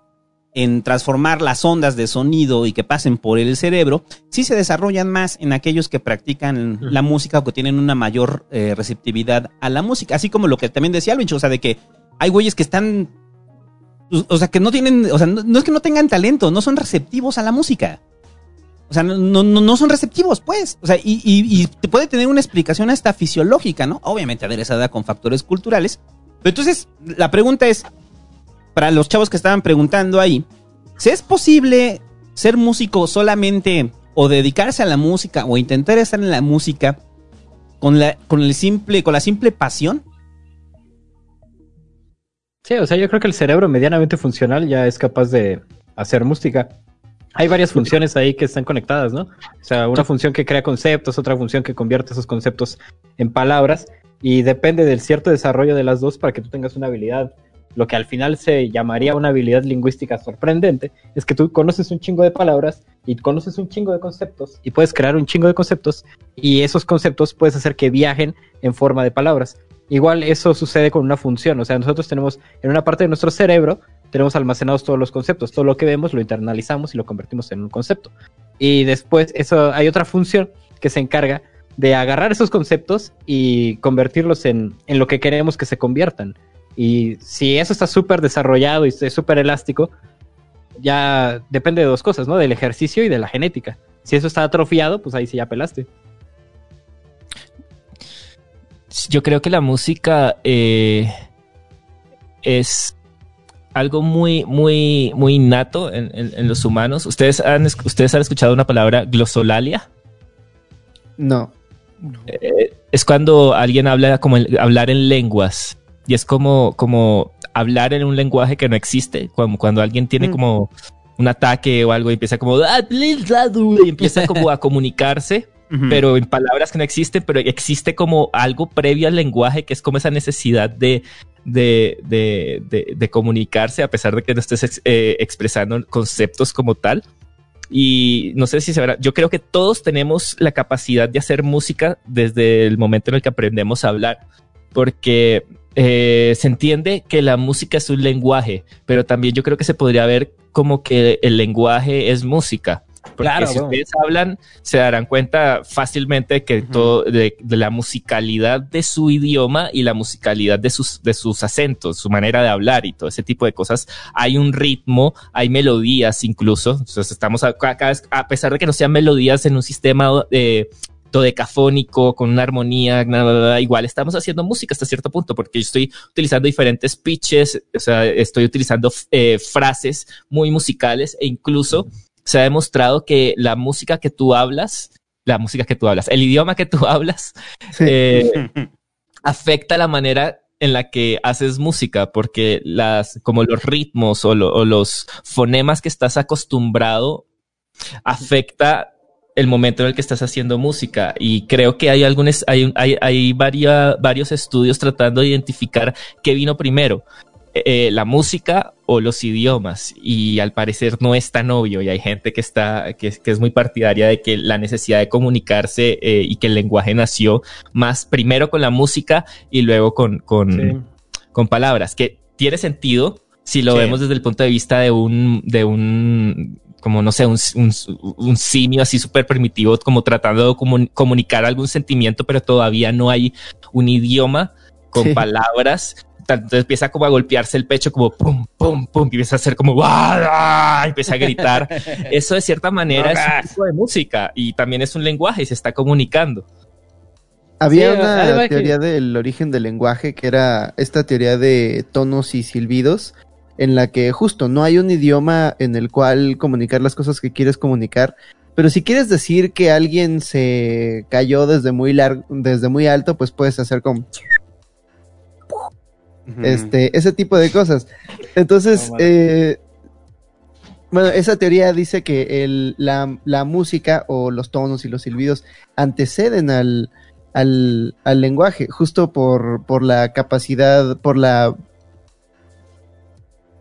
en transformar las ondas de sonido y que pasen por el cerebro, sí se desarrollan más en aquellos que practican la música o que tienen una mayor eh, receptividad a la música. Así como lo que también decía Alvin, o sea, de que hay güeyes que están. O- sea, que no tienen. O sea, no, es que no tengan talento, no son receptivos a la música. O sea, no, no, no son receptivos, pues. O sea, y, y- y te puede tener una explicación hasta fisiológica, ¿no? Obviamente aderezada con factores culturales. Pero entonces, la pregunta es, para los chavos que estaban preguntando ahí, ¿si es posible ser músico solamente o dedicarse a la música o intentar estar en la música con la, con el simple, con la simple pasión? Sí, o sea, yo creo que el cerebro medianamente funcional ya es capaz de hacer música. Hay varias funciones ahí que están conectadas, ¿no? O sea, una función que crea conceptos, otra función que convierte esos conceptos en palabras y depende del cierto desarrollo de las dos para que tú tengas una habilidad. Lo que al final se llamaría una habilidad lingüística sorprendente es que tú conoces un chingo de palabras y conoces un chingo de conceptos y puedes crear un chingo de conceptos y esos conceptos puedes hacer que viajen en forma de palabras. Igual eso sucede con una función, o sea, nosotros tenemos en una parte de nuestro cerebro tenemos almacenados todos los conceptos, todo lo que vemos lo internalizamos y lo convertimos en un concepto. Y después eso hay otra función que se encarga de agarrar esos conceptos y convertirlos en, en lo que queremos que se conviertan. Y si eso está súper desarrollado y es súper elástico, ya depende de dos cosas, ¿no? Del ejercicio y de la genética. Si eso está atrofiado, pues ahí sí ya pelaste. Yo creo que la música eh, es algo muy, muy, muy innato en, en- en los humanos. ¿Ustedes han, es- ¿Ustedes han escuchado una palabra glosolalia? No. Eh, es cuando alguien habla como hablar en lenguas. Y es como, como hablar en un lenguaje que no existe. Como cuando alguien tiene como un ataque o algo y empieza como "Ah, bli, bla, du", y empieza como a comunicarse, Pero en palabras que no existen, pero existe como algo previo al lenguaje que es como esa necesidad de, de, de, de- de comunicarse a pesar de que no estés ex- eh, expresando conceptos como tal. Y no sé si se verá, yo creo que todos tenemos la capacidad de hacer música desde el momento en el que aprendemos a hablar, porque eh, se entiende que la música es un lenguaje, pero también yo creo que se podría ver como que el lenguaje es música. Porque Claro, si bueno. ustedes hablan, se darán cuenta fácilmente que todo de, de la musicalidad de su idioma y la musicalidad de sus, de sus acentos, su manera de hablar y todo ese tipo de cosas. Hay un ritmo, hay melodías incluso. Entonces estamos a, cada vez- a pesar de que no sean melodías en un sistema eh, dodecafónico, con una armonía, bla, bla, bla, igual estamos haciendo música hasta cierto punto, porque yo estoy utilizando diferentes pitches, o sea, estoy utilizando eh, frases muy musicales e incluso se ha demostrado que la música que tú hablas, la música que tú hablas, el idioma que tú hablas, eh, afecta la manera en la que haces música, porque las, como los ritmos o, lo- o los fonemas que estás acostumbrado afecta el momento en el que estás haciendo música. Y creo que hay algunos, hay, hay, hay varia- varios estudios tratando de identificar qué vino primero. Eh, la música o los idiomas y al parecer no es tan obvio y hay gente que está que, es- que es muy partidaria de que la necesidad de comunicarse eh, y que el lenguaje nació más primero con la música y luego con, con, con palabras que tiene sentido si lo Sí. vemos desde el punto de vista de un de un como no sé, un, un, un simio así súper primitivo, como tratando de comun- comunicar algún sentimiento, pero todavía no hay un idioma con Sí. palabras. Entonces empieza como a golpearse el pecho, como pum, pum, pum, y empieza a hacer como ¡ah! ah", y empieza a gritar. Eso de cierta manera es un tipo de música y también es un lenguaje y se está comunicando. Había Sí, una que- teoría del origen del lenguaje que era esta teoría de tonos y silbidos, en la que justo no hay un idioma en el cual comunicar las cosas que quieres comunicar, pero si quieres decir que alguien se cayó desde muy largo, desde muy alto, pues puedes hacer como este, ese tipo de cosas. Entonces, No, vale. eh, bueno, esa teoría dice que el, la, la música o los tonos y los silbidos anteceden al, al, al lenguaje, justo por, por la capacidad, por la...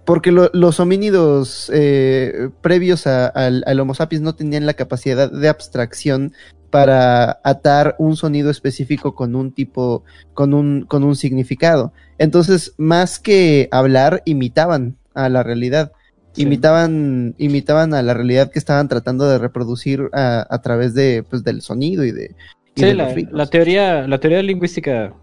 Porque lo- los homínidos eh, previos a- al, al Homo sapiens no tenían la capacidad de abstracción para atar un sonido específico con un tipo, con un, con un significado. Entonces, más que hablar, imitaban a la realidad. Sí. Imitaban, imitaban a la realidad que estaban tratando de reproducir a, a través de, pues, del sonido y de, y Sí, de la teoría, la teoría lingüística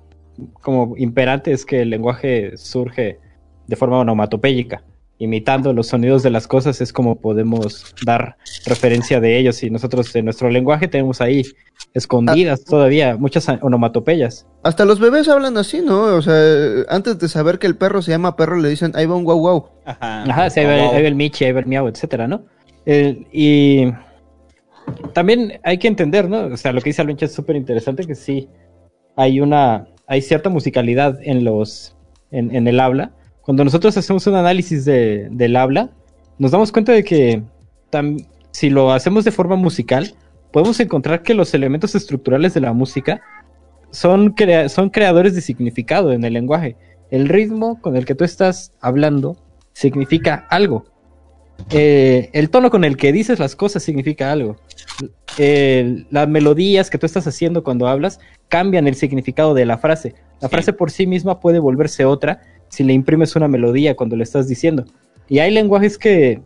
como imperante es que el lenguaje surge de forma onomatopéyica. Imitando los sonidos de las cosas es como podemos dar referencia de ellos. Y nosotros en nuestro lenguaje tenemos ahí escondidas todavía muchas onomatopeyas. Hasta los bebés hablan así, ¿no? O sea, antes de saber que el perro se llama perro, le dicen, ahí va un guau guau. Ajá. Ajá, sí, ahí va, ahí va el Michi, ahí va el Miau, etcétera, ¿no? El- y también hay que entender, ¿no? O sea, lo que dice Aloncha es súper interesante, que sí hay una, hay cierta musicalidad en los, en, en el habla. Cuando nosotros hacemos un análisis de- del habla, nos damos cuenta de que tam- si lo hacemos de forma musical, podemos encontrar que los elementos estructurales de la música son, crea- son creadores de significado en el lenguaje. El ritmo con el que tú estás hablando significa algo. Eh, el tono con el que dices las cosas significa algo. El- las melodías que tú estás haciendo cuando hablas cambian el significado de la frase. La frase por sí misma puede volverse otra si le imprimes una melodía cuando le estás diciendo. Y hay lenguajes que,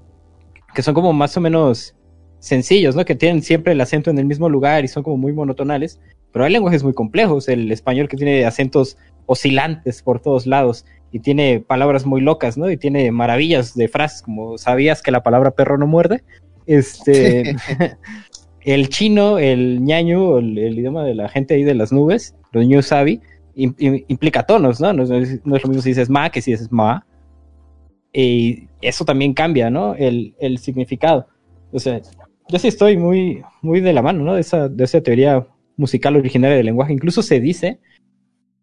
que son como más o menos sencillos, ¿no? Que tienen siempre el acento en el mismo lugar y son como muy monotonales. Pero hay lenguajes muy complejos. El español que tiene acentos oscilantes por todos lados y tiene palabras muy locas, ¿no? Y tiene maravillas de frases como ¿sabías que la palabra perro no muerde? Este el chino, el ñaño, el, el idioma de la gente ahí de las nubes, los New Sabi, implica tonos, ¿no? No es, no es lo mismo si dices ma que si dices ma. Y eso también cambia, ¿no? El, el significado. O sea, yo sí estoy muy, muy de la mano, ¿no? De esa, de esa teoría musical originaria del lenguaje. Incluso se dice,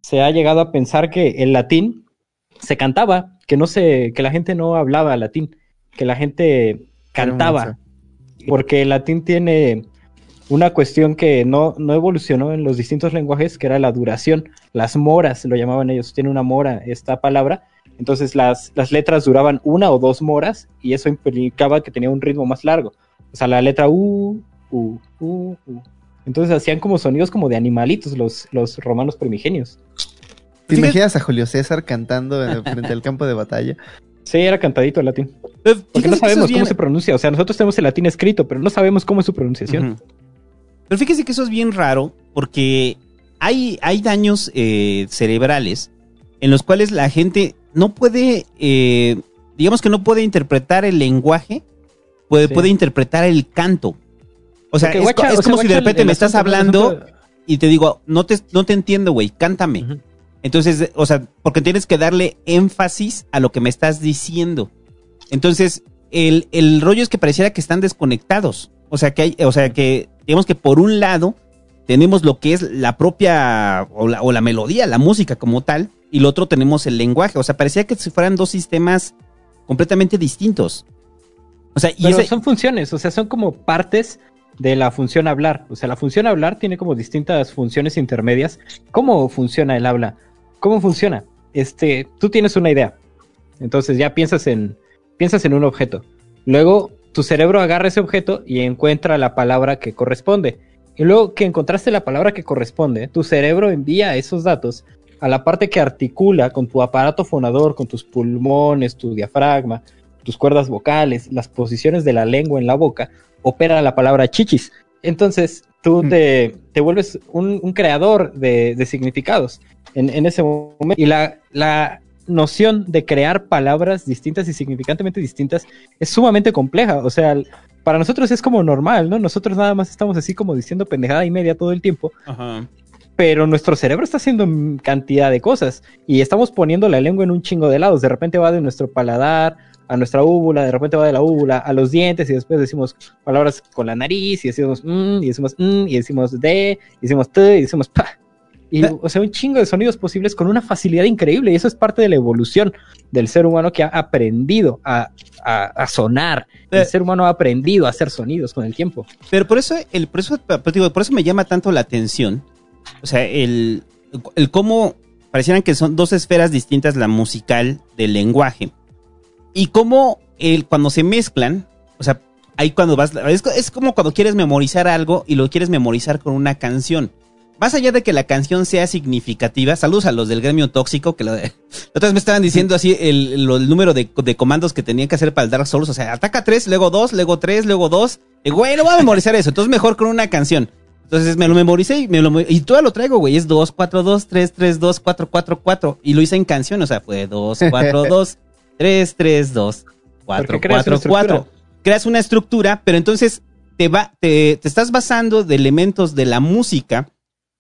se ha llegado a pensar que el latín se cantaba, que no se, que la gente no hablaba latín, que la gente cantaba, porque el latín tiene una cuestión que no, no evolucionó en los distintos lenguajes, que era la duración. Las moras, lo llamaban ellos, tiene una mora esta palabra. Entonces las, las letras duraban una o dos moras y eso implicaba que tenía un ritmo más largo. O sea, la letra U, U, U, U. Entonces hacían como sonidos como de animalitos los, los romanos primigenios. ¿Te imaginas a Julio César cantando en- frente al campo de batalla? Sí, era cantadito el latín. Porque no sabemos cómo se pronuncia. O sea, nosotros tenemos el latín escrito, pero no sabemos cómo es su pronunciación. Pero fíjese que eso es bien raro porque hay, hay daños eh, cerebrales en los cuales la gente no puede, eh, digamos que no puede interpretar el lenguaje, puede, Sí. puede interpretar el canto. O sea, es, guacha- co- es o sea, como si de repente me estás hablando y te digo, no te, no te entiendo, güey, cántame. Entonces, o sea, porque tienes que darle énfasis a lo que me estás diciendo. Entonces, el, el rollo es que pareciera que están desconectados. O sea, que hay, o sea, que digamos que por un lado tenemos lo que es la propia, o la, o la melodía, la música como tal, y lo otro tenemos el lenguaje. O sea, parecía que si fueran dos sistemas completamente distintos. O sea, y Pero ese- son funciones, o sea, son como partes de la función hablar. O sea, la función hablar tiene como distintas funciones intermedias. ¿Cómo funciona el habla? ¿Cómo funciona? Este, tú tienes una idea. Entonces ya piensas en, piensas en un objeto. Luego tu cerebro agarra ese objeto y encuentra la palabra que corresponde. Y luego que encontraste la palabra que corresponde, tu cerebro envía esos datos a la parte que articula con tu aparato fonador, con tus pulmones, tu diafragma, tus cuerdas vocales, las posiciones de la lengua en la boca, opera la palabra chichis. Entonces tú te, te vuelves un, un creador de, de significados en, en ese momento. Y la, la noción de crear palabras distintas y significantemente distintas es sumamente compleja. O sea, para nosotros es como normal, ¿no? Nosotros nada más estamos así como diciendo pendejada y media todo el tiempo Ajá. pero nuestro cerebro está haciendo cantidad de cosas y estamos poniendo la lengua en un chingo de lados. De repente va de nuestro paladar a nuestra úvula, de repente va de la úvula a los dientes y después decimos palabras con la nariz y decimos mm, y decimos mm, y decimos de, y decimos t y decimos pa. Y, o sea, un chingo de sonidos posibles con una facilidad increíble y eso es parte de la evolución del ser humano que ha aprendido a, a- a sonar. El ser humano ha aprendido a hacer sonidos con el tiempo. Pero por eso, el, por eso, pues digo, por eso me llama tanto la atención. O sea, el, el cómo parecieran que son dos esferas distintas, la musical del lenguaje. Y cómo el, cuando se mezclan, o sea, ahí cuando vas, es, es como cuando quieres memorizar algo y lo quieres memorizar con una canción. Más allá de que la canción sea significativa, saludos a los del gremio tóxico, que lo de, la otra vez me estaban diciendo así el, el número de, de comandos que tenían que hacer para el Dark Souls, o sea, ataca 3, luego 2, luego 3, luego 2. Y güey, no voy a memorizar eso, entonces mejor con una canción. Entonces me lo memoricé y me lo y todo lo traigo, güey, es 2, 4, 2, 3, 3, 2, 4, 4, 4 y lo hice en canción, o sea, fue 2, 4, 2, 3, 3, 2, 4, Porque creas 4, una 4. estructura. Creas una estructura, pero entonces te va te, te estás basando de elementos de la música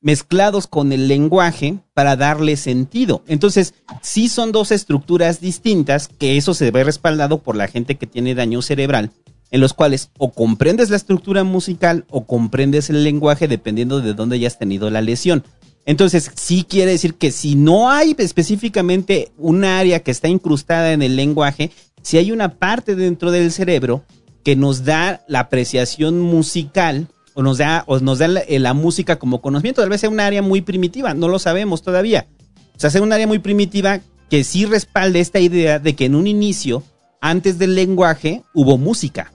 mezclados con el lenguaje para darle sentido. Entonces, sí son dos estructuras distintas, que eso se ve respaldado por la gente que tiene daño cerebral, en los cuales o comprendes la estructura musical o comprendes el lenguaje dependiendo de dónde hayas tenido la lesión. Entonces, sí quiere decir que si no hay específicamente un área que está incrustada en el lenguaje, si hay una parte dentro del cerebro que nos da la apreciación musical o nos da, o nos da la, eh, la música como conocimiento. Tal vez sea un área muy primitiva, no lo sabemos todavía. O sea, sea un área muy primitiva que sí respalde esta idea de que en un inicio, antes del lenguaje, hubo música.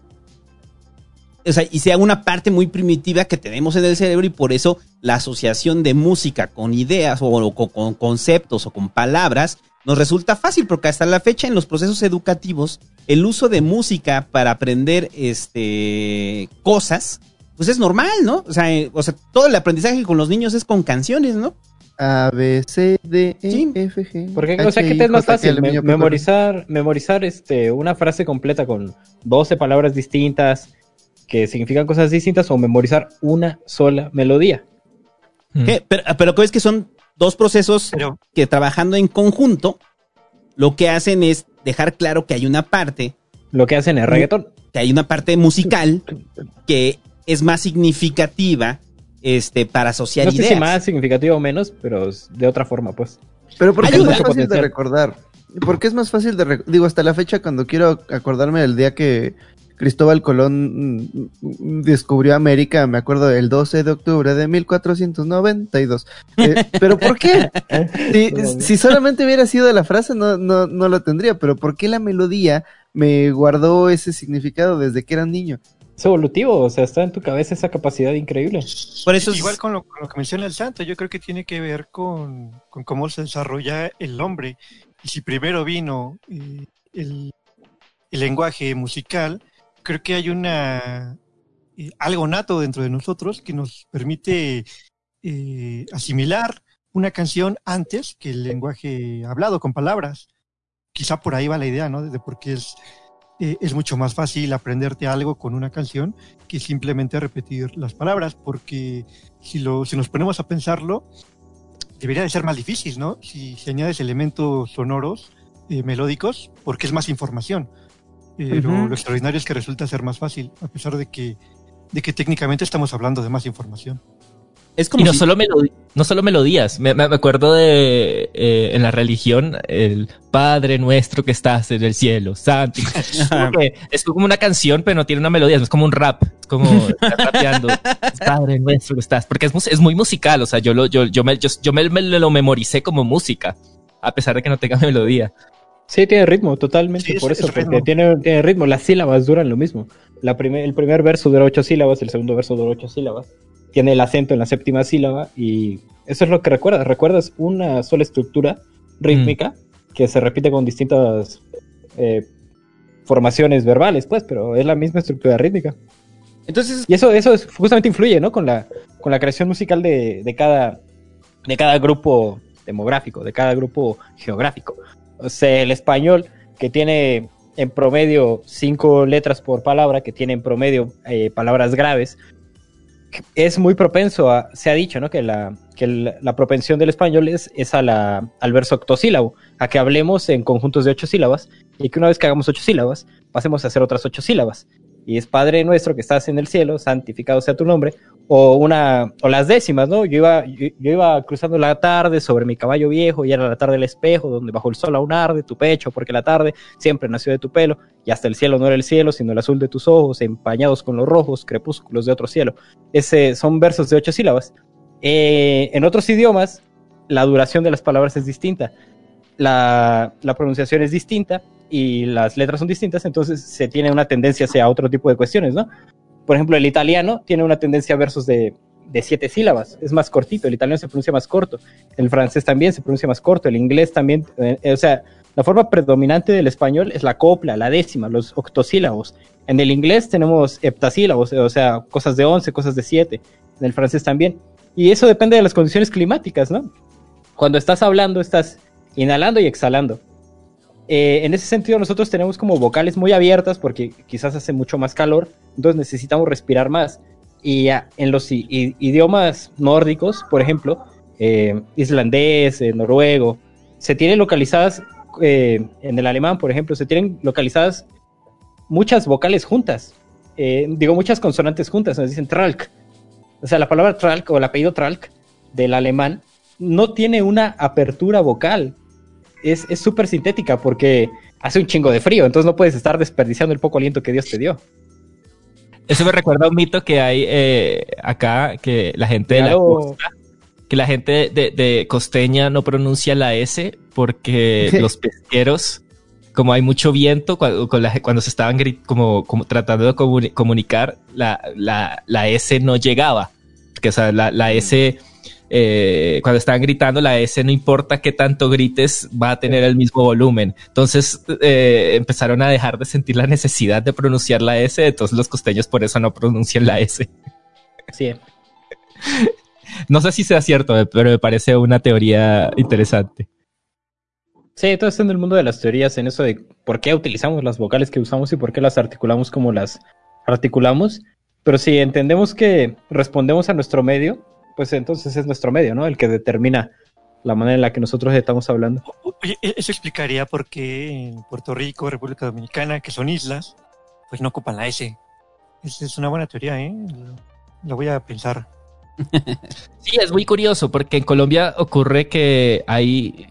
O sea, y sea una parte muy primitiva que tenemos en el cerebro y por eso la asociación de música con ideas o, o con, con conceptos o con palabras nos resulta fácil porque hasta la fecha en los procesos educativos el uso de música para aprender este cosas pues es normal, ¿no? O sea, eh, o sea, todo el aprendizaje con los niños es con canciones, ¿no? A, B, C, D, E, F, G. Porque, H, o sea, ¿qué I, te es más fácil? Me- memorizar, memorizar este, una frase completa con 12 palabras distintas que significan cosas distintas o memorizar una sola melodía. ¿Qué? Pero, pero es que son dos procesos que trabajando en conjunto lo que hacen es dejar claro que hay una parte. Lo que hacen en el reggaetón. Que hay una parte musical que es más significativa este, para asociar No sé ideas. si más significativo o menos, pero es de otra forma, pues. Pero porque es Ayuda. más fácil de recordar. Porque es más fácil de recordar. Digo, hasta la fecha, cuando quiero acordarme del día que Cristóbal Colón mm, mm, descubrió América, me acuerdo del 12 de octubre de 1492. Eh, ¿Pero por qué? Si, si solamente hubiera sido la frase, no, no, no lo tendría. Pero ¿por qué la melodía me guardó ese significado desde que era un niño? Es evolutivo, o sea, está en tu cabeza esa capacidad increíble. Por eso Igual con lo, con lo que menciona el santo, yo creo que tiene que ver con, con cómo se desarrolla el hombre. Y si primero vino eh, el, el lenguaje musical, creo que hay una eh, algo nato dentro de nosotros que nos permite eh, asimilar una canción antes que el lenguaje hablado con palabras. Quizá por ahí va la idea, ¿no? De por qué es, eh, es mucho más fácil aprenderte algo con una canción que simplemente repetir las palabras, porque si, lo, si nos ponemos a pensarlo, debería de ser más difícil, ¿no? Si, si añades elementos sonoros, eh, melódicos, porque es más información. Pero Ujú. lo extraordinario es que resulta ser más fácil, a pesar de que, de que técnicamente estamos hablando de más información. Es y no, solo melodi- no solo melodías. Me, acuerdo de eh, en la religión, el Padre nuestro que estás en el cielo, santo. Es como, que- es como una canción, pero no tiene una melodía, es como un rap. Es como rapeando. Padre nuestro que estás. Porque es, muy musical. O sea, yo, lo, yo, yo, me, yo, yo me, me lo memoricé como música, a pesar de que no tenga melodía. Sí, tiene ritmo, totalmente. Sí, es- por eso, es porque ritmo. tiene, tiene ritmo. Las sílabas duran lo mismo. La primer, el primer verso dura ocho sílabas, el segundo verso dura ocho sílabas. Tiene el acento en la séptima sílaba y eso es lo que recuerdas. Recuerdas una sola estructura rítmica que se repite con distintas eh, formaciones verbales, pues, pero es la misma estructura rítmica. Entonces, y eso, eso es- justamente influye, ¿no? Con la, con la creación musical de, de cada, de cada grupo demográfico, de cada grupo geográfico. O sea, el español, que tiene en promedio cinco letras por palabra, que tiene en promedio eh, palabras graves, es muy propenso a, se ha dicho, ¿no? Que la, que la propensión del español es, es a la, al verso octosílabo, a que hablemos en conjuntos de ocho sílabas y que una vez que hagamos ocho sílabas, pasemos a hacer otras ocho sílabas. Y es Padre nuestro que estás en el cielo, santificado sea tu nombre, o una, o las décimas, ¿no? Yo iba, yo, iba cruzando la tarde sobre mi caballo viejo y era la tarde del espejo, donde bajo el sol aún arde tu pecho, porque la tarde siempre nació de tu pelo, y hasta el cielo no era el cielo, sino el azul de tus ojos, empañados con los rojos crepúsculos de otro cielo. Ese, son versos de ocho sílabas. Eh, en otros idiomas, la duración de las palabras es distinta, la, la pronunciación es distinta, y las letras son distintas, entonces se tiene una tendencia hacia otro tipo de cuestiones, ¿no? Por ejemplo, el italiano tiene una tendencia a versos de, de siete sílabas, es más cortito, el italiano se pronuncia más corto, el francés también se pronuncia más corto, el inglés también, eh, o sea, la forma predominante del español es la copla, la décima, los octosílabos. En el inglés tenemos heptasílabos, o sea, cosas de 11, cosas de 7. En el francés también. Y eso depende de las condiciones climáticas, ¿no? Cuando estás hablando, estás inhalando y exhalando. Eh, en ese sentido, nosotros tenemos como vocales muy abiertas porque quizás hace mucho más calor, entonces necesitamos respirar más. Y ah, en los idiomas nórdicos, por ejemplo, eh, islandés, eh, noruego, se tienen localizadas, eh, en el alemán, por ejemplo, se tienen localizadas muchas vocales juntas. Eh, digo, muchas consonantes juntas, nos dicen tralk. O sea, la palabra tralk o el apellido tralk del alemán no tiene una apertura vocal. Es es súper sintética porque hace un chingo de frío, entonces no puedes estar desperdiciando el poco aliento que Dios te dio. Eso me recuerda a un mito que hay eh, acá, que la gente de la costa, que la gente de, de costeña no pronuncia la S porque los pesqueros, como hay mucho viento, cuando, cuando se estaban como, como tratando de comuni- comunicar, la, la, la S no llegaba. Que, o sea, la, la S, eh, cuando estaban gritando, la S no importa qué tanto grites, va a tener el mismo volumen. Entonces eh, empezaron a dejar de sentir la necesidad de pronunciar la S, entonces los costeños por eso no pronuncian la S. Sí. No sé si sea cierto, eh, pero me parece una teoría interesante. Sí, todo está en el mundo de las teorías, en eso de por qué utilizamos las vocales que usamos y por qué las articulamos como las articulamos. Pero si entendemos que respondemos a nuestro medio, pues entonces es nuestro medio, ¿no? El que determina la manera en la que nosotros estamos hablando. Oye, e- eso explicaría por qué en Puerto Rico, República Dominicana, que son islas, pues no ocupan la S. Esa es una buena teoría, ¿eh? Lo- Lo voy a pensar. Sí, es muy curioso porque en Colombia ocurre que hay...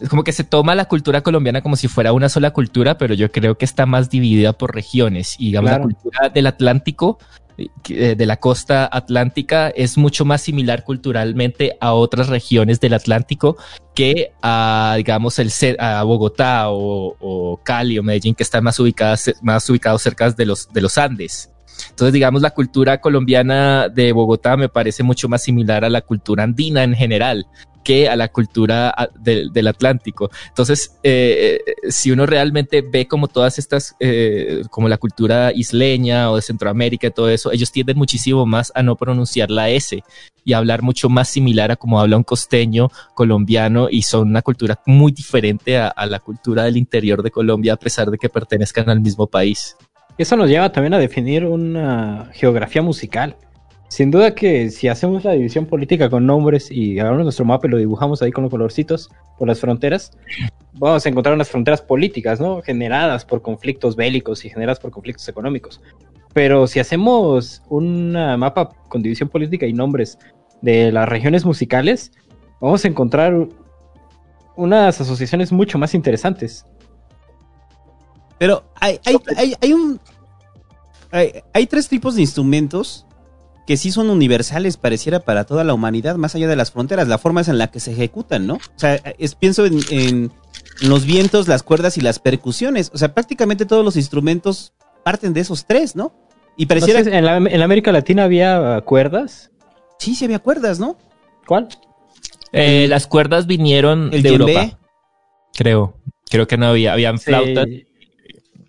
Es como que se toma la cultura colombiana como si fuera una sola cultura, pero yo creo que está más dividida por regiones. Y digamos, Claro. la cultura del Atlántico, de la costa atlántica, es mucho más similar culturalmente a otras regiones del Atlántico que a, digamos, el, a Bogotá o, o Cali o Medellín, que están más ubicadas, más ubicados cerca de los, de los Andes. Entonces, digamos, la cultura colombiana de Bogotá me parece mucho más similar a la cultura andina en general que a la cultura del, Atlántico. Entonces, eh, eh, si uno realmente ve como todas estas, eh, como la cultura isleña o de Centroamérica y todo eso, ellos tienden muchísimo más a no pronunciar la S y hablar mucho más similar a como habla un costeño colombiano y son una cultura muy diferente a la cultura del interior de Colombia a pesar de que pertenezcan al mismo país. Eso nos lleva también a definir una geografía musical. Sin duda que si hacemos la división política con nombres y agarramos nuestro mapa y lo dibujamos ahí con los colorcitos por las fronteras, vamos a encontrar unas fronteras políticas, ¿no? Generadas por conflictos bélicos y generadas por conflictos económicos. Pero si hacemos un mapa con división política y nombres de las regiones musicales, vamos a encontrar unas asociaciones mucho más interesantes. Pero hay, hay, un. Hay, hay tres tipos de instrumentos que sí son universales, pareciera para toda la humanidad, más allá de las fronteras. La forma es en la que se ejecutan, ¿no? O sea, es, pienso en, en los vientos, las cuerdas y las percusiones. O sea, prácticamente todos los instrumentos parten de esos tres, ¿no? Y pareciera. En, la, en América Latina había cuerdas. Sí, sí había cuerdas, ¿no? ¿Cuál? Eh, las cuerdas vinieron El de. Europa. Creo. Creo que no había. Habían Sí. flautas.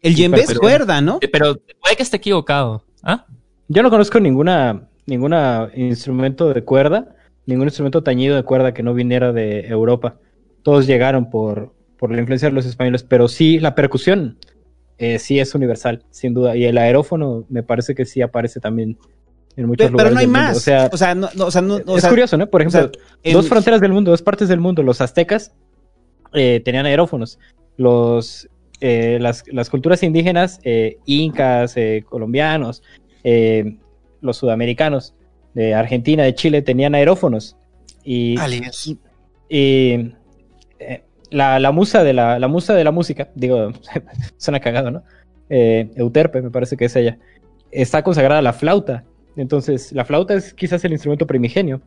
El djembe es cuerda, ¿no? Eh, Pero puede que esté equivocado. ¿Ah? Yo no conozco ninguna, ninguna instrumento de cuerda, ningún instrumento tañido de cuerda que no viniera de Europa. Todos llegaron por, por la influencia de los españoles, pero sí, la percusión eh, sí es universal, sin duda. Y el aerófono me parece que sí aparece también en muchos Pe- lugares. Pero no hay del mundo. más. O sea, o sea, no, no, o sea, no- es sea, curioso, ¿no? Por o ejemplo, sea, en- dos fronteras del mundo, dos partes del mundo. Los aztecas eh, tenían aerófonos. Los, eh, las, las culturas indígenas, eh, incas, eh, colombianos, eh, los sudamericanos de Argentina, de Chile, tenían aerófonos. Y, Aliens. y eh, la, la musa de la, la musa de la música, digo, suena cagado, ¿no? Eh, Euterpe, me parece que es ella. Está consagrada a la flauta. Entonces, la flauta es quizás el instrumento primigenio.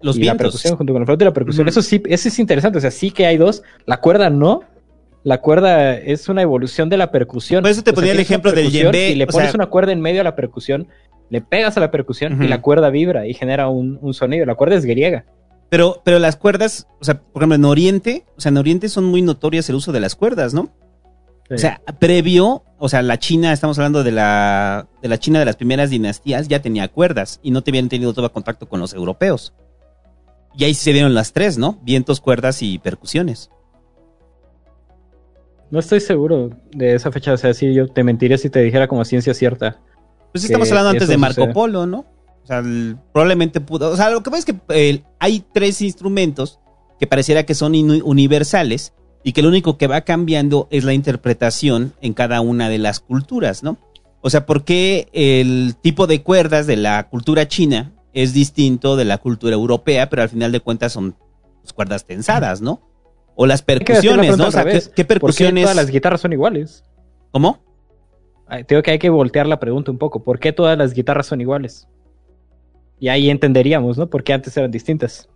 Los y la vientos. percusión junto con la flauta y la percusión. Eso sí, eso es interesante. O sea, sí que hay dos. La cuerda no. La cuerda es una evolución de la percusión. Por eso te O sea, ponía el ejemplo del percusión djembe, Y le o pones sea- una cuerda en medio a la percusión, le pegas a la percusión y la cuerda vibra y genera un, un sonido. La cuerda es griega. Pero, pero las cuerdas, o sea, por ejemplo, en Oriente, o sea, en Oriente son muy notorias el uso de las cuerdas, ¿no? O sea, previo, o sea, la China, estamos hablando de la, de la China de las primeras dinastías, ya tenía cuerdas y no te habían tenido todo contacto con los europeos. Y ahí se dieron las tres, ¿no? Vientos, cuerdas y percusiones. No estoy seguro de esa fecha. O sea, sí, yo te mentiría si te dijera como ciencia cierta. Pues estamos hablando antes de Marco sucede. Polo, ¿no? O sea, el- probablemente pudo. O sea, lo que pasa es que eh, hay tres instrumentos que pareciera que son universales y que lo único que va cambiando es la interpretación en cada una de las culturas, ¿no? O sea, ¿por qué el tipo de cuerdas de la cultura china es distinto de la cultura europea, pero al final de cuentas son pues, cuerdas tensadas, ¿no? O las percusiones, ¿no? O sea, ¿qué, qué ¿Por qué percusiones? todas las guitarras son iguales? ¿Cómo? Tengo que hay que voltear la pregunta un poco. ¿Por qué todas las guitarras son iguales? Y ahí entenderíamos, ¿no? Por qué antes eran distintas.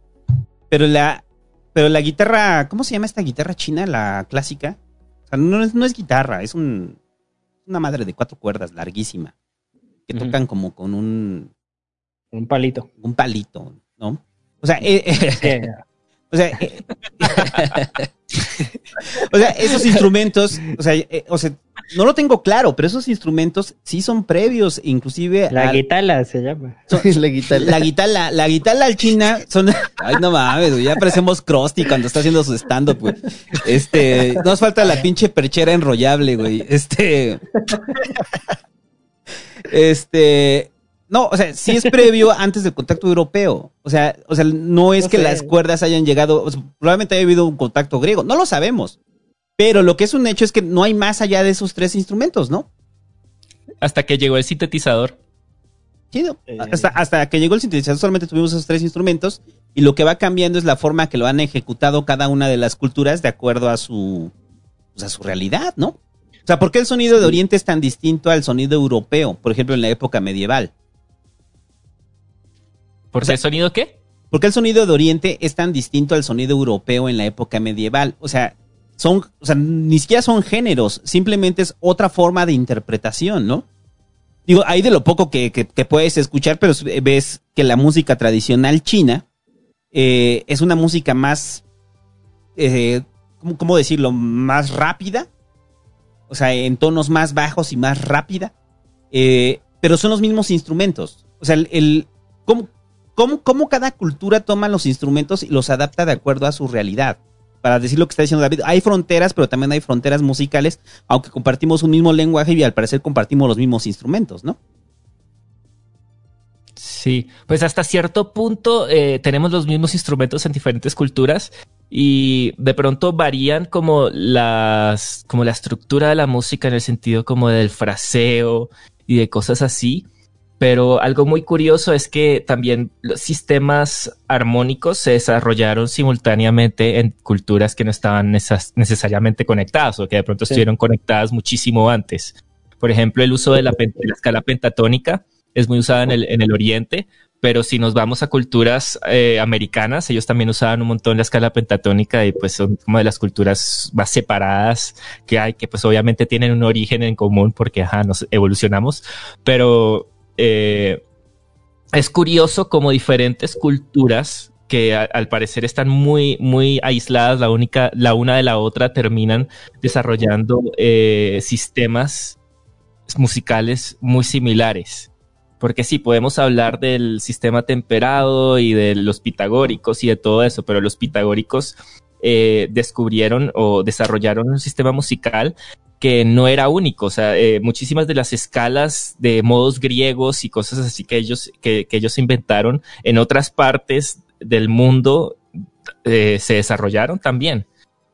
Pero la, pero la guitarra, ¿cómo se llama esta guitarra china, la clásica? O sea, no es, no es guitarra, es un, una madre de cuatro cuerdas larguísima que tocan como con un, Un palito. un palito, ¿no? O sea, eh, eh, o sea, eh, o sea, esos instrumentos, o sea, eh, o sea, no lo tengo claro, pero esos instrumentos sí son previos, inclusive La al- guitarra se llama. la guitarra. la guitarra, la guitarra al china son. Ay, no mames, güey. Ya parecemos Krusty cuando está haciendo su stand-up, güey. Este. Nos falta la pinche perchera enrollable, güey. Este. Este. No, o sea, sí es previo antes del contacto europeo. O sea, o sea, no es No que sé. las cuerdas hayan llegado. o sea, probablemente haya habido un contacto griego. No lo sabemos. Pero lo que es un hecho es que no hay más allá de esos tres instrumentos, ¿no? Hasta que llegó el sintetizador. Sí, no. hasta, hasta que llegó el sintetizador solamente tuvimos esos tres instrumentos y lo que va cambiando es la forma que lo han ejecutado cada una de las culturas de acuerdo a su, pues, a su realidad, ¿no? O sea, ¿por qué el sonido de Oriente es tan distinto al sonido europeo, por ejemplo, en la época medieval? ¿Por qué el sonido qué? ¿Por qué el sonido de Oriente es tan distinto al sonido europeo en la época medieval? O sea, son, o sea, ni siquiera son géneros, simplemente es otra forma de interpretación, ¿no? Digo, hay de lo poco que, que- que puedes escuchar, pero ves que la música tradicional china eh, es una música más, eh, ¿cómo, cómo decirlo? Más rápida, o sea, en tonos más bajos y más rápida, eh, pero son los mismos instrumentos. O sea, el, el- ¿cómo, cómo, cómo cada cultura toma los instrumentos y los adapta de acuerdo a su realidad? Para decir lo que está diciendo David, hay fronteras, pero también hay fronteras musicales, aunque compartimos un mismo lenguaje y al parecer compartimos los mismos instrumentos, ¿no? Sí, pues hasta cierto punto eh, tenemos los mismos instrumentos en diferentes culturas y de pronto varían como las, como la estructura de la música en el sentido como del fraseo y de cosas así. Pero algo muy curioso es que también los sistemas armónicos se desarrollaron simultáneamente en culturas que no estaban necesas- necesariamente conectadas o que de pronto Sí. estuvieron conectadas muchísimo antes. Por ejemplo, el uso de la, de la escala pentatónica es muy usada en el, en el oriente, pero si nos vamos a culturas eh, americanas, ellos también usaban un montón la escala pentatónica y pues son como de las culturas más separadas que hay, que pues obviamente tienen un origen en común porque ajá, nos evolucionamos, pero eh, es curioso como diferentes culturas que al parecer están muy, muy aisladas la única, la una de la otra terminan desarrollando eh, sistemas musicales muy similares. Porque sí, podemos hablar del sistema temperado y de los pitagóricos y de todo eso, pero los pitagóricos eh, descubrieron o desarrollaron un sistema musical que no era único. O sea, eh, muchísimas de las escalas de modos griegos y cosas así que ellos, que, ellos inventaron en otras partes del mundo eh, se desarrollaron también.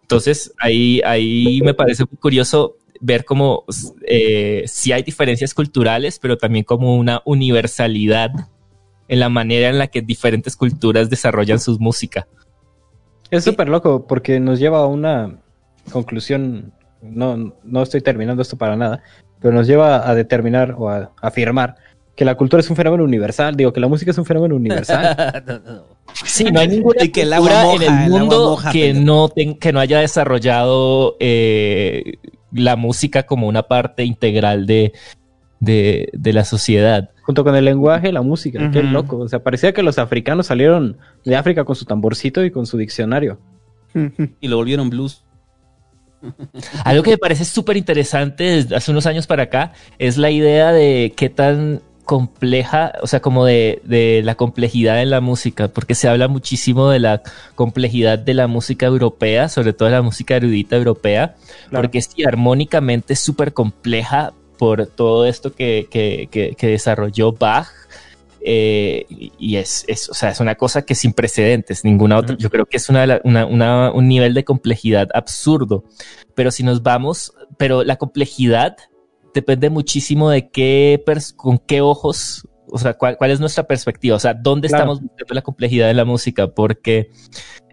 Entonces, ahí, ahí me parece muy curioso ver cómo eh, sí hay diferencias culturales, pero también como una universalidad en la manera en la que diferentes culturas desarrollan su música. Es súper loco porque nos lleva a una conclusión. No, no estoy terminando esto para nada, pero nos lleva a determinar o a afirmar que la cultura es un fenómeno universal, digo que la música es un fenómeno universal. No, no, no. Sí, no hay ninguna Y que el cultura agua en el el agua mundo moja, que, pero- no ten- que no haya desarrollado eh, la música como una parte integral de, de, de la sociedad. Junto con el lenguaje, la música, qué loco. O sea, parecía que los africanos salieron de África con su tamborcito y con su diccionario. Y lo volvieron blues. Algo que me parece súper interesante desde hace unos años para acá es la idea de qué tan compleja, o sea, como de, de la complejidad en la música, porque se habla muchísimo de la complejidad de la música europea, sobre todo de la música erudita europea, Claro. porque sí, armónicamente es súper compleja por todo esto que, que- que- que desarrolló Bach. eh, y es, es, o sea, es una cosa que sin precedentes, ninguna otra. Yo creo que es una, la- una- una- un nivel de complejidad absurdo. Pero si nos vamos, pero la complejidad depende muchísimo de qué, pers- con qué ojos, o sea, cuál, cuál es nuestra perspectiva, o sea, dónde Claro. estamos buscando la complejidad de la música, porque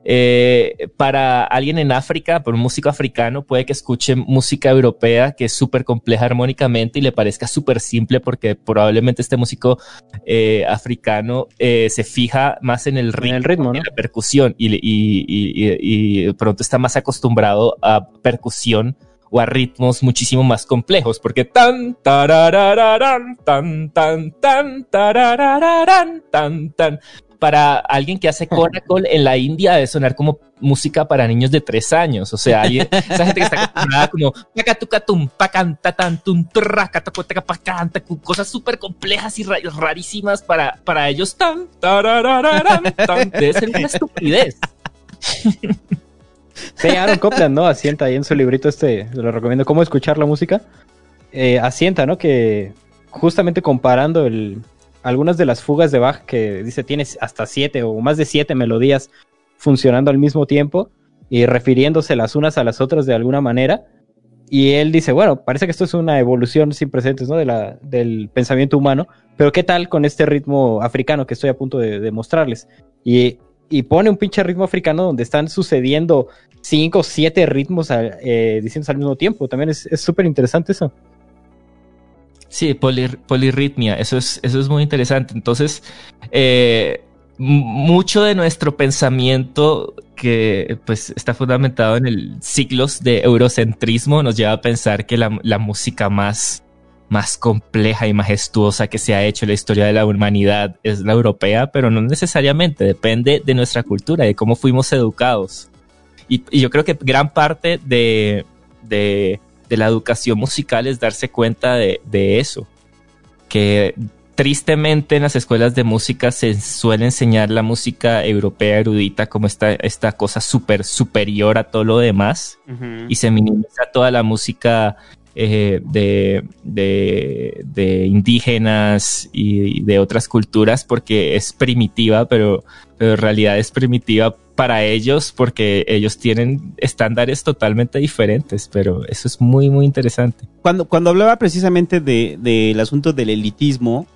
eh, para alguien en África, por un músico africano, puede que escuche música europea que es súper compleja armónicamente y le parezca súper simple porque probablemente este músico eh, africano eh, se fija más en el ritmo, En el ritmo, y ¿no? la percusión y, y, y, y- y pronto está más acostumbrado a percusión o a ritmos muchísimo más complejos, porque tan, tararararán, tan, tan, tan, tararararán, tan, tan. Para alguien que hace Coracle en la India debe sonar como música para niños de tres años. O sea, alguien- esa gente que está acostumbrada como cosas súper complejas y ra- rarísimas para, para ellos tan, tan. Debe ser una estupidez. Sí, Aaron Copland, ¿no? Asienta ahí en su librito este, lo recomiendo, cómo escuchar la música. Eh, asienta, ¿no? Que justamente comparando el, algunas de las fugas de Bach que dice tienes hasta siete o más de siete melodías funcionando al mismo tiempo y refiriéndose las unas a las otras de alguna manera. Y él dice, bueno, parece que esto es una evolución sin precedentes, ¿no? De la, del pensamiento humano, pero ¿qué tal con este ritmo africano que estoy a punto de, mostrarles? Y, y pone un pinche ritmo africano donde están sucediendo cinco o siete ritmos eh, diciéndose al mismo tiempo. También es súper interesante eso. Sí, polir- polirritmia, eso es, eso es muy interesante. Entonces, eh, mucho de nuestro pensamiento que pues está fundamentado en el siglos de eurocentrismo nos lleva a pensar que la, la música más, más compleja y majestuosa que se ha hecho en la historia de la humanidad es la europea, pero no necesariamente, depende de nuestra cultura, de cómo fuimos educados. Y, y yo creo que gran parte de, de, de la educación musical es darse cuenta de, de eso. Que tristemente en las escuelas de música se suele enseñar la música europea erudita como esta, esta cosa súper superior a todo lo demás y se minimiza toda la música eh, de, de, de indígenas y de otras culturas porque es primitiva, pero, pero en realidad es primitiva para ellos porque ellos tienen estándares totalmente diferentes, pero eso es muy, muy interesante. Cuando, cuando hablaba precisamente de- del asunto del elitismo,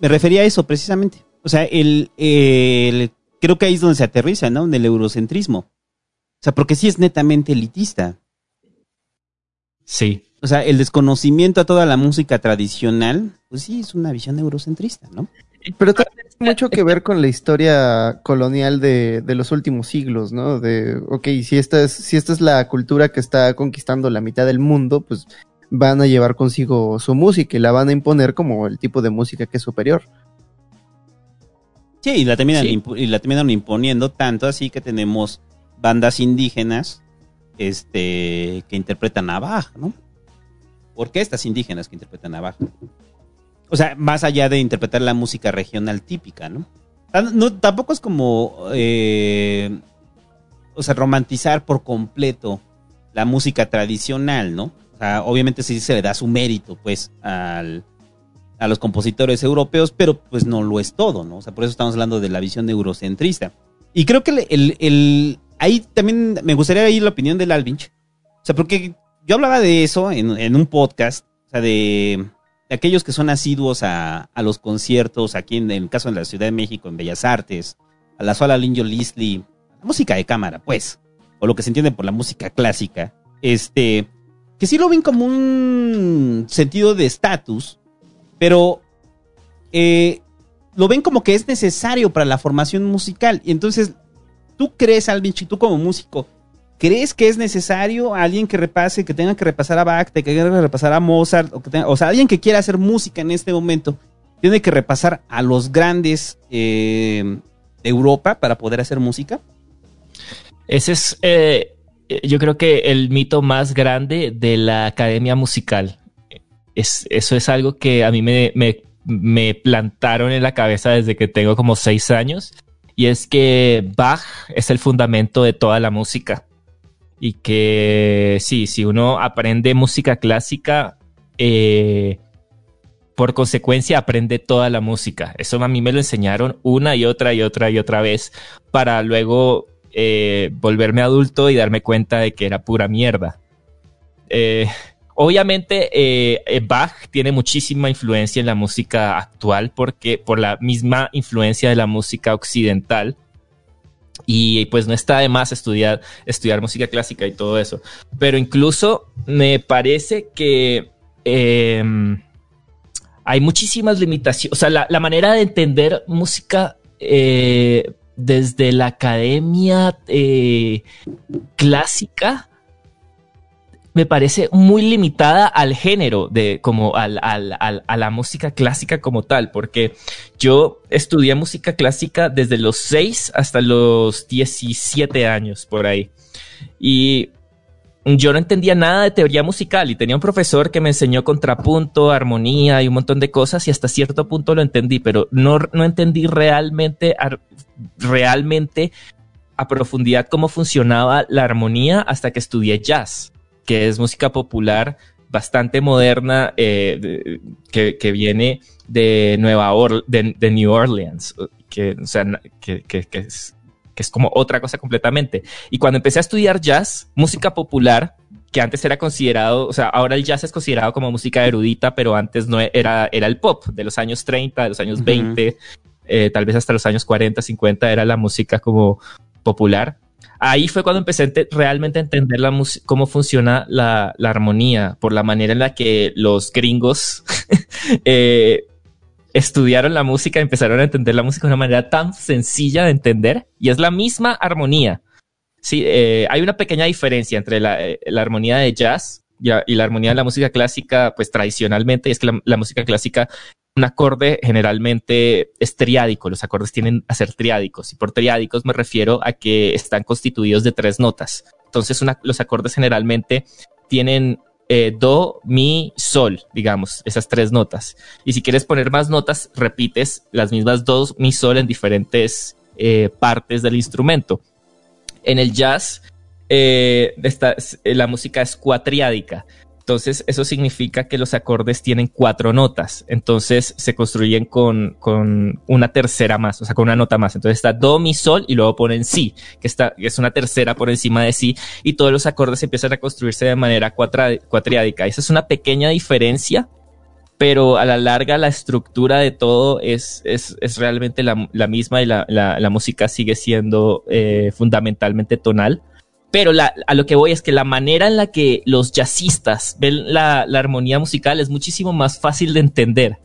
me refería a eso precisamente. O sea, el, el- creo que ahí es donde se aterriza, ¿no? En el eurocentrismo. O sea, porque sí es netamente elitista. Sí. O sea, el desconocimiento a toda la música tradicional, pues sí, es una visión eurocentrista, ¿no? Pero también tiene mucho que ver con la historia colonial de, de los últimos siglos, ¿no? De, ok, si esta, es, si esta es la cultura que está conquistando la mitad del mundo, pues van a llevar consigo su música y la van a imponer como el tipo de música que es superior. Sí, y la terminan, Sí. impu- y la terminan imponiendo tanto así que tenemos bandas indígenas este, que interpretan a Bach, ¿no? Orquestas indígenas que interpretan a Bach. O sea, más allá de interpretar la música regional típica, ¿no? Tan- no tampoco es como, eh, o sea, romantizar por completo la música tradicional, ¿no? O sea, obviamente sí se le da su mérito, pues, al, a los compositores europeos, pero pues no lo es todo, ¿no? O sea, por eso estamos hablando de la visión eurocentrista. Y creo que el, el- el- ahí también me gustaría ir la opinión del Alvinch. O sea, porque yo hablaba de eso en, en un podcast, o sea, de, de aquellos que son asiduos a, a los conciertos, aquí en, el caso de la Ciudad de México, en Bellas Artes, a la sala Linjo la música de cámara, pues, o lo que se entiende por la música clásica, este, que sí lo ven como un sentido de estatus, pero eh, lo ven como que es necesario para la formación musical. Y entonces, ¿tú crees, Alvin, tú como músico, crees que es necesario alguien que repase, que tenga que repasar a Bach, que tenga que repasar a Mozart, o, que tenga- o sea, alguien que quiera hacer música en este momento, tiene que repasar a los grandes eh, de Europa para poder hacer música? Ese es, eh, yo creo que el mito más grande de la academia musical. Es, eso es algo que a mí me, me, me plantaron en la cabeza desde que tengo como seis años. Y es que Bach es el fundamento de toda la música. Y que sí, si uno aprende música clásica, eh, por consecuencia aprende toda la música. Eso a mí me lo enseñaron una y otra y otra y otra vez para luego eh, volverme adulto y darme cuenta de que era pura mierda. Eh, obviamente Bach tiene muchísima influencia en la música actual porque por la misma influencia de la música occidental y pues no está de más estudiar, estudiar música clásica y todo eso. Pero incluso me parece que em, hay muchísimas limitaciones. O sea, la, la manera de entender música eh, desde la academia eh, clásica me parece muy limitada al género de como al, al- al- a la música clásica como tal, porque yo estudié música clásica desde los 6 hasta los 17 años por ahí. Y yo no entendía nada de teoría musical y tenía un profesor que me enseñó contrapunto, armonía y un montón de cosas y hasta cierto punto lo entendí, pero no, no entendí realmente, realmente a profundidad cómo funcionaba la armonía hasta que estudié jazz, que es música popular bastante moderna eh, de- que, que viene de Nueva Or de, de New Orleans, que, o sea, que, que- que es, que es como otra cosa completamente. Y cuando empecé a estudiar jazz, música popular, que antes era considerado, o sea, ahora el jazz es considerado como música erudita, pero antes no e- era, era el pop de los años 30, de los años Ujú. 20, eh, tal vez hasta los años 40, 50 era la música como popular. Ahí fue cuando empecé a ente- realmente a entender la cómo funciona la, la armonía, por la manera en la que los gringos eh, estudiaron la música, empezaron a entender la música de una manera tan sencilla de entender y es la misma armonía. Sí, eh, hay una pequeña diferencia entre la, eh, la armonía de jazz y, la armonía de la música clásica, pues tradicionalmente, y es que la música clásica, un acorde generalmente es triádico, los acordes tienen a ser triádicos, y por triádicos me refiero a que están constituidos de tres notas. Entonces, los acordes generalmente tienen eh, do, mi, sol, digamos, esas tres notas. Y si quieres poner más notas, repites las mismas do, mi, sol en diferentes eh, partes del instrumento. En el jazz, eh, la música es cuatriádica. Entonces, eso significa que los acordes tienen cuatro notas. Entonces, se construyen con, con una tercera más, o sea, con una nota más. Entonces, está do, mi, sol y luego ponen si, que, está, es una tercera por encima de si. Y todos los acordes empiezan a construirse de manera cuatra- cuatriádica. Esa es una pequeña diferencia, pero a la larga la estructura de todo es, es, es realmente la, la misma y la, la- la música sigue siendo eh, fundamentalmente tonal. Pero la- a lo que voy es que la manera en la que los jazzistas ven la, la armonía musical es muchísimo más fácil de entender.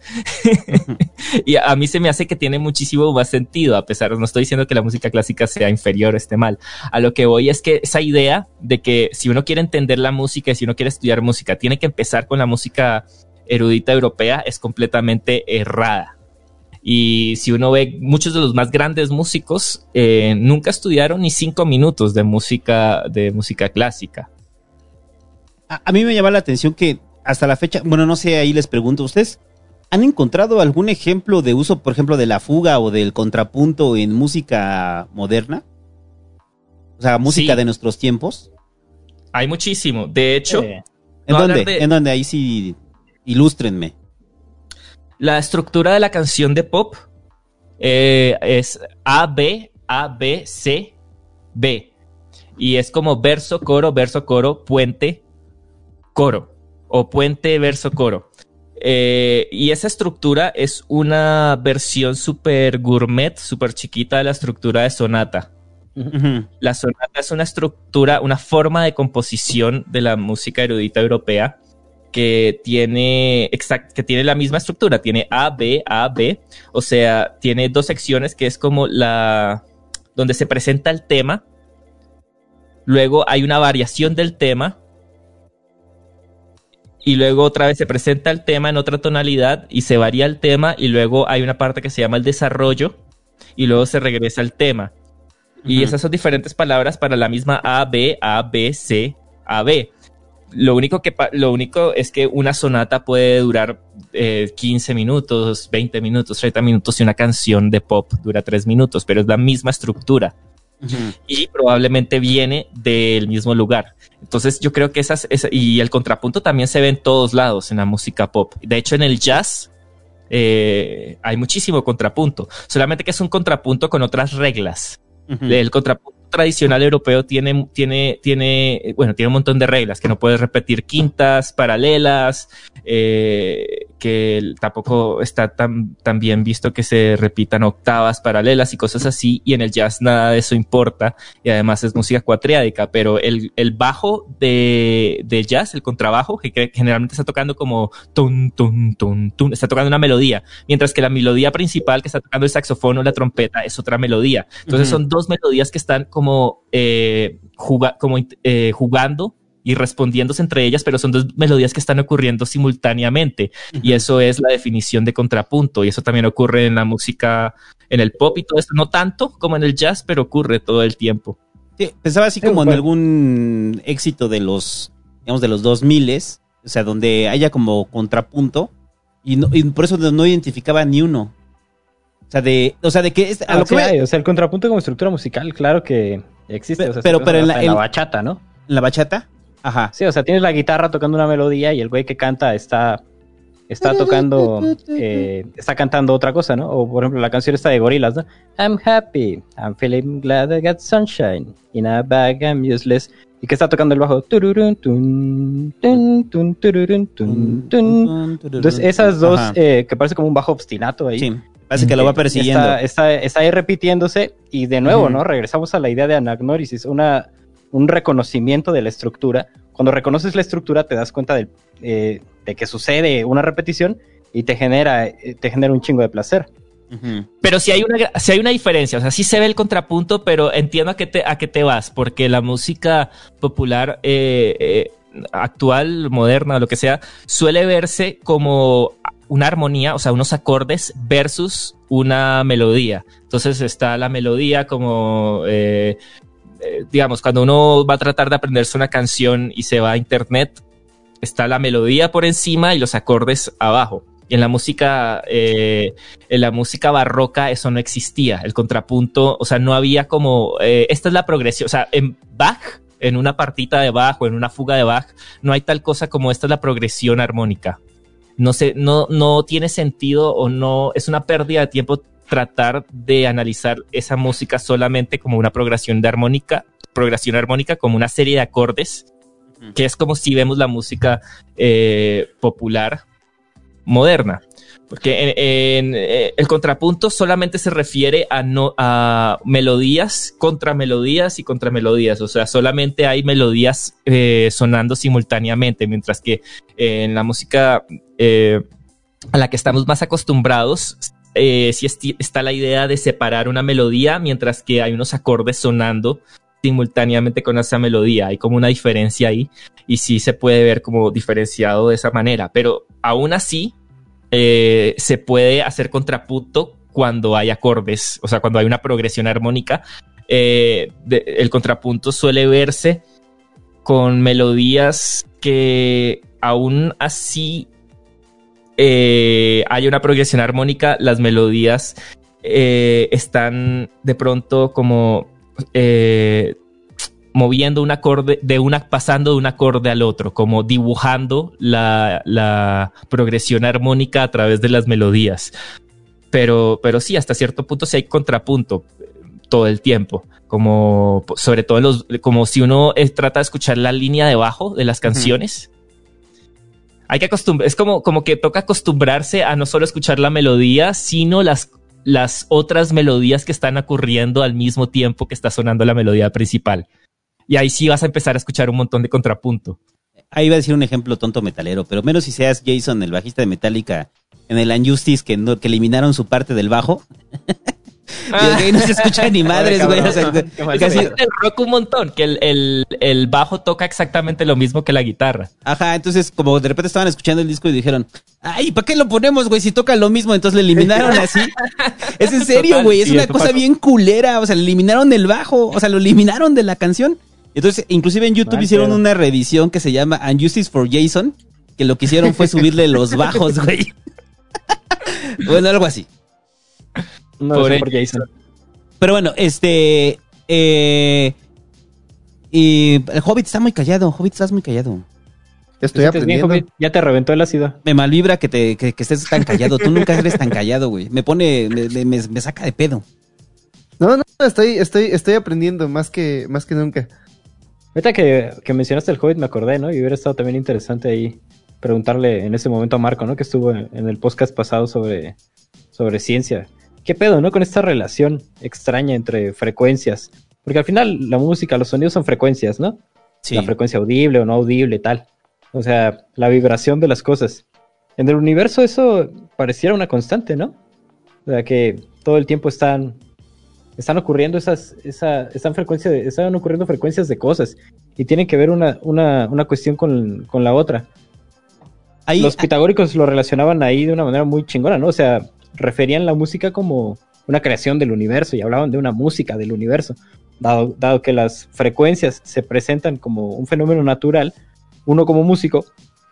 y a, mí se me hace que tiene muchísimo más sentido, a pesar, no estoy diciendo que la música clásica sea inferior o esté mal. A lo que voy es que esa idea de que si uno quiere entender la música y si uno quiere estudiar música, tiene que empezar con la música erudita europea es completamente errada. Y si uno ve, muchos de los más grandes músicos eh, nunca estudiaron ni cinco minutos de música, de música clásica. A, a mí me llama la atención que hasta la fecha, bueno, no sé, ahí les pregunto, ¿ustedes han encontrado algún ejemplo de uso, por ejemplo, de la fuga o del contrapunto en música moderna? O sea, música Sí. de nuestros tiempos. Hay muchísimo. De hecho, ¿En no dónde? de- ¿En dónde? Ahí sí, ilústrenme. La estructura de la canción de pop eh, es A, B, A, B, C, B. Y es como verso, coro, verso, coro, puente, coro. O puente, verso, coro. Eh, y esa estructura es una versión super gourmet, super chiquita de la estructura de sonata. La sonata es una estructura, una forma de composición de la música erudita europea que tiene exact, que tiene la misma estructura, tiene A, B, A, B, o sea, tiene dos secciones que es como la donde se presenta el tema, luego hay una variación del tema y luego otra vez se presenta el tema en otra tonalidad y se varía el tema y luego hay una parte que se llama el desarrollo y luego se regresa al tema. Y esas son diferentes palabras para la misma A, B, A, B, C, A, B. Lo único, que, lo único es que una sonata puede durar eh, 15 minutos, 20 minutos, 30 minutos y una canción de pop dura 3 minutos, pero es la misma estructura y probablemente viene del mismo lugar. Entonces yo creo que esas, y el contrapunto también se ve en todos lados en la música pop. De hecho en el jazz eh, hay muchísimo contrapunto, solamente que es un contrapunto con otras reglas. El contrapunto tradicional europeo tiene, tiene, tiene, bueno, tiene un montón de reglas, que no puedes repetir quintas, paralelas, eh, que tampoco está tan, tan bien visto que se repitan octavas paralelas y cosas así, y en el jazz nada de eso importa, y además es música cuatriádica, pero el, el bajo de, de jazz, el contrabajo, que generalmente está tocando como tun, tun, tun, tun, está tocando una melodía, mientras que la melodía principal que está tocando el saxofón o la trompeta es otra melodía. Entonces son dos melodías que están como, eh, como eh, jugando y respondiéndose entre ellas, pero son dos melodías que están ocurriendo simultáneamente. Y eso es la definición de contrapunto. Y eso también ocurre en la música, en el pop y todo esto. No tanto como en el jazz, pero ocurre todo el tiempo. pensaba así como en algún éxito de los, digamos, de los 2000 o sea, donde haya como contrapunto. Y, por eso no identificaba ni uno. O sea, de, o sea, de que a lo que hay, o sea, el contrapunto como estructura musical, claro que existe. Pero, pero, en, la, en la bachata, ¿no? ¿En la bachata? Ajá. Sí, o sea, tienes la guitarra tocando una melodía y el güey que canta está, está tocando, eh, está cantando otra cosa, ¿no? O por ejemplo la canción está de gorilas, ¿no? I'm happy, I'm feeling glad I got sunshine, in a bag I'm useless. Y que está tocando el bajo. Entonces esas dos, eh, que parece como un bajo obstinato ahí. Sí, parece que lo va persiguiendo. Está, está, ahí repitiéndose y de nuevo, ¿no? Regresamos a la idea de anagnorisis, una un reconocimiento de la estructura. Cuando reconoces la estructura te das cuenta de, eh, que sucede una repetición y te genera, eh, te genera un chingo de placer. Pero si hay una, si hay una diferencia, o sea, sí se ve el contrapunto, pero entiendo a qué te, a qué te vas, porque la música popular eh, actual, moderna, lo que sea, suele verse como una armonía, o sea, unos acordes versus una melodía. Entonces está la melodía como eh, digamos, cuando uno va a tratar de aprenderse una canción y se va a internet, está la melodía por encima y los acordes abajo. Y en la música, eh, en la música barroca eso no existía. El contrapunto, o sea, no había como, eh, esta es la progresión, o sea, en Bach, en una partita de Bach o en una fuga de Bach, no hay tal cosa como esta es la progresión armónica. No sé, no, no tiene sentido o no, es una pérdida de tiempo tratar de analizar esa música solamente como una progresión de armónica, progresión armónica como una serie de acordes, que es como si vemos la música eh, popular moderna. Porque en, eh, el contrapunto solamente se refiere a, no, a melodías, contramelodías y contramelodías. O sea, solamente hay melodías eh, sonando simultáneamente, mientras que en la música a la que estamos más acostumbrados eh, si está la idea de separar una melodía mientras que hay unos acordes sonando simultáneamente con esa melodía. Hay como una diferencia ahí y sí se puede ver como diferenciado de esa manera, pero aún así eh, se puede hacer contrapunto cuando hay acordes, o sea, cuando hay una progresión armónica. Eh, el contrapunto suele verse con melodías que aún así eh, hay una progresión armónica, las melodías eh, están de pronto como eh, moviendo un acorde, de una, pasando de un acorde al otro, como dibujando la, la progresión armónica a través de las melodías. Pero, pero sí, hasta cierto punto sí hay contrapunto todo el tiempo, como sobre todo los, como si uno trata de escuchar la línea de bajo de las canciones hay que acostumbrar, es como, como que toca acostumbrarse a no solo escuchar la melodía, sino las, las otras melodías que están ocurriendo al mismo tiempo que está sonando la melodía principal. Y ahí sí vas a empezar a escuchar un montón de contrapunto. ahí iba a decir un ejemplo tonto metalero, pero menos si seas Jason, el bajista de Metallica, en el Unjustice, que, que eliminaron su parte del bajo. Y no se escucha ni madres, güey. O sea, casi- el rock un montón, que el, el, el bajo toca exactamente lo mismo que la guitarra. Ajá, entonces como de repente estaban escuchando el disco y dijeron, ay, ¿para qué lo ponemos, güey? Si toca lo mismo, entonces le eliminaron así. Es en serio, güey, es sí, una cosa pasó. bien culera, o sea, le eliminaron el bajo, o sea, lo eliminaron de la canción. Entonces, inclusive en YouTube hicieron una reedición que se llama Unjustice for Jason, que lo que hicieron fue subirle los bajos, güey. bueno, algo así. No Por sé por Jason. Pero bueno, este... Eh, y el Hobbit está muy callado, Hobbit estás muy callado. Estoy ¿Te sientes bien, aprendiendo. Ya te reventó el ácido. Me malvibra que, te, que, que estés tan callado. Tú nunca eres tan callado, güey. Me pone, me, me- me- me saca de pedo. No, no, estoy, estoy, estoy aprendiendo más que, más que nunca. Ahorita que, que mencionaste el Hobbit me acordé, ¿no? Y hubiera estado también interesante ahí preguntarle en ese momento a Marco, ¿no? Que estuvo en, en el podcast pasado sobre, sobre ciencia. ¿Qué pedo, no? Con esta relación extraña entre frecuencias. Porque al final la música, los sonidos son frecuencias, ¿no? Sí. La frecuencia audible o no audible, tal. O sea, la vibración de las cosas. En el universo eso pareciera una constante, ¿no? O sea, que todo el tiempo están, están ocurriendo esas, esa, están, frecuencia de- están ocurriendo frecuencias de cosas y tienen que ver una, una, una cuestión con, con la otra. Ahí, Los pitagóricos lo relacionaban ahí de una manera muy chingona, ¿no? O sea, referían la música como una creación del universo y hablaban de una música del universo. Dado, dado que las frecuencias se presentan como un fenómeno natural, uno como músico,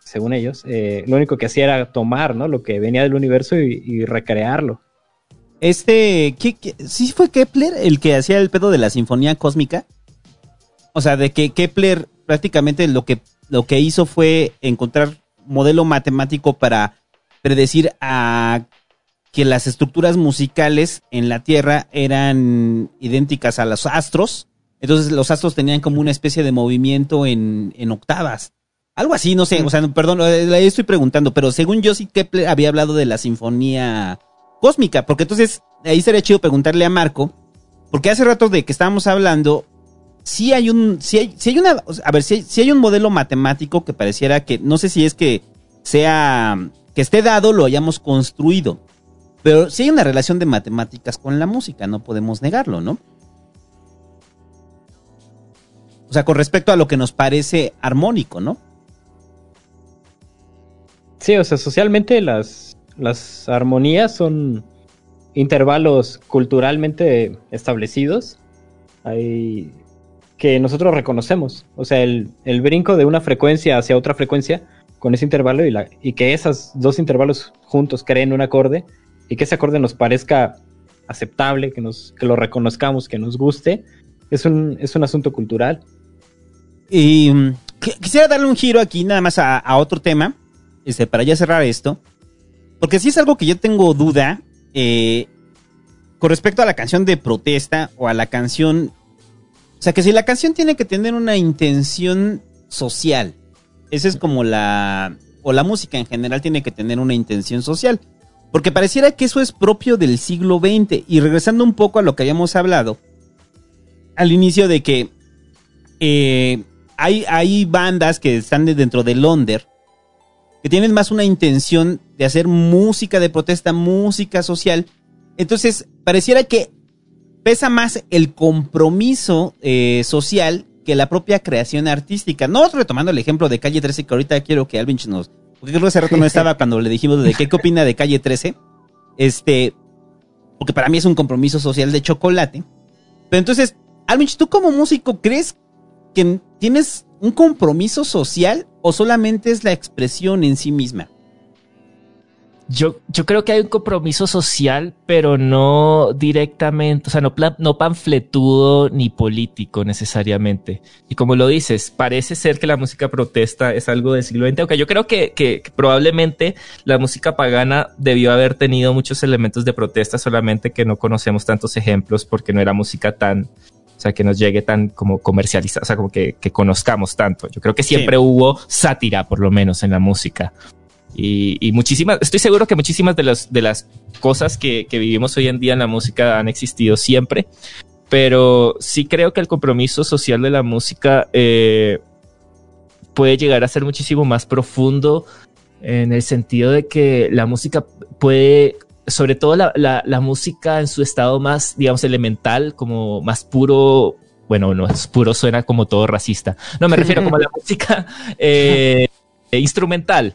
según ellos, eh, lo único que hacía era tomar, ¿no? Lo que venía del universo y, recrearlo. Este, ¿qué, qué- sí fue Kepler el que hacía el pedo de la sinfonía cósmica? O sea, de que Kepler prácticamente lo que, lo que hizo fue encontrar modelo matemático para predecir a que las estructuras musicales en la Tierra eran idénticas a los astros. Entonces los astros tenían como una especie de movimiento en, en octavas. Algo así, no sé, o sea, perdón, eh, ahí estoy preguntando, pero según yo sí Kepler había hablado de la sinfonía cósmica, porque entonces ahí sería chido preguntarle a Marco, porque hace rato de que estábamos hablando, sí hay un, sí hay, hay una, a ver, si hay, hay un modelo matemático que pareciera que, no sé si es que sea, que esté dado, lo hayamos construido, pero sí hay una relación de matemáticas con la música, no podemos negarlo, ¿no? O sea, con respecto a lo que nos parece armónico, ¿no? Sí, o sea, socialmente las, las armonías son intervalos culturalmente establecidos hay, que nosotros reconocemos. O sea, el, el brinco de una frecuencia hacia otra frecuencia con ese intervalo y, la, y que esos dos intervalos juntos creen un acorde y que ese acorde nos parezca aceptable, que, nos, que lo reconozcamos, que nos guste, es un, es un asunto cultural. Y mm, qu- quisiera darle un giro aquí nada más a, a otro tema, este, para ya cerrar esto. Porque si es algo que yo tengo duda eh, con respecto a la canción de protesta o a la canción... O sea, que si la canción tiene que tener una intención social. Esa es como la... O la música en general tiene que tener una intención social. Porque pareciera que eso es propio del siglo XX. Y regresando un poco a lo que habíamos hablado al inicio de que eh, hay, hay bandas que están de- dentro del under que tienen más una intención de hacer música de protesta, música social. Entonces, pareciera que pesa más el compromiso eh, social que la propia creación artística. No retomando el ejemplo de Calle 13, que ahorita quiero que Alvin nos... Porque creo que hace rato no estaba cuando le dijimos de qué, qué opina de Calle 13. Este... Porque para mí es un compromiso social de chocolate. Pero entonces, Alvin, ¿tú como músico crees que tienes un compromiso social o solamente es la expresión en sí misma? Yo, yo creo que hay un compromiso social, pero no directamente, o sea, no, pla- no panfletudo ni político necesariamente. Y como lo dices, parece ser que la música protesta es algo del siglo XX, aunque yo creo que, que- que probablemente la música pagana debió haber tenido muchos elementos de protesta, solamente que no conocemos tantos ejemplos porque no era música tan, o sea, que nos llegue tan como comercializada, o sea, como que, que conozcamos tanto. Yo creo que siempre hubo sátira, por lo menos, en la música. Y, y muchísimas, estoy seguro que muchísimas de las, de las cosas que, que vivimos hoy en día en la música han existido siempre, pero sí creo que el compromiso social de la música eh, puede llegar a ser muchísimo más profundo en el sentido de que la música puede, sobre todo la, la, la música en su estado más, digamos, elemental, como más puro, bueno, no es puro, suena como todo racista. No, me refiero como a la música eh, instrumental,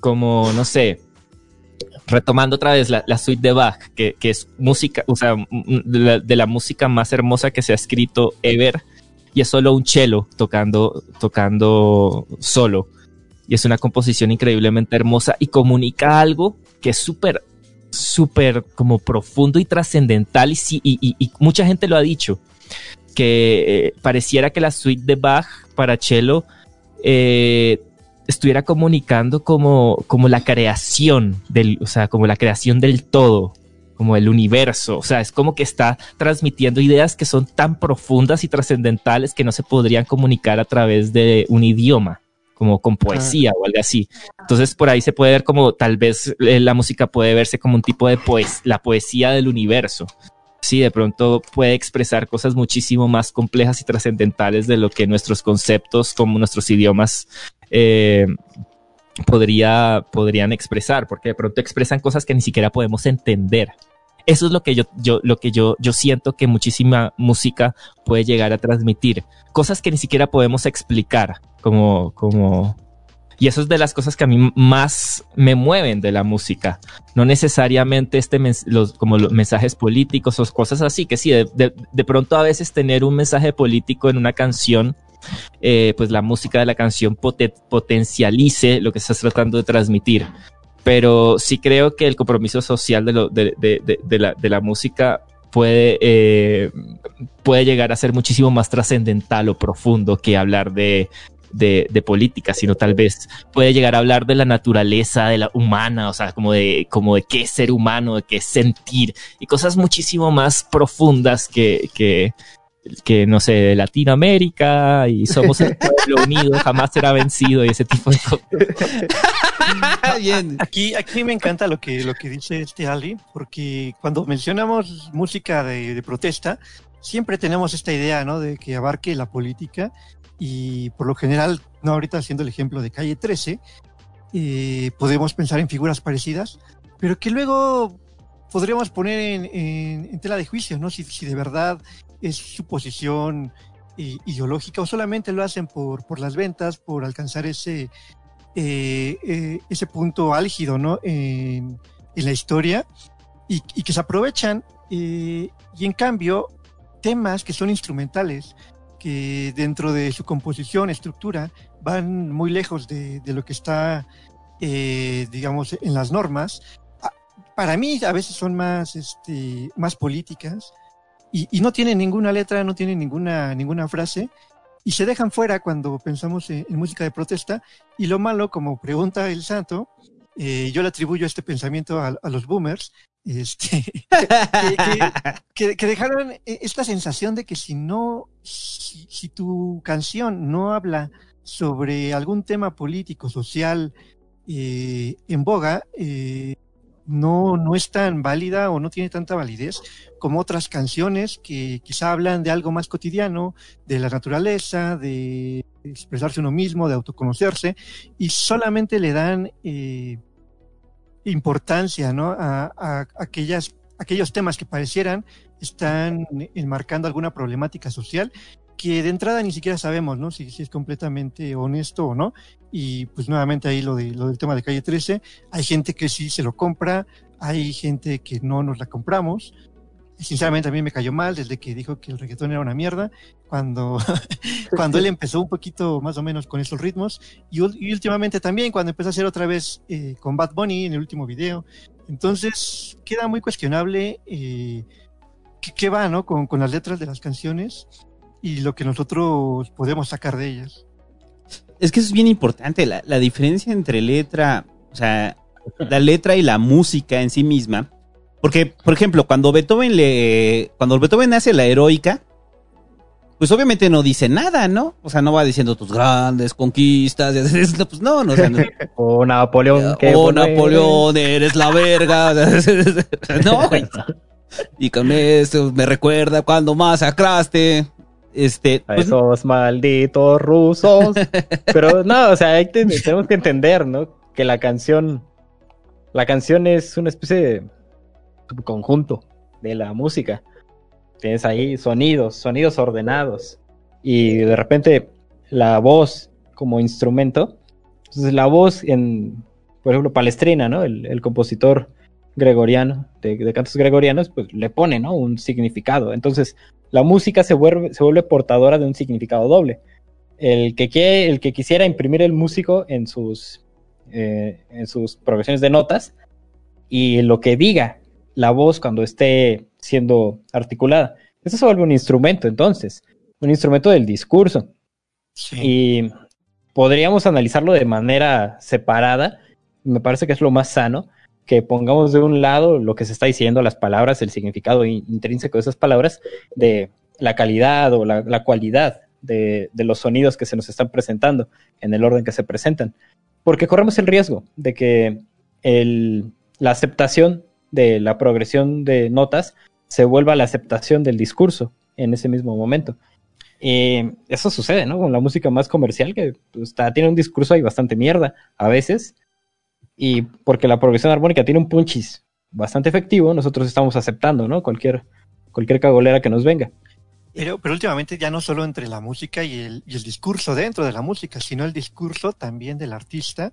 como, no sé, retomando otra vez la, suite de Bach, que, que, es música, o sea, de la, de la, música más hermosa que se ha escrito ever, y es solo un cello tocando, tocando solo. Y es una composición increíblemente hermosa y comunica algo que es súper, súper como profundo y trascendental. Y, sí, y, mucha gente lo ha dicho, que eh, pareciera que la suite de Bach para cello eh, estuviera comunicando como, como la creación del, o sea, como la creación del todo, como el universo. O sea, es como que está transmitiendo ideas que son tan profundas y trascendentales que no se podrían comunicar a través de un idioma, como con poesía o algo así. Entonces, por ahí se puede ver como tal vez eh, la música puede verse como un tipo de poes la poesía del universo. Sí, de pronto puede expresar cosas muchísimo más complejas y trascendentales de lo que nuestros conceptos, como nuestros idiomas, eh, podría, podrían expresar, porque de pronto expresan cosas que ni siquiera podemos entender. Eso es lo que yo, yo, lo que yo, yo siento que muchísima música puede llegar a transmitir. Cosas que ni siquiera podemos explicar, como, como, y eso es de las cosas que a mí más me mueven de la música. No necesariamente este los, como los mensajes políticos o cosas así, que sí, de, de, de, pronto a veces tener un mensaje político en una canción, eh, pues la música de la canción pot potencialice lo que estás tratando de transmitir. Pero sí creo que el compromiso social de, la, música puede, eh, puede llegar a ser muchísimo más trascendental o profundo que hablar de, de, de, política, sino tal vez puede llegar a hablar de la naturaleza de la humana, o sea, como de, como de qué ser humano, de qué sentir, y cosas muchísimo más profundas que, que, que no sé, de Latinoamérica y somos el pueblo unido, jamás será vencido y ese tipo de cosas. Bien. Aquí, aquí me encanta lo que, lo que dice este Ali, porque cuando mencionamos música de, de protesta, siempre tenemos esta idea, ¿no? De que abarque la política y por lo general, no ahorita haciendo el ejemplo de calle 13, eh, podemos pensar en figuras parecidas, pero que luego podríamos poner en, en, en tela de juicio, ¿no? Si, si, de verdad es su posición eh, ideológica o solamente lo hacen por, por las ventas, por alcanzar ese, eh, eh, ese punto álgido, ¿no? En, en la historia y, que se aprovechan y en cambio temas que son instrumentales, que dentro de su composición, estructura, van muy lejos de, de lo que está, digamos, en las normas. Para mí a veces son más, este, más políticas y, y, no tienen ninguna letra, no tienen ninguna, ninguna frase y se dejan fuera cuando pensamos en, música de protesta. Y lo malo, como pregunta el santo, eh, yo le atribuyo este pensamiento a, los boomers, este, que, que, que, dejaron esta sensación de que si no, si, si, tu canción no habla sobre algún tema político, social eh, en boga, eh, no, no es tan válida o no tiene tanta validez como otras canciones que quizá hablan de algo más cotidiano, de la naturaleza, de expresarse uno mismo, de autoconocerse, y solamente le dan eh, importancia ¿no? a, a, aquellas, aquellos temas que parecieran están enmarcando alguna problemática social que de entrada ni siquiera sabemos ¿no? si, si es completamente honesto o no. Y pues nuevamente ahí lo, de, lo del tema de calle 13, hay gente que sí se lo compra, hay gente que no nos la compramos. Sinceramente a mí me cayó mal desde que dijo que el reggaetón era una mierda, cuando, cuando él empezó un poquito más o menos con esos ritmos y, y últimamente también cuando empezó a hacer otra vez eh, con Bad Bunny en el último video. Entonces queda muy cuestionable eh, qué, va ¿no? con, con las letras de las canciones y lo que nosotros podemos sacar de ellas. Es que eso es bien importante, la, la diferencia entre letra, o sea, la letra y la música en sí misma. Porque, por ejemplo, cuando Beethoven le. Cuando Beethoven hace la heroica, pues obviamente no dice nada, ¿no? O sea, no va diciendo tus grandes conquistas, pues no, no. O, sea, no o Napoleón. O Napoleón, eres la verga. no, güey. Y con esto me recuerda cuando masacraste Este, A pues, esos malditos rusos. Pero no, o sea, tenemos que entender, ¿no? Que la canción, la canción es una especie de subconjunto de la música. Tienes ahí sonidos, sonidos ordenados. Y de repente la voz como instrumento. Entonces la voz en, por ejemplo, Palestrina, ¿no? El, el compositor gregoriano, de, de cantos gregorianos, pues le pone, ¿no? Un significado. Entonces la música se vuelve, se vuelve portadora de un significado doble. El que, quiere- el que quisiera imprimir el músico en sus, eh, en sus progresiones de notas y lo que diga la voz cuando esté siendo articulada. Eso se vuelve un instrumento entonces, un instrumento del discurso. Y podríamos analizarlo de manera separada. Me parece que es lo más sano que pongamos de un lado lo que se está diciendo, las palabras, el significado in- intrínseco de esas palabras, de la calidad o la, la cualidad de, de los sonidos que se nos están presentando en el orden que se presentan. Porque corremos el riesgo de que el- la aceptación de la progresión de notas se vuelva la aceptación del discurso en ese mismo momento. Y eso sucede, ¿no? Con la música más comercial, que pues, está, tiene un discurso ahí bastante mierda a veces. Y porque la progresión armónica tiene un punchis bastante efectivo, nosotros estamos aceptando, ¿no? Cualquier, cualquier cagolera que nos venga. Pero, pero últimamente ya no solo entre la música y el, y el discurso dentro de la música, sino el discurso también del artista,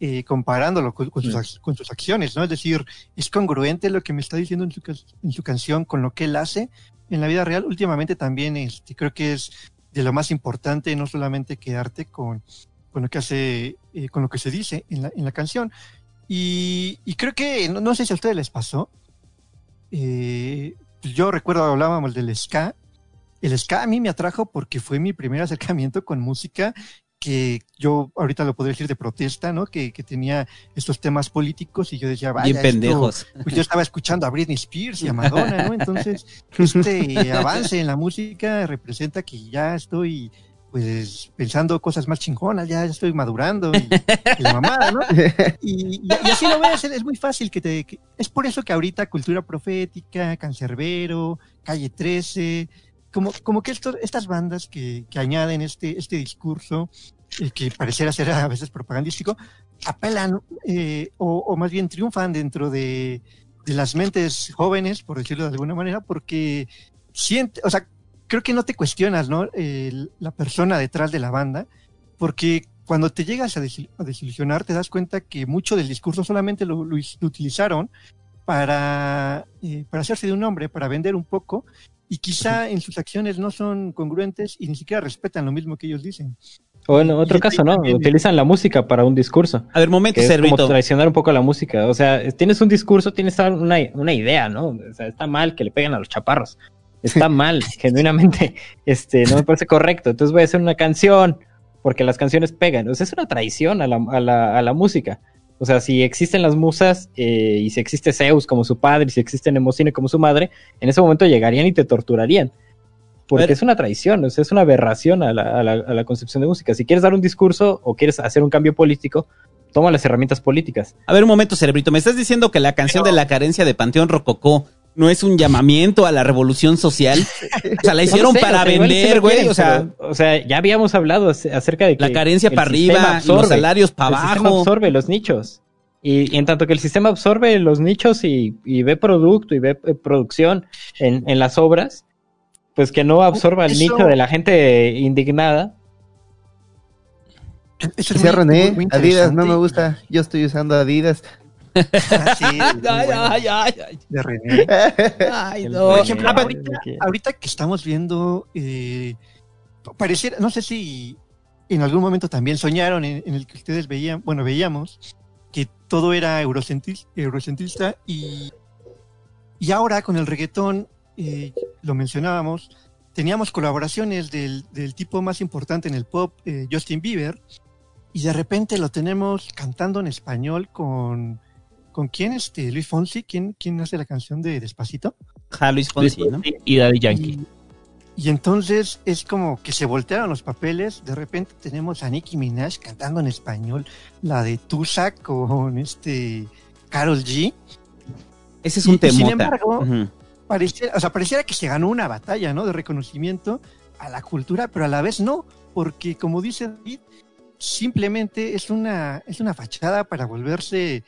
eh, comparándolo con, con sus, ac- con sus acciones, ¿no? Es decir, ¿es congruente lo que me está diciendo en su, en su canción con lo que él hace en la vida real? Últimamente también este, creo que es de lo más importante no solamente quedarte con, con lo que hace, eh, con lo que se dice en la, en la canción. Y, y creo que, no, no sé si a ustedes les pasó, eh, yo recuerdo hablábamos del ska. El ska a mí me atrajo porque fue mi primer acercamiento con música que yo ahorita lo podría decir de protesta, ¿no? Que, que tenía estos temas políticos y yo decía, vaya, Bien esto- pendejos. pues yo estaba escuchando a Britney Spears y a Madonna, ¿no? Entonces, este avance en la música representa que ya estoy pues pensando cosas más chingonas, ya, ya estoy madurando y, y la mamada, ¿no? Y, así lo ves, es muy fácil que te... que- es por eso que ahorita Cultura Profética, Cancerbero, Calle 13, como, como que estas bandas que, que añaden este, este discurso, eh, que pareciera ser a veces propagandístico, apelan eh, o, o más bien triunfan dentro de, de las mentes jóvenes, por decirlo de alguna manera, porque siente, o sea, creo que no te cuestionas, ¿no? La persona detrás de la banda, porque cuando te llegas a, desil- a desilusionar, te das cuenta que mucho del discurso solamente lo, lo is- lo utilizaron para, eh, para hacerse de un nombre, para vender un poco, y quizá en sus acciones no son congruentes y ni siquiera respetan lo mismo que ellos dicen. O en otro caso, ¿no? Utilizan la música para un discurso. A ver, momento, que es como traicionar un poco la música. O sea, es- tienes un discurso, tienes una, una idea, ¿no? O sea, está mal que le peguen a los chaparros. Está mal, genuinamente, este, no me parece correcto. Entonces voy a hacer una canción porque las canciones pegan. O sea, es una traición a la, a la, a la música. O sea, si existen las musas eh, y si existe Zeus como su padre y si existe Nemocine como su madre, en ese momento llegarían y te torturarían. Porque es una traición, o sea, es una aberración a la, a la- a la concepción de música. Si quieres dar un discurso o quieres hacer un cambio político, toma las herramientas políticas. A ver, un momento, Cerebrito. ¿Me estás diciendo que la canción de la carencia de Panteón Rococó no es un llamamiento a la revolución social? O sea, la hicieron No sé, para o sea, vender, güey. O sea, o sea, ya habíamos hablado ac- acerca de que La carencia para arriba y los salarios pa' el sistema abajo. absorbe los nichos. Y, y en tanto que el sistema absorbe los nichos y, y ve producto y ve eh, producción en, en las obras, pues que no absorba el Eso- nicho de la gente indignada. Eso es muy- René, muy Adidas, no me gusta, yo estoy usando Adidas. Ah, sí, muy ay, bueno. ay, ay, ay. de René. Ay, El no. Por ejemplo, René, ahorita, que- ahorita que estamos viendo, eh, pareciera, no sé si en algún momento también soñaron en, en el que ustedes veían, bueno, veíamos que todo era eurocentris- eurocentrista y, y ahora con el reggaetón, eh, lo mencionábamos, teníamos colaboraciones del, del tipo más importante en el pop, eh, Justin Bieber, y de repente lo tenemos cantando en español con... ¿Con quién? Este, Luis Fonsi, ¿quién, quién hace la canción de Despacito? Ja, Luis Fonsi, ¿no? Y Daddy Yankee. Y entonces es como que se voltearon los papeles. De repente tenemos a Nicki Minaj cantando en español la de Tusa con este Carol G. Ese es un y sin embargo, Ujú. Pareciera, o sea, pareciera que se ganó una batalla, ¿no? De reconocimiento. a la cultura, pero a la vez no, porque como dice David, simplemente es una, es una fachada para volverse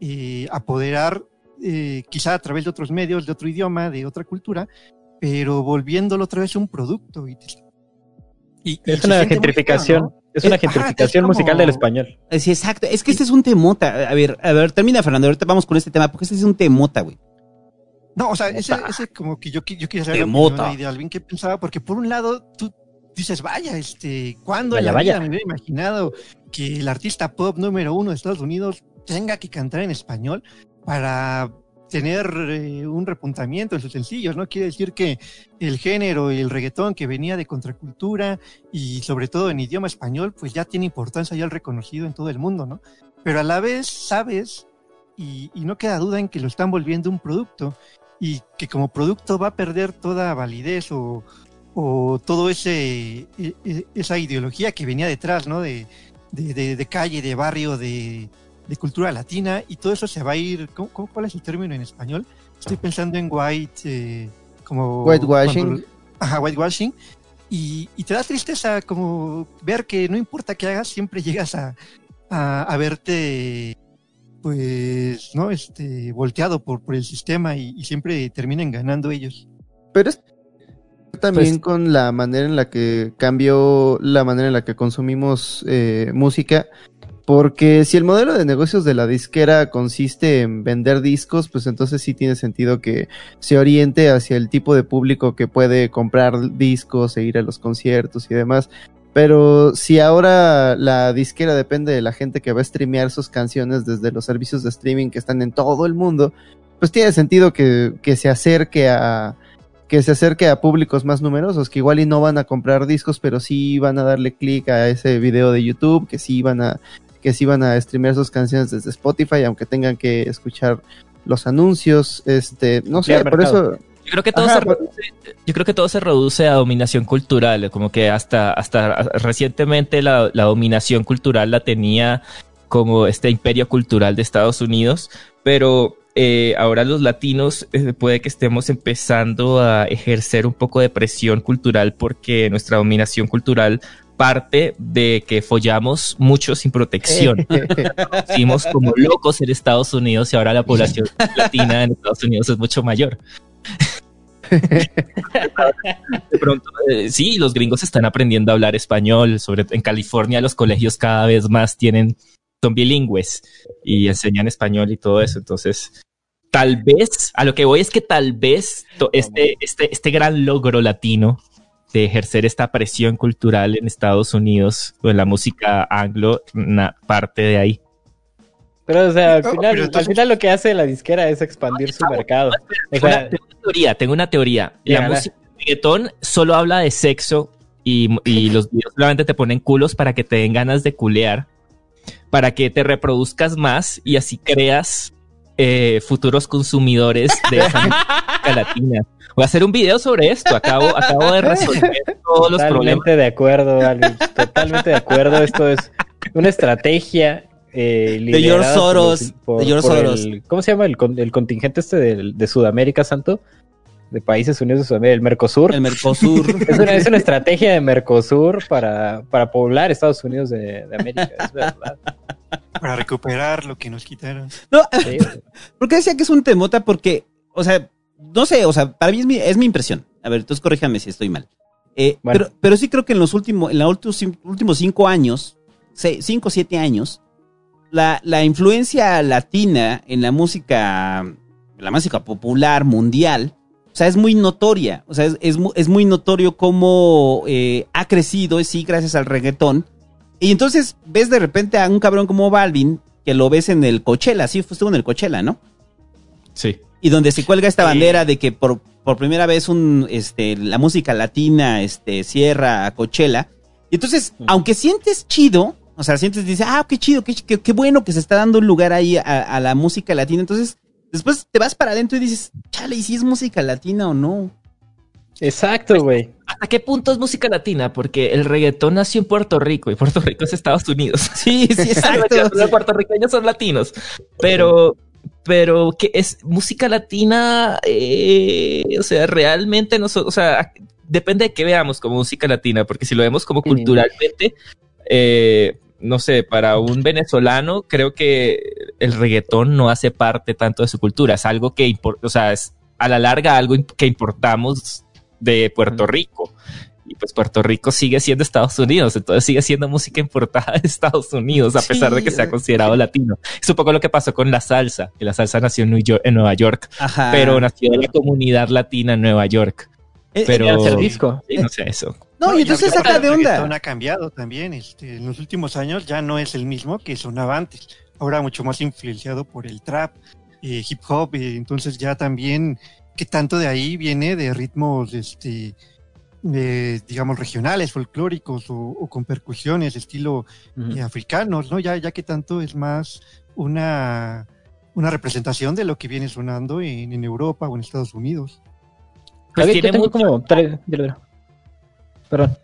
eh, apoderar, eh, quizá a través de otros medios, de otro idioma, de otra cultura, pero volviéndolo otra vez un producto. Y, y- y Es una muy gentrificación. Es una Eh, gentrificación es musical del español. Eh, Sí, exacto. Es que este es un temota. A ver, a ver, termina, Fernando. Ahorita vamos con este tema, porque este es un temota, güey. No, o sea, ese, ese como que yo, yo quería saber la de Alvin, ¿qué pensaba? Porque por un lado, tú dices, vaya, este, ¿cuándo Vaya, en la vaya. vida me hubiera imaginado que el artista pop número uno de Estados Unidos tenga que cantar en español para tener eh, un repuntamiento en sus sencillos, ¿no? Quiere decir que el género y el reggaetón que venía de contracultura y sobre todo en idioma español, pues ya tiene importancia ya el reconocido en todo el mundo, ¿no? Pero a la vez sabes y, no queda duda en que lo están volviendo un producto y que como producto va a perder toda validez o, o todo ese e- e- esa ideología que venía detrás, ¿no? De calle, de barrio, de, de cultura latina y todo eso se va a ir. ¿cómo, cómo- cuál es el término en español? Estoy pensando en white, eh, como Whitewashing. cuando- ajá, whitewashing. Y, y te da tristeza como ver que no importa qué hagas, siempre llegas a, a, a verte pues, ¿no? Este, volteado por, por el sistema y, y siempre terminan ganando ellos. Pero es también Pues- con la manera en la que cambió la manera en la que consumimos eh, música. Porque si el modelo de negocios de la disquera consiste en vender discos, pues entonces sí tiene sentido que se oriente hacia el tipo de público que puede comprar discos e ir a los conciertos y demás. Pero si ahora la disquera depende de la gente que va a streamear sus canciones desde los servicios de streaming que están en todo el mundo, pues tiene sentido que, que se acerque a, que se acerque a públicos más numerosos, que igual y no van a comprar discos, pero sí van a darle clic a ese video de YouTube, que sí van a, que sí van a streamear sus canciones desde Spotify, aunque tengan que escuchar los anuncios, este, no sé, por mercado. eso, Yo creo que todo Ajá, se reduce, yo creo que todo se reduce a dominación cultural, como que hasta, hasta recientemente la, la dominación cultural la tenía como este imperio cultural de Estados Unidos, pero eh, ahora los latinos eh, puede que estemos empezando a ejercer un poco de presión cultural porque nuestra dominación cultural parte de que follamos mucho sin protección. Hicimos como locos en Estados Unidos y ahora la población latina en Estados Unidos es mucho mayor. De pronto, eh, sí, los gringos están aprendiendo a hablar español. Sobre en California, los colegios cada vez más tienen, son bilingües y enseñan español y todo eso. Entonces, tal vez, a lo que voy es que tal vez este, este, este gran logro latino de ejercer esta presión cultural en Estados Unidos o en la música anglo, parte de ahí. Pero, o sea, al final, pero entonces- al final lo que hace la disquera es expandir su mercado. O Tengo sea, una, tengo una teoría, tengo una teoría. La música de reggaetón solo habla de sexo y, y los videos solamente te ponen culos para que te den ganas de culear, para que te reproduzcas más y así creas eh, futuros consumidores de esa música latina. Voy a hacer un video sobre esto. Acabo, acabo de resolver todos los problemas. totalmente de acuerdo, Alvin, Totalmente de acuerdo. Esto es una estrategia. Eh, George liderada por Soros, por- de George Soros. el- ¿Cómo se llama el, con- el contingente este de, Sudamérica, Santo? De países unidos de Sudamérica, el Mercosur. El Mercosur. Es una, es una estrategia de Mercosur para, para poblar Estados Unidos de, de América, es verdad. Para recuperar lo que nos quitaron. No, Sí, ¿por qué decía que es un temota? Porque, o sea, no sé, o sea, para mí es mi, es mi impresión. A ver, entonces corríjame si estoy mal. Eh, Bueno. pero, pero sí creo que en los últimos, en los últimos, cinco años, se- cinco o siete años, la, la influencia latina en la música, en la música popular mundial, o sea, es muy notoria. O sea, es, es, es muy notorio cómo eh, ha crecido, sí, gracias al reggaetón. Y entonces ves de repente a un cabrón como Balvin, que lo ves en el Coachella, sí, estuvo en el Coachella, ¿no? Sí. Y donde se cuelga esta bandera de que por, por primera vez un, este, la música latina este, cierra a Coachella. Y entonces, aunque sientes chido, o sea, sientes, dices, ah, qué chido, qué, qué, qué bueno que se está dando un lugar ahí a, a la música latina. Entonces, después te vas para adentro y dices, chale, ¿y si es música latina o no? Exacto, güey. ¿Hasta qué punto es música latina? Porque el reggaetón nació en Puerto Rico y Puerto Rico es Estados Unidos. Sí, sí, exacto. Los puertorriqueños son latinos. Pero, pero que es música latina, eh, o sea, realmente nosotros, o sea, depende de qué veamos como música latina, porque si lo vemos como culturalmente, eh, no sé, para un venezolano, creo que el reggaetón no hace parte tanto de su cultura. Es algo que, impor- o sea, es a la larga algo que importamos de Puerto Rico. Y pues Puerto Rico sigue siendo Estados Unidos, entonces sigue siendo música importada de Estados Unidos, a pesar de que sea considerado latino. Es un poco lo que pasó con la salsa, que la salsa nació en, New York- en Nueva York, Ajá. pero nació de la comunidad latina en Nueva York. Eh, Pero Era hacer disco. sí, no sé eso. No, y entonces saca el de onda. ha cambiado también. Este, en los últimos años ya no es el mismo que sonaba antes. Ahora mucho más influenciado por el trap, eh, hip hop. eh, entonces ya también, que tanto de ahí viene de ritmos, este, eh, digamos, regionales, folclóricos o, o con percusiones, estilo eh, africanos, ¿no? Ya, ya que tanto es más una, una representación de lo que viene sonando en, en Europa o en Estados Unidos. Pues David, yo tiene tengo mucho- como tres... Perdón.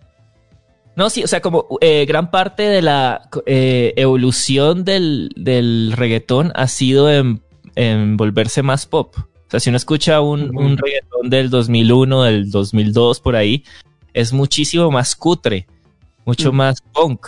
No, sí, o sea, como eh, gran parte de la eh, evolución del, del reggaetón ha sido en, en volverse más pop. Sea, si uno escucha un, un reggaetón del 2001, del 2002, por ahí, es muchísimo más cutre, mucho más punk.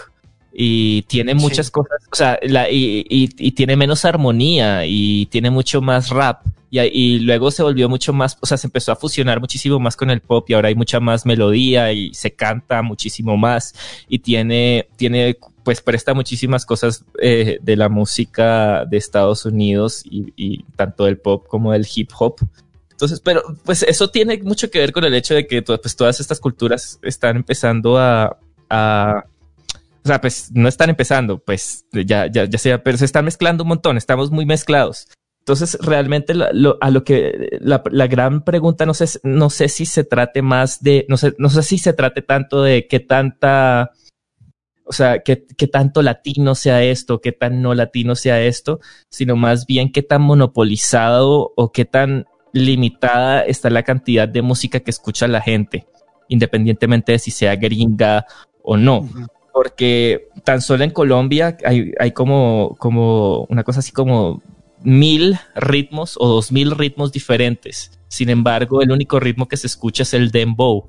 Y tiene muchas cosas, o sea, la- y, y- y tiene menos armonía y tiene mucho más rap. Y, y luego se volvió mucho más, o sea, se empezó a fusionar muchísimo más con el pop y ahora hay mucha más melodía y se canta muchísimo más y tiene, tiene, pues presta muchísimas cosas eh, de la música de Estados Unidos y, tanto del pop como del hip hop. Entonces, pero pues eso tiene mucho que ver con el hecho de que pues, todas estas culturas están empezando a, o sea, pues no están empezando, pues ya, ya, ya sea, pero se están mezclando un montón, estamos muy mezclados. Entonces, realmente a lo que la, la gran pregunta no sé, no sé si se trate más de, no sé, no sé si se trate tanto de qué tanta, o sea, qué, qué tanto latino sea esto, qué tan no latino sea esto, sino más bien qué tan monopolizado o qué tan limitada está la cantidad de música que escucha la gente, independientemente de si sea gringa o no. Porque tan solo en Colombia hay, hay como, como una cosa así como mil ritmos o dos mil ritmos diferentes. Sin embargo, el único ritmo que se escucha es el dembow.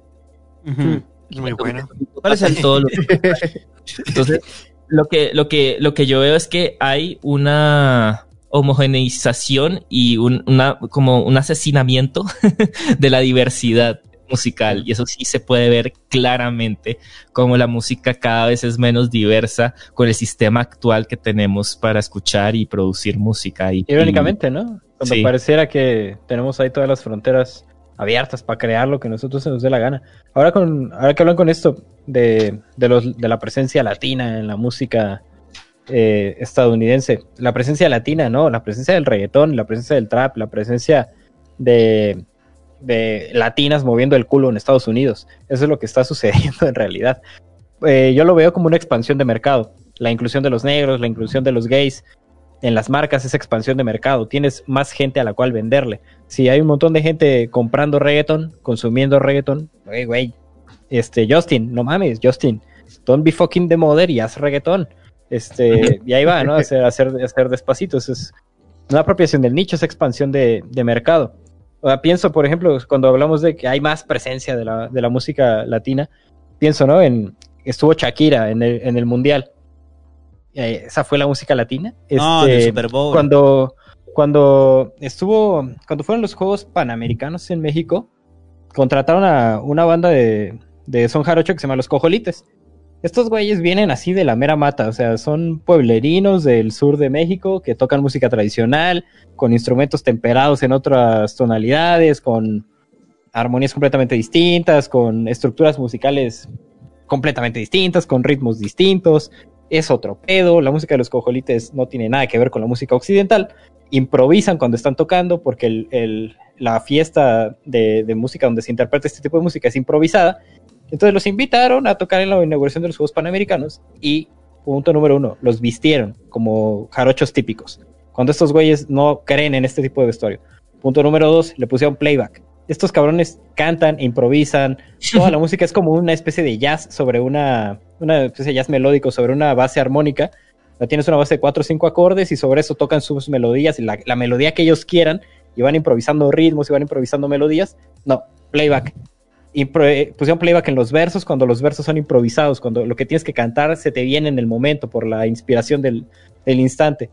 Es muy bueno. ¿Cuál es el- Todo lo- Entonces, lo que, lo que, lo que yo veo es que hay una homogeneización y un, una, como un asesinamiento de la diversidad musical. Y eso sí se puede ver claramente como la música cada vez es menos diversa con el sistema actual que tenemos para escuchar y producir música. Y, Irónicamente, ¿no? Cuando Sí. pareciera que tenemos ahí todas las fronteras abiertas para crear lo que nosotros se nos dé la gana. Ahora con, ahora que hablan con esto de, de los, de la presencia latina en la música eh, estadounidense, la presencia latina, ¿no? La presencia del reggaetón, la presencia del trap, la presencia de, de latinas moviendo el culo en Estados Unidos. Eso es lo que está sucediendo en realidad. Eh, yo lo veo como una expansión de mercado. La inclusión de los negros, la inclusión de los gays, en las marcas es expansión de mercado. Tienes más gente a la cual venderle. Si hay un montón de gente comprando reggaeton, consumiendo reggaeton, güey, güey. Este, Justin, no mames, Justin. Don't be fucking the mother y haz reggaetón. Este, y ahí va, ¿no? Hacer, hacer, hacer despacito. Eso es una apropiación del nicho, es expansión de, de mercado. O sea, pienso, por ejemplo, cuando hablamos de que hay más presencia de la, de la música latina, pienso, ¿no? En, estuvo Shakira en el, en el Mundial. Eh, esa fue la música latina. No, en el Este, Super Bowl. Cuando, cuando estuvo, cuando fueron los Juegos Panamericanos en México, contrataron a una banda de, de son jarocho que se llama Los Cojolites. Estos güeyes vienen así de la mera mata, o sea, son pueblerinos del sur de México que tocan música tradicional, con instrumentos temperados en otras tonalidades, con armonías completamente distintas, con estructuras musicales completamente distintas, con ritmos distintos. Es otro pedo, la música de los cojolites no tiene nada que ver con la música occidental. Improvisan cuando están tocando porque la fiesta de, de música donde se interpreta este tipo de música es improvisada. Entonces los invitaron a tocar en la inauguración de los Juegos Panamericanos y, punto número uno, los vistieron como jarochos típicos. Cuando estos güeyes no creen en este tipo de vestuario. Punto número dos, le pusieron playback. Estos cabrones cantan, improvisan, toda la música es como una especie de jazz sobre una, una especie de jazz melódico sobre una base armónica. Tienes una base de cuatro o cinco acordes y sobre eso tocan sus melodías y la, la melodía que ellos quieran y van improvisando ritmos y van improvisando melodías. No, playback. impro- eh, pusieron playback en los versos cuando los versos son improvisados, cuando lo que tienes que cantar se te viene en el momento por la inspiración del, del instante.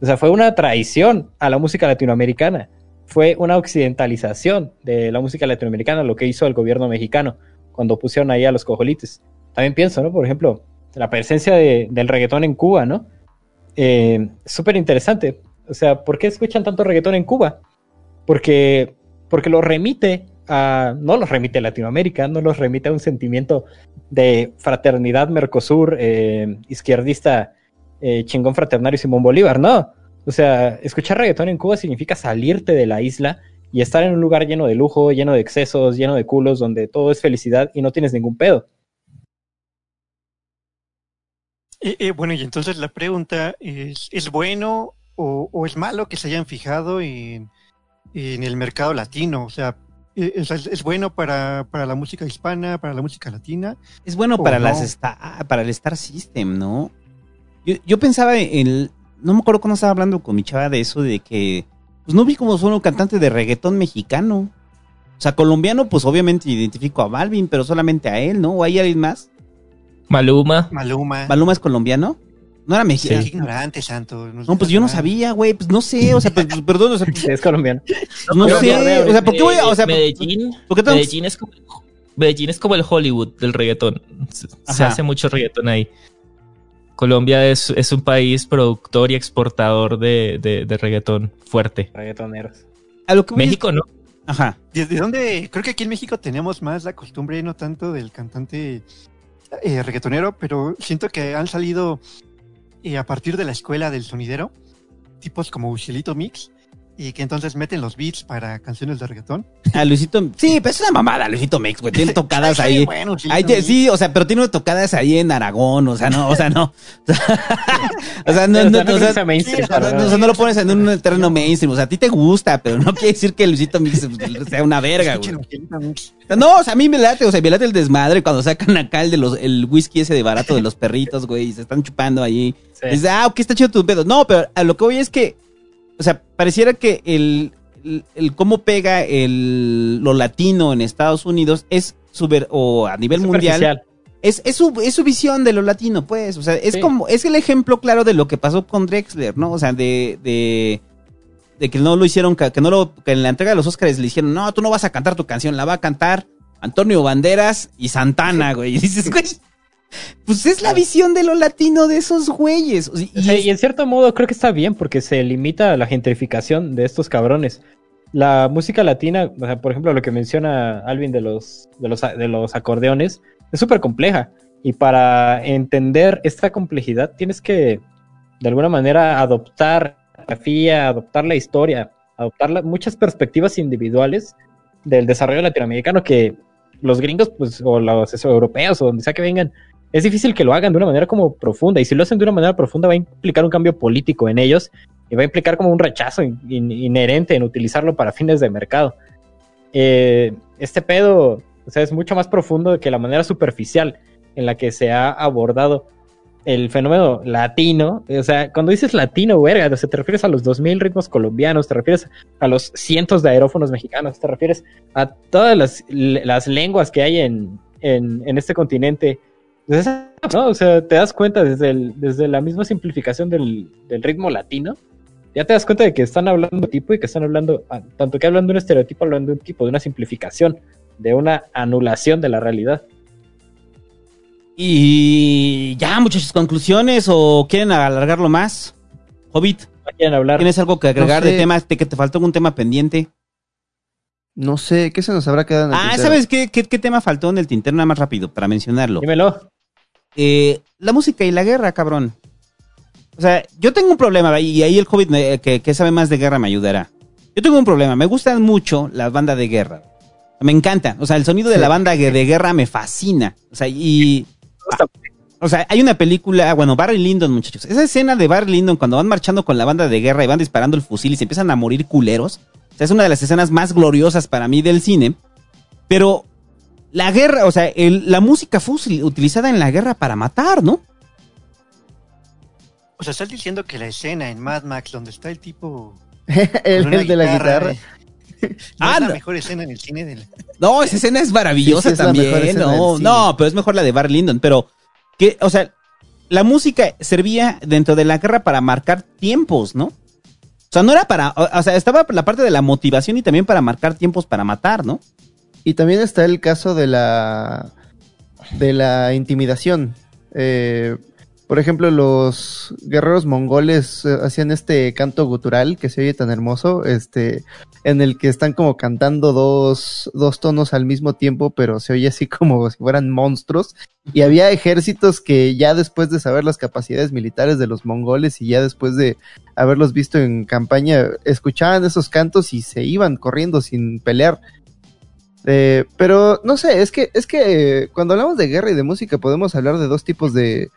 O sea, fue una traición a la música latinoamericana. Fue una occidentalización de la música latinoamericana lo que hizo el gobierno mexicano cuando pusieron ahí a los cojolites. También pienso, ¿no? Por ejemplo, la presencia de- del reggaetón en Cuba, ¿no? Eh, Súper interesante. O sea, ¿por qué escuchan tanto reggaetón en Cuba? Porque, porque lo remite a, no los remite a Latinoamérica, no los remite a un sentimiento de fraternidad Mercosur, eh, izquierdista, eh, chingón fraternario Simón Bolívar, no. O sea, escuchar reggaetón en Cuba significa salirte de la isla y estar en un lugar lleno de lujo, lleno de excesos, lleno de culos, donde todo es felicidad y no tienes ningún pedo. Eh, eh, bueno, y entonces la pregunta es, ¿es bueno o, o es malo que se hayan fijado en, en el mercado latino? O sea, eh, ¿es, es bueno para, para la música hispana, para la música latina? Es bueno ¿O para no? las esta- para el Star System, ¿no? Yo, yo pensaba en el, no me acuerdo cuando estaba hablando con mi chava de eso, de que pues no vi como solo cantante de reggaetón mexicano. O sea, colombiano, pues obviamente identifico a Balvin, pero solamente a él, ¿no? ¿O hay alguien más? Maluma. Maluma. ¿Maluma es colombiano? No era mexicano. ignorante, Santo. No, pues yo no sabía, güey, pues no sé, o sea, pues, pues, perdón, o sea, pues, Es colombiano. no Pero sé, o sea, ¿por qué voy a, o sea, Medellín, ¿por qué tenemos- Medellín es como Medellín es como el Hollywood del reggaetón. Se, se hace mucho reggaetón ahí. Colombia es, es un país productor y exportador de, de, de reggaetón fuerte. Reggaetoneros. a lo que voy es- México no. Ajá. ¿Desde dónde? Creo que aquí en México tenemos más la costumbre, no tanto del cantante eh, reggaetonero, pero siento que han salido eh, a partir de la escuela del sonidero, tipos como Ucielito Mix, y que entonces meten los beats para canciones de reggaetón. A Luisito, sí, pero es una mamada, Luisito Mex, güey, tiene tocadas ahí. bueno, Ay, sí, o sea, pero tiene tocadas ahí en Aragón, o sea, no, o sea, no. o sea, no, O no, sea, no o sea, lo pones en un terreno mainstream, o sea, a ti te gusta, pero no quiere decir que Luisito Mix sea una verga, güey. No, o sea, a mí me late, o sea, me late el desmadre cuando sacan acá el de los, el whisky ese de barato de los perritos, güey, y se están chupando ahí. Sí. Dices, ah, ok, está chido tu pedo. No, pero a lo que voy es que, o sea, pareciera que el, el, el cómo pega el, lo latino en Estados Unidos es super, o a nivel mundial, es, es, su, es su visión de lo latino, pues. O sea, es Sí. como, es el ejemplo claro de lo que pasó con Drexler, ¿no? O sea, de, de, de que no lo hicieron, que no lo, que en la entrega de los Oscars le dijeron, no, tú no vas a cantar tu canción, la va a cantar Antonio Banderas y Santana, güey. Y dices, güey, pues es la visión de lo latino de esos güeyes. Y O sea, es- y en cierto modo creo que está bien porque se limita a la gentrificación de estos cabrones. La música latina, o sea, por ejemplo, lo que menciona Alvin de los, de los, de los acordeones, es súper compleja. Y para entender esta complejidad tienes que, de alguna manera, adoptar la adoptar la historia, adoptar la- muchas perspectivas individuales del desarrollo latinoamericano que los gringos, pues, o los eso, europeos, o donde sea que vengan, es difícil que lo hagan de una manera como profunda. Y si lo hacen de una manera profunda, va a implicar un cambio político en ellos y va a implicar como un rechazo in- in- inherente en utilizarlo para fines de mercado. Eh, este pedo, o sea, es mucho más profundo que la manera superficial en la que se ha abordado el fenómeno latino. O sea, cuando dices latino, verga, o sea, te refieres a los 2000 ritmos colombianos, te refieres a los cientos de aerófonos mexicanos, te refieres a todas las, lenguas que hay en este continente. Entonces, ¿no? O sea, te das cuenta desde, el- desde la misma simplificación del, del ritmo latino, ya te das cuenta de que están hablando de un tipo y que están hablando, ah, tanto que hablan de un estereotipo, hablan de un tipo, de una simplificación, de una anulación de la realidad. y ya, muchachos, conclusiones o quieren alargarlo más. Hobbit, No quieren hablar. ¿tienes algo que agregar No sé. de temas, de que te faltó algún tema pendiente? No sé, ¿qué se nos habrá quedado en el Ah, tintero? ¿sabes qué, qué, qué tema faltó en el tintero? Nada más rápido, para mencionarlo. Dímelo. Eh, la música y la guerra, cabrón. O sea, yo tengo un problema, y ahí el me- que, que sabe más de guerra me ayudará. Yo tengo un problema, me gustan mucho las bandas de guerra. Me encanta, o sea, el sonido de la banda de de guerra me fascina. O sea, y... O sea, hay una película, bueno, Barry Lyndon, muchachos. Esa escena de Barry Lyndon cuando van marchando con la banda de guerra y van disparando el fusil y se empiezan a morir culeros. O sea, es una de las escenas más gloriosas para mí del cine. Pero la guerra, o sea, el- la música fue utilizada en la guerra para matar, ¿no? O sea, estás diciendo que la escena en Mad Max donde está el tipo el, de la guitarra, Ah, Ah, la no. mejor escena en el cine de la- No, esa escena es maravillosa Sí, sí, es también. No, no, pero es mejor la de Barry Lyndon. Pero, que, o sea, la música servía dentro de la guerra para marcar tiempos, ¿no? O sea, no era para. O, o sea, estaba la parte de la motivación y también para marcar tiempos para matar, ¿no? Y también está el caso de la de la intimidación. Eh, por ejemplo, los guerreros mongoles eh, hacían este canto gutural que se oye tan hermoso, este, en el que están como cantando dos, dos tonos al mismo tiempo, pero se oye así como si fueran monstruos. Y había ejércitos que ya después de saber las capacidades militares de los mongoles y ya después de haberlos visto en campaña, escuchaban esos cantos y se iban corriendo sin pelear. Eh, pero no sé, es que, es que cuando hablamos de guerra y de música podemos hablar de dos tipos de,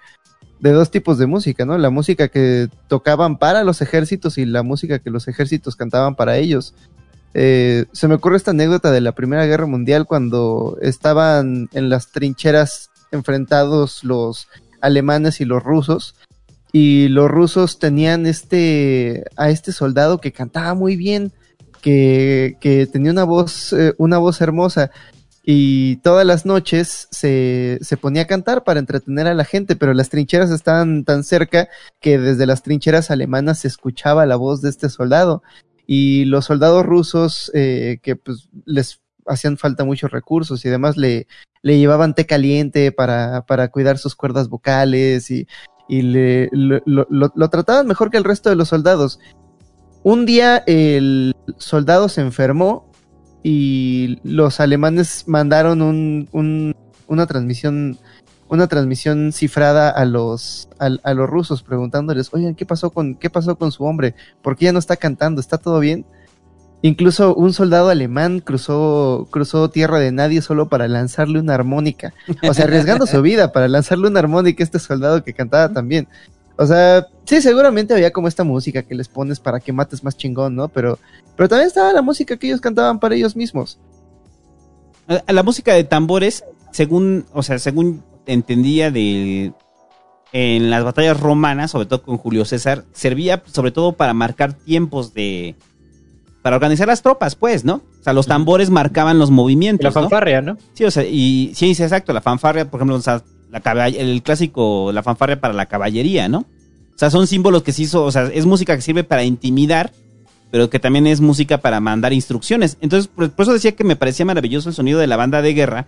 de dos tipos de música, ¿no? La música que tocaban para los ejércitos y la música que los ejércitos cantaban para ellos. Eh, se me ocurre esta anécdota de la Primera Guerra Mundial cuando estaban en las trincheras enfrentados los alemanes y los rusos y los rusos tenían este a este soldado que cantaba muy bien que, tenía una voz eh, una voz hermosa y todas las noches se, se ponía a cantar para entretener a la gente, pero las trincheras estaban tan cerca que desde las trincheras alemanas se escuchaba la voz de este soldado y los soldados rusos eh, que pues les hacían falta muchos recursos y además le, le llevaban té caliente para, para cuidar sus cuerdas vocales y, y le, lo- lo trataban mejor que el resto de los soldados. Un día el soldado se enfermó y los alemanes mandaron un, un- una transmisión una transmisión cifrada a los a, los rusos preguntándoles oigan qué pasó con qué pasó con su hombre por qué ya no está cantando está todo bien incluso un soldado alemán cruzó cruzó tierra de nadie solo para lanzarle una armónica. O sea arriesgando su vida para lanzarle una armónica a este soldado que cantaba también o sea, sí, seguramente había como esta música que les pones para que mates más chingón, ¿no? Pero, pero también estaba la música que ellos cantaban para ellos mismos. La música de tambores, según, o sea, según entendía de en las batallas romanas, sobre todo con Julio César, servía sobre todo para marcar tiempos de para organizar las tropas, pues, ¿no? O sea, los tambores marcaban los movimientos, La ¿no? fanfarria, ¿no? Sí, o sea, y sí, sí, exacto, la fanfarria, por ejemplo, o sea, la caball- el clásico, la fanfarria para la caballería, ¿no? O sea, son símbolos que se hizo, o sea, es música que sirve para intimidar, pero que también es música para mandar instrucciones. Entonces, por, por eso decía que me parecía maravilloso el sonido de la banda de guerra,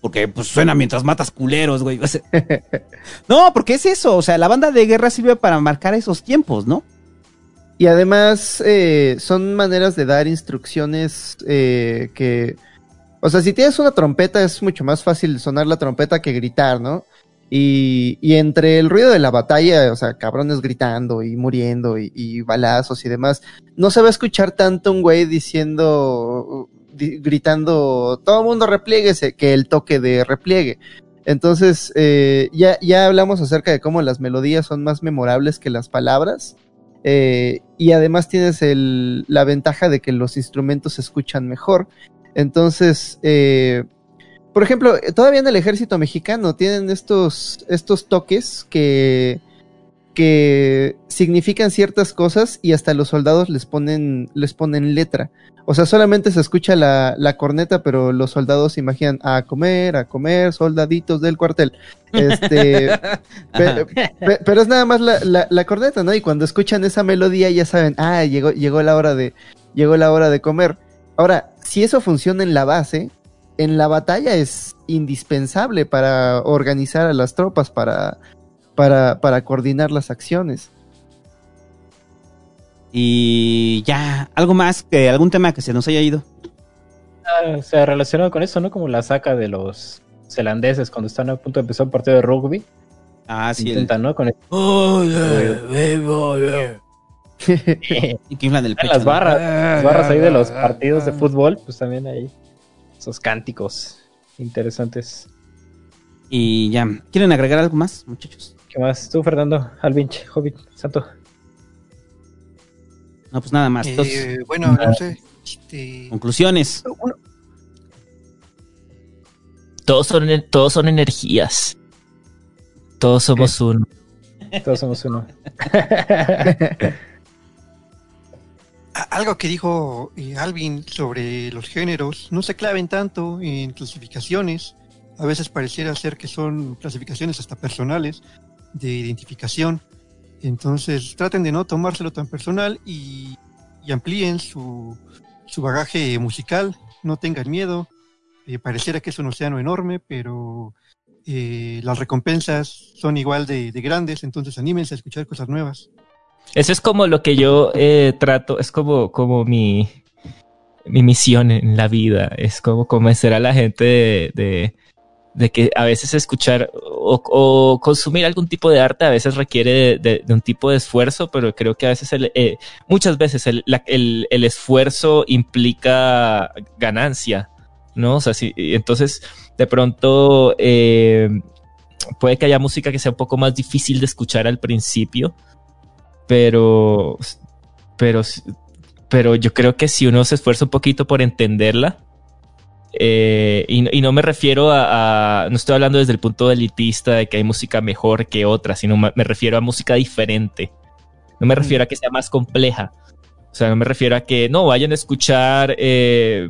porque pues suena mientras matas culeros, güey. O sea, no, porque es eso, o sea, la banda de guerra sirve para marcar esos tiempos, ¿no? Y además eh, son maneras de dar instrucciones eh, que... O sea, si tienes una trompeta es mucho más fácil sonar la trompeta que gritar, ¿no? Y, y entre el ruido de la batalla, o sea, cabrones gritando y muriendo y, balazos y demás, no se va a escuchar tanto un güey diciendo, di- gritando, todo el mundo replieguese, que el toque de repliegue. Entonces, eh, ya, ya hablamos acerca de cómo las melodías son más memorables que las palabras. Eh, y además tienes la ventaja de que los instrumentos se escuchan mejor. Entonces, eh, por ejemplo, todavía en el ejército mexicano tienen estos, estos toques que, que significan ciertas cosas y hasta los soldados les ponen, les ponen letra. O sea, solamente se escucha la, la corneta, pero los soldados se imaginan a comer, a comer, soldaditos del cuartel. Este, pe- pe- pero es nada más la, la, la corneta, ¿no? Y cuando escuchan esa melodía ya saben, ah, llegó, llegó la hora de, llegó la hora de comer. Ahora, si eso funciona en la base, en la batalla es indispensable para organizar a las tropas, para, para, para coordinar las acciones. Y ya, algo más, que algún tema que se nos haya ido. Ah, o sea, relacionado con eso, ¿no? Como la saca de los zelandeses cuando están a punto de empezar un partido de rugby. Ah, sí. el- Intentan, ¿no? Con el- Y que inflan el pecho. las ¿no? barras, las barras ahí de los partidos de fútbol, pues también hay esos cánticos interesantes. Y ya, ¿quieren agregar algo más, muchachos? ¿Qué más? Tú, Fernando, Alvinch, Hobbit, Santo. No, pues nada más. Eh, Entonces, bueno, no sé. Este, conclusiones. Todos son, todos son energías. Todos somos uno. Todos somos uno. algo que dijo eh, Alvin sobre los géneros, no se claven tanto en clasificaciones. A veces pareciera ser que son clasificaciones hasta personales de identificación. Entonces traten de no tomárselo tan personal y, amplíen su, su bagaje musical. No tengan miedo. Eh, pareciera que es un océano enorme, pero eh, las recompensas son igual de, de grandes. Entonces anímense a escuchar cosas nuevas. Eso es como lo que yo eh, trato, es como, como mi, mi misión en la vida, es como convencer a la gente de, de, que a veces escuchar o, consumir algún tipo de arte a veces requiere de, un tipo de esfuerzo, pero creo que a veces, eh, muchas veces el, el, el, esfuerzo implica ganancia, ¿no? O sea, si, entonces de pronto eh, puede que haya música que sea un poco más difícil de escuchar al principio, pero, pero, pero yo creo que si uno se esfuerza un poquito por entenderla, eh, y, y, no me refiero a, a, no estoy hablando desde el punto elitista de que hay música mejor que otra, sino me, refiero a música diferente. No me refiero a que sea más compleja. O sea, no me refiero a que no vayan a escuchar eh,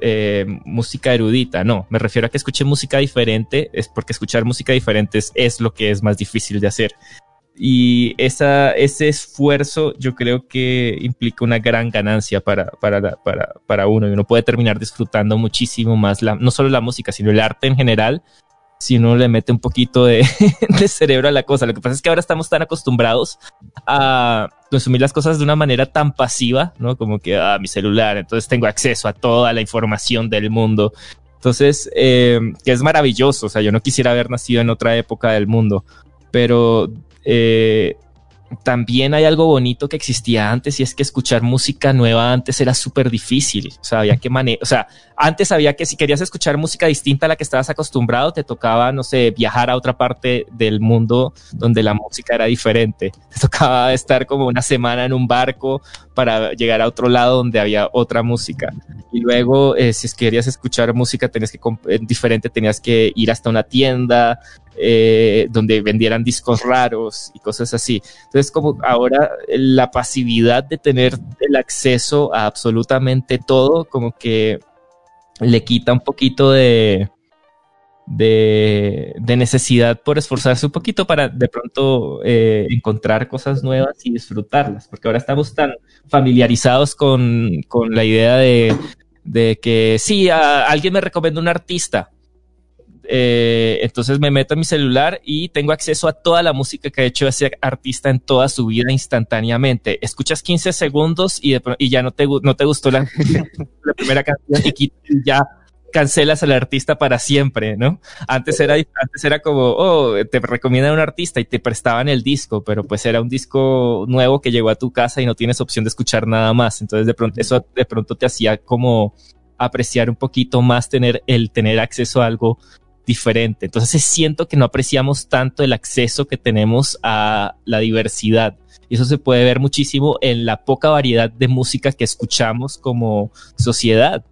eh, música erudita, no, me refiero a que escuchen música diferente, es porque escuchar música diferente es, es lo que es más difícil de hacer. Y esa, ese esfuerzo yo creo que implica una gran ganancia para, para, para, para uno y uno puede terminar disfrutando muchísimo más, no solo la música, sino el arte en general, si uno le mete un poquito de, de, cerebro a la cosa. Lo que pasa es que ahora estamos tan acostumbrados a consumir las cosas de una manera tan pasiva, ¿no? Como que, ah, mi celular, entonces tengo acceso a toda la información del mundo. Entonces, eh, que es maravilloso, o sea, yo no quisiera haber nacido en otra época del mundo, pero eh, también hay algo bonito que existía antes y es que escuchar música nueva antes era súper difícil. O sea, había que manejar, o sea, antes había que si querías escuchar música distinta a la que estabas acostumbrado, te tocaba, no sé, viajar a otra parte del mundo donde la música era diferente. Te tocaba estar como una semana en un barco para llegar a otro lado donde había otra música. Y luego, eh, si querías escuchar música tenías que, eh, diferente, tenías que ir hasta una tienda, eh, donde vendieran discos raros y cosas así. Entonces, como ahora la pasividad de tener el acceso a absolutamente todo, como que le quita un poquito de, de, necesidad por esforzarse un poquito para de pronto eh, encontrar cosas nuevas y disfrutarlas, porque ahora estamos tan familiarizados con, con la idea de, de que sí, alguien me recomienda un artista, eh, entonces me meto en mi celular y tengo acceso a toda la música que ha hecho ese artista en toda su vida instantáneamente. Escuchas 15 segundos y, de, y ya no te, no te gustó la, la primera canción y, ya cancelas al artista para siempre, ¿no? Antes era, antes era como, oh, te recomiendan un artista y te prestaban el disco, pero pues era un disco nuevo que llegó a tu casa y no tienes opción de escuchar nada más. Entonces de pronto, eso de pronto te hacía como apreciar un poquito más tener el tener acceso a algo diferente. Entonces siento que no apreciamos tanto el acceso que tenemos a la diversidad. Y eso se puede ver muchísimo en la poca variedad de música que escuchamos como sociedad.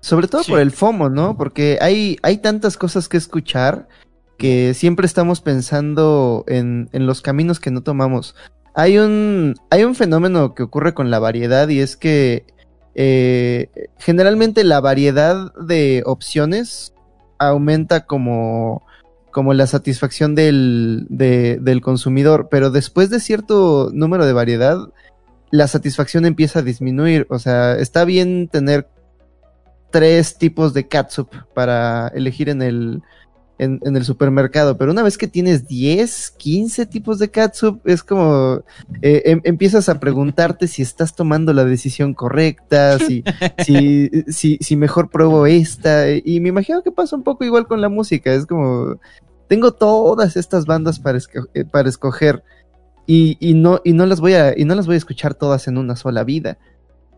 Sobre todo sí. por el FOMO, ¿no? Porque hay, hay tantas cosas que escuchar que siempre estamos pensando en, en los caminos que no tomamos. Hay un, hay un fenómeno que ocurre con la variedad y es que eh, generalmente la variedad de opciones aumenta como, como la satisfacción del, de, del consumidor, pero después de cierto número de variedad, la satisfacción empieza a disminuir. O sea, está bien tener tres tipos de catsup para elegir en el, en, en, el supermercado, pero una vez que tienes 10, 15 tipos de catsup, es como eh, em, empiezas a preguntarte si estás tomando la decisión correcta, si, si, si, si mejor pruebo esta, y me imagino que pasa un poco igual con la música, es como, tengo todas estas bandas para, esco para escoger y, y, no, y, no las voy a, y no las voy a escuchar todas en una sola vida.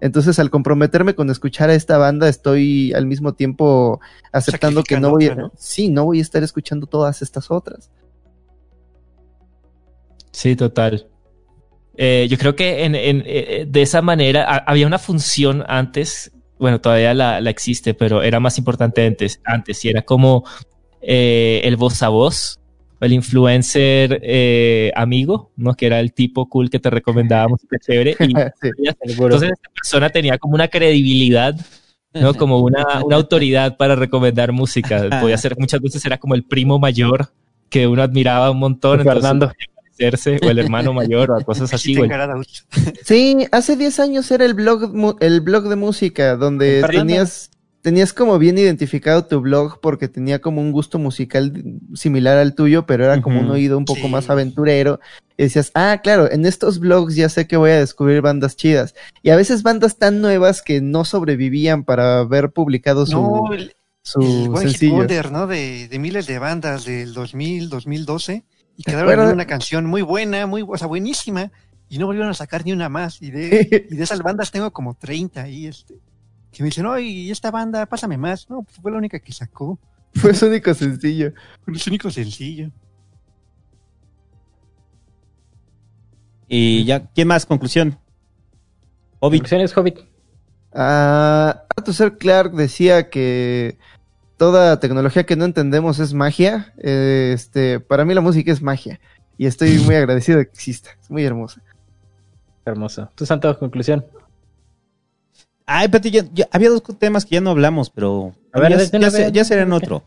Entonces, al comprometerme con escuchar a esta banda, estoy al mismo tiempo aceptando que no voy a, ¿no? sí, no voy a estar escuchando todas estas otras. Sí, total. Eh, yo creo que en, en, eh, de esa manera a, había una función antes, bueno, todavía la, la, existe, pero era más importante antes, antes y era como eh, el voz a voz. El influencer eh, amigo, ¿no? Que era el tipo cool que te recomendaba música chévere. Y entonces esta persona tenía como una credibilidad, ¿no? Como una, una autoridad para recomendar música. Podía ser, muchas veces era como el primo mayor que uno admiraba un montón. entonces Fernando. o el hermano mayor, o cosas así, güey. Sí, hace 10 años era el blog, mu- el blog de música, donde Fernando. tenías, tenías como bien identificado tu blog porque tenía como un gusto musical similar al tuyo, pero era como un oído un poco más aventurero. Y decías, ah, claro, en estos blogs ya sé que voy a descubrir bandas chidas. Y a veces bandas tan nuevas que no sobrevivían para haber publicado su, No, el, su el Hit sencillo. Wonder, ¿no? De, de miles de bandas del 2000, 2012. Y ¿Te quedaron en una canción muy buena, muy, o sea, buenísima. Y no volvieron a sacar ni una más. Y de, y de esas bandas tengo como 30 ahí, este. Que me dicen, no, y esta banda, pásame más. No, pues fue la única que sacó. Fue su único sencillo. Fue su único sencillo. Y ya, ¿quién más? Conclusión. Hobbit. Conclusiones, Hobbit. Ah, Arthur Clark decía que toda tecnología que no entendemos es magia. Este, para mí la música es magia. Y estoy muy agradecido de que exista. Es muy hermosa. Hermoso. ¿Tú, Santo, conclusión? Ay, espérate, ya- ya- había dos temas que ya no hablamos, pero A ver, ya, de ya se- otro.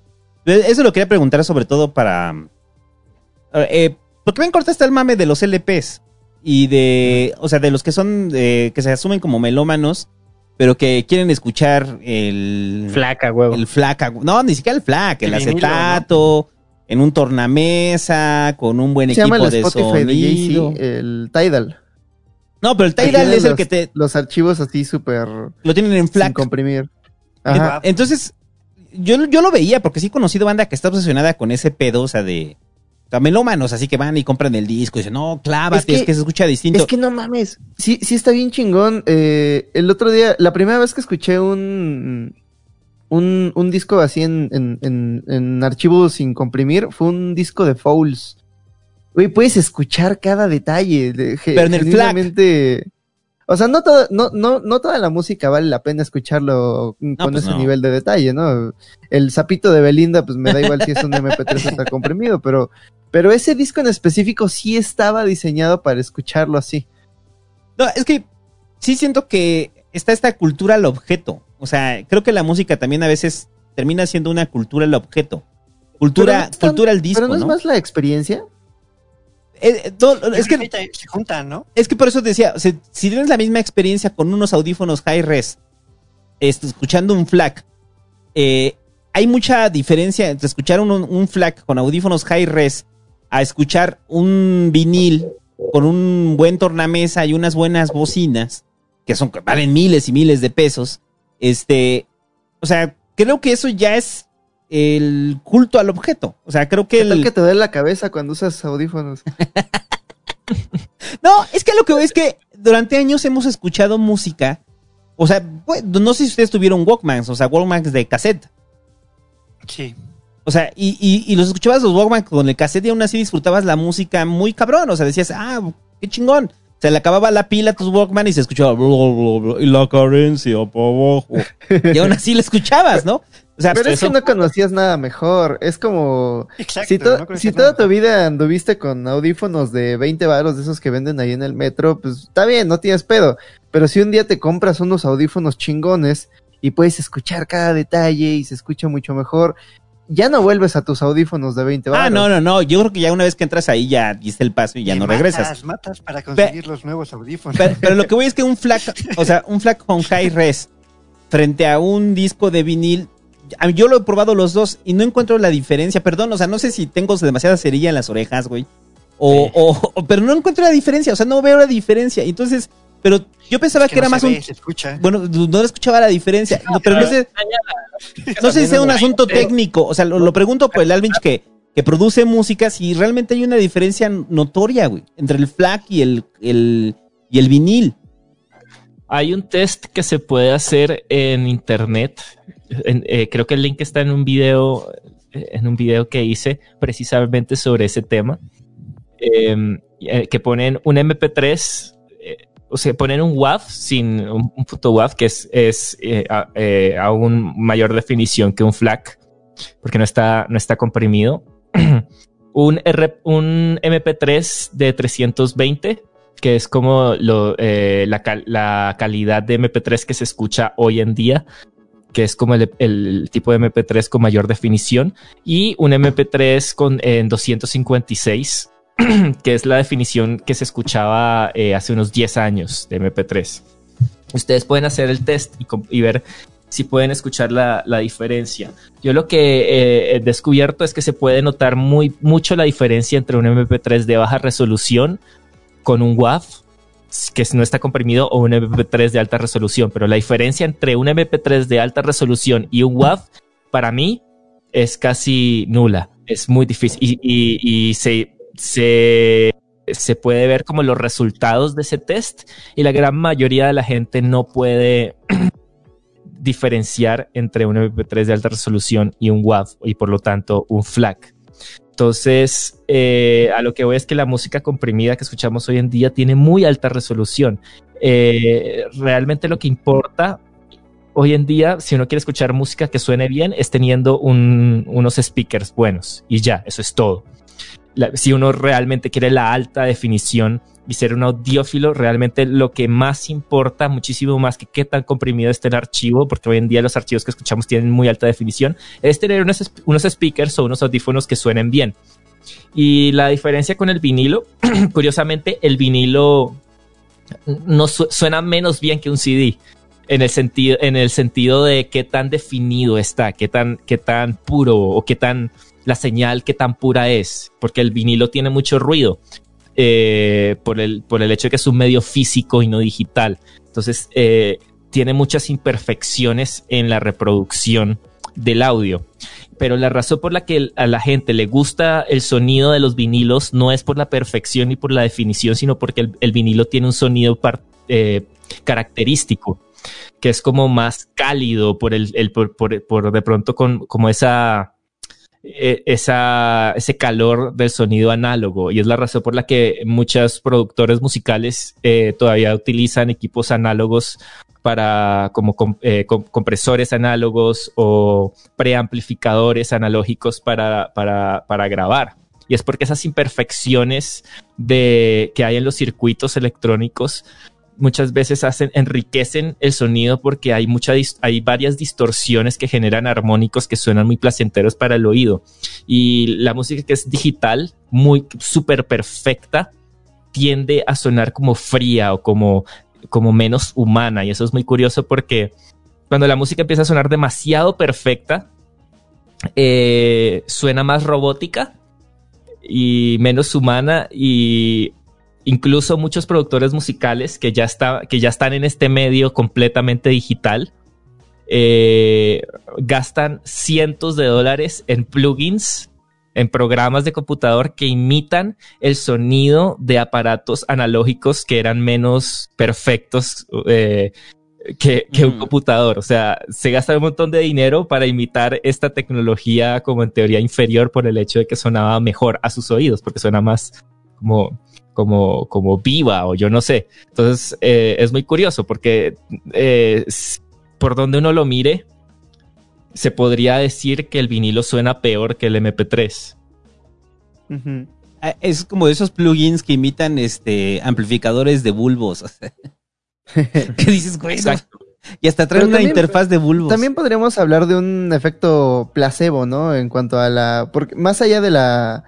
Eh, Eso lo quería preguntar sobre todo para... Eh, porque ven corta está el mame de los LPs y de... O sea, de los que son... eh, que se asumen como melómanos, pero que quieren escuchar el... Flaca, huevo. El flaca. No, ni siquiera el flaca, el, El vinilo, acetato, en un tornamesa, con un buen Se llama equipo el de Spotify de sonido. Jay-Z, el Tidal. No, pero el Tidal es el los- que te... Los archivos así súper... Lo tienen en Sin FLAC. comprimir. En- Ajá. Entonces, yo, yo lo veía porque sí he conocido banda que está obsesionada con ese pedo, o sea, de o sea, melómanos, así que van y compran el disco y dicen, no, clávate, es que, se escucha distinto. Es que no mames. Sí, sí está bien chingón. Eh, el otro día, la primera vez que escuché un un, un disco así en, en, en, en archivo sin comprimir fue un disco de Fouls. Güey, puedes escuchar cada detalle. de- ge- Pero en el FLAC. genuinamente- O sea, no, todo, no, no, no toda la música vale la pena escucharlo con pues ese no. nivel de detalle, ¿no? El sapito de Belinda, pues me da igual si es un MP3 o está comprimido, pero, pero ese disco en específico sí estaba diseñado para escucharlo así. No, es que sí siento que está esta cultura al objeto. O sea, creo que la música también a veces termina siendo una cultura al objeto. Cultura, no tan- cultura al disco, Pero no, ¿no? es más la experiencia. Eh, es que se juntan, ¿no? Es que por eso decía, o sea, si tienes la misma experiencia con unos audífonos high res, escuchando un FLAC, eh, hay mucha diferencia entre escuchar un, un FLAC con audífonos high res a escuchar un vinil con un buen tornamesa y unas buenas bocinas, que son que valen miles y miles de pesos. Este, o sea, creo que eso ya es el culto al objeto. O sea, creo que ¿Qué tal el, que te duele la cabeza cuando usas audífonos? No, es que lo que veo es que durante años hemos escuchado música. O sea, pues, no sé si ustedes tuvieron Walkmans, o sea, Walkmans de cassette. Sí. O sea, y, y- y los escuchabas los Walkman con el cassette y aún así disfrutabas la música muy cabrón. O sea, decías, ah, qué chingón. Se le acababa la pila a tus Walkman y se escuchaba bla, bla, bla, y la carencia para abajo. Y aún así la escuchabas, ¿no? O sea, Pero es eso- que no conocías nada mejor. Es como. Exacto, si, to- no conocías si toda tu vida anduviste con audífonos de 20 varos de esos que venden ahí en el metro, pues está bien, no tienes pedo. Pero si un día te compras unos audífonos chingones y puedes escuchar cada detalle y se escucha mucho mejor, ya no vuelves a tus audífonos de 20 varos. Ah, no, no, no. Yo creo que ya una vez que entras ahí ya diste el paso y ya Y no matas, regresas. Matas para conseguir los nuevos audífonos. Pero, pero lo que voy es que un FLAC, o sea, un FLAC con high res frente a un disco de vinil, yo lo he probado los dos y no encuentro la diferencia. Perdón, o sea, no sé si tengo demasiada cerilla en las orejas, güey. O, o- o- pero no encuentro la diferencia, o sea, no veo la diferencia. Entonces, pero yo pensaba que, que era más un... ve, se escucha. Bueno, no escuchaba la diferencia, no, pero no sé, no sé si sea un asunto técnico, o sea, lo, lo pregunto por el Alvinch que, que produce música, si realmente hay una diferencia notoria, güey, entre el FLAC y el, el, y el vinil. Hay un test que se puede hacer en internet. Eh, creo que el link está en un video, eh, en un video que hice precisamente sobre ese tema. Em, eh, que ponen un MP3, eh, o sea, ponen un WAV sin un, un WAV que es, es a, aún mayor definición que un FLAC, porque no está, no está comprimido. un, un MP3 de 320, que es como la, la calidad de MP3 que se escucha hoy en día, que es como el, tipo de MP3 con mayor definición, y un MP3 con, en 256, que es la definición que se escuchaba eh, hace unos 10 años de MP3. Ustedes pueden hacer el test y, ver si pueden escuchar la, diferencia. Yo lo que eh, he descubierto es que se puede notar muy, mucho la diferencia entre un MP3 de baja resolución con un WAV que no está comprimido o un MP3 de alta resolución, pero la diferencia entre un MP3 de alta resolución y un WAV para mí es casi nula, es muy difícil y, se, se, se puede ver como los resultados de ese test y la gran mayoría de la gente no puede diferenciar entre un MP3 de alta resolución y un WAV y por lo tanto un FLAC. Entonces, eh, a lo que voy es que la música comprimida que escuchamos hoy en día tiene muy alta resolución. Eh, realmente lo que importa hoy en día, si uno quiere escuchar música que suene bien, es teniendo un- unos speakers buenos y ya, eso es todo. La- si uno realmente quiere la alta definición y ser un audiófilo, realmente lo que más importa, muchísimo más que qué tan comprimido esté el archivo, porque hoy en día los archivos que escuchamos tienen muy alta definición, es tener unos, unos speakers o unos audífonos que suenen bien. Y la diferencia con el vinilo, curiosamente, el vinilo no su- suena menos bien que un CD. En el, sentido, en el sentido de qué tan definido está, qué tan, qué tan puro o qué tan la señal, qué tan pura es, porque el vinilo tiene mucho ruido eh, por, el, por el hecho de que es un medio físico y no digital. Entonces, eh, tiene muchas imperfecciones en la reproducción del audio. Pero la razón por la que a la gente le gusta el sonido de los vinilos no es por la perfección ni por la definición, sino porque el, vinilo tiene un sonido eh, característico, que es como más cálido por el, el- por, por- por de pronto con como esa eh, esa, ese calor del sonido análogo y es la razón por la que muchos productores musicales eh, todavía utilizan equipos análogos para como com- eh, com- compresores análogos o preamplificadores analógicos para, para, para grabar. Y es porque esas imperfecciones de, que hay en los circuitos electrónicos muchas veces hacen, enriquecen el sonido porque hay, mucha, hay varias distorsiones que generan armónicos que suenan muy placenteros para el oído. Y la música que es digital, muy súper perfecta, tiende a sonar como fría o como, como menos humana. Y eso es muy curioso porque cuando la música empieza a sonar demasiado perfecta, eh, suena más robótica y menos humana y incluso muchos productores musicales que ya, está, que ya están en este medio completamente digital eh, gastan cientos de dólares en plugins, en programas de computador que imitan el sonido de aparatos analógicos que eran menos perfectos eh, que, que un computador. O sea, se gasta un montón de dinero para imitar esta tecnología como en teoría inferior por el hecho de que sonaba mejor a sus oídos, porque suena más como, como, como viva o yo no sé. Entonces eh, es muy curioso porque eh, por donde uno lo mire, se podría decir que el vinilo suena peor que el MP3. Ah, Es como de esos plugins que imitan este amplificadores de bulbos. ¿Qué dices, güey? No. Y hasta traen Pero una también- interfaz de bulbos. También podríamos hablar de un efecto placebo, ¿no? En cuanto a la. Porque más allá de la.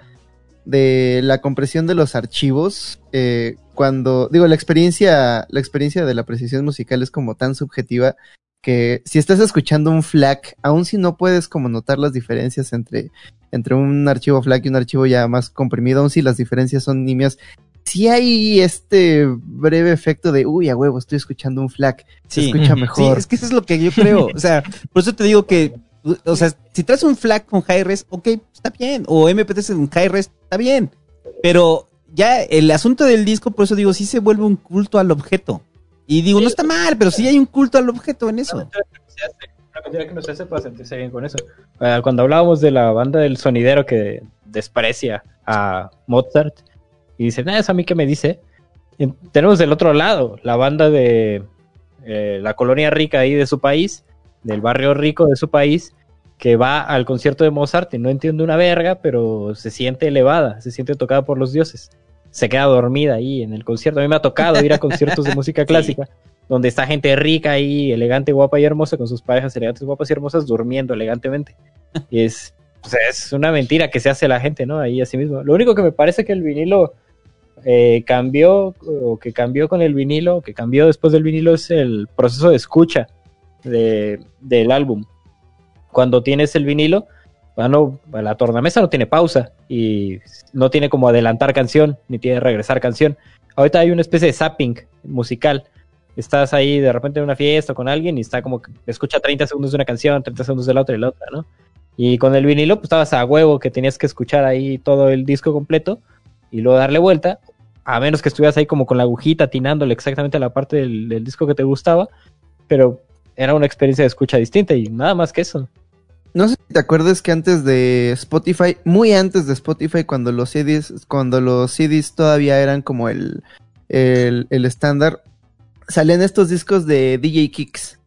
De la compresión de los archivos. eh, cuando. Digo, la experiencia. La experiencia de la precisión musical es como tan subjetiva. Que si estás escuchando un FLAC, aun si no puedes como notar las diferencias entre, entre un archivo FLAC y un archivo ya más comprimido, aun si las diferencias son nimias, sí hay este breve efecto de, uy, a huevo, estoy escuchando un FLAC, se Sí. escucha Sí, mejor. es que eso es lo que yo creo. O sea, por eso te digo que, o sea, si traes un FLAC con high res, ok, está bien. O MP3 en high res, está bien. Pero ya el asunto del disco, por eso digo, sí se vuelve un culto al objeto. Y digo, no está mal, pero sí hay un culto al objeto en eso. Una canción que no se hace para sentirse bien con eso. Ah, cuando hablábamos de la banda del sonidero que desprecia a Mozart y dice, nada, eso a mí que me dice. Tenemos del otro lado la banda de eh, la colonia rica ahí de su país, del barrio rico de su país, que va al concierto de Mozart y no entiende una verga, pero se siente elevada, se siente tocada por los dioses. Se queda dormida ahí en el concierto. A mí me ha tocado ir a conciertos de música clásica, donde está gente rica ahí, elegante, guapa y hermosa, con sus parejas elegantes, guapas y hermosas, durmiendo elegantemente. Y es, o sea, es una mentira que se hace la gente, ¿no? Ahí así mismo. Lo único que me parece que el vinilo eh, cambió, o que cambió con el vinilo, que cambió después del vinilo, es el proceso de escucha de, del álbum. Cuando tienes el vinilo, bueno, la tornamesa no tiene pausa y no tiene como adelantar canción, ni tiene regresar canción. Ahorita hay una especie de zapping musical. Estás ahí de repente en una fiesta con alguien y está como que escucha 30 segundos de una canción, 30 segundos de la otra y la otra, ¿no? Y con el vinilo, pues estabas a huevo que tenías que escuchar ahí todo el disco completo y luego darle vuelta, a menos que estuvieras ahí como con la agujita atinándole exactamente a la parte del, del disco que te gustaba, pero era una experiencia de escucha distinta y nada más que eso. No sé si te acuerdas que antes de Spotify, muy antes de Spotify, cuando los CDs, cuando los CDs todavía eran como el, el, el estándar, salían estos discos de DJ Kicks.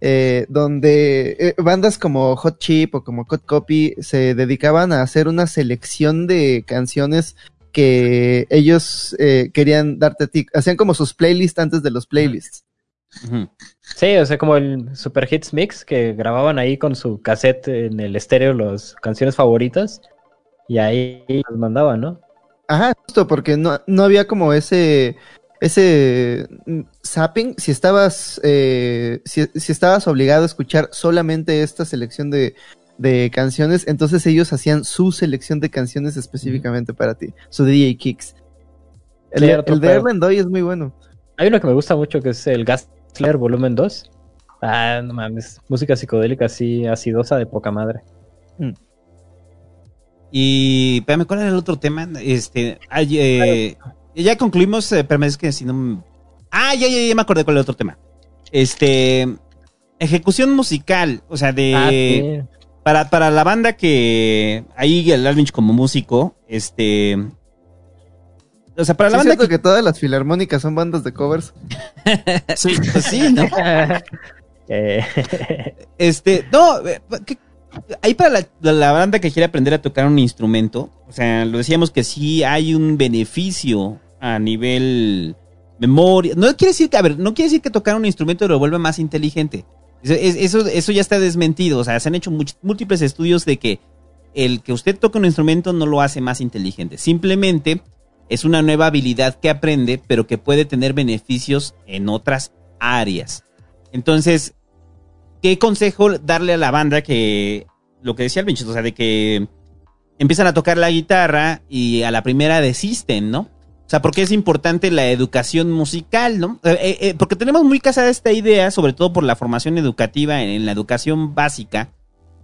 eh, donde eh, bandas como Hot Chip o como Hot Copy se dedicaban a hacer una selección de canciones que ellos eh, querían darte a ti. Hacían como sus playlists antes de los playlists. Sí, o sea, como el Super Hits Mix que grababan ahí con su cassette en el estéreo las canciones favoritas y ahí las mandaban, ¿no? Ajá, justo porque no, no había como ese ese mm, zapping. Si estabas eh, si, si estabas obligado a escuchar solamente esta selección de, de canciones, entonces ellos hacían su selección de canciones específicamente para ti, su DJ Kicks. El, otro el de pedo. Erlen Doy es muy bueno. Hay uno que me gusta mucho que es el Gasler Volumen 2. Ah, no mames, música psicodélica así acidosa de poca madre. Y, espérame, ¿cuál era el otro tema? Este, ay, eh, ya concluimos, eh, espérame, es que si no... me- Ah, ya, ya, ya me acordé cuál era el otro tema. Este, ejecución musical, o sea, de... Ah, sí. para, para la banda que... Ahí el Alvinch como músico, este... O sea, para la ¿Sí es banda cierto que... todas las filarmónicas son bandas de covers. Sí, pues sí, ¿no? Eh, Este, no, eh, ¿qué- ahí para la, la- la banda que quiere aprender a tocar un instrumento, o sea, lo decíamos que sí hay un beneficio a nivel memoria. No quiere decir que, a ver, no quiere decir que tocar un instrumento lo vuelva más inteligente. Eso, es- eso, eso ya está desmentido. O sea, se han hecho much- múltiples estudios de que el que usted toque un instrumento no lo hace más inteligente. Simplemente es una nueva habilidad que aprende, pero que puede tener beneficios en otras áreas. Entonces, ¿qué consejo darle a la banda que lo que decía el Vinci, o sea, de que empiezan a tocar la guitarra y a la primera desisten, ¿no? O sea, porque es importante la educación musical, ¿no? Eh, eh, eh, porque tenemos muy casada esta idea, sobre todo por la formación educativa en la educación básica,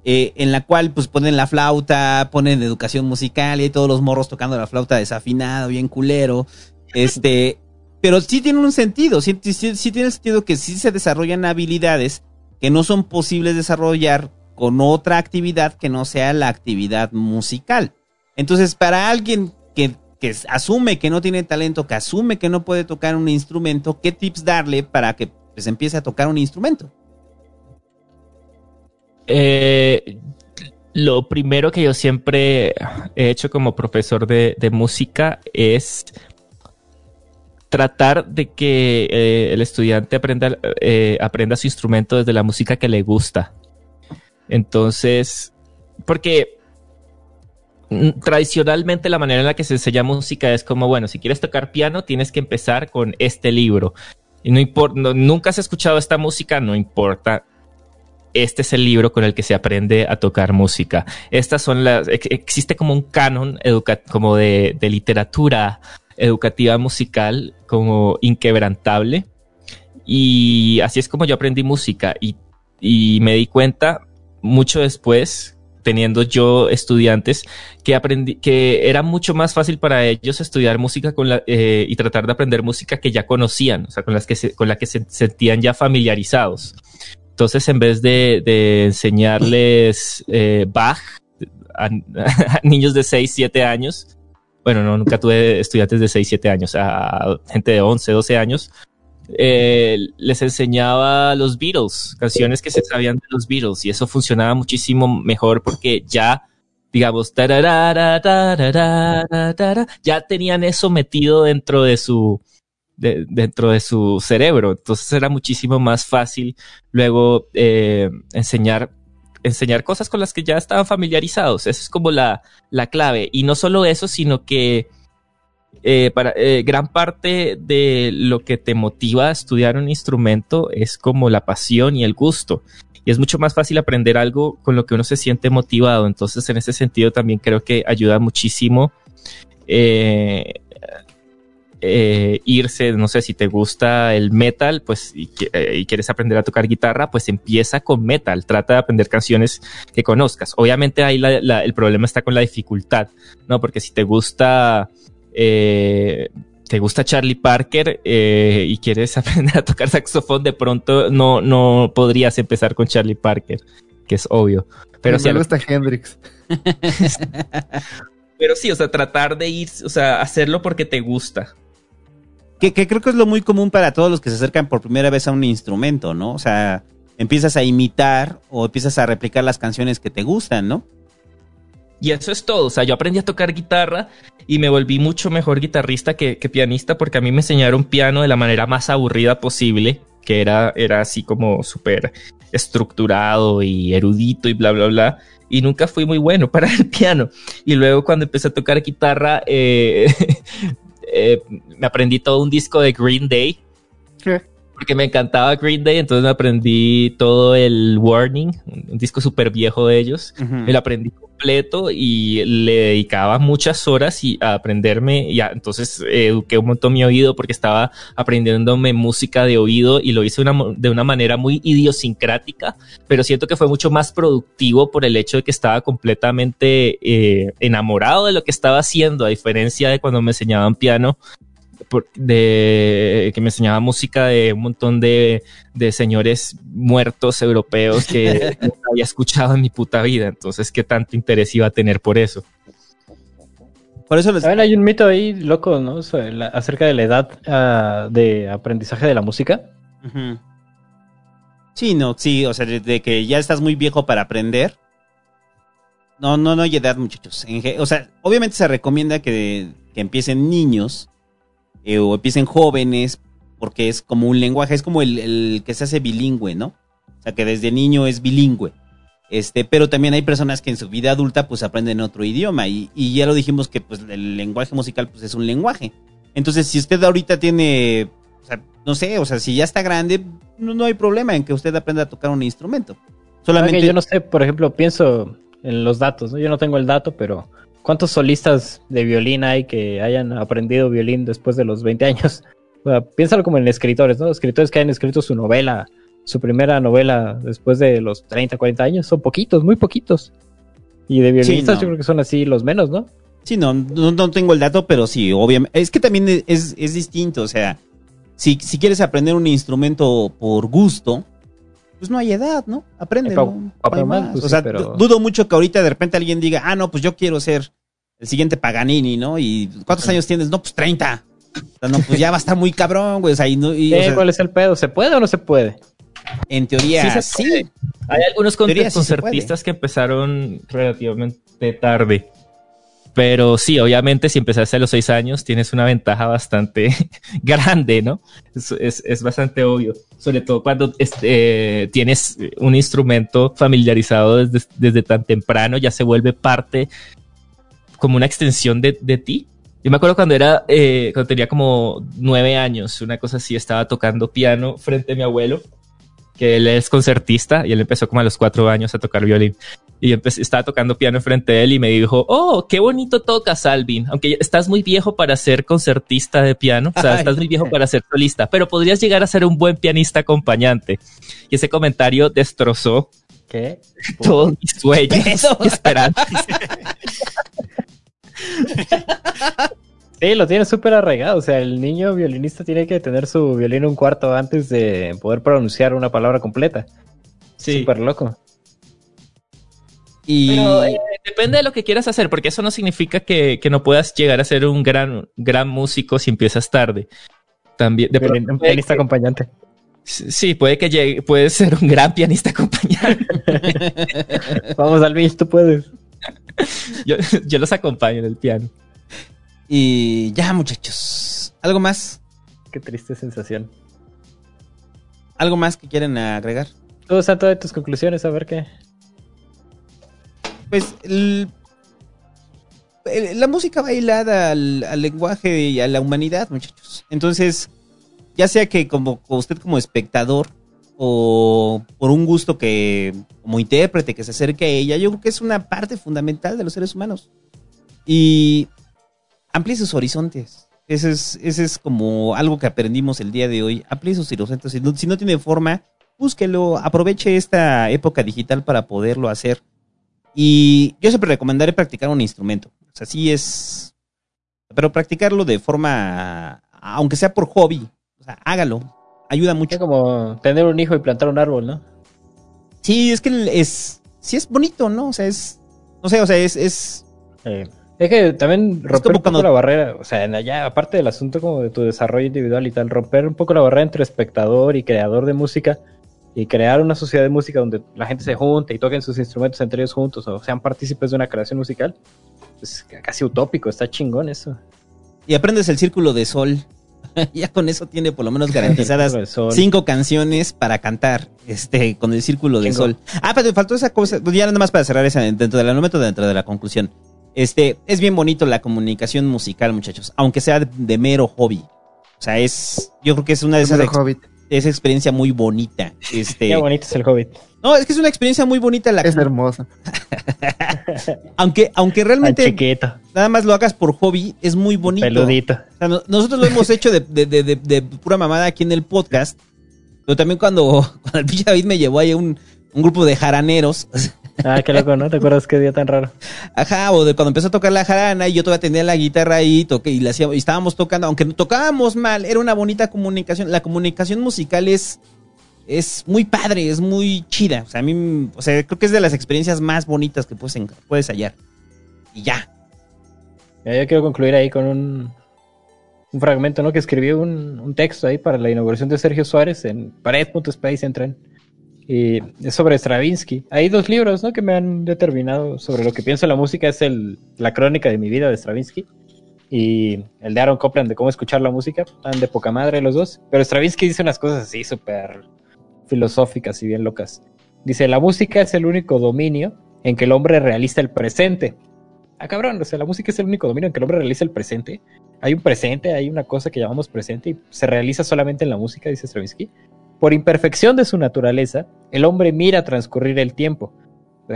eh, en la cual pues ponen la flauta, ponen educación musical y hay todos los morros tocando la flauta desafinado, bien culero. Este, pero sí tiene un sentido, sí, sí- sí tiene sentido que sí se desarrollan habilidades que no son posibles desarrollar con otra actividad que no sea la actividad musical. Entonces, para alguien que, que asume que no tiene talento, que asume que no puede tocar un instrumento, ¿qué tips darle para que pues, empiece a tocar un instrumento? Eh, lo primero que yo siempre he hecho como profesor de, música es tratar de que eh, el estudiante aprenda, eh, aprenda su instrumento desde la música que le gusta. Entonces, porque tradicionalmente la manera en la que se enseña música es como, bueno, si quieres tocar piano, tienes que empezar con este libro. Y no importa, nunca has escuchado esta música, no importa. Este es el libro con el que se aprende a tocar música. Estas son las, ex- existe como un canon educa como de, de literatura educativa musical como inquebrantable. Y así es como yo aprendí música y, y me di cuenta mucho después, teniendo yo estudiantes, que aprendí, que era mucho más fácil para ellos estudiar música con la, eh, y tratar de aprender música que ya conocían, o sea, con las que se, con la que se sentían ya familiarizados. Entonces, en vez de, de enseñarles eh, Bach a, a niños de 6, 7 años, bueno, no, nunca tuve estudiantes de 6, 7 años, a gente de 11, 12 años, eh, les enseñaba los Beatles, canciones que se sabían de los Beatles, y eso funcionaba muchísimo mejor porque ya, digamos, tararara, tararara, tarara, ya tenían eso metido dentro de su, de- dentro de su cerebro. Entonces era muchísimo más fácil luego eh, enseñar, enseñar cosas con las que ya estaban familiarizados. Esa es como la, la clave. Y no solo eso, sino que eh, para, eh, gran parte de lo que te motiva a estudiar un instrumento es como la pasión y el gusto. Y es mucho más fácil aprender algo con lo que uno se siente motivado. Entonces, en ese sentido, también creo que ayuda muchísimo eh, irse, no sé, si te gusta el metal, pues y, eh, y quieres aprender a tocar guitarra, pues empieza con metal, trata de aprender canciones que conozcas. Obviamente ahí la- la- el problema está con la dificultad, ¿no? Porque si te gusta, eh, te gusta Charlie Parker eh, y quieres aprender a tocar saxofón, de pronto no, no podrías empezar con Charlie Parker, que es obvio. Pero si me lo- gusta Hendrix. pero sí, o sea, tratar de ir, o sea, hacerlo porque te gusta. Que, que creo que es lo muy común para todos los que se acercan por primera vez a un instrumento, ¿no? O sea, empiezas a imitar o empiezas a replicar las canciones que te gustan, ¿no? Y eso es todo. O sea, yo aprendí a tocar guitarra y me volví mucho mejor guitarrista que, que pianista porque a mí me enseñaron piano de la manera más aburrida posible, que era, era así como súper estructurado y erudito y bla, bla, bla. Y nunca fui muy bueno para el piano. Y luego cuando empecé a tocar guitarra, eh, eh, me aprendí todo un disco de Green Day. Porque me encantaba Green Day, entonces me aprendí todo el Warning, un disco súper viejo de ellos. Me lo aprendí completo y le dedicaba muchas horas y a aprenderme. Y a- entonces eh, eduqué un montón mi oído porque estaba aprendiéndome música de oído y lo hice una de una manera muy idiosincrática, pero siento que fue mucho más productivo por el hecho de que estaba completamente eh, enamorado de lo que estaba haciendo, a diferencia de cuando me enseñaban piano por- de que me enseñaba música de un montón de, de señores muertos europeos que nunca había escuchado en mi puta vida. Entonces, ¿qué tanto interés iba a tener por eso? Por eso También hay un mito ahí loco, ¿no? Sobre la- acerca de la edad ah, de aprendizaje de la música. Sí, no, sí, o sea, de, de que ya estás muy viejo para aprender. No, no, no hay edad, muchachos. En o sea, obviamente se recomienda que, que empiecen niños eh, o empiecen jóvenes porque es como un lenguaje, es como el, el que se hace bilingüe, ¿no? O sea, que desde niño es bilingüe. Este, pero también hay personas que en su vida adulta pues aprenden otro idioma y, y ya lo dijimos que pues el lenguaje musical pues es un lenguaje. Entonces, si usted ahorita tiene, o sea, no sé, o sea, si ya está grande, no, no hay problema en que usted aprenda a tocar un instrumento. Solamente Solamente yo no sé, por ejemplo, pienso en los datos, ¿no? Yo no tengo el dato, pero ¿cuántos solistas de violín hay que hayan aprendido violín después de los 20 años? O sea, piénsalo como en escritores, ¿no? Escritores que hayan escrito su novela, su primera novela después de los 30, 40 años, son poquitos, muy poquitos. Y de violinistas no. yo creo que son así los menos, ¿no? Sí, no, no, no tengo el dato, pero sí, obviamente. Es que también es, es distinto, o sea, si, si quieres aprender un instrumento por gusto, pues no hay edad, ¿no? Aprende. Pa- ¿no? pa- No hay normal, más. pues o sí, sea, pero- dudo mucho que ahorita de repente alguien diga, ah, no, pues yo quiero ser el siguiente Paganini, ¿no? ¿Y cuántos años tienes? No, pues 30. O sea, no, pues ya va a estar muy cabrón, güey. O sea, y no, y, o Eh, sea, ¿Cuál es el pedo? ¿Se puede o no se puede? en teoría, Sí sí. Hay algunos con- Teoría sí concertistas que empezaron relativamente tarde. Pero sí, obviamente, si empezaste a los seis años, tienes una ventaja bastante grande, ¿no? Es, es- es bastante obvio. Sobre todo cuando este, tienes un instrumento familiarizado desde, desde tan temprano, ya se vuelve parte, como una extensión de, de ti. Yo me acuerdo cuando era, eh, cuando tenía como nueve años, una cosa así, estaba tocando piano frente a mi abuelo que él es concertista y él empezó como a los cuatro años a tocar violín. Y yo empecé- estaba tocando piano enfrente de él y me dijo, oh, qué bonito tocas, Alvin. Aunque estás muy viejo para ser concertista de piano, o sea, estás muy viejo para ser solista, pero podrías llegar a ser un buen pianista acompañante. Y ese comentario destrozó ¿Qué? todos mis sueños y esperanzas. Sí, lo tiene súper arraigado. O sea, el niño violinista tiene que tener su violín un cuarto antes de poder pronunciar una palabra completa. Sí. Súper loco. Y Pero eh, depende de lo que quieras hacer, porque eso no significa que, que no puedas llegar a ser un gran, gran músico si empiezas tarde. también. De Violin- pronto un puede pianista que- acompañante. Sí, puede que llegue, puede ser un gran pianista acompañante. Vamos, Alvin, tú puedes. yo, yo los acompaño en el piano. Y ya, muchachos. ¿Algo más? Qué triste sensación. ¿Algo más que quieren agregar? Tú, Santo, de tus conclusiones, a ver qué. Pues la música va hilada al, lenguaje y a la humanidad, muchachos. Entonces, ya sea que como usted como espectador o por un gusto que como intérprete que se acerque a ella, yo creo que es una parte fundamental de los seres humanos. Y amplíe sus horizontes. Ese es, ese es como algo que aprendimos el día de hoy. Amplíe sus horizontes. Si no, si no tiene forma, búsquelo. Aproveche esta época digital para poderlo hacer. Y yo siempre recomendaré practicar un instrumento. O sea, sí es. Pero practicarlo de forma. Aunque sea por hobby. O sea, hágalo. Ayuda mucho. Es como tener un hijo y plantar un árbol, ¿no? Sí, es que es. Sí, es bonito, ¿no? O sea, es. No sé, o sea, es. es Eh, es que también romper un poco cuando- la barrera, o sea, allá, aparte del asunto como de tu desarrollo individual y tal, romper un poco la barrera entre espectador y creador de música y crear una sociedad de música donde la gente se junte y toquen sus instrumentos entre ellos juntos o sean partícipes de una creación musical, es casi utópico, está chingón eso. y aprendes el círculo de sol. ya con eso tiene por lo menos garantizadas cinco canciones para cantar este con el círculo de sol. Ah, pero faltó esa cosa, pues ya nada más para cerrar esa dentro del momento dentro de la conclusión. Este, es bien bonito la comunicación musical, muchachos, aunque sea de, de mero hobby. O sea, es yo creo que es una de esas Mero ex- Hobbit. Esa experiencia muy bonita. Este, Qué bonito es el Hobbit. no, es que es una experiencia muy bonita la Es hermosa. aunque aunque realmente chiquito, nada más lo hagas por hobby, es muy bonito. peludito. O sea, no- nosotros lo hemos hecho de, de- de- de- de pura mamada aquí en el podcast. Pero también cuando, cuando el pinche David me llevó ahí a un, un grupo de jaraneros. Ah, qué loco, ¿no? ¿Te acuerdas qué día tan raro? Ajá, o de cuando empezó a tocar la jarana y yo todavía tenía la guitarra ahí toqué, y, la hacíamos, y estábamos tocando, aunque no tocábamos mal, era una bonita comunicación. La comunicación musical es, es muy padre, es muy chida. O sea, a mí, o sea, creo que es de las experiencias más bonitas que puedes, puedes hallar. Y ya. Ya, yo quiero concluir ahí con un, un fragmento, ¿no? Que escribió un, un texto ahí para la inauguración de Sergio Suárez en pared.space, entren. Y es sobre Stravinsky. Hay dos libros, ¿no? Que me han determinado sobre lo que pienso de la música. Es el La crónica de mi vida de Stravinsky. Y el de Aaron Copland de cómo escuchar la música. Están de poca madre los dos. Pero Stravinsky dice unas cosas así súper filosóficas y bien locas. Dice, la música es el único dominio en que el hombre realiza el presente. Ah, cabrón, o sea, la música es el único dominio en que el hombre realiza el presente. Hay un presente, hay una cosa que llamamos presente y se realiza solamente en la música, dice Stravinsky. Por imperfección de su naturaleza, el hombre mira transcurrir el tiempo.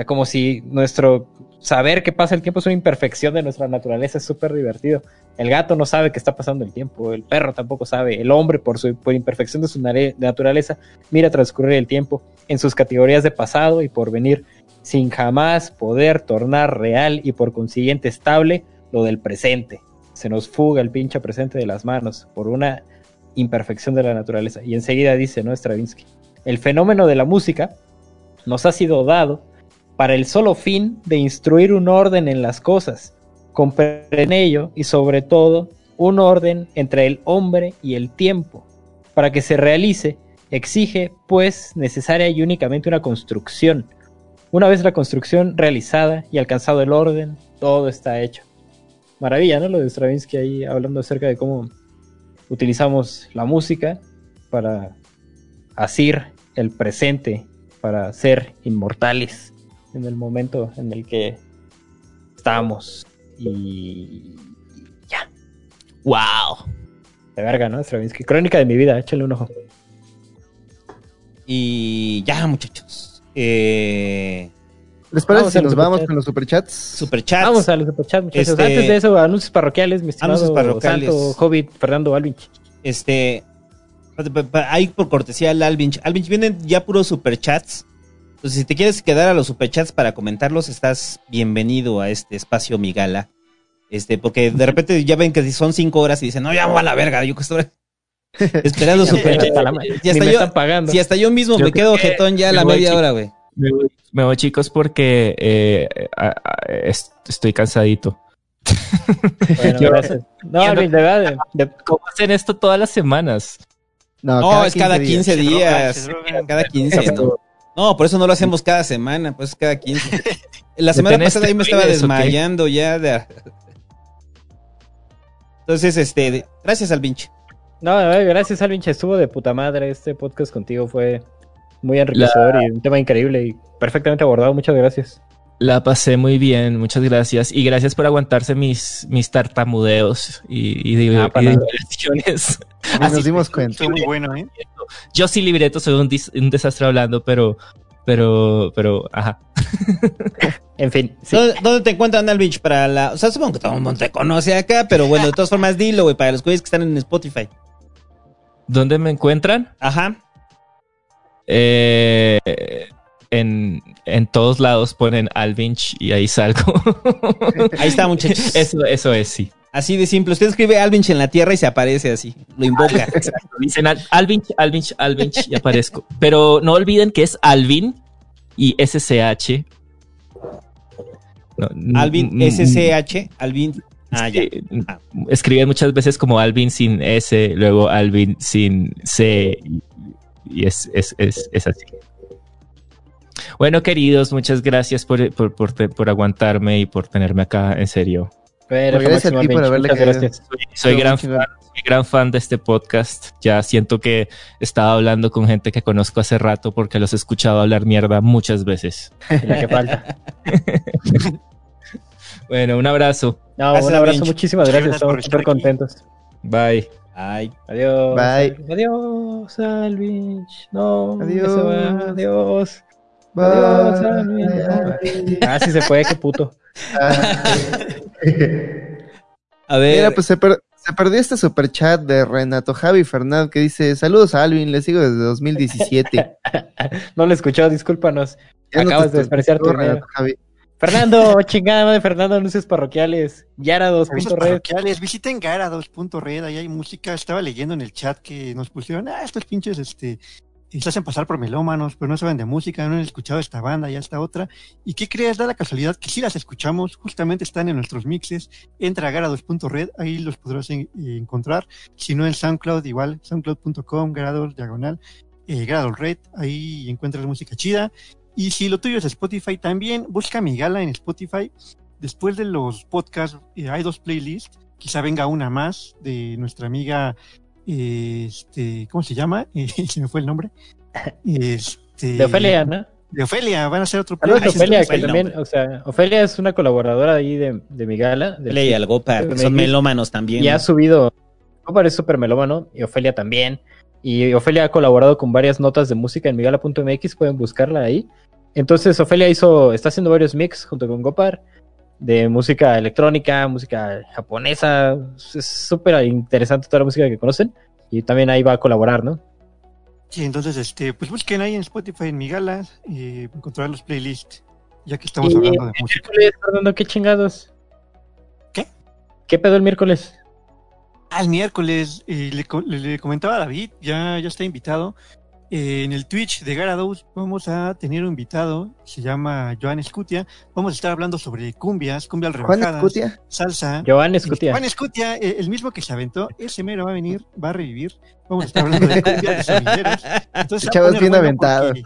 Como si nuestro saber que pasa el tiempo es una imperfección de nuestra naturaleza, es súper divertido. El gato no sabe que está pasando el tiempo, el perro tampoco sabe, el hombre por, su, por imperfección de su naturaleza mira transcurrir el tiempo en sus categorías de pasado y por venir, sin jamás poder tornar real y por consiguiente estable lo del presente. Se nos fuga el pinche presente de las manos por una imperfección de la naturaleza. Y enseguida dice, ¿no? Stravinsky, el fenómeno de la música nos ha sido dado para el solo fin de instruir un orden en las cosas, comprender en ello y sobre todo un orden entre el hombre y el tiempo. Para que se realice, exige pues necesaria y únicamente una construcción. Una vez la construcción realizada y alcanzado el orden, todo está hecho. Maravilla, ¿no? Lo de Stravinsky ahí hablando acerca de cómo utilizamos la música para asir el presente, para ser inmortales en el momento en el que estamos. Y ya. ¡Wow! De verga, ¿no? Stravinsky. Crónica de mi vida, échale un ojo. Y ya, muchachos. Eh, ¿Les parece Vamos si nos vamos con los superchats? superchats. Vamos a los superchats, muchachos. Este- Antes de eso, anuncios parroquiales, mi estimado Anuncios parroquiales. Santo Hobbit Fernando Alvinch. Este. Ahí por cortesía al Alvinch. Alvinch, vienen ya puros superchats. Entonces, si te quieres quedar a los superchats para comentarlos, estás bienvenido a este espacio Migala. Este, porque de repente ya ven que si son cinco horas y dicen, no, ya voy a la verga, yo que estoy esperando superchats. Hasta la ma- Y hasta Ni me yo- están pagando. Si hasta yo mismo Yo me quedo que jetón ya a la media hora, güey. Me voy, me voy, chicos porque eh, a- a- est- estoy cansadito. Bueno, gracias. No, no- Alvin, de verdad. de- de- ¿Cómo hacen esto todas las semanas? No, No, es cada 15 Se drogan, días. se. Cada 15. ¿no? No, por eso no lo hacemos cada semana, pues cada 15. La semana pasada ahí me estaba desmayando ya. de- Entonces, este, de- gracias al pinche. No, gracias, Alvin. che, Estuvo de puta madre. Este podcast contigo fue muy enriquecedor y un tema increíble y perfectamente abordado. Muchas gracias. La pasé muy bien, muchas gracias. Y gracias por aguantarse mis, mis tartamudeos y, y, Ah, para y diversiones. Así nos dimos cuenta. Muy bueno, ¿eh? Yo sí libreto soy un, desastre hablando, pero, pero, pero, ajá. En fin, sí. ¿Dónde, dónde te encuentran, Alvinch? Para la. O sea, supongo que todo el mundo te conoce acá, pero bueno, de todas formas, dilo, güey, para los güeyes que están en Spotify. ¿Dónde me encuentran? Ajá. Eh, en, en todos lados ponen Alvinch y ahí salgo. Ahí está, muchachos. Eso, eso es, sí. Así de simple. Usted escribe Alvinch en la tierra y se aparece así. Lo invoca. Dicen Al- Alvinch, Alvinch, Alvinch y aparezco. Pero no olviden que es Alvin y SCH. No, Alvin SCH. Alvin. Ah, ya. Sí, Escriben muchas veces como Alvin sin S, luego Alvin sin C, y, es, es, es, es así. Bueno, queridos, muchas gracias por, por, por, por aguantarme y por tenerme acá, en serio. Pero gracias a ti por haberle gracias. Soy, gran fan, soy gran fan de este podcast. Ya siento que estaba hablando con gente que conozco hace rato porque los he escuchado hablar mierda muchas veces. Y la que falta. Bueno, un abrazo. No, Gracias, un abrazo, muchísimas gracias. Gracias Estamos súper contentos. Bye. Ay. Adiós. Bye. Adiós, Alvin. No, Adiós. ya se va. Adiós. Bye. Adiós, Alvin. Ah, sí se fue, qué puto. A ver. Mira, pues se, per- se perdió este super chat de Renato Javi Fernández que dice: Saludos a Alvin, le sigo desde 2017. No lo escuchó, discúlpanos. Ya no Acabas te de despreciar tu. Renato Javi. Fernando, chingada madre, Fernando, anuncios parroquiales. Avisos Yara2.red. parroquiales, visiten Gara2.red, ahí hay música. Estaba leyendo en el chat que nos pusieron, ah, estos pinches, este, se hacen pasar por melómanos, pero no saben de música, no han escuchado esta banda y esta otra. ¿Y qué crees? Da la casualidad que sí las escuchamos, justamente están en nuestros mixes. Entra a Gara2.red, ahí los podrás en- encontrar. Si no en SoundCloud, igual, soundcloud.com, Gara2, diagonal, eh, Gara2 Red, ahí encuentras música chida. Y si lo tuyo es Spotify también, busca mi gala en Spotify. Después de los podcasts, eh, hay dos playlists. Quizá venga una más de nuestra amiga, eh, este, ¿cómo se llama? Eh, se me fue el nombre. Este, De Ofelia, ¿no? De Ofelia, van a hacer otro playlist. Ofelia, que también, o sea, Ofelia es una colaboradora ahí de, de mi gala. del Ofelia y Algopa, que son melómanos también. Y ha subido, Algopa es súper melómano, y Ofelia también. Y Ofelia ha colaborado con varias notas de música en migala.mx, pueden buscarla ahí. Entonces Ofelia hizo, está haciendo varios mix junto con Gopar de música electrónica, música japonesa. Es súper interesante toda la música que conocen. Y también ahí va a colaborar, ¿no? Sí, entonces, este, pues busquen ahí en Spotify, en mi gala, eh, encontrar los playlists, ya que estamos Y hablando de el música. miércoles, Fernando, ¿qué chingados? ¿Qué? ¿Qué pedo el miércoles? Al miércoles, eh, le, co- le- le comentaba a David, ya, ya está invitado. Eh, en el Twitch de Garados vamos a tener un invitado, se llama Joan Escutia. Vamos a estar hablando sobre cumbias, cumbias Juan rebajadas, Escutia. salsa. Joan Escutia. Juan Escutia, eh, el mismo que se aventó, ese mero va a venir, va a revivir. Vamos a estar hablando de cumbias, de sonideros. Entonces, Chavos bien bueno aventado. porque-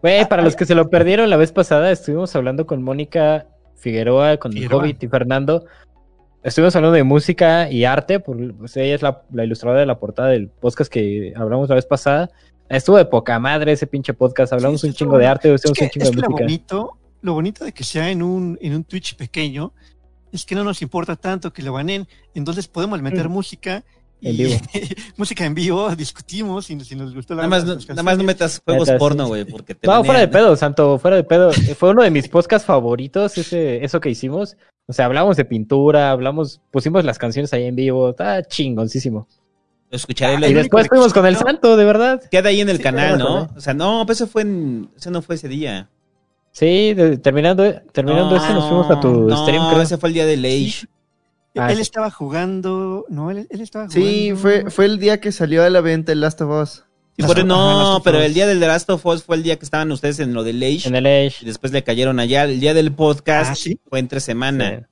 Güey, para los que se lo perdieron la vez pasada, estuvimos hablando con Mónica Figueroa, con el Figueroa. Hobbit y Fernando. Estuvimos hablando de música y arte, por, pues ella es la, la ilustradora de la portada del podcast que hablamos la vez pasada. Estuvo de poca madre ese pinche podcast, hablamos Sí, un chingo de arte, Es hicimos que, un chingo es de que lo música. bonito, lo bonito de que sea en un, en un Twitch pequeño es que no nos importa tanto que lo banen, entonces podemos meter Mm. música En y- vivo. música en vivo, discutimos si, si nos gustó la Nada más, no- nada más no metas juegos porno, güey, porque te No, banean, fuera de pedo, Santo, fuera de pedo. Fue uno de mis podcasts favoritos, ese, eso que hicimos. O sea, hablamos de pintura, hablamos, pusimos las canciones ahí en vivo, está chingoncísimo. Lo escucharé. Ah, lo- Y después fuimos con el Santo, de verdad. Queda ahí en el Sí, canal, ¿no? O sea, no, pues eso fue en, eso no fue ese día. Sí, de- terminando, terminando ese nos fuimos a tu no, stream, creo. ese fue el día de Age. Sí. Ah, él sí. estaba jugando, no, él, él estaba jugando. Sí, fue, fue el día que salió a la venta el Last of Us. Por- no, pero el día del The Last of Us fue el día que estaban ustedes en lo del Age. En el Age. Y después le cayeron allá. El día del podcast Ah, ¿sí? fue entre semana.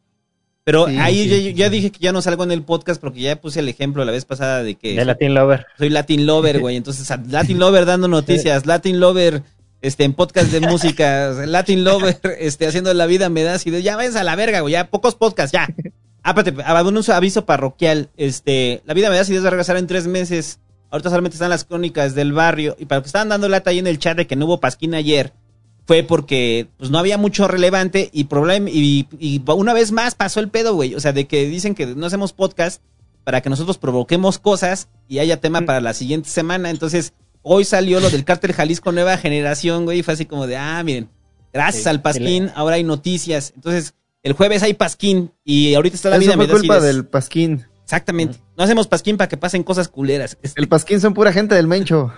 Pero Sí, ahí sí, ya, sí, ya dije que ya no salgo en el podcast porque ya puse el ejemplo la vez pasada de que De Latin Lover. soy Latin Lover, güey. Entonces, Latin Lover dando noticias, Latin Lover este, en podcast de música, Latin Lover este, haciendo la vida me da y ya váyanse a la verga, güey. Ya pocos podcasts, ya. Espérate, ah, un aviso parroquial. Este, la vida me da si va a regresar en tres meses. Ahorita solamente están las crónicas del barrio. Y para los que estaban dando lata ahí en el chat de que no hubo pasquín ayer, fue porque pues no había mucho relevante y problema y, y una vez más pasó el pedo, güey. O sea, de que dicen que no hacemos podcast para que nosotros provoquemos cosas y haya tema para la siguiente semana. Entonces, hoy salió lo del cártel Jalisco Nueva Generación, güey, y fue así como de, ah, miren, gracias Sí, al Pasquín, ahora hay noticias. Entonces, el jueves hay Pasquín y ahorita está la Eso vida fue culpa del Pasquín. Exactamente. No hacemos Pasquín para que pasen cosas culeras. El Pasquín son pura gente del Mencho.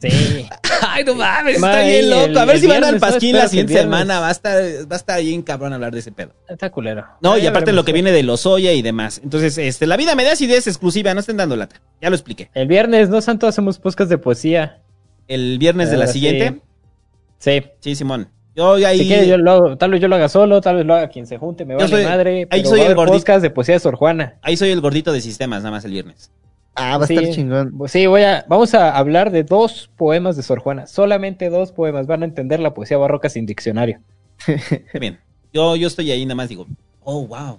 Sí. Ay, no mames, está bien loco. a ver si van al. Pasquín la siguiente semana. Va a estar, va a estar bien cabrón hablar de ese pedo. Está culero. No, y aparte lo que viene de los Oya y demás. Entonces, este, la vida me da ideas exclusiva, no estén dando lata. Ya lo expliqué. El viernes, ¿no, Santo? Hacemos podcast de poesía. El viernes de la Ah, sí. siguiente. Sí. Sí, Simón. Yo ahí. Si quieres, yo lo hago- tal vez yo lo haga solo, tal vez lo haga quien se junte, me Yo vale madre. ahí pero soy va a el gordito. podcast de poesía de Sor Juana. Ahí soy el gordito de sistemas, nada más el viernes. Ah, va a Sí. estar chingón. Sí, voy a, vamos a hablar de dos poemas de Sor Juana. Solamente dos poemas. Van a entender la poesía barroca sin diccionario. Qué bien. Yo, yo estoy ahí, nada más digo, oh, wow.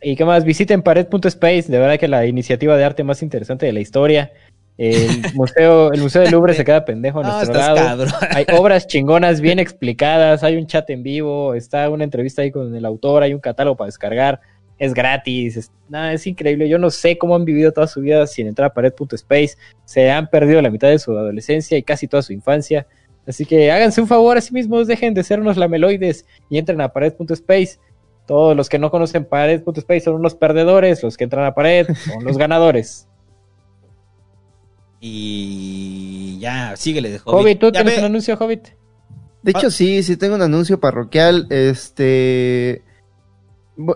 Y qué más, visiten pared.space, de verdad que la iniciativa de arte más interesante de la historia. El museo, el museo del Louvre se queda pendejo a No, nuestro lado. cabrón. Hay obras chingonas bien explicadas, hay un chat en vivo, está una entrevista ahí con el autor, hay un catálogo para descargar, es gratis, es, nada, es increíble. Yo no sé cómo han vivido toda su vida sin entrar a pared.space, se han perdido la mitad de su adolescencia y casi toda su infancia. Así que háganse un favor a sí mismos, dejen de ser unos lameloides y entren a pared.space. Todos los que no conocen pared.space son unos perdedores, los que entran a pared son los ganadores. Y ya, síguele de Hobbit, ¿tú Ya tienes ve- un anuncio, Hobbit? De hecho, sí, sí tengo un anuncio parroquial. Este.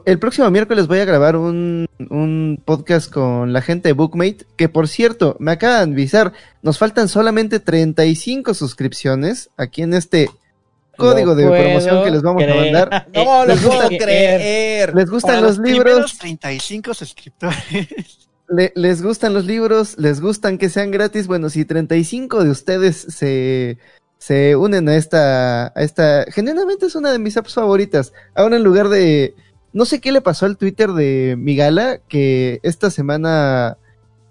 El próximo miércoles voy a grabar un, un podcast con la gente de Bookmate. Que por cierto, me acaban de avisar, nos faltan solamente 35 suscripciones aquí en este código de promoción que les vamos creer. a mandar. No lo ¿Les puedo gusta- creer. ¿Les gustan Para los primeros libros? 35 suscriptores. Le- ¿Les gustan los libros? ¿Les gustan que sean gratis? Bueno, si 35 de ustedes se, se unen a esta, a esta, genuinamente es una de mis apps favoritas. Ahora en lugar de, no sé qué le pasó al Twitter de Migala, que esta semana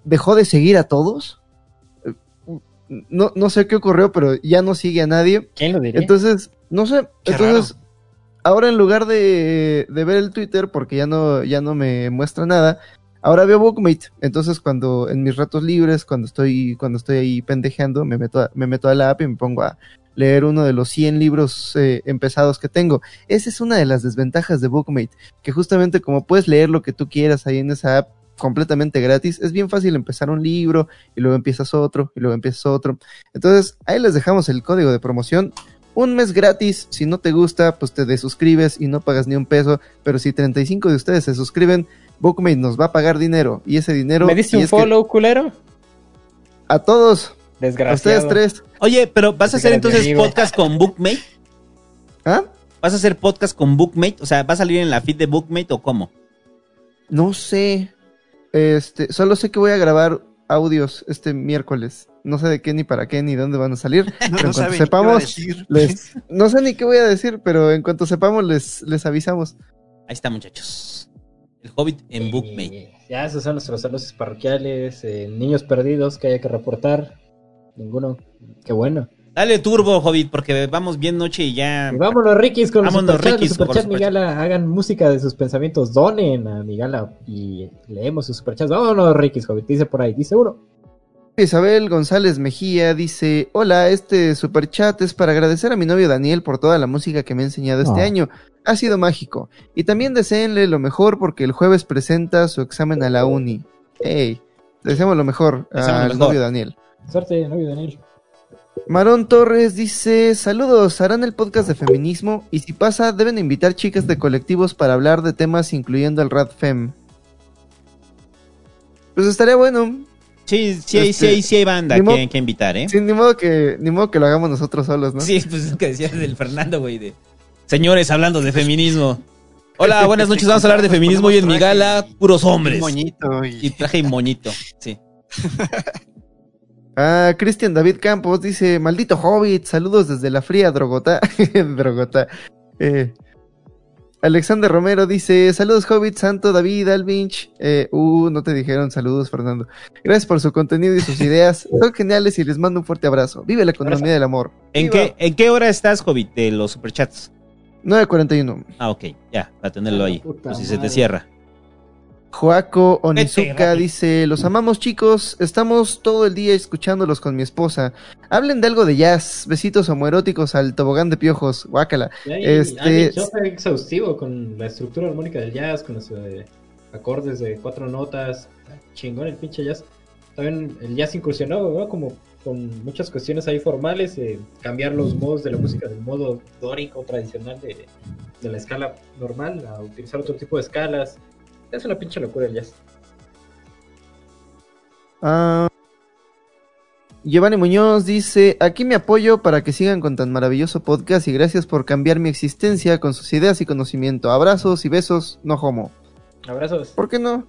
dejó de seguir a todos. No, no sé qué ocurrió, pero ya no sigue a nadie. ¿Quién lo diría? Entonces, no sé, Qué entonces, ahora en lugar de, de ver el Twitter, porque ya no, ya no me muestra nada, ahora veo Bookmate. Entonces, cuando en mis ratos libres, cuando estoy, cuando estoy ahí pendejeando, me meto a, me meto a la app y me pongo a leer uno de los 100 libros eh, empezados que tengo. Esa es una de las desventajas de Bookmate, que justamente como puedes leer lo que tú quieras ahí en esa app completamente gratis, es bien fácil empezar un libro y luego empiezas otro y luego empiezas otro. Entonces, ahí les dejamos el código de promoción un mes gratis. Si no te gusta, pues te desuscribes y no pagas ni un peso. Pero si 35 de ustedes se suscriben, Bookmate nos va a pagar dinero. Y ese dinero. ¿Me diste si un es que- follow, culero? a todos. A Desgraciado. ustedes tres. Oye, pero ¿vas a hacer entonces amigo. podcast con Bookmate? ¿Ah? ¿Vas a hacer podcast con Bookmate? O sea, ¿va a salir en la feed de Bookmate o cómo? No sé. Este, solo sé que voy a grabar audios este miércoles. No sé de qué ni para qué ni dónde van a salir. No, pero no en cuanto a sepamos, les, no sé ni qué voy a decir, pero en cuanto sepamos les, les avisamos. Ahí está, muchachos. El Hobbit en Bookmate. Y Ya, esos son nuestros anuncios parroquiales. eh, niños perdidos que haya que reportar. Ninguno. Qué bueno. Dale turbo, Hobbit, porque vamos bien noche y ya. Y vámonos, Rikis, con Vámonos. Rikis, Los superchats, Migala, hagan música de sus pensamientos. Donen a Migala y leemos sus superchats. Vámonos, Rikis, Hobbit. Dice por ahí, dice uno. Isabel González Mejía dice, hola, este super chat es para agradecer a mi novio Daniel por toda la música que me ha enseñado este Ah. año. Ha sido mágico. Y también deseenle lo mejor porque el jueves presenta su examen a la uni. Hey, deseamos lo mejor Deseamos lo al mejor. novio Daniel. Suerte, novio Daniel. Marón Torres dice, saludos, harán el podcast de feminismo y si pasa deben invitar chicas de colectivos para hablar de temas incluyendo el RadFem. Pues estaría bueno. Sí, sí, hay, sí, Este, hay, sí hay banda que, que invitar, ¿eh? Sí, ni modo que, ni modo que lo hagamos nosotros solos, ¿no? Sí, pues es lo que decías del Fernando, güey, de... Señores, hablando de feminismo. Hola, buenas noches. Vamos a hablar de feminismo y en mi gala, puros hombres. Un moñito y... Y traje y moñito. Sí. Ah, Cristian David Campos dice, maldito hobbit, saludos desde la fría Drogota. Drogota. Eh, Alexander Romero dice, saludos hobbit, Santo, David, Alvinch. Eh, uh, no te dijeron saludos, Fernando. Gracias por su contenido y sus ideas. Son geniales y les mando un fuerte abrazo. Vive la economía del amor. ¿En qué, ¿En qué hora estás, Hobbit, de los superchats? 9.41. Ah, ok, ya, para tenerlo ahí. Pues si se te cierra. Joaco Onizuka dice, los amamos chicos, estamos todo el día escuchándolos con mi esposa. Hablen de algo de jazz, besitos homoeróticos al tobogán de piojos, guácala. Este- fue exhaustivo con la estructura armónica del jazz, con los eh, acordes de cuatro notas. Chingón el pinche jazz. También el jazz incursionó, ¿no? Como con muchas cuestiones ahí formales, eh, cambiar los modos de la música del modo dórico tradicional de, de la escala normal a utilizar otro tipo de escalas. Es una pinche locura el jazz. Ah, Giovanni Muñoz dice, aquí me apoyo para que sigan con tan maravilloso podcast y gracias por cambiar mi existencia con sus ideas y conocimiento. Abrazos y besos, no homo. Abrazos. ¿Por qué no?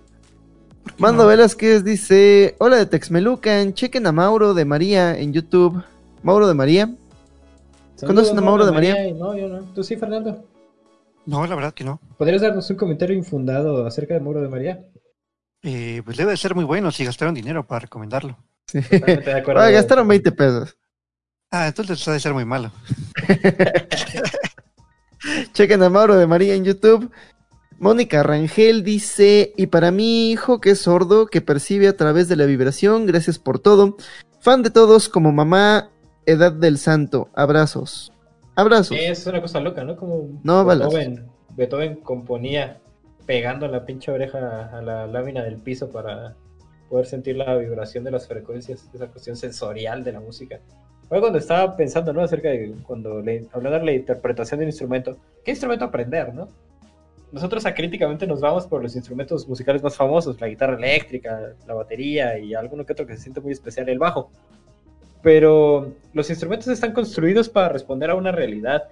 Mando Velázquez dice, hola de Texmelucan, chequen a Mauro de María en YouTube. Mauro de María. ¿Conocen a Mauro de María? No, yo no. ¿Tú sí, Fernando? No, la verdad que no. ¿Podrías darnos un comentario infundado acerca de Mauro de María? Eh, pues debe de ser muy bueno si gastaron dinero para recomendarlo. Sí. De acuerdo. Ah, gastaron 20 pesos. Ah, entonces debe ser muy malo. Chequen a Mauro de María en YouTube. Mónica Rangel dice, y para mi hijo que es sordo, que percibe a través de la vibración, gracias por todo. Fan de todos como mamá, edad del santo. Abrazos. Abrazos. Es una cosa loca, ¿no? Como No, balas. Beethoven, Beethoven componía pegando la pinche oreja a la lámina del piso para poder sentir la vibración de las frecuencias, esa cuestión sensorial de la música. Ahora cuando estaba pensando, ¿no? Acerca de cuando le hablando de la interpretación del instrumento, ¿qué instrumento aprender, no? Nosotros acríticamente nos vamos por los instrumentos musicales más famosos, la guitarra eléctrica, la batería y alguno que otro que se siente muy especial, el bajo. Pero los instrumentos están construidos para responder a una realidad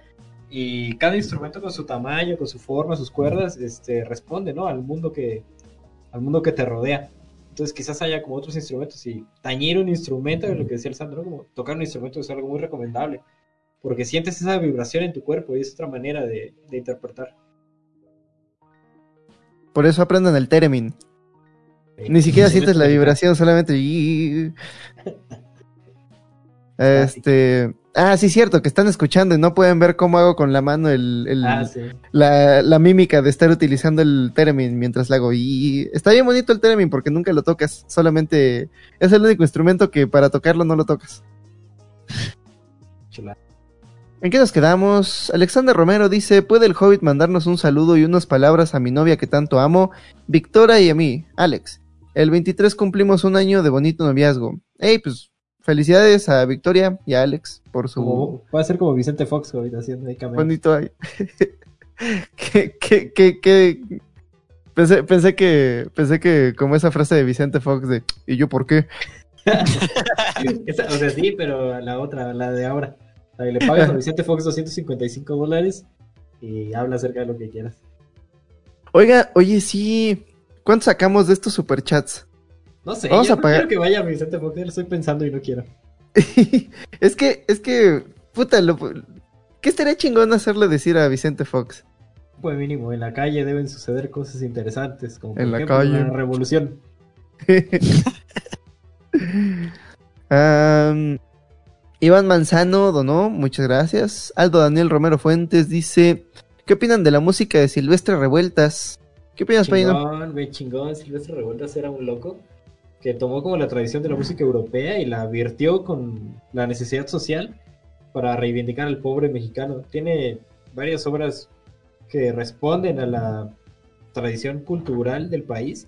y cada instrumento con su tamaño, con su forma, sus cuerdas, este, responde, ¿no? Al mundo que, al mundo que te rodea. Entonces quizás haya como otros instrumentos y tañir un instrumento, lo que decía el Sandro, como tocar un instrumento es algo muy recomendable, porque sientes esa vibración en tu cuerpo y es otra manera de, de interpretar. Por eso aprendan el theremin. Ni siquiera sientes la vibración, solamente... Este... Ah, sí, cierto, que están escuchando y no pueden ver cómo hago con la mano el, el- Ah, sí. la, la mímica de estar utilizando el theremin mientras la hago. Y está bien bonito el theremin porque nunca lo tocas, solamente es el único instrumento que para tocarlo no lo tocas. Chulada. ¿En qué nos quedamos? Alexander Romero dice, ¿puede el Hobbit mandarnos un saludo y unas palabras a mi novia que tanto amo? Victoria y a mí, Alex. El 23 cumplimos un año de bonito noviazgo. Hey, pues felicidades a Victoria y a Alex por su Como, va a ser como Vicente Fox ahorita haciendo ahí bonito ahí. que, que, que, que- Pensé, pensé que, pensé que como esa frase de Vicente Fox de ¿y yo por qué? Esa- o sea, sí, pero la otra, la de ahora. La que le pagas a Vicente Fox 255 dólares y habla acerca de lo que quieras. Oiga, oye, sí. ¿Cuánto sacamos de estos superchats? No sé, Vamos yo a no pagar- quiero que vaya Vicente Fox, lo estoy pensando y no quiero. es que, es que, puta, lo, ¿qué estaría chingón hacerle decir a Vicente Fox? Pues mínimo, en la calle deben suceder cosas interesantes, como por En la ejemplo calle. la revolución. Iván Manzano donó, muchas gracias. Aldo Daniel Romero Fuentes dice, ¿qué opinan de la música de Silvestre Revueltas? ¿Qué opinas? Chingón, güey, chingón. Silvestre Revueltas era un loco que tomó como la tradición de la música europea y la virtió con la necesidad social para reivindicar al pobre mexicano. Tiene varias obras que responden a la tradición cultural del país.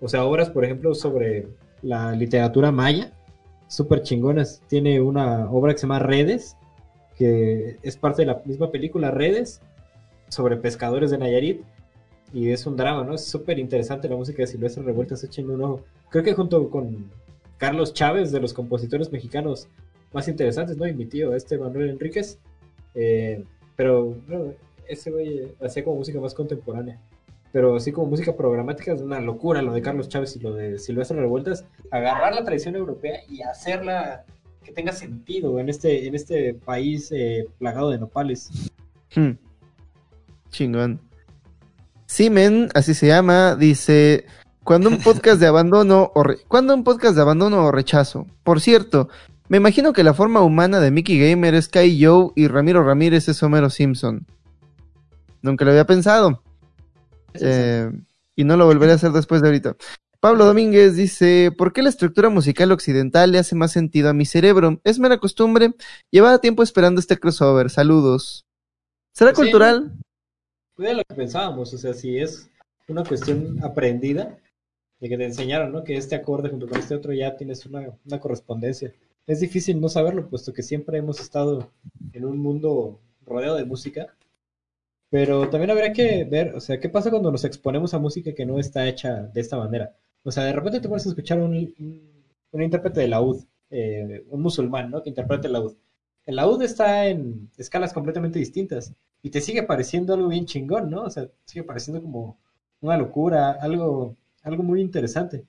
O sea, obras, por ejemplo, sobre la literatura maya, súper chingonas. Tiene una obra que se llama Redes, que es parte de la misma película Redes, sobre pescadores de Nayarit. Y es un drama, ¿no? Es súper interesante la música de Silvestre Revueltas, échenle un ojo. Creo que junto con Carlos Chávez, de los compositores mexicanos más interesantes, ¿no? Y mi tío, este Manuel Enríquez. Eh, pero bueno, ese güey hacía como música más contemporánea. Pero así como música programática es una locura lo de Carlos Chávez y lo de Silvestre Revueltas. Agarrar la tradición europea y hacerla que tenga sentido en este, en este país eh, plagado de nopales. Hmm. Chingón. Simen, así se llama, dice, cuando un podcast de abandono o re- cuando un podcast de abandono o rechazo. Por cierto, me imagino que la forma humana de Mickey Gamer es Kai Joe y Ramiro Ramírez es Homero Simpson. Nunca lo había pensado. Eh, y no lo volveré a hacer después de ahorita. Pablo Domínguez dice, ¿por qué la estructura musical occidental le hace más sentido a mi cerebro? Es mera costumbre. Llevaba tiempo esperando este crossover. Saludos. ¿Será Sí. cultural? Fue lo que pensábamos, o sea, si es una cuestión aprendida, de que te enseñaron, ¿no? Que este acorde junto con este otro ya tienes una, una correspondencia. Es difícil no saberlo, puesto que siempre hemos estado en un mundo rodeado de música. Pero también habría que ver, o sea, ¿qué pasa cuando nos exponemos a música que no está hecha de esta manera? O sea, de repente te pones a escuchar un, un, un intérprete de laúd, eh, un musulmán, ¿no? Que interprete el laúd. El laúd está en escalas completamente distintas y te sigue pareciendo algo bien chingón, ¿no? O sea, sigue pareciendo como una locura, algo, algo muy interesante.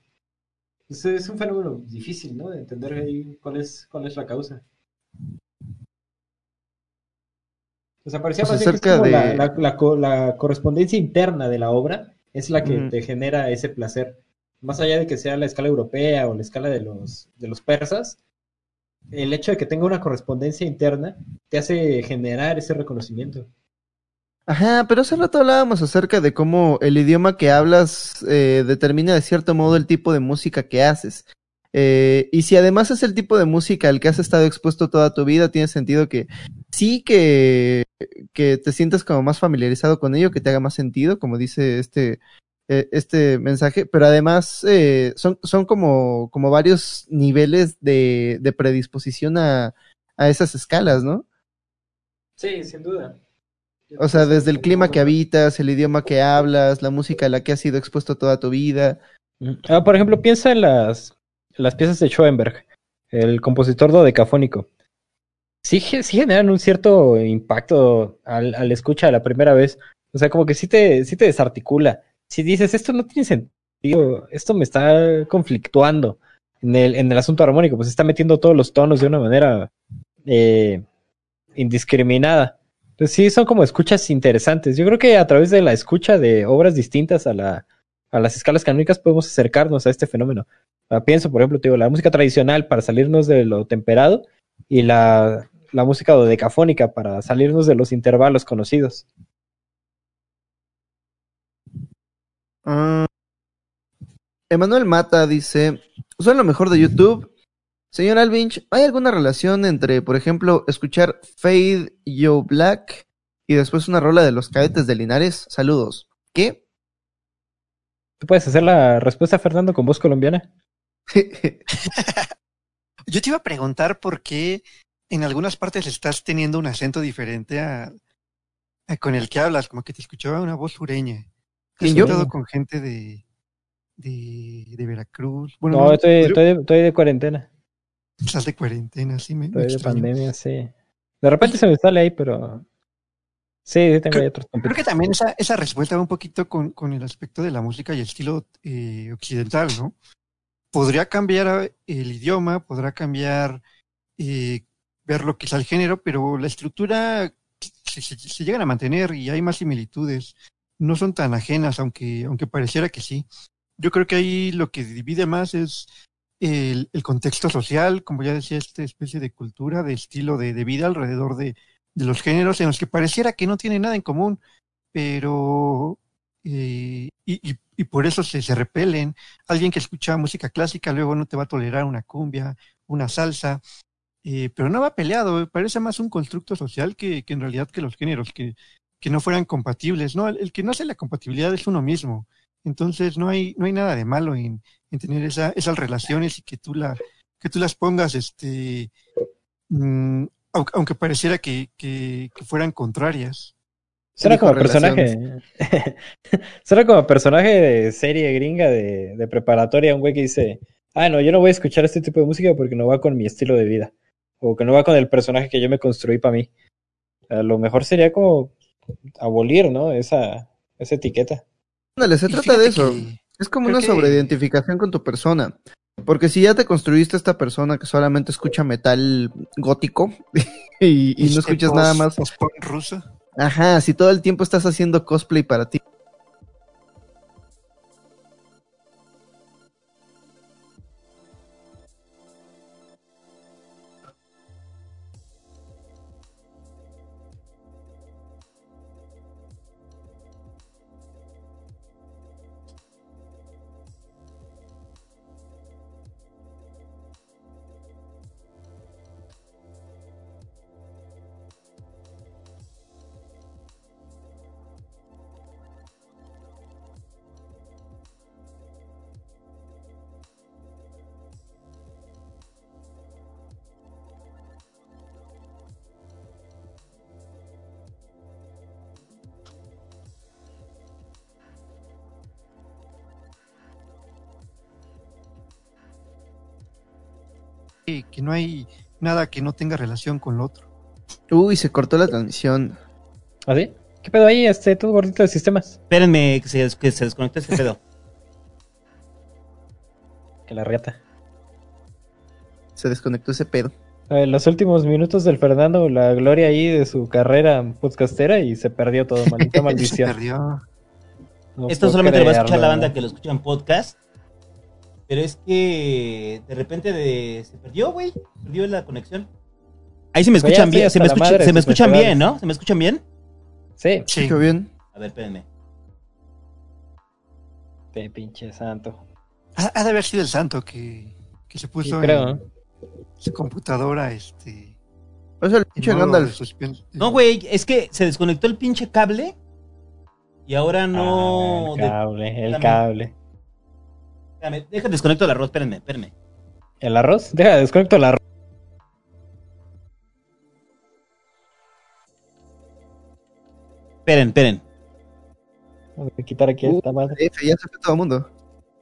Es, es un fenómeno difícil, ¿no? De entender ahí cuál es, cuál es la causa. O sea, parecía Pues que como de- la- la co- la correspondencia interna de la obra es la que te genera ese placer. Más allá de que sea la escala europea o la escala de los, de los persas, el hecho de que tenga una correspondencia interna te hace generar ese reconocimiento. Ajá, pero hace rato hablábamos acerca de cómo el idioma que hablas eh, determina de cierto modo el tipo de música que haces. Eh, y si además es el tipo de música al que has estado expuesto toda tu vida, tiene sentido que sí que, que te sientas como más familiarizado con ello, que te haga más sentido, como dice este, eh, este mensaje, pero además eh, son, son como, como varios niveles de, de predisposición a, a esas escalas, ¿no? Sí, sin duda. O sea, desde el clima que habitas, el idioma que hablas, la música a la que has sido expuesto toda tu vida. Ah, por ejemplo, piensa en las, las piezas de Schoenberg, el compositor dodecafónico. Sí, sí generan un cierto impacto al, al escucha la primera vez. O sea, como que sí te, sí te desarticula. Si dices, esto no tiene sentido, esto me está conflictuando en el, en el asunto armónico, pues está metiendo todos los tonos de una manera eh, indiscriminada. Entonces sí, son como escuchas interesantes. Yo creo que a través de la escucha de obras distintas a la, a las escalas canónicas podemos acercarnos a este fenómeno. Ah, pienso, por ejemplo, te digo, la música tradicional para salirnos de lo temperado y la, la música dodecafónica para salirnos de los intervalos conocidos. Ah, Emanuel Mata dice, son lo mejor de YouTube. Señor Alvinch, ¿hay alguna relación entre, por ejemplo, escuchar Fade Yo Black y después una rola de los cadetes de Linares? Saludos. ¿Qué? ¿Tú puedes hacer la respuesta, Fernando, con voz colombiana? Yo te iba a preguntar por qué en algunas partes estás teniendo un acento diferente a, a con el que hablas, como que te escuchaba una voz sureña. ¿Has ¿Quién, yo? hablado con gente de, de, de Veracruz? Bueno, No, estoy, estoy, de, estoy de cuarentena. Estás de cuarentena, sí, me, me Estoy de extrañó. pandemia, sí. De repente se me sale ahí, pero... Sí, sí tengo ahí otros Creo que también esa, esa respuesta va un poquito con, con el aspecto de la música y el estilo eh, occidental, ¿no? Podría cambiar eh, el idioma, podrá cambiar eh, verlo quizá el género, pero la estructura se, se- se llegan a mantener y hay más similitudes. No son tan ajenas, aunque, aunque pareciera que sí. Yo creo que ahí lo que divide más es el, contexto social, como ya decía, esta especie de cultura, de estilo de, vida alrededor de, los géneros en los que pareciera que no tienen nada en común, pero eh, y, y, por eso se, se repelen. Alguien que escucha música clásica luego no te va a tolerar una cumbia, una salsa, eh, pero no va peleado, parece más un constructo social que, que en realidad que los géneros, que, que no fueran compatibles. No, el que no hace la compatibilidad es uno mismo. Entonces no hay, no hay nada de malo en, en tener esa, esas relaciones y que tú la, que tú las pongas, este, mm, aunque, aunque pareciera que, que, que fueran contrarias. Suena como personaje. Suena como personaje de serie gringa de, de preparatoria, un güey que dice, ah, no, yo no voy a escuchar este tipo de música porque no va con mi estilo de vida. O que no va con el personaje que yo me construí para mí. A lo mejor sería como abolir, ¿no? Esa, esa etiqueta. Ándale, se Y trata de eso. Es como una que- sobreidentificación con tu persona. Porque si ya te construiste esta persona que solamente escucha metal gótico y, y no escuchas post- nada más. ruso. Ajá, si todo el tiempo estás haciendo cosplay para ti. Que, que no hay nada que no tenga relación con lo otro. Uy, se cortó la transmisión. ¿Ah, sí? ¿Qué pedo ahí? Este, todo gordito de sistemas. Espérenme que se, des- que se desconecte ese pedo. Que la riata. Se desconectó ese pedo. En los últimos minutos del Fernando, la gloria ahí de su carrera podcastera y se perdió todo, maldita Se maldición. perdió. No Esto solamente lo va a escuchar la banda que lo escucha en podcast. Pero es que de repente de- se perdió, güey. Se perdió la conexión. Ahí se me escuchan bien. Se me, escucha- madre se escuchan bien. ¿no? ¿Se me escuchan bien? Sí, Sí. ¿Escucho bien? A ver, espérenme. Pinche santo. Ha, ha de haber sido el santo que, que se puso Sí, en creo. su computadora, este. O sea, el pinche Gandalf. No, güey, es que se desconectó el pinche cable. Y ahora no. Ah, el cable, el cable. Espérame, deja desconecto el arroz, espérenme, espérenme. ¿El arroz? Deja, desconecto el arroz. Esperen, esperen. Voy a quitar aquí Uh, esta madre. F, ya se fue todo el mundo.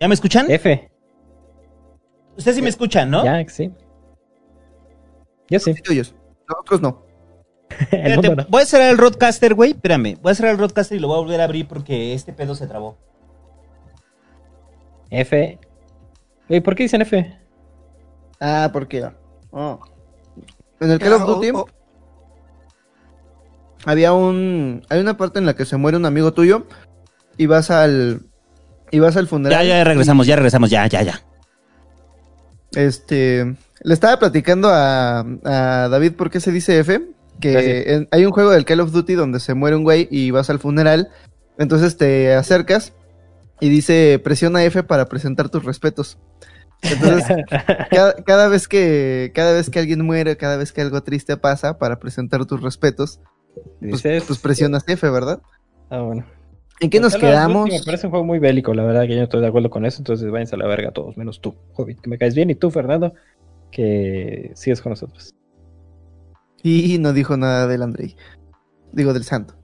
¿Ya me escuchan? F. Ustedes sí me escuchan, ¿no? Ya, sí. Yo sí. Tuyos. Nosotros no. Espérate, no. voy a cerrar el roadcaster, güey. Espérame. Voy a cerrar el roadcaster y lo voy a volver a abrir porque este pedo se trabó. F. ¿por qué dicen F? Ah, ¿por qué? Oh. En el Call of Ah, oh, Duty oh. había un hay una parte en la que se muere un amigo tuyo y vas al y vas al Ya, funeral. ya regresamos, ya regresamos, ya, ya, ya. Este, le estaba platicando a, a David por qué se dice F, que en- hay un juego del Call of Duty donde se muere un güey y vas al funeral, entonces te acercas y dice presiona F para presentar tus respetos. Entonces, cada, cada vez que cada vez que alguien muere, cada vez que algo triste pasa para presentar tus respetos, pues, pues presionas F, ¿verdad? Ah, bueno. ¿En qué nos quedamos? Me parece un juego muy bélico, la verdad que yo no estoy de acuerdo con eso, entonces váyanse a la verga todos, menos tú, Hobbit, que me caes bien, y tú, Fernando, que sigues con nosotros. Y no dijo nada del Andrei. Digo, del santo.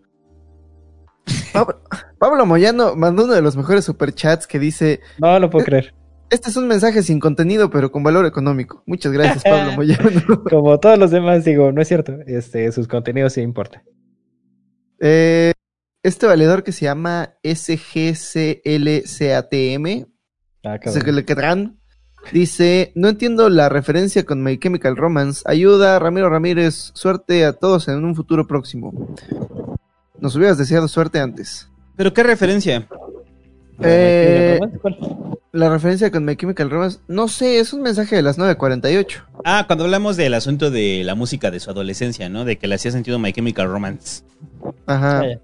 Pablo, Pablo Moyano mandó uno de los mejores superchats que dice: No lo puedo creer. Este es un mensaje sin contenido, pero con valor económico. Muchas gracias, Pablo Moyano. Como todos los demás, digo, no es cierto, este, sus contenidos sí importan. Eh, este valedor que se llama SGCLCATM, Ah, dice: No entiendo la referencia con My Chemical Romance. Ayuda, Ramiro Ramírez. Suerte a todos en un futuro próximo. Nos hubieras deseado suerte antes. ¿Pero qué referencia? Eh, ¿Cuál? La referencia con My Chemical Romance, no sé, es un mensaje de las 9.48. Ah, cuando hablamos del asunto de la música de su adolescencia, ¿no? De que le hacía sentido My Chemical Romance. Ajá. Ah.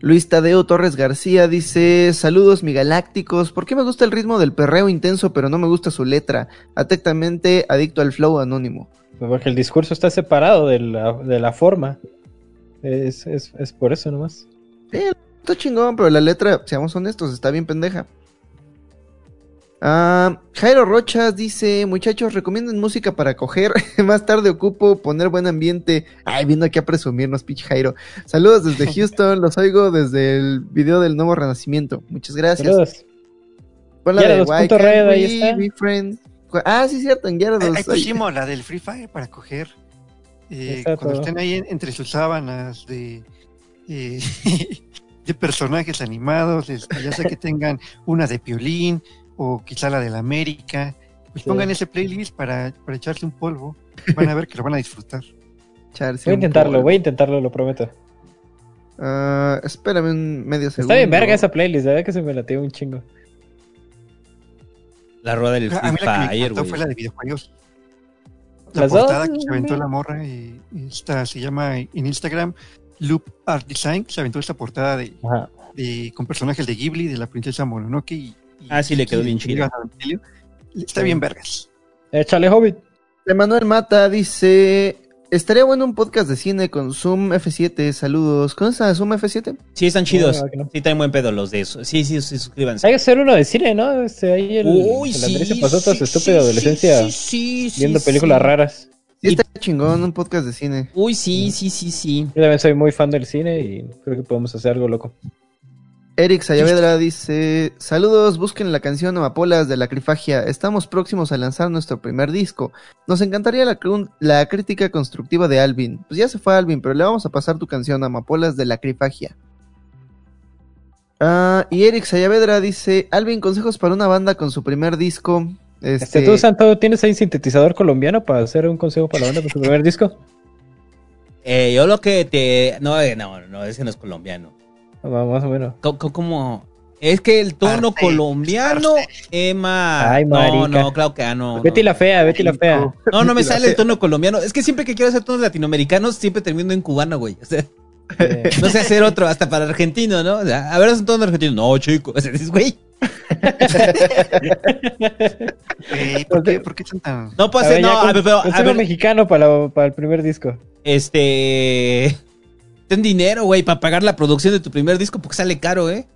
Luis Tadeo Torres García dice, saludos mi galácticos, ¿por qué me gusta el ritmo del perreo intenso pero no me gusta su letra? Atentamente adicto al flow anónimo. Porque el discurso está separado de la, de la forma. Es, es, es por eso nomás. Eh, está chingón, pero la letra, seamos honestos, está bien pendeja. Ah, Jairo Rochas dice, muchachos, recomienden música para coger. Más tarde ocupo poner buen ambiente. Ay, viendo aquí a presumirnos, pinche Jairo. Saludos desde Houston, los oigo desde el video del nuevo renacimiento. Muchas gracias. Saludos. Pon la de Why red, ahí está. Ah, sí, cierto, en Gyarados. Ahí, pusimos la del Free Fire para coger. Eh, cuando estén ahí en- entre sus sábanas de, eh, de personajes animados, ya sea que tengan una de Piolín o quizá la de la América, pues Sí. pongan ese playlist para, para echarse un polvo. Van a ver que lo van a disfrutar. Echarse Voy a intentarlo, polvo. voy a intentarlo, lo prometo. Ah, espérame un medio segundo. Está bien verga esa playlist, la verdad que se me latió un chingo. La rueda del Free Fire, güey. fue la de videojuegos. La ¿Las dos? portada que se aventó la morra, y, esta se llama en Instagram Loop Art Design, se aventó esta portada de, de- con personajes de Ghibli, de la princesa Mononoke y, y- Ah, sí, le quedó bien chido. Está bien vergas. Échale, Hobbit. Emanuel Mata dice: Estaría bueno un podcast de cine con Zoom F7. Saludos. ¿Conoces a Zoom F7? Sí, están chidos. No, que no. Sí, traen buen pedo los de eso. Sí, sí, sí, suscríbanse. Hay que hacer uno de cine, ¿no? Este, ahí el, Uy, el sí, Andrés se pasó toda su sí, estúpida sí, adolescencia sí, sí, sí, viendo sí. películas raras. Sí, está chingón, un podcast de cine. Uy, sí, sí, sí, sí. Yo también soy muy fan del cine y creo que podemos hacer algo loco. Eric Sayavedra dice: Saludos, busquen la canción Amapolas de la Crifagia. Estamos próximos a lanzar nuestro primer disco. Nos encantaría la, crítica constructiva de Alvin. Pues ya se fue Alvin, pero le vamos a pasar tu canción Amapolas de la Crifagia. Ah, y Eric Sayavedra dice: Alvin, consejos para una banda con su primer disco. Este, Este, ¿Tú, Santo, tienes ahí un sintetizador colombiano para hacer un consejo para la banda con su primer disco? Eh, yo lo que te. No, eh, no, no, ese no es colombiano. Más o menos. Co- co- Como. Es que el tono colombiano, Emma. Ay, no, marica. no, claro que ah, no. Betty no. la fea, Betty la fea. No, no me sale el tono colombiano. Es que siempre que quiero hacer tonos latinoamericanos, siempre termino en cubano, güey. O sea, Eh, no sé hacer otro, hasta para argentino, ¿no? O sea, a ver, es un tono argentino. No, chico. O sea, dices, güey. Eh, ¿por, qué, ¿Por qué son tan.? No puedo a hacer, ver, no, a ver, pero, a ver, mexicano para, la- para el primer disco. este. Ten dinero, güey, para pagar la producción de tu primer disco, porque sale caro, ¿eh?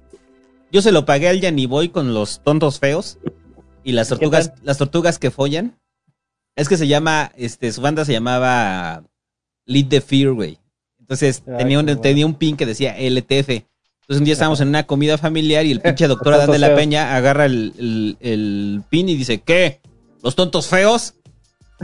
Yo se lo pagué al Yanni Boy con los tontos feos y las ¿Qué tortugas, las tortugas que follan. Es que se llama, este, su banda se llamaba Lead the Fear, güey. Entonces Ay, tenía, un, bueno. tenía un pin que decía LTF. Entonces un día estábamos en una comida familiar y el pinche doctor Adán de la. Peña agarra el, el- el pin y dice, ¿qué? ¿Los tontos feos?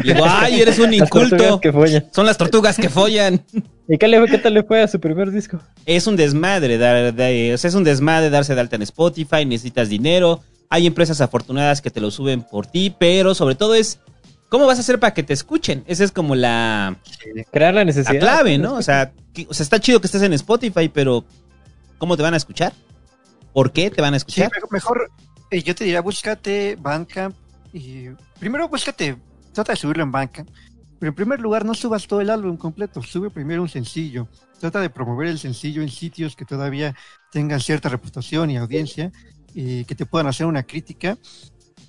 Digo, ay, eres un inculto. que follan. Son las tortugas que follan. ¿Y qué, le, qué tal le fue a su primer disco? Es un desmadre, dar, de- o sea, es un desmadre darse de alta en Spotify, necesitas dinero, hay empresas afortunadas que te lo suben por ti, pero sobre todo es cómo vas a hacer para que te escuchen. Esa es como la, Crear la la necesidad. clave, ¿no? O sea, que- o sea, está chido que estés en Spotify, pero ¿cómo te van a escuchar? ¿Por qué te van a Sí, escuchar? mejor, mejor, eh, yo te diría, búscate Bandcamp y primero búscate, trata de subirlo en Bandcamp, pero en primer lugar no subas todo el álbum completo, sube primero un sencillo, trata de promover el sencillo en sitios que todavía tengan cierta reputación y audiencia, y que te puedan hacer una crítica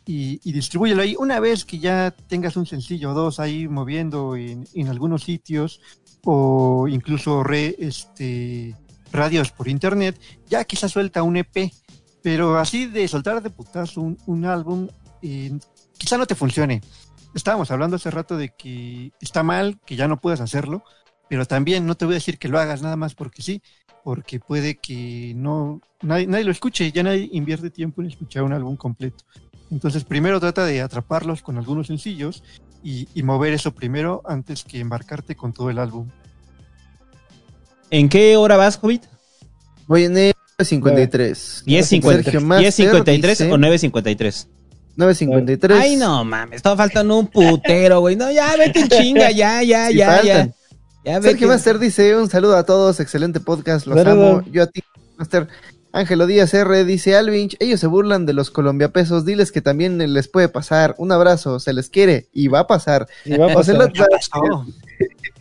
y, y distribúyelo ahí. Una vez que ya tengas un sencillo o dos ahí moviendo en, en algunos sitios o incluso re, este, radios por internet, ya quizás suelta un EP, pero así de soltar de putazo un, un álbum, eh, quizá no te funcione. Estábamos hablando hace rato de que está mal, que ya no puedas hacerlo, pero también no te voy a decir que lo hagas nada más porque sí, porque puede que no nadie, nadie lo escuche, ya nadie invierte tiempo en escuchar un álbum completo. Entonces primero trata de atraparlos con algunos sencillos y, y mover eso primero antes que embarcarte con todo el álbum. ¿En qué hora vas, Hobbit? Voy en el 53. ¿10.50 Sergio Master ¿10.53 dice- o 9.53? 9.53. Ay, no mames, estaba faltando un putero, güey. No, ya vete en chinga, ya, ya, Sí ya, ya. Ya Sergio. Master dice un saludo a todos, excelente podcast, los amo. Yo a ti, Master. Ángelo Díaz R dice Alvinch, ellos se burlan de los colombiapesos, diles que también les puede pasar. Un abrazo, se les quiere y va a pasar. Y va a pasar. Ya pasó.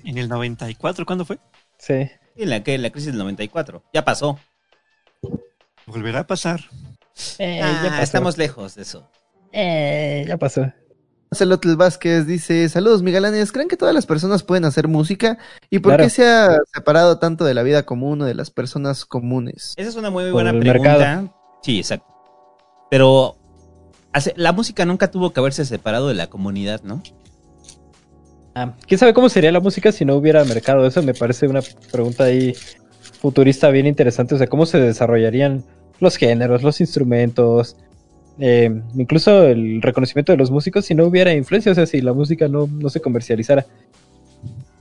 En el 94, ¿cuándo fue? Sí. En la, que, la crisis del 94. Ya pasó. Volverá a pasar. Eh, Ah, ya pasó. estamos lejos de eso. Eh, ya pasó. Celotl Vázquez dice, saludos Migalanes, ¿creen que todas las personas pueden hacer música? ¿Y por Claro. qué se ha separado tanto de la vida común o de las personas comunes? Esa es una muy buena pregunta. mercado. Sí, exacto. Pero hace- la música nunca tuvo que haberse separado de la comunidad, ¿no? Ah, ¿Quién sabe cómo sería la música si no hubiera mercado? Eso me parece una pregunta ahí futurista bien interesante. O sea, ¿cómo se desarrollarían los géneros, los instrumentos? Eh, incluso el reconocimiento de los músicos si no hubiera influencia, o sea, si la música no, no se comercializara.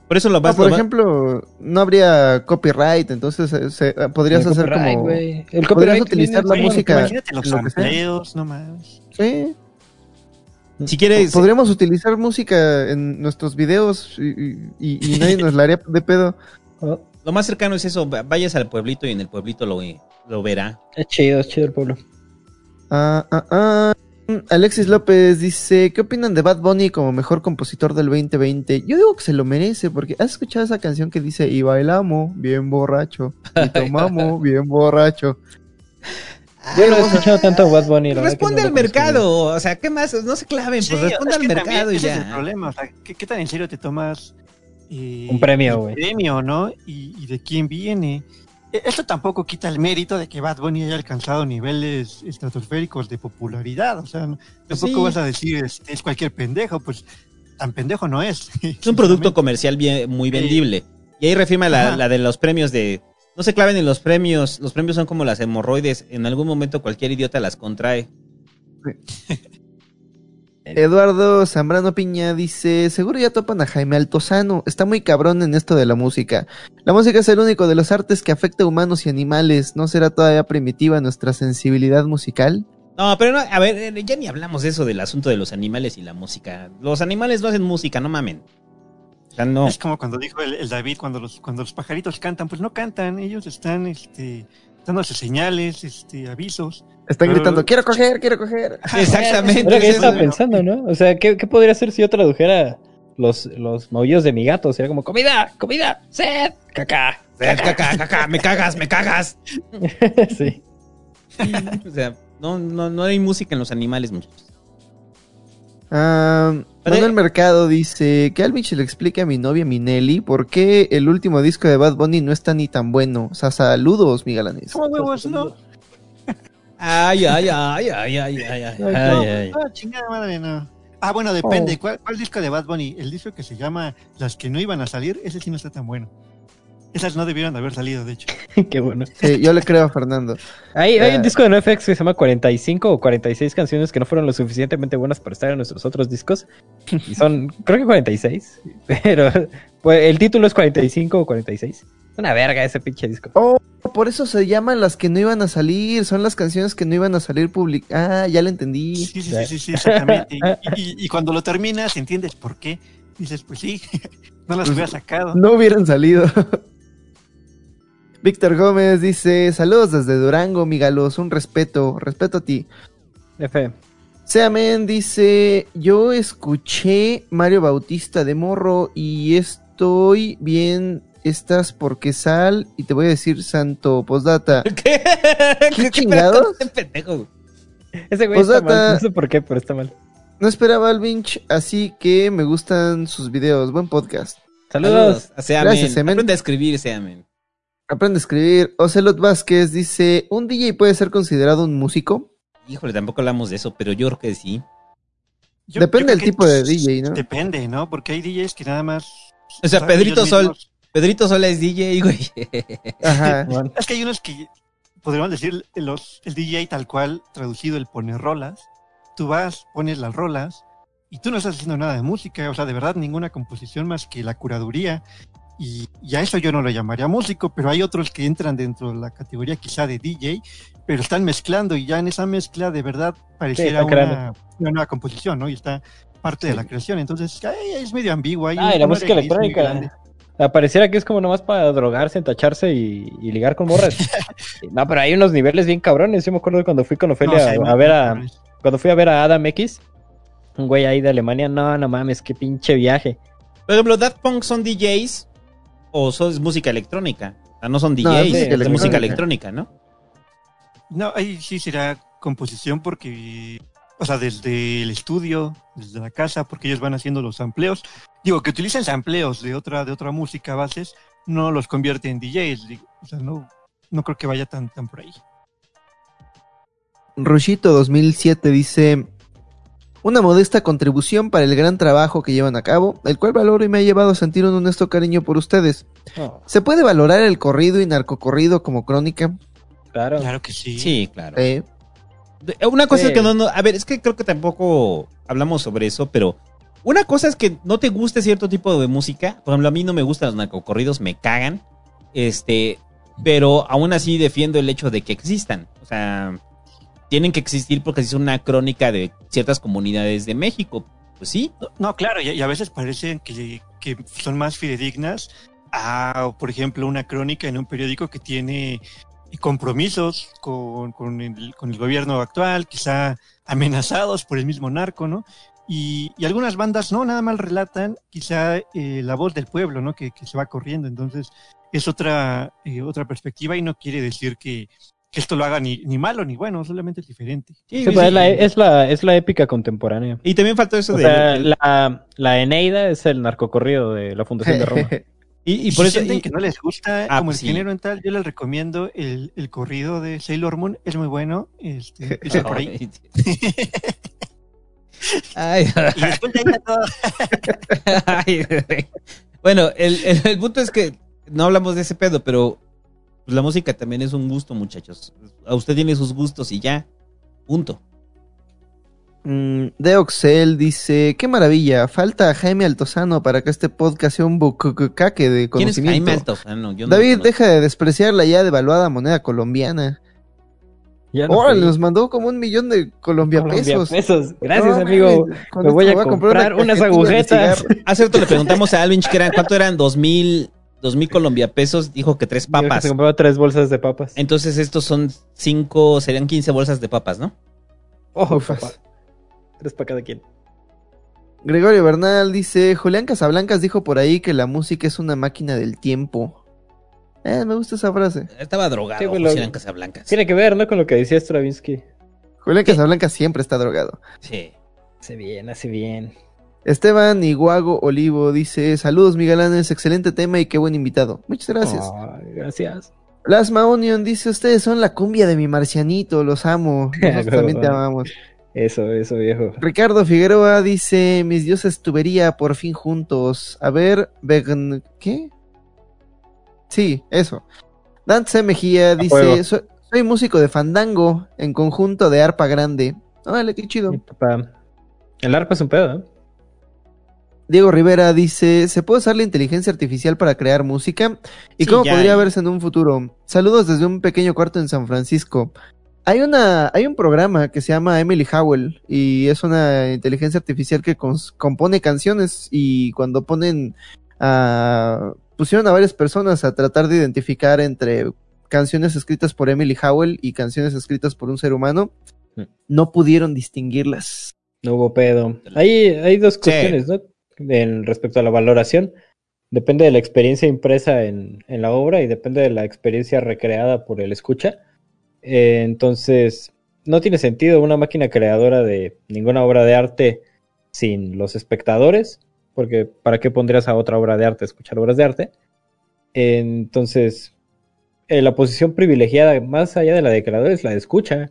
Por eso lo No, vas por lo ejemplo, no habría copyright, entonces eh, se- eh, podrías El hacer como... güey. El podrías copyright utilizar viene la música Imagínate los lo sampleos, no más. Sí. Si quieres, Podríamos utilizar música en nuestros videos y, y- y- nadie nos la haría de pedo. lo más cercano es eso, va- vayas al pueblito y en el pueblito lo, lo verá. Es chido, es chido el pueblo. Ah, ah, ah. Alexis López dice, ¿qué opinan de Bad Bunny como mejor compositor del 2020? Yo digo que se lo merece, porque ¿has escuchado esa canción que dice, y bailamos bien borracho, y tomamos bien borracho? Yo no he escuchado tanto a Bad Bunny. Responde no al mercado, o sea, ¿qué más? No se claven, Sí, pues responde es al mercado y ese es el ya. problema, o sea, ¿qué, qué tan en serio te tomas eh, Un premio, güey. premio, ¿no? Y, y de quién viene. E- Esto tampoco quita el mérito de que Bad Bunny haya alcanzado niveles estratosféricos de popularidad, o sea, no- tampoco sí. vas a decir este, es cualquier pendejo, pues tan pendejo no es. Es un producto comercial bien, muy vendible. Y ahí refirma la, la de los premios de... No se claven en los premios. Los premios son como las hemorroides. En algún momento cualquier idiota las contrae. Eduardo Zambrano Piña dice, seguro ya topan a Jaime Altozano, está muy cabrón en esto de la música. La música es el único de los artes que afecta a humanos y animales, ¿no será todavía primitiva nuestra sensibilidad musical? No, pero no, a ver, eh, ya ni hablamos de eso del asunto de los animales y la música. Los animales no hacen música, no mamen. O sea, no. Es como cuando dijo el, el David, cuando los, cuando los pajaritos cantan, pues no cantan, ellos están este, dándose señales, este, avisos. Están Pero- gritando, quiero coger, quiero coger. Exactamente. Lo que estaba pensando, ¿no? O sea, ¿qué, qué podría hacer si yo tradujera los, los maullidos de mi gato? Sería como, comida, comida, sed, caca. Caca, caca, caca, me cagas, me cagas. sí. O sea, no, no, no hay música en los animales, muchachos. Ah, Manuel Mercado dice que Alvin le explique a mi novia Minelli por qué el último disco de Bad Bunny no está ni tan bueno. O sea, saludos, Migalanes. ¿Cómo huevos, no? Ay, ay, ay, ay, ay, ay, ay. No, ay. ah, chingada madre, no. Ah, bueno, depende. ¿Cuál, ¿Cuál disco de Bad Bunny? El disco que se llama Las que no iban a salir, ese sí no está tan bueno. Esas no debieron de haber salido, de hecho. Qué bueno. Sí, yo le creo a Fernando. Hay, hay Eh, un disco de NoFX que se llama 45 o 46 canciones que no fueron lo suficientemente buenas para estar en nuestros otros discos. Y son, creo que 46. Pero pues, el título es 45 o 46. Una verga ese pinche disco. Oh, por eso se llaman las que no iban a salir. Son las canciones que no iban a salir publicadas. Ah, ya lo entendí. Sí, sí, sí, sí, sí, exactamente. Y, y- y cuando lo terminas, entiendes por qué. Dices, pues sí, no las hubiera sacado. No hubieran salido. Víctor Gómez dice: Saludos desde Durango, Migalos. Un respeto. Respeto a ti. F. Seamen dice: Yo escuché Mario Bautista de Morro y estoy bien. Estás porque sal y te voy a decir santo postdata. ¿Qué? ¿Qué chingados? Este pendejo. Ese güey está Postdata. mal. No sé por qué, pero está mal. No esperaba al Vinch, así que me gustan sus videos. Buen podcast. Saludos. Seamen. Gracias, Seamen. Aprende a escribir, Seamen. Aprende a escribir. Ocelot Vázquez dice: ¿Un DJ puede ser considerado un músico? Híjole, tampoco hablamos de eso, pero yo creo que sí. Yo- Depende del tipo de DJ, ¿no? Depende, ¿no? Porque hay DJs que nada más. O sea, Pedrito Sol. mismos. Pedrito Sol es DJ, güey. Ajá. Es que hay unos que podríamos decir los, el DJ tal cual, traducido el poner rolas. Tú vas, pones las rolas y tú no estás haciendo nada de música, o sea, de verdad ninguna composición más que la curaduría. Y, y a eso yo no lo llamaría músico, pero hay otros que entran dentro de la categoría quizá de DJ, pero están mezclando y ya en esa mezcla de verdad pareciera está una, una nueva composición, ¿no? Y está parte de la creación. Entonces, ay, es medio ambiguo. Hay Ah, y la música electrónica. Pareciera que es como nomás para drogarse, entacharse y, y ligar con morras. no, pero hay unos niveles bien cabrones. Yo me acuerdo cuando fui con Ofelia No, sí, a, ver a. Cuando fui a ver a Adam X, un güey ahí de Alemania. No, no mames, qué pinche viaje. Por ejemplo, Daft Punk son DJs o son es música electrónica. O sea, no son DJs, No, es es música electrónica, ¿no? No, ahí sí será composición porque, o sea, desde el estudio, desde la casa, porque ellos van haciendo los sampleos. Digo, que utilicen sampleos de otra, de otra música, bases, no los convierte en DJs. digo, o sea, no, no creo que vaya tan, tan por ahí. Rushito 2007 dice: Una modesta contribución para el gran trabajo que llevan a cabo, el cual valoro y me ha llevado a sentir un honesto cariño por ustedes. Oh, ¿Se puede valorar el corrido y narcocorrido como crónica? claro. Claro que sí. Sí, claro. Eh, Una cosa Sí. es que no, no, a ver, es que creo que tampoco hablamos sobre eso, pero Una cosa es que no te guste cierto tipo de música. Por ejemplo, a mí no me gustan los narcocorridos, me cagan. Este, pero aún así defiendo el hecho de que existan. O sea, tienen que existir porque es una crónica de ciertas comunidades de México. Pues sí. No, claro, y, y a veces parecen que, que son más fidedignas a, por ejemplo, una crónica en un periódico que tiene compromisos con, con el, con el gobierno actual, quizá amenazados por el mismo narco, ¿no? Y, y algunas bandas no, nada más relatan quizá eh, la voz del pueblo, ¿no? Que, que se va corriendo. Entonces, es otra, eh, otra perspectiva y no quiere decir que, que esto lo haga ni, ni malo ni bueno, solamente es diferente. Sí, Sí, sí, pues, es, la, es, la, es la épica contemporánea. Y también faltó eso O de. sea, el- la, la Eneida es el narcocorrido de la Fundación de Roma. y, por si eso. sienten y- que no les gusta Ah, como el sí. género en tal, yo les recomiendo el, el corrido de Sailor Moon, es muy bueno. Este, es por ahí. Ay, Y después de ahí ya todo. Ay, güey. bueno, el, el- el punto es que no hablamos de ese pedo, pero pues, la música también es un gusto, muchachos. A usted tiene sus gustos y ya. Punto. Mm, Deoxel dice, qué maravilla, falta Jaime Altozano para que este podcast sea un bucaque de ¿Quién es conocimiento. Jaime Altozano? Yo no lo David, deja de despreciar la ya devaluada moneda colombiana. Ya no Órale, nos mandó como un millón de Colombia, Colombia pesos. pesos. Gracias, No, amigo. Me voy a una comprar unas agujetas. Hace rato le preguntamos a Alvin que eran, ¿cuánto eran? Dos mil, dos mil Colombia pesos. Dijo que tres que papas. Se compraba tres bolsas de papas. Entonces estos son cinco, serían 15 bolsas de papas, ¿no? Ojo, papá. Tres para cada quien. Gregorio Bernal dice, Julián Casablancas dijo por ahí que la música es una máquina del tiempo. Eh, me gusta esa frase. Estaba drogado, Sí, Eran Casablancas. Tiene que ver, ¿no? Con lo que decía Stravinsky. Julián Casablancas siempre está drogado. Sí. Hace bien, hace bien. Esteban Iguago Olivo dice, saludos Miguelanes, excelente tema y qué buen invitado. Muchas gracias. Gracias. Plasma Onion dice, ustedes son la cumbia de mi marcianito, los amo. Nosotros también te amamos. Eso, eso, viejo. Ricardo Figueroa dice, mis dioses tubería por fin juntos. A ver, vegan... ¿qué? Sí, eso. Dante Mejía dice. "Soy- soy músico de fandango en conjunto de arpa grande. Órale, qué chido. El arpa es un pedo, ¿eh? Diego Rivera dice, ¿se puede usar la inteligencia artificial para crear música? ¿Y Sí, cómo podría hay. verse en un futuro? Saludos desde un pequeño cuarto en San Francisco. Hay una, hay un programa que se llama Emily Howell y es una inteligencia artificial que compone canciones y cuando ponen a pusieron a varias personas a tratar de identificar entre canciones escritas por Emily Howell y canciones escritas por un ser humano, Mm. no pudieron distinguirlas. No hubo pedo. Hay, hay dos cuestiones, ¿no? En respecto a la valoración. Depende de la experiencia impresa en, en la obra y depende de la experiencia recreada por el escucha. Eh, entonces, no tiene sentido una máquina creadora de ninguna obra de arte sin los espectadores, porque ¿para qué pondrías a otra obra de arte a escuchar obras de arte? Eh, entonces, eh, la posición privilegiada, más allá de la de creador, es la de escucha.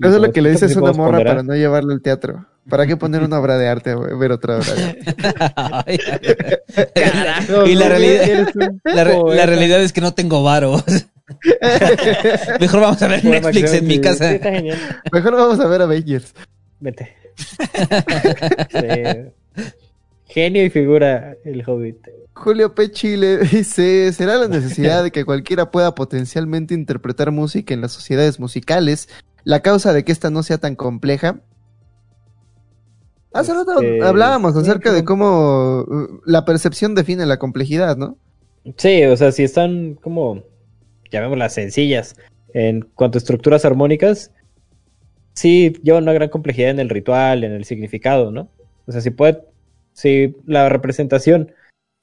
Eso es lo que le dices a una morra ponderar. para no llevarlo al teatro. ¿Para qué poner una obra de arte a ver otra obra de arte? Carajo, y la realidad, la, re- la realidad es que no tengo varo. Mejor vamos a ver Netflix en mi sí, casa. sí, está genial. Mejor vamos a ver Avengers. Vete. Sí. Genio y figura el hobbit. Julio P. Chile dice, ¿será la necesidad de que cualquiera pueda potencialmente interpretar música en las sociedades musicales la causa de que esta no sea tan compleja? Hace rato Este, hablábamos acerca de cómo uh, la percepción define la complejidad, ¿no? Sí, o sea, si están como, llamémoslas sencillas, en cuanto a estructuras armónicas, sí llevan una gran complejidad en el ritual, en el significado, ¿no? O sea, si puede, si la representación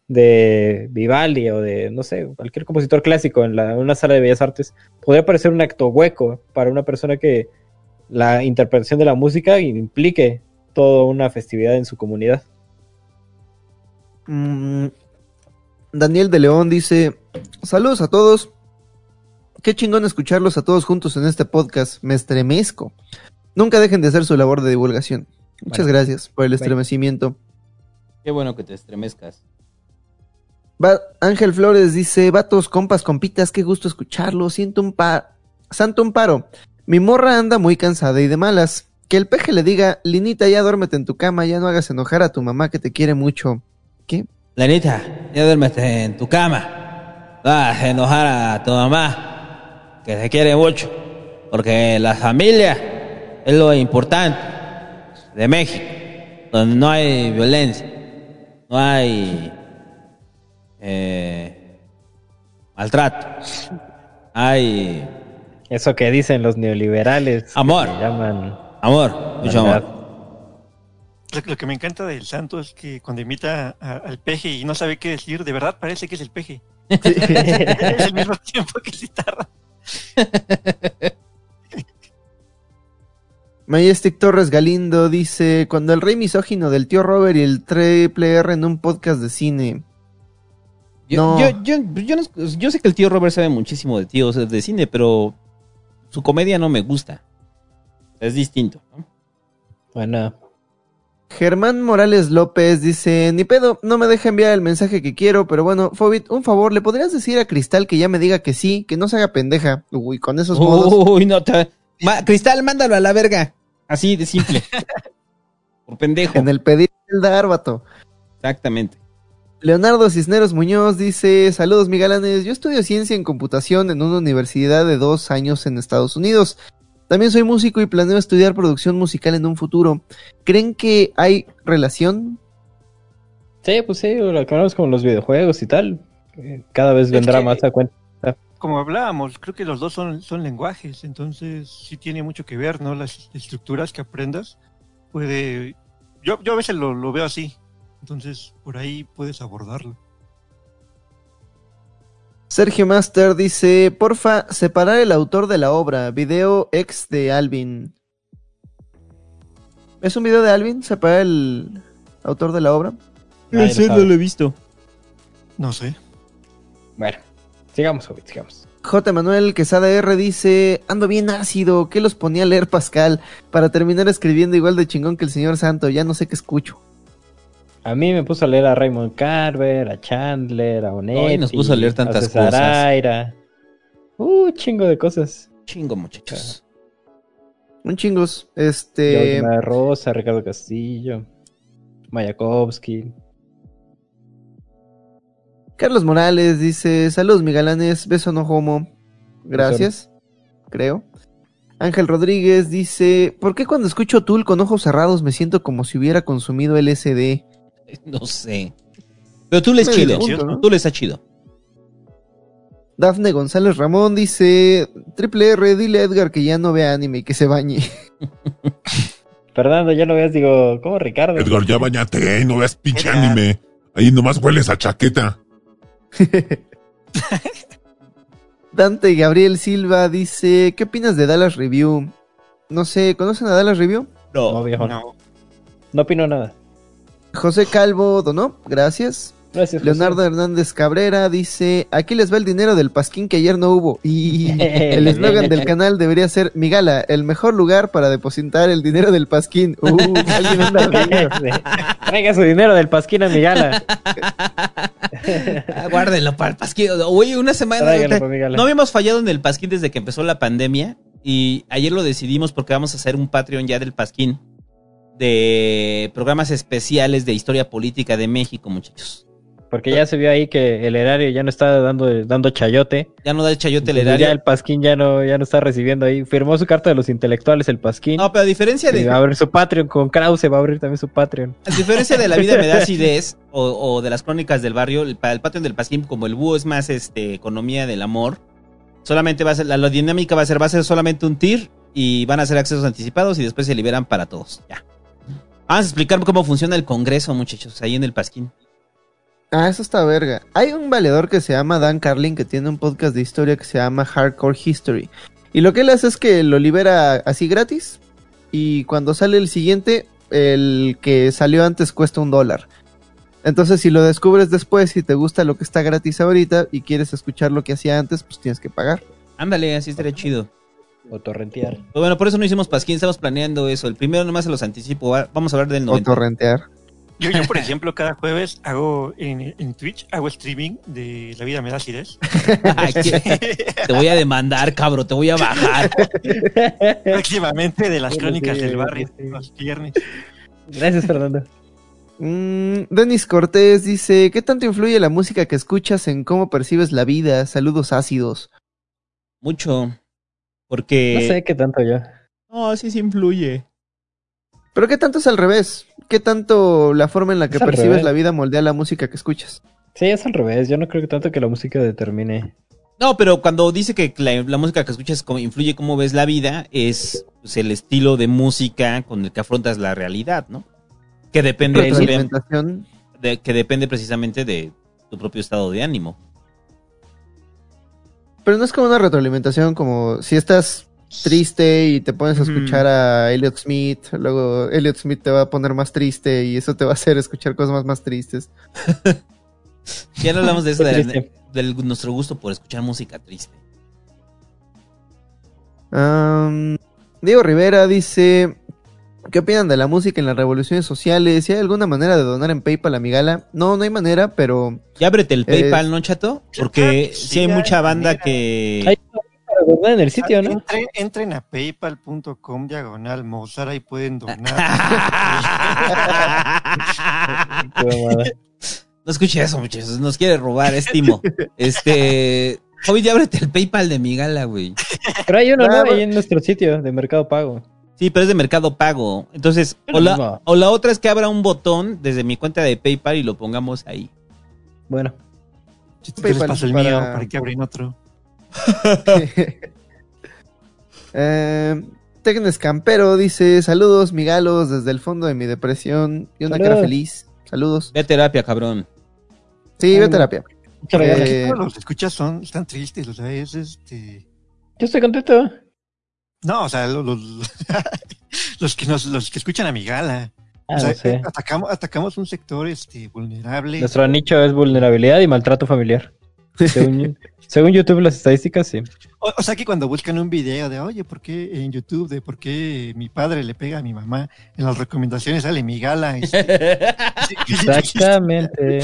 de Vivaldi o de, no sé, cualquier compositor clásico en una sala de bellas artes, podría parecer un acto hueco para una persona que la interpretación de la música implique toda una festividad en su comunidad. Mm, Daniel de León dice, saludos a todos. Qué chingón escucharlos a todos juntos en este podcast. Me estremezco. Nunca dejen de hacer su labor de divulgación. Muchas gracias por el estremecimiento. Qué bueno que te estremezcas. Va- Ángel Flores dice, vatos, compas, compitas, qué gusto escucharlo. Siento un pa... Santo un paro. Mi morra anda muy cansada y de malas. Que el peje le diga, Linita, ya duérmete en tu cama, ya no hagas enojar a tu mamá que te quiere mucho. ¿Qué? Lenita, ya duérmete en tu cama. Vas a enojar a tu mamá, que te quiere mucho. Porque la familia es lo importante de México, donde no hay violencia, no hay eh, maltrato, hay Eso que dicen los neoliberales. Amor. llaman amor, mucho amor. Lo, lo que me encanta del santo es que cuando imita a- al peje y no sabe qué decir, de verdad parece que es el peje. es el mismo tiempo que citarra. Majestic Torres Galindo dice, cuando el rey misógino del tío Robert y el triple R en un podcast de cine. Yo, No. yo, yo, yo no- yo sé que el tío Robert sabe muchísimo de tíos de cine, pero su comedia no me gusta. Es distinto. ¿no? Bueno, Germán Morales López dice, ni pedo, no me deja enviar el mensaje que quiero, pero bueno, Fobit, un favor, ¿le podrías decir a Cristal que ya me diga que sí, que no se haga pendeja? Uy, con esos modos. Uy, no te... Ma- Cristal, mándalo a la verga. Así de simple. Por pendejo. En el pedir el dar, vato. Exactamente. Leonardo Cisneros Muñoz dice, saludos mi galanes, yo estudio ciencia en computación en una universidad de dos años en Estados Unidos. También soy músico y planeo estudiar producción musical en un futuro. ¿Creen que hay relación? sí, pues sí, lo que hablamos con los videojuegos y tal. eh, Cada vez vendrá que- más a cuenta. Como hablábamos, creo que los dos son, son lenguajes, entonces sí tiene mucho que ver, ¿no? Las estructuras que aprendas puede... Yo, yo a veces lo, lo veo así, entonces por ahí puedes abordarlo. Sergio Master dice, porfa, separar el autor de la obra, video ex de Alvin. ¿Es un video de Alvin? ¿Separar el autor de la obra? Nadie lo sabe. lo he visto. No sé. Bueno, sigamos, Hobbit, sigamos. J. Manuel Quesada R dice, ando bien ácido, ¿qué los ponía a leer Pascal? Para terminar escribiendo igual de chingón que el señor Santo, ya no sé qué escucho. A mí me puso a leer a Raymond Carver, a Chandler, a Onetti. Nos puso a leer tantas César cosas. Aira. Uh, chingo de cosas. Chingo, muchachos. Un chingos. Este... George Rosa, Ricardo Castillo, Mayakovsky. Carlos Morales dice, saludos mi galanes, beso no homo. Gracias, creo. Ángel Rodríguez dice, ¿por qué cuando escucho Tool con ojos cerrados me siento como si hubiera consumido LSD? No sé. Pero tú le es Me chido. pregunto, ¿no? Tú le está chido. Dafne González Ramón dice, Triple R, dile a Edgar que ya no vea anime y que se bañe. Fernando, ya lo veas, digo, ¿cómo Ricardo? Edgar, ya bañate, no veas pinche anime. Ahí nomás hueles a chaqueta. Dante Gabriel Silva dice, ¿qué opinas de Dallas Review? No sé, ¿conocen a Dallas Review? No, viejo. No. No opino nada. José Calvo donó, gracias. Gracias, José. Leonardo Hernández Cabrera dice, aquí les va el dinero del pasquín que ayer no hubo. Y el eslogan del canal debería ser, Migala, el mejor lugar para depositar el dinero del pasquín. Uh, alguien anda. Traiga su dinero del pasquín a mi gala. Ah, guárdenlo para el pasquín. Oye, una semana. No habíamos fallado en el pasquín desde que empezó la pandemia. Y ayer lo decidimos porque vamos a hacer un Patreon ya del pasquín. De programas especiales de historia política de México, muchachos. Porque ya se vio ahí que el erario ya no está dando, dando chayote. Ya no da el chayote el erario. Ya el Pasquín ya no, ya no está recibiendo ahí. Firmó su carta de los intelectuales el Pasquín. No, pero a diferencia de. va a abrir su Patreon con Krause, va a abrir también su Patreon. A diferencia de la vida me da acidez o, o de las crónicas del barrio, el- el Patreon del Pasquín, como el búho es más este economía del amor, solamente va a ser, la, la dinámica va a ser, va a ser solamente un tier y van a ser accesos anticipados y después se liberan para todos. Ya. Vamos a explicar cómo funciona el Congreso, muchachos, ahí en el Pasquín. Ah, eso está verga. Hay un valedor que se llama Dan Carlin que tiene un podcast de historia que se llama Hardcore History. Y lo que él hace es que lo libera así gratis. Y cuando sale el siguiente, el que salió antes cuesta un dólar. Entonces, si lo descubres después y te gusta lo que está gratis ahorita y quieres escuchar lo que hacía antes, pues tienes que pagar. Ándale, así estaría chido. O torrentear. Pues bueno, por eso no hicimos Pasquín, estamos planeando eso. El primero nomás se los anticipo, va- vamos a hablar del O 90. torrentear. Yo, yo, por ejemplo, cada jueves hago en, en Twitch, hago streaming de La vida me da acidez. Te voy a demandar, cabrón, te voy a bajar. Próximamente de las crónicas sí, del barrio, sí. los viernes. Gracias, Fernando. Mm, Denis Cortés dice, ¿qué tanto influye la música que escuchas en cómo percibes la vida? Saludos ácidos. Mucho. Porque. No sé qué tanto yo. No, sí, sí influye. Pero ¿qué tanto es al revés? ¿Qué tanto la forma en la que Es percibes revés. la vida moldea la música que escuchas? Sí, es al revés. Yo no creo que tanto que la música determine. No, pero cuando dice que la, la música que escuchas como influye cómo ves la vida, es pues, el estilo de música con el que afrontas la realidad, ¿no? Que depende, Retroalimentación. de- que depende precisamente de tu propio estado de ánimo. Pero no es como una retroalimentación, como si estás triste y te pones a escuchar a Elliot Smith, luego Elliot Smith te va a poner más triste y eso te va a hacer escuchar cosas más, más tristes. Ya no hablamos de eso, de, nuestro gusto por escuchar música triste. Diego Rivera dice, ¿qué opinan de la música en las revoluciones sociales? ¿Si hay alguna manera de donar en PayPal a mi gala? No, no hay manera, pero... Ya ábrete el Es- PayPal, ¿no, chato? Porque Sí, sí hay mucha banda manera. que... Hay para donar en el sitio, ¿no? Entren, entren a paypal.com diagonal Mozart, ahí pueden donar. No escuche eso, muchachos. Nos quiere robar, es Timo. Este. Hobbit, ya ábrete el PayPal de mi gala, güey. Pero hay uno, ¿no? Ah. Ahí en nuestro sitio de Mercado Pago. Sí, pero es de mercado pago. Entonces, o la, mismo. o la otra es que abra un botón desde mi cuenta de PayPal y lo pongamos ahí. Bueno, Si te les PayPal paso el para- mío para que abren otro. eh, Tecnes Campero dice, saludos, migalos, desde el fondo de mi depresión y una cara feliz. Saludos. Ve a terapia, cabrón. Sí, ve a terapia. muchas Eh, los escuchas son, están tristes, o sea, es este... Yo estoy contento. No, o sea, los, los, los que nos, los que escuchan a mi gala. Ah, o sea, atacamos, atacamos un sector este vulnerable. Nuestro nicho es vulnerabilidad y maltrato familiar. Según, según YouTube, las estadísticas, sí. O, o sea que cuando buscan un video de, oye, ¿por qué en YouTube de por qué mi padre le pega a mi mamá? En las recomendaciones sale mi gala. este, Exactamente.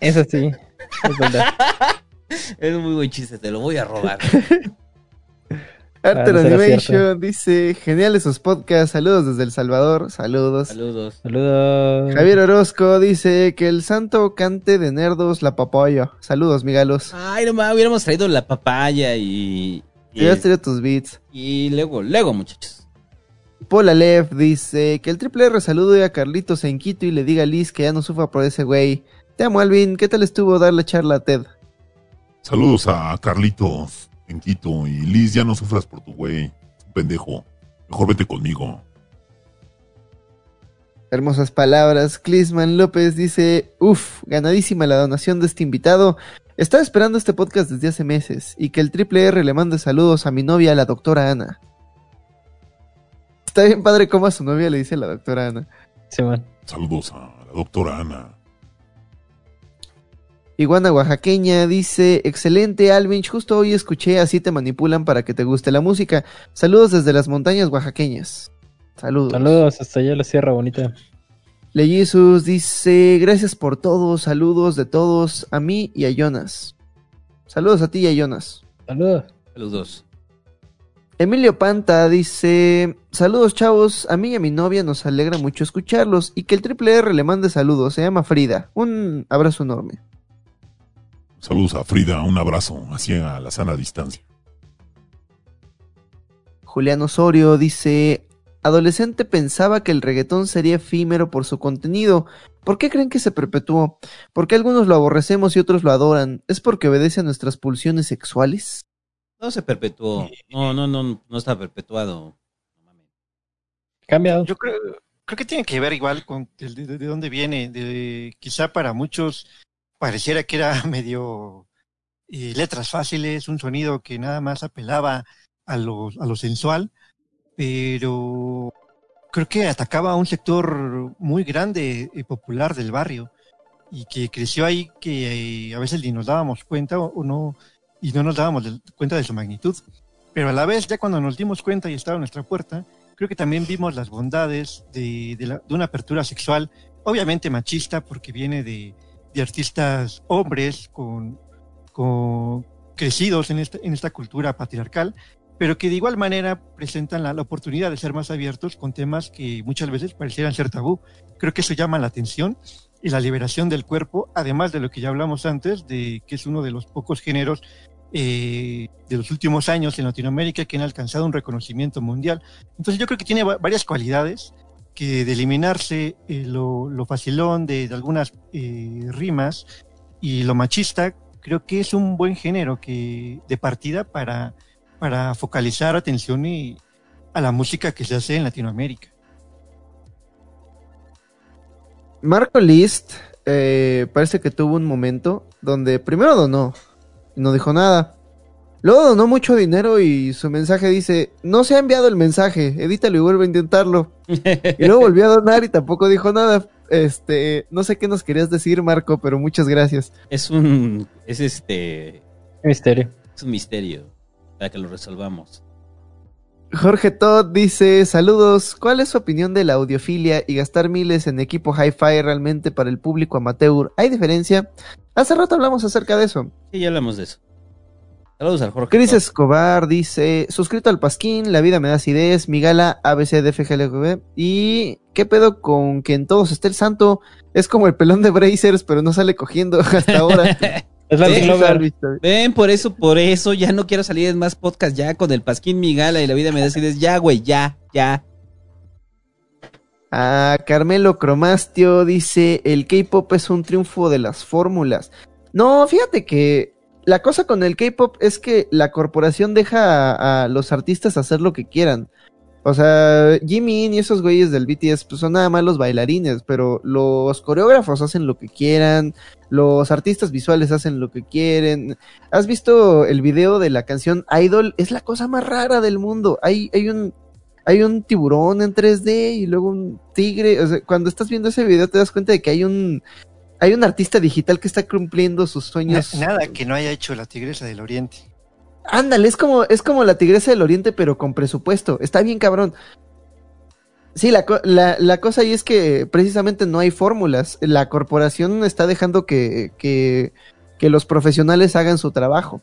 Eso sí. Es verdad. Es un muy buen chiste, te lo voy a robar. Arter Ah, no Animation dice, geniales sus podcasts, saludos desde El Salvador, saludos. Saludos. Saludos. Javier Orozco dice que el santo cante de nerdos la papaya. Saludos, migalos. Ay, no más, hubiéramos traído la papaya y. Y, Ya has traído tus beats. y luego, luego, muchachos. Paul Aleph dice que el triple R salude a Carlitos en Quito y le diga a Liz que ya no sufra por ese güey. Te amo, Alvin. ¿Qué tal estuvo darle charla a Ted? Saludos a Carlitos en Quito y Liz, ya no sufras por tu güey. Pendejo. Mejor vete conmigo. Hermosas palabras. Clisman López dice, uff, ganadísima la donación de este invitado. Estaba esperando este podcast desde hace meses y que el triple R le mande saludos a mi novia, la doctora Ana. Está bien padre cómo a su novia le dice la doctora Ana. Sí, man. Saludos a la doctora Ana. Iguana Oaxaqueña dice, excelente Alvin, justo hoy escuché Así te manipulan para que te guste la música. Saludos desde las montañas oaxaqueñas. Saludos. Saludos hasta allá la Sierra Bonita. Leyisus dice, gracias por todo, saludos de todos, a mí y a Jonas. Saludos a ti y a Jonas. Saludos. Saludos. Emilio Panta dice, saludos chavos, a mí y a mi novia nos alegra mucho escucharlos y que el triple R le mande saludos, se llama Frida. Un abrazo enorme. Saludos a Frida, un abrazo, así a la sana distancia. Julián Osorio dice, adolescente pensaba que el reggaetón sería efímero por su contenido. ¿Por qué creen que se perpetuó? ¿Por qué algunos lo aborrecemos y otros lo adoran? ¿Es porque obedece a nuestras pulsiones sexuales? No se perpetuó. No, no, no, no está perpetuado. Cambiado. Yo creo, creo que tiene que ver igual con el de, de dónde viene. De, quizá para muchos pareciera que era medio eh, letras fáciles, un sonido que nada más apelaba a lo, a lo sensual, pero creo que atacaba a un sector muy grande y popular del barrio y que creció ahí que eh, a veces ni nos dábamos cuenta o, no y no nos dábamos cuenta de su magnitud. Pero a la vez, ya cuando nos dimos cuenta y estaba a nuestra puerta, creo que también vimos las bondades de, de una apertura sexual, obviamente machista, porque viene de, de artistas hombres con, con crecidos en esta, en esta cultura patriarcal, pero que de igual manera presentan la, la oportunidad de ser más abiertos con temas que muchas veces parecieran ser tabú. Creo que eso llama la atención y la liberación del cuerpo, además de lo que ya hablamos antes, de que es uno de los pocos géneros eh, de los últimos años en Latinoamérica que han alcanzado un reconocimiento mundial. Entonces yo creo que tiene va- varias cualidades de eliminarse eh, lo, lo facilón de, algunas eh, rimas y lo machista, creo que es un buen género que de partida para, para focalizar atención y, a la música que se hace en Latinoamérica. Marco List eh, parece que tuvo un momento donde primero donó no dijo nada. Luego donó mucho dinero y su mensaje dice, no se ha enviado el mensaje, edítalo y vuelve a intentarlo. y luego volvió a donar y tampoco dijo nada. Este, no sé qué nos querías decir, Marco, pero muchas gracias. Es un. Es este. Misterio. Es un misterio. Para que lo resolvamos. Jorge Todd dice, saludos, ¿cuál es su opinión de la audiofilia y gastar miles en equipo hi-fi realmente para el público amateur? ¿Hay diferencia? Hace rato hablamos acerca de eso. Sí, ya hablamos de eso. Saludos al Jorge. Cris. Escobar dice, suscrito al Pasquín, la vida me da acidez, Migala, ABC, DFGLGB, y qué pedo con que en todos esté el santo, es como el pelón de Brazers, pero no sale cogiendo hasta ahora. Es la Glover. Ven, por eso, por eso, ya no quiero salir en más podcast ya con el Pasquín Migala y la vida me decides. Ya, güey, ya, ya. Ah, Carmelo Cromastio dice, el K-pop es un triunfo de las fórmulas. No, fíjate que la cosa con el K-pop es que la corporación deja a, los artistas hacer lo que quieran. O sea, Jimin y esos güeyes del BTS pues son nada más los bailarines, pero los coreógrafos hacen lo que quieran, los artistas visuales hacen lo que quieren. ¿Has visto el video de la canción Idol? Es la cosa más rara del mundo. Hay, hay un hay un tiburón en 3D y luego un tigre. O sea, cuando estás viendo ese video te das cuenta de que hay un hay un artista digital que está cumpliendo sus sueños. Na- Nada que no haya hecho la Tigresa del Oriente. Ándale, es como, es como la Tigresa del Oriente, pero con presupuesto. Está bien cabrón. Sí, la, la, la cosa ahí es que precisamente no hay fórmulas. La corporación está dejando que, que, que los profesionales hagan su trabajo.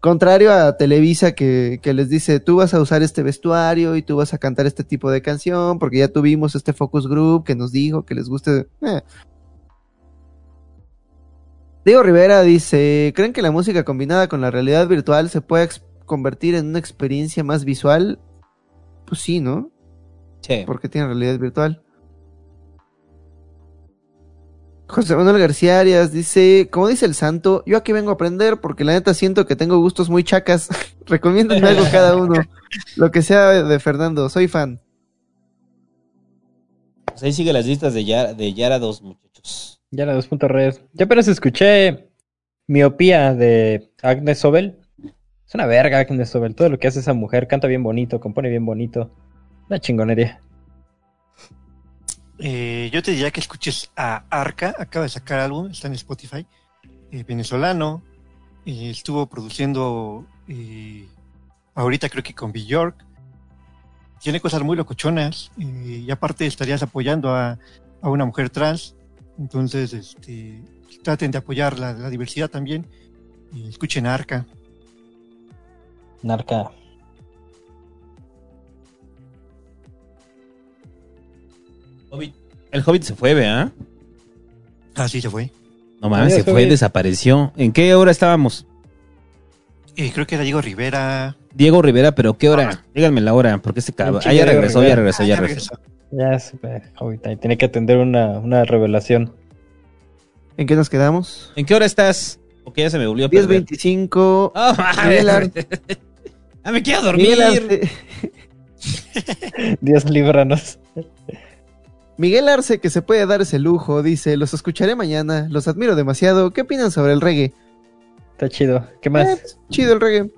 Contrario a Televisa que, que les dice, tú vas a usar este vestuario y tú vas a cantar este tipo de canción, porque ya tuvimos este focus group que nos dijo que les guste. Eh. Diego Rivera dice, ¿creen que la música combinada con la realidad virtual se puede convertir en una experiencia más visual? Pues sí, ¿no? Sí. Porque tiene realidad virtual. José Manuel García Arias dice, como dice el santo, yo aquí vengo a aprender porque la neta siento que tengo gustos muy chacas. Recomiéndenme algo cada uno. Lo que sea de Fernando, soy fan. Pues ahí sigue las listas de Yara, de Yara 2, muchachos. Ya la 2.red. Yo apenas escuché Miopía de Agnes Sobel. Es una verga Agnes Sobel. Todo lo que hace esa mujer canta bien bonito, compone bien bonito. Una chingonería. Eh, yo te diría que escuches a Arca, acaba de sacar álbum, está en Spotify, eh, venezolano, eh, estuvo produciendo ahorita creo que con Bjork, tiene cosas muy locochonas y aparte estarías apoyando a, a una mujer trans, entonces este, traten de apoyar la, la diversidad también y escuchen a Arca. Narca. Hobbit. El Hobbit se fue, ¿verdad? Ah, sí, se fue. No mames, Adiós, se fue, Hobbit. desapareció. ¿En qué hora estábamos? Eh, creo que era Diego Rivera. Diego Rivera, pero ¿qué hora? Díganme la hora, porque este cabrón. Pinche Ah, ya regresó, ya regresó, Ah, ya ya regresó. Ya ahorita tiene que atender una, una revelación. ¿En qué nos quedamos? ¿En qué hora estás? Porque ya se me volvió a perder. 10.25. Oh, Miguel madre. Arce- ah, me quiero dormir. Miguel Arce- Dios líbranos. Miguel Arce, que se puede dar ese lujo, dice, los escucharé mañana, los admiro demasiado, ¿qué opinan sobre el reggae? Está chido. ¿Qué más? Eh, chido el reggae.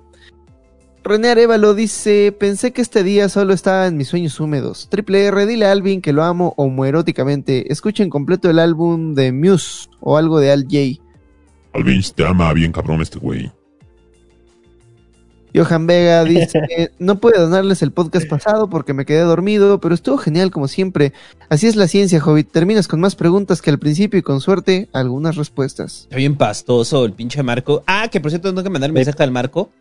René Arevalo dice, pensé que este día solo estaba en mis sueños húmedos. Triple R, dile a Alvin que lo amo homoeróticamente. Escuchen completo el álbum de Muse o algo de Al J. Alvin te ama bien cabrón este güey. Johan Vega dice, no pude donarles el podcast pasado porque me quedé dormido, pero estuvo genial como siempre. Así es la ciencia, Hobbit. Terminas con más preguntas que al principio y con suerte algunas respuestas. Está bien pastoso el pinche Marco. Ah, que por cierto tengo que mandar un mensaje al Marco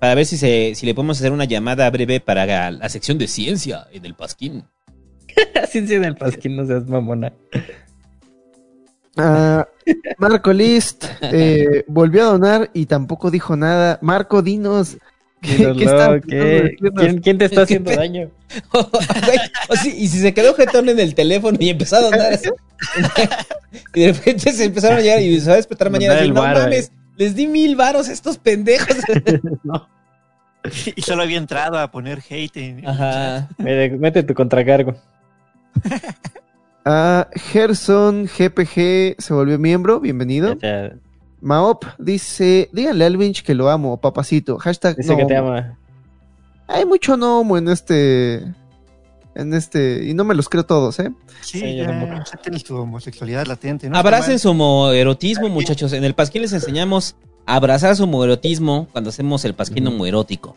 para ver si, se, si le podemos hacer una llamada breve para la, la sección de ciencia en el Pasquín. Ciencia del Pasquín, no seas mamona. Ah, Marco List eh, volvió a donar y tampoco dijo nada. Marco, dinos. ¿Qué, Dinos, qué no, está ¿qué? tratando de decirnos? ¿Quién, quién te está ¿Qué haciendo daño? Güey, o sí, y si se quedó jetón en el teléfono y empezó a donar así, y de repente se empezaron a llegar y se va a despertar mañana Mandar así, el no varo, mames, les di mil varos a estos pendejos. Y solo había entrado a poner hate en. Ajá. Mete, mete tu contracargo. Ah, Gerson GPG se volvió miembro, bienvenido. Maop dice, díganle al Vinch que lo amo, papacito. Hashtag Dice no que te ama. Hay mucho no homo en este... En este... Y no me los creo todos, ¿eh? Sí, Sí, ya, acepten su homosexualidad latente. ¿no? Abracen su homoerotismo, muchachos. En el Pasquín les enseñamos a abrazar su homoerotismo cuando hacemos el Pasquín homoerótico.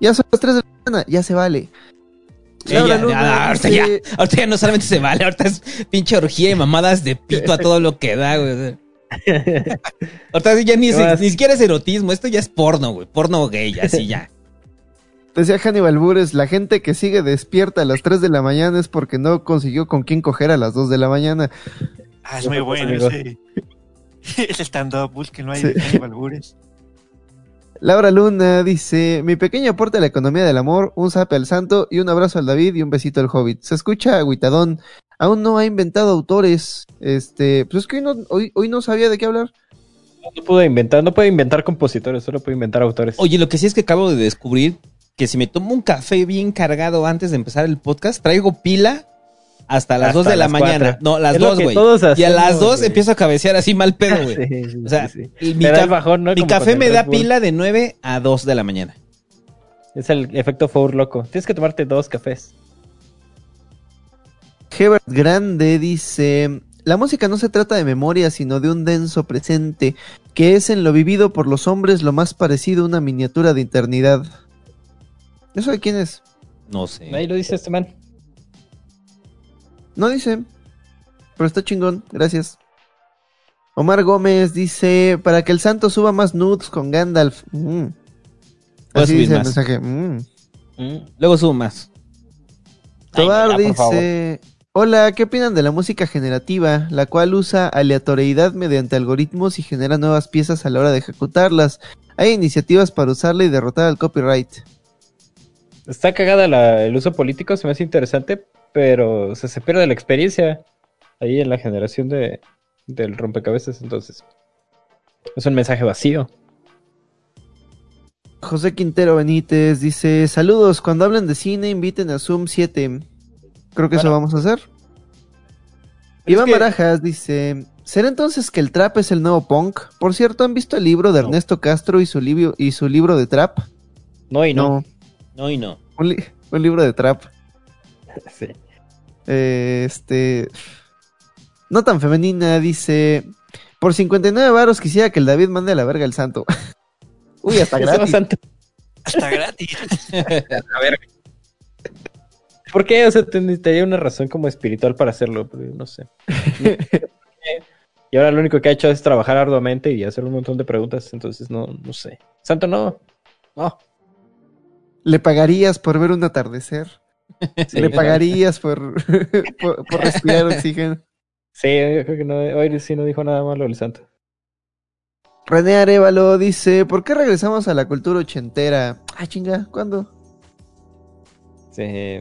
Ya son las 3 de la mañana, ya se vale. Sí, ya, Luna ya, ahorita, ya, ahorita ya no solamente se vale, ahorita es pinche orgía y mamadas de pito a todo lo que da, güey. Ahorita ya ni, ni siquiera es erotismo, esto ya es porno, güey. Porno gay, así ya. Decía Hannibal Bures, la gente que sigue despierta a las 3 de la mañana es porque no consiguió con quién coger a las 2 de la mañana. Ah, es muy bueno amigo. ese. Ese stand-up, búsquenlo ahí Sí. de Hannibal Buress. Laura Luna dice, mi pequeño aporte a la economía del amor, un zape al santo y un abrazo al David y un besito al Hobbit. Se escucha agüitadón, aún no ha inventado autores, este, pues es que hoy no, hoy, hoy no sabía de qué hablar. No pude inventar, no puede inventar compositores, solo puede inventar autores. Oye, lo que sí es que acabo de descubrir que si me tomo un café bien cargado antes de empezar el podcast, traigo pila hasta las Hasta 2 de la las mañana. cuatro. No, las Es lo 2, que güey. Y a las 2 güey. empiezo a cabecear así mal pedo, güey. Sí, sí, O sea, sí, sí. y mi, ca- bajón, ¿no? mi café me da pila de 9 a 2 de la mañana. Es el efecto Four loco. Tienes que tomarte dos cafés. Hebert Grande dice, la música no se trata de memoria, sino de un denso presente, que es en lo vivido por los hombres lo más parecido a una miniatura de eternidad. ¿Eso de quién es? No sé. Ahí lo dice este man. No dice, pero está chingón, gracias. Omar Gómez dice, para que el santo suba más nudes con Gandalf. Mm. Así dice el más. mensaje. mm. Mm, Luego subo más. Tobar dice, hola, ¿qué opinan de la música generativa, la cual usa aleatoriedad mediante algoritmos y genera nuevas piezas a la hora de ejecutarlas? Hay iniciativas para usarla y derrotar al copyright. Está cagada la- el uso político, se me hace interesante, pero o sea, se pierde la experiencia ahí en la generación de, del rompecabezas, entonces. Es un mensaje vacío. José Quintero Benítez dice, saludos, cuando hablen de cine inviten a Zoom 7. Creo que eso vamos a hacer. Iván que- Barajas dice, ¿será entonces que el trap es el nuevo punk? Por cierto, ¿han visto el libro de No. Ernesto Castro y su, libro y su libro de trap? No y no. No y no. un, li- un libro de trap. Sí. Eh, este... No tan femenina, dice... Por 59 varos quisiera que el David mande a la verga el santo. Uy, hasta gratis. bastante- Hasta gratis. ¿Por qué? O sea, tendría una razón como espiritual para hacerlo, pero no sé. y ahora lo único que ha hecho es trabajar arduamente y hacer un montón de preguntas, entonces no, no sé. Santo, no. No. ¿Le pagarías por ver un atardecer? Sí, ¿Le pagarías por, por, por respirar oxígeno? Sí, yo creo que no, hoy sí no dijo nada malo el santo. René Arevalo dice, ¿por qué regresamos a la cultura ochentera? Ah, chinga, ¿cuándo? Sí,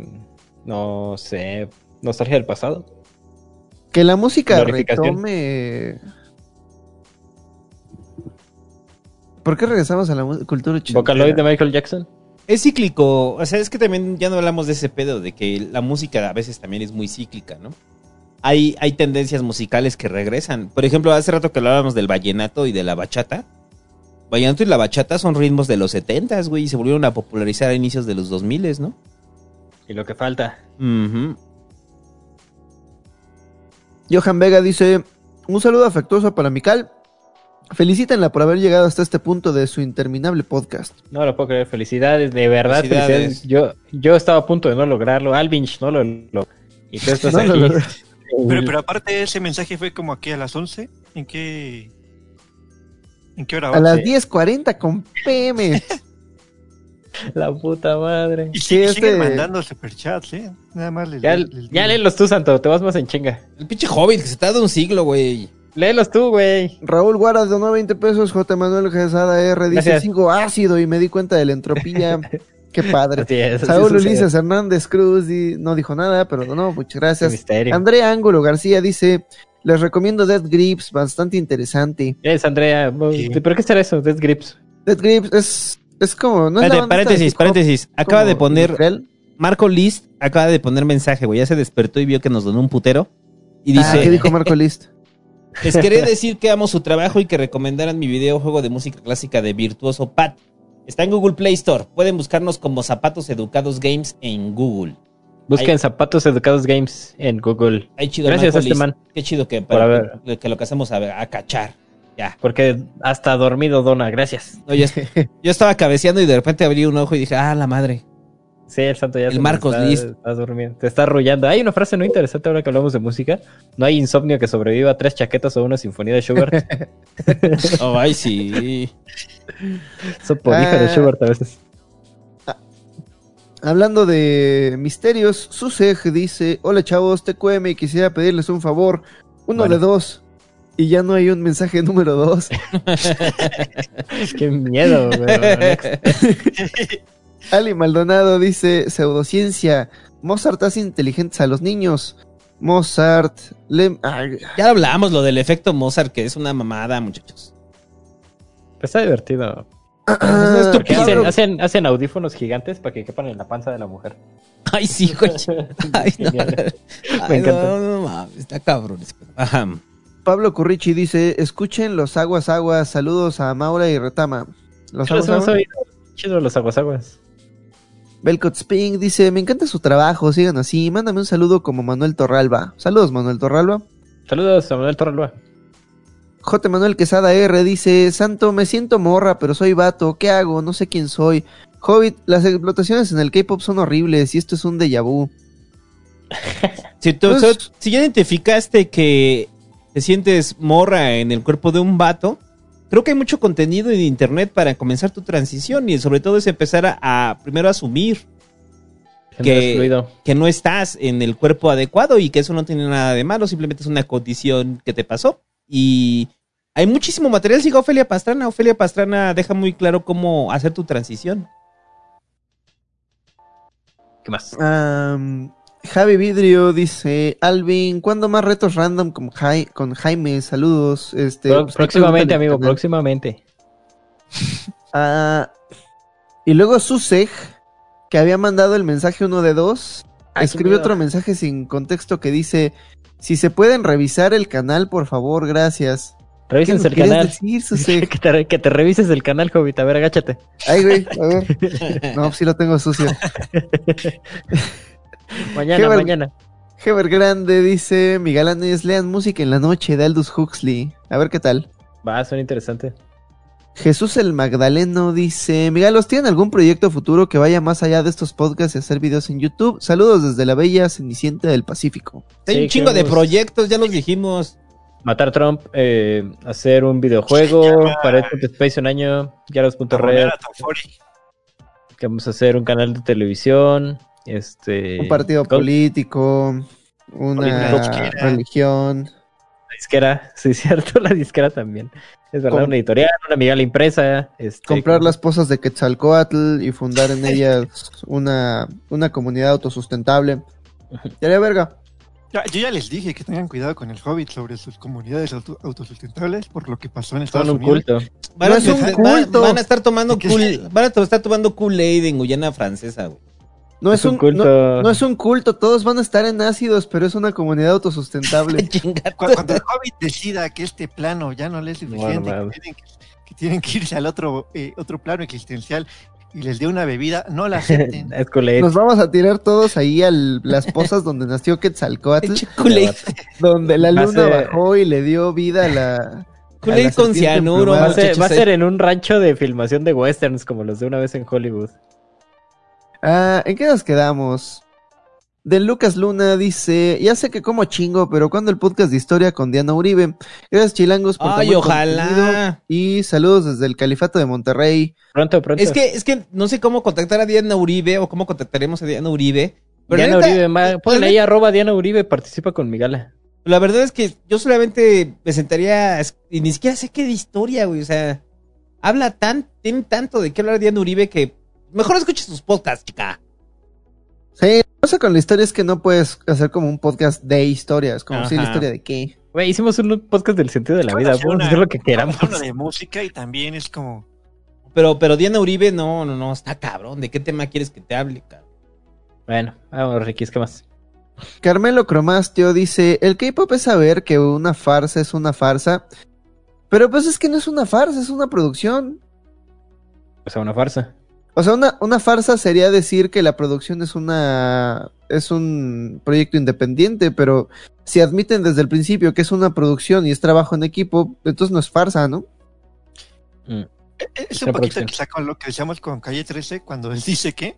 no sé. Nostalgia del pasado. Que la música retome... ¿Por qué regresamos a la cultura ochentera? Vocaloid de Michael Jackson. Es cíclico, o sea, es que también ya no hablamos de ese pedo, de que la música a veces también es muy cíclica, ¿no? Hay, hay tendencias musicales que regresan. Por ejemplo, hace rato que hablábamos del vallenato y de la bachata. Vallenato y la bachata son ritmos de los 70 güey, y se volvieron a popularizar a inicios de los 2000 ¿no? Y lo que falta. Johan Vega dice, un saludo afectuoso para Mical. Felicítenla por haber llegado hasta este punto de su interminable podcast. No lo puedo creer. Felicidades, de verdad. Felicidades. Felicidades. Yo, yo estaba a punto de no lograrlo. Alvinch no lo logró. Y tú estás No aquí. lo. Pero, pero aparte ese mensaje fue como aquí a las 11. ¿En qué, en qué hora va? A las 10.40 con PM. La puta madre. Y Sí, este- siguen mandando superchats, ¿eh? Nada más les, Ya, les- ya léelos tú, Santo. Te vas más en chinga. El pinche Hobbit que se tarda un siglo, güey. Léelos tú, güey. Raúl Guaras donó 20 pesos. J. Manuel Gesada R dice Gracias. 5 ácido y me di cuenta de la entropía. Qué padre. Así es, así Saúl sucede. Ulises Hernández Cruz no dijo nada, pero no, muchas Qué gracias. misterio. Andrea Ángulo García dice, les recomiendo Death Grips, bastante interesante. Es Andrea. Sí. ¿Pero qué será eso? Death Grips. Death Grips es, es como... ¿no Espérate, paréntesis, paréntesis. Acaba de poner. Marco List acaba de poner mensaje, güey. Ya se despertó y vio que nos donó un putero. Y Ah, ¿Qué dice: dijo Marco List? Les quería decir que amo su trabajo y que recomendaran mi videojuego de música clásica de Virtuoso Pat. Está en Google Play Store. Pueden buscarnos como Zapatos Educados Games en Google. Busquen. Zapatos Educados Games en Google. Ay, chido, Gracias a este man. Qué chido que, haber- que, que lo que hacemos a, a cachar. Ya. Porque hasta dormido dona. Gracias. No, yo, yo estaba cabeceando y de repente abrí un ojo y dije, ah, la madre. Sí, el santo ya El Marcos está, List. está durmiendo. Te está arrullando. Hay una frase no interesante ahora que hablamos de música. No hay insomnio que sobreviva a tres chaquetas o una sinfonía de Schubert. Oh, ay, sí. Eso por hija de Ah. Schubert a veces. Hablando de misterios, Susej dice, hola chavos, TQM y quisiera pedirles un favor, uno Bueno. de dos. Y ya no hay un mensaje número dos. Qué miedo, güey. Ali Maldonado dice, pseudociencia, Mozart hace inteligentes a los niños. Mozart, ay, Ya hablamos lo del efecto Mozart, que es una mamada, muchachos. Está divertido. ah, Porque hacen, Pablo- hacen, hacen audífonos gigantes para que quepan en la panza de la mujer. Ay, sí, güey. Ay, no. Ay, Me encanta. no, no, mames, está cabrón. Ajá. Pablo Currichi dice, escuchen los aguas aguas, saludos a Maura y Retama. Los aguas aguas. Chido los aguasaguas. Belcott Sping dice, me encanta su trabajo, sigan así, mándame un saludo como Manuel Torralba. Saludos Manuel Torralba. Saludos a Manuel Torralba. J. Manuel Quesada R dice, Santo, me siento morra, pero soy vato, ¿qué hago? No sé quién soy. Hobbit, las explotaciones en el K-pop son horribles y esto es un déjà vu. Si, tú- Pues- si ya identificaste que te sientes morra en el cuerpo de un vato, creo que hay mucho contenido en internet para comenzar tu transición y sobre todo es empezar a, a primero asumir Que- excluido. que no estás en el cuerpo adecuado y que eso no tiene nada de malo, simplemente es una condición que te pasó. Y hay muchísimo material, siga Ofelia Pastrana. Ofelia Pastrana deja muy claro cómo hacer tu transición. ¿Qué más? Am, Javi Vidrio dice, Alvin, ¿cuándo más retos random con, Jai- con Jaime? Saludos. Este, Pro- pues, próximamente, amigo, canal. próximamente. Ah, y luego Susej, que había mandado el mensaje uno de dos, Ay, miedo. otro mensaje sin contexto que dice, si se pueden revisar el canal, por favor, gracias. Revísense el ¿Qué nos canal. decir, que, te, que te revises el canal, Hobbit. A ver, agáchate. Ay, güey, a ver. No, sí lo tengo sucio. Mañana, mañana. Heber Grande dice, Migalanes, lean música en la noche de Aldous Huxley. A ver qué tal. Va, suena interesante. Jesús el Magdaleno dice, Migalos, ¿tienen algún proyecto futuro que vaya más allá de estos podcasts y hacer videos en YouTube? Saludos desde la bella Cenicienta del Pacífico. Hay Sí, un chingo de proyectos, ya los dijimos. Matar Trump, eh, hacer un videojuego para Dead Space un año, Yaros.red, que vamos a hacer un canal de televisión, este... Un partido político, una religión. La disquera, sí, es cierto, la disquera también. Es verdad, Com- una editorial, una amiga la impresa, este... comprar las pozas de Quetzalcoatl y fundar en ellas una, una comunidad autosustentable. Ya verga. Yo ya les dije que tengan cuidado con el Hobbit sobre sus comunidades auto- autosustentables por lo que pasó en Estados Son un Unidos. culto. Van, No a, es un empezar- van- culto. van a estar tomando cool, van a estar tomando Kool-Aid en Guyana Francesa, güey. No es, Es un un, culto. No, no es un culto, todos van a estar en ácidos, pero es una comunidad autosustentable. Chinga Cu- Cuando el Hobbit decida que este plano ya no le es suficiente, Bueno, que, tienen que, que tienen que irse al otro, eh, otro plano existencial y les dé una bebida, no la acepten. es Kool-Aid. Nos vamos a tirar todos ahí a las pozas donde nació Quetzalcoatl, donde la luna ser- bajó y le dio vida a la Kool-Aid la con cianuro. Va a, ser, muchachos, va a ahí. ser en un rancho de filmación de westerns como los de una vez en Hollywood. Ah, ¿En qué nos quedamos? De Lucas Luna dice, ya sé que como chingo, pero cuando el podcast de historia con Diana Uribe. Gracias chilangos por Ay, ojalá. Y saludos desde el Califato de Monterrey. Pronto, pronto. Es que, es que no sé cómo contactar a Diana Uribe o cómo contactaremos a Diana Uribe. Pero Diana neta, Uribe, ma- ponle ahí arroba Diana Uribe, participa con mi gala. La verdad es que yo solamente me sentaría. Y ni siquiera sé qué de historia, güey. O sea, habla tan. Tiene tanto de qué hablar Diana Uribe que. Mejor escuche sus podcasts, chica. Sí, lo que pasa con la historia es que no puedes hacer como un podcast de historias, como si la historia de qué. Güey, hicimos un podcast del sentido de la vida. Podemos hacer lo que queramos. De música y también es como. Pero, pero Diana Uribe, no, no, no, está cabrón. ¿De qué tema quieres que te hable, cabrón? Bueno, vamos, Ricky, ¿qué más? Carmelo Cromastio dice, el K-pop es saber que una farsa es una farsa. Pero pues es que no es una farsa, es una producción. O sea, una farsa. O sea, una, una farsa sería decir que la producción es una es un proyecto independiente, pero si admiten desde el principio que es una producción y es trabajo en equipo, entonces no es farsa, ¿no? Es Otra un poquito quizá con lo que decíamos con Calle 13 cuando él dice que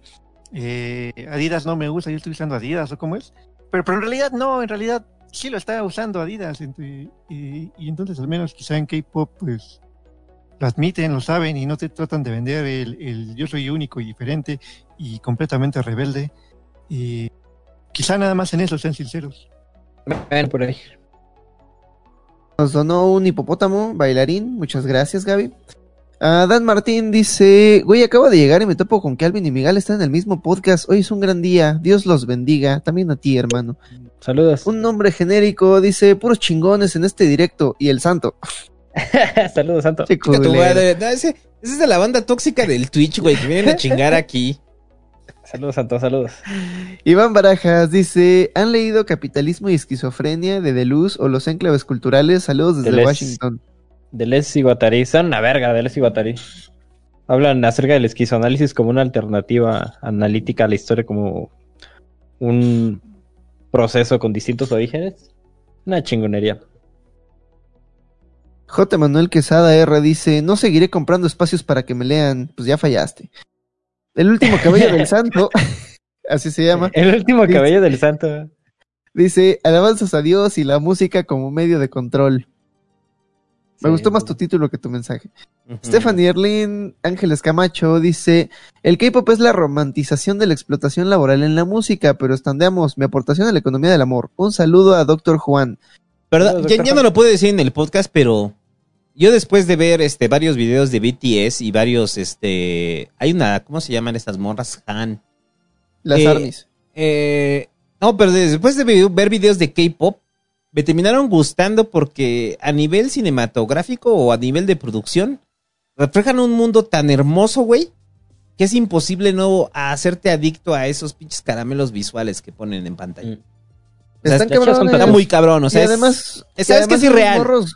eh, Adidas no me gusta, yo estoy usando Adidas o cómo es. Pero, pero en realidad no, en realidad sí lo está usando Adidas. Y, y entonces al menos quizá en K-Pop pues lo admiten, lo saben y no te tratan de vender el, el yo soy único y diferente y completamente rebelde. Y quizá nada más en eso sean sinceros. Bueno, por ahí. Nos donó un hipopótamo bailarín, muchas gracias Gaby. Ah, Dan Martín dice, güey, acabo de llegar y me topo con que Alvin y Miguel están en el mismo podcast. Hoy es un gran día, Dios los bendiga, también a ti hermano. Saludos. Un nombre genérico dice, puros chingones en este directo y el santo. Saludos, Santo. Tu madre. No, ese, ese es de la banda tóxica del Twitch, güey, que vienen a chingar aquí. Saludos, Santo, saludos. Iván Barajas dice, ¿han leído Capitalismo y Esquizofrenia de Deluz o Los Enclaves Culturales? Saludos desde Deleuze. Washington. Deleuze y Guattari. Son una verga, Deleuze y Guattari. Hablan acerca del esquizoanálisis como una alternativa analítica a la historia, como un proceso con distintos orígenes. Una chingonería. J. Manuel Quesada R dice, no seguiré comprando espacios para que me lean. Pues ya fallaste. El último cabello del santo, así se llama, El último cabello del santo. dice, alabanzas a Dios y la música como medio de control. Me Sí, gustó más tu título que tu mensaje. Stephanie Erlin Ángeles Camacho dice, el K-pop es la romantización de la explotación laboral en la música, pero estandeamos mi aportación a la economía del amor. Un saludo a Doctor Juan. Ya, no lo puedo decir en el podcast, pero yo después de ver este varios videos de BTS y varios, este, hay una, ¿cómo se llaman estas morras? Han. Las Eh, armies. Eh, no, pero después de ver videos de K-pop, me terminaron gustando porque a nivel cinematográfico o a nivel de producción, reflejan un mundo tan hermoso, güey, que es imposible no hacerte adicto a esos pinches caramelos visuales que ponen en pantalla. Mm. Están está- cabrones. está muy cabrón, o sea, y además, es- y sabes que es irreal. morros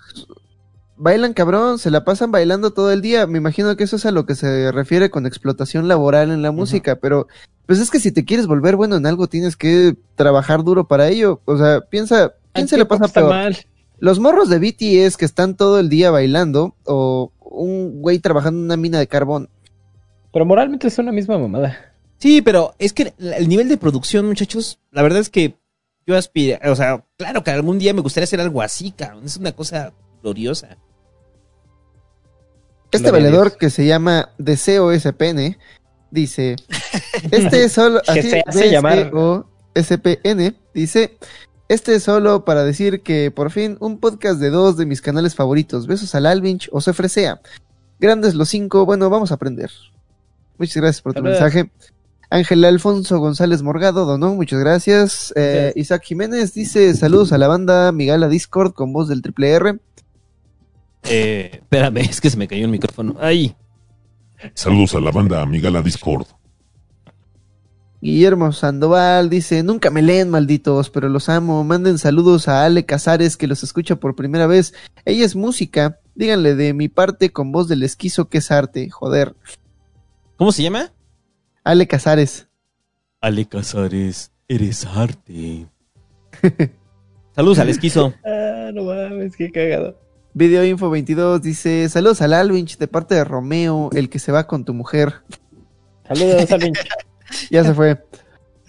bailan cabrón, se la pasan bailando todo el día. Me imagino que eso es a lo que se refiere con explotación laboral en la música, pero pues es que si te quieres volver bueno en algo tienes que trabajar duro para ello. O sea, piensa, ¿quién se le pasa está peor? mal. Los morros de BTS que están todo el día bailando o un güey trabajando en una mina de carbón. Pero moralmente es una misma mamada. Sí, pero es que el nivel de producción, muchachos, la verdad es que yo aspiro, o sea, claro que algún día me gustaría hacer algo así, cabrón. Es una cosa gloriosa. Este Gloria valedor que se llama Deseo SPN dice, este es solo, Que así, se hace llamar. SPN, dice, este es solo para decir que por fin un podcast de dos de mis canales favoritos, Besos al Alvinch o Se Fresea. Grandes los cinco, bueno, vamos a aprender. Muchas gracias por tu mensaje. Ángel Alfonso González Morgado donó, muchas gracias. Eh, Gracias. Isaac Jiménez dice, saludos a la banda Miguel a Discord con voz del triple R. Eh, espérame, es que se me cayó el micrófono. Ay. Saludos a la banda Amigala Discord. Guillermo Sandoval dice, nunca me leen malditos, pero los amo. Manden saludos a Ale Casares que los escucha por primera vez. Ella es música. Díganle de mi parte con voz del esquizo que es arte. Joder. ¿Cómo se llama? Ale Casares. Ale Casares, eres arte. Saludos al esquizo. Ah, no mames, qué cagado. Video Info 22 dice, saludos al Alvinch de parte de Romeo, el que se va con tu mujer. Saludos, Alvinch. ya se fue.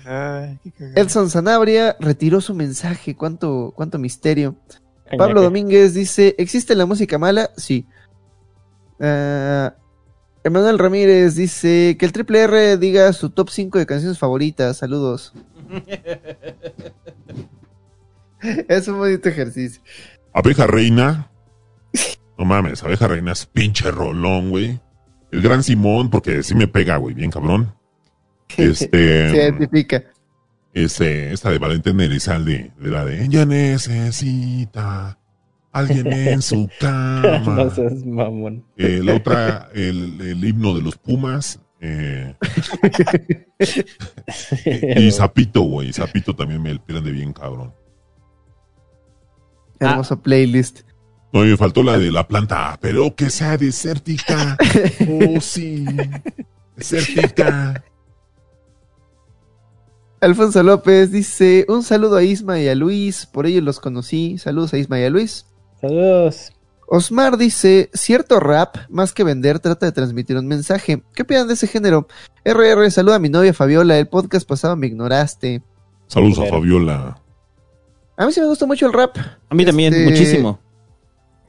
Ay, qué. Elson Sanabria retiró su mensaje. ¿Cuánto, cuánto misterio? Pablo Domínguez dice, ¿existe la música mala? Sí. Ah, Emanuel Ramírez dice, que el Triple R diga su top 5 de canciones favoritas. Saludos. es un bonito ejercicio. Abeja Reina. No mames, Abeja Reina es pinche rolón, güey. El gran Simón, porque sí me pega, güey, bien cabrón. Este. Se identifica. Este, esta de Valentín Elizalde, de la de ella necesita alguien en su cama. no seas mamón. Eh, la otra, el, el himno de los Pumas. eh, y Zapito, güey. Zapito también me prende bien, cabrón. Hermoso playlist. No, y me faltó la de la planta, pero que sea desértica. Oh, sí. Desértica. Alfonso López dice, un saludo a Isma y a Luis, por ellos los conocí. Saludos a Isma y a Luis. Saludos. Osmar dice, cierto rap, más que vender, trata de transmitir un mensaje. ¿Qué opinan de ese género? RR, saluda a mi novia Fabiola, el podcast pasado me ignoraste. Saludos a Fabiola. A mí sí me gusta mucho el rap. A mí también, Este, muchísimo.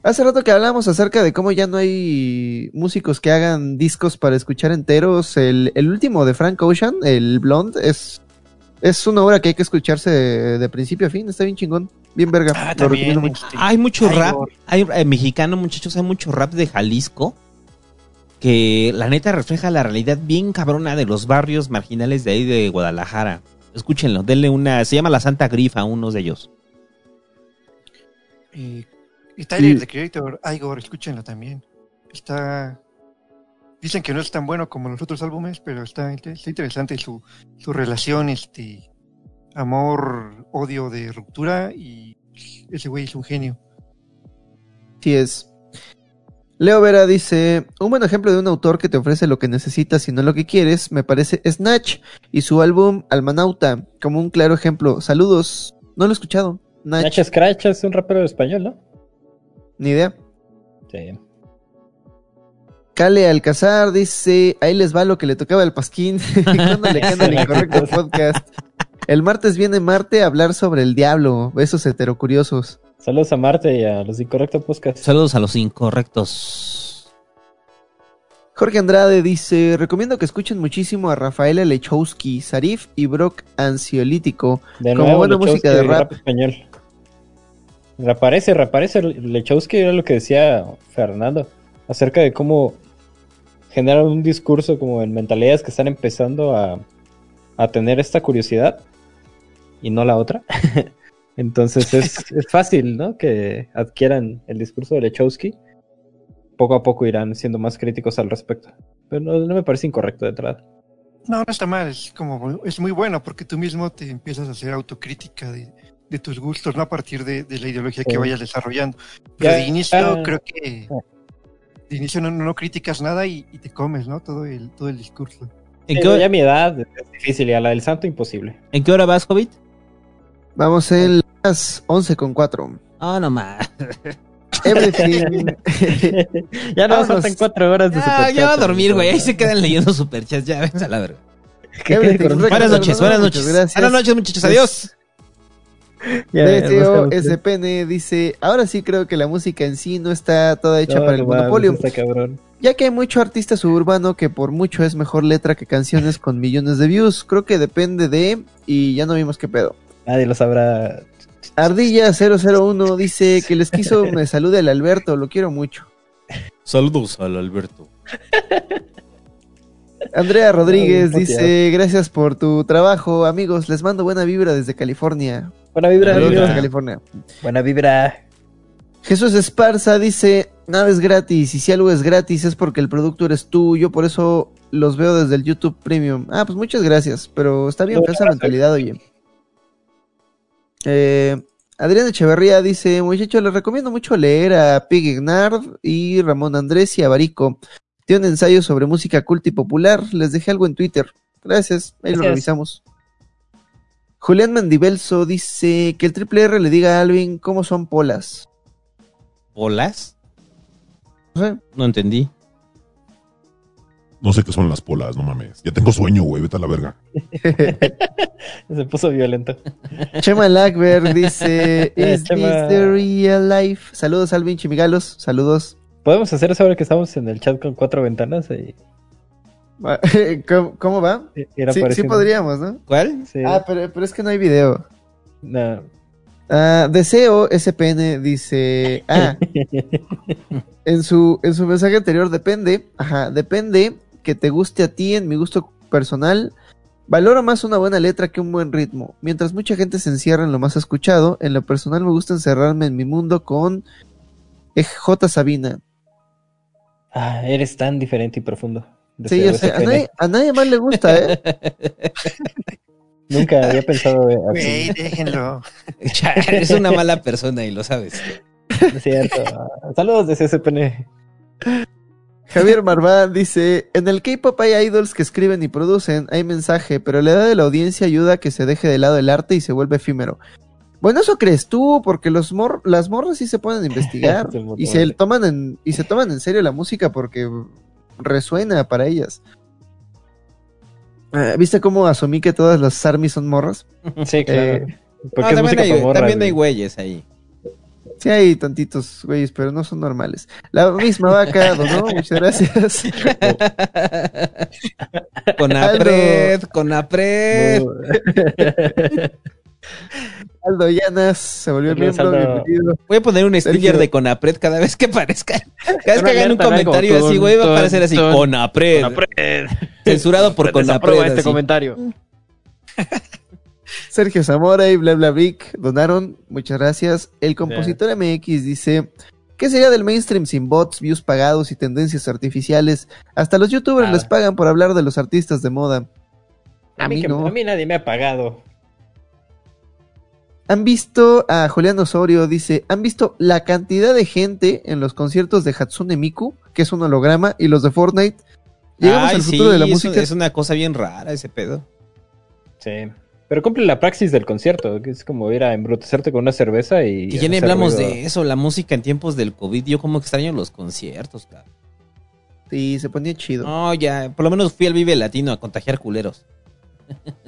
Hace rato que hablamos acerca de cómo ya no hay músicos que hagan discos para escuchar enteros. El, el último de Frank Ocean, el Blonde, es, es una obra que hay que escucharse de, de principio a fin. Está bien chingón, bien verga. Ah, Lo también, recomiendo mucho. Hay mucho Ay, rap, hay eh, mexicano, muchachos, hay mucho rap de Jalisco que la neta refleja la realidad bien cabrona de los barrios marginales de ahí de Guadalajara. Escúchenlo, denle una, se llama La Santa Grifa, unos de ellos. Y, y Tyler, The Creator, Igor, escúchenlo también. Está. Dicen que no es tan bueno como los otros álbumes, pero está, está interesante su, su relación, este. Amor, odio de ruptura y ese güey es un genio. Así es. Leo Vera dice, un buen ejemplo de un autor que te ofrece lo que necesitas y no lo que quieres, me parece Snatch y su álbum Almanauta, como un claro ejemplo. Saludos, no lo he escuchado. Nacho Scratch es un rapero español, ¿no? ni idea. Sí. Cale Alcazar dice, ahí les va lo que le tocaba al Pasquín. ¿Cuándo le queda el incorrecto podcast? El martes viene Marte a hablar sobre el diablo. Besos heterocuriosos. Saludos a Marte y a los incorrectos podcast. Saludos a los incorrectos. Jorge Andrade dice, recomiendo que escuchen muchísimo a Rafaela Lechowski, Sarif y Brock Ansiolítico. De Como nuevo, buena Lechowski, música de rap. español. Reaparece, reaparece Lechowski, era lo que decía Fernando, acerca de cómo generar un discurso como en mentalidades que están empezando a, a tener esta curiosidad y no la otra. Entonces es, es fácil, ¿no? Que adquieran el discurso de Lechowski. Poco a poco irán siendo más críticos al respecto. Pero no, no me parece incorrecto de entrada. No, no está mal, es como, es muy bueno porque tú mismo te empiezas a hacer autocrítica de, de tus gustos, no a partir de, de la ideología que vayas desarrollando. Pero Ya, de inicio ah, creo que de inicio no, no criticas nada y, y te comes, ¿no? Todo el, todo el discurso. ¿En qué, hora, ya a mi edad es difícil y a la del santo imposible. ¿En qué hora vas, Hobbit? Vamos en las 11 con 4. Ah, no más. Everything. ya no Vámonos. faltan cuatro horas de Ya, superchat, ya va a dormir, güey. Ahí se quedan leyendo superchats. Ya, ves a la verga. Buenas noches, buenas noches. Gracias. Buenas noches, muchachos. Adiós. Ya, DTO búscalo. SPN dice, ahora sí creo que la música en sí no está toda hecha No, para el monopolio, cabrón. ya que hay mucho artista suburbano que por mucho es mejor letra que canciones con millones de views. Creo que depende de y ya no vimos qué pedo. Nadie lo sabrá. Ardilla 001 dice que les quiso me salude el Alberto, lo quiero mucho. Saludos al Alberto. Andrea Rodríguez Ay, dice, gracias por tu trabajo, amigos, les mando buena vibra desde California. Buena vibra, amigo. desde California. Buena vibra. Jesús Esparza dice, nada es gratis y si algo es gratis es porque el producto eres tú, yo por eso los veo desde el YouTube Premium. Ah, pues muchas gracias, pero está bien No, fea esa gracias. mentalidad, oye. Eh, Adrián Echeverría dice, muchachos, les recomiendo mucho leer a Pig Ignard y Ramón Andrés y a Barico. Tiene un ensayo sobre música culta y popular, les dejé algo en Twitter. Gracias, ahí lo revisamos. Julián Mendibelso dice que el triple R le diga a Alvin cómo son polas. ¿Polas? No sé. No entendí. No sé qué son las polas, no mames. Ya tengo sueño, güey, vete a la verga. Se puso violento. Chema Lackberg dice: Is Chema. this the real life? Saludos, Alvin Chimigalos. Saludos. Podemos hacer eso ahora que estamos en el chat con cuatro ventanas y ¿Cómo, cómo va? Sí, sí podríamos, ¿no? ¿Cuál? Sí. Ah, pero, pero es que no hay video. No. Ah, Deseo SPN dice, ah, en su, en su mensaje anterior depende, ajá, depende que te guste a ti en mi gusto personal. Valoro más una buena letra que un buen ritmo. Mientras mucha gente se encierra en lo más escuchado, en lo personal me gusta encerrarme en mi mundo con J. Sabina. Ah, eres tan diferente y profundo. Sí, Deseo yo sé, a nadie, a nadie más le gusta, ¿eh? Nunca había pensado así. Güey, déjenlo. Ya, eres una mala persona y lo sabes. Es cierto. Saludos de CSPN. Javier Marván dice, en el K-pop hay idols que escriben y producen, hay mensaje, pero la edad de la audiencia ayuda a que se deje de lado el arte y se vuelve efímero. Bueno, eso crees tú, porque los mor las morras sí se a investigar y se toman en y se toman en serio la música porque resuena para ellas. Ah, ¿Viste cómo asumí que todas las ARMY son morras? Sí, claro. Eh, Porque No, es también música hay, también hay güey. güeyes ahí. Sí hay tantitos güeyes, pero no son normales. La misma vaca donó, muchas gracias. Con Apred, con Apred. Aldo Llanas se volvió miembro, Aldo. bienvenido. Voy a poner un sticker Sergio. de Conapred cada vez que aparezca. Cada vez que hagan un comentario así, güey, va a aparecer así, Conapred. Censurado por Conapred. este así. comentario. Sergio Zamora y bla bla Vic donaron, muchas gracias. El compositor MX dice, ¿qué sería del mainstream sin bots, views pagados y tendencias artificiales? Hasta los youtubers Nada. les pagan por hablar de los artistas de moda. A mí, que- no. a mí nadie me ha pagado. ¿Han visto a Julián Osorio? Dice, ¿han visto la cantidad de gente en los conciertos de Hatsune Miku, que es un holograma, y los de Fortnite? Llegamos Ay, al sí, futuro de la música. es una cosa bien rara ese pedo. Sí. Pero cumple la praxis del concierto, que es como ir a embrutecerte con una cerveza y. Y ya ni hablamos ruido. de eso, la música en tiempos del COVID. Yo como extraño los conciertos, cabrón. Sí, se ponía chido. No, ya, por lo menos fui al Vive Latino a contagiar culeros.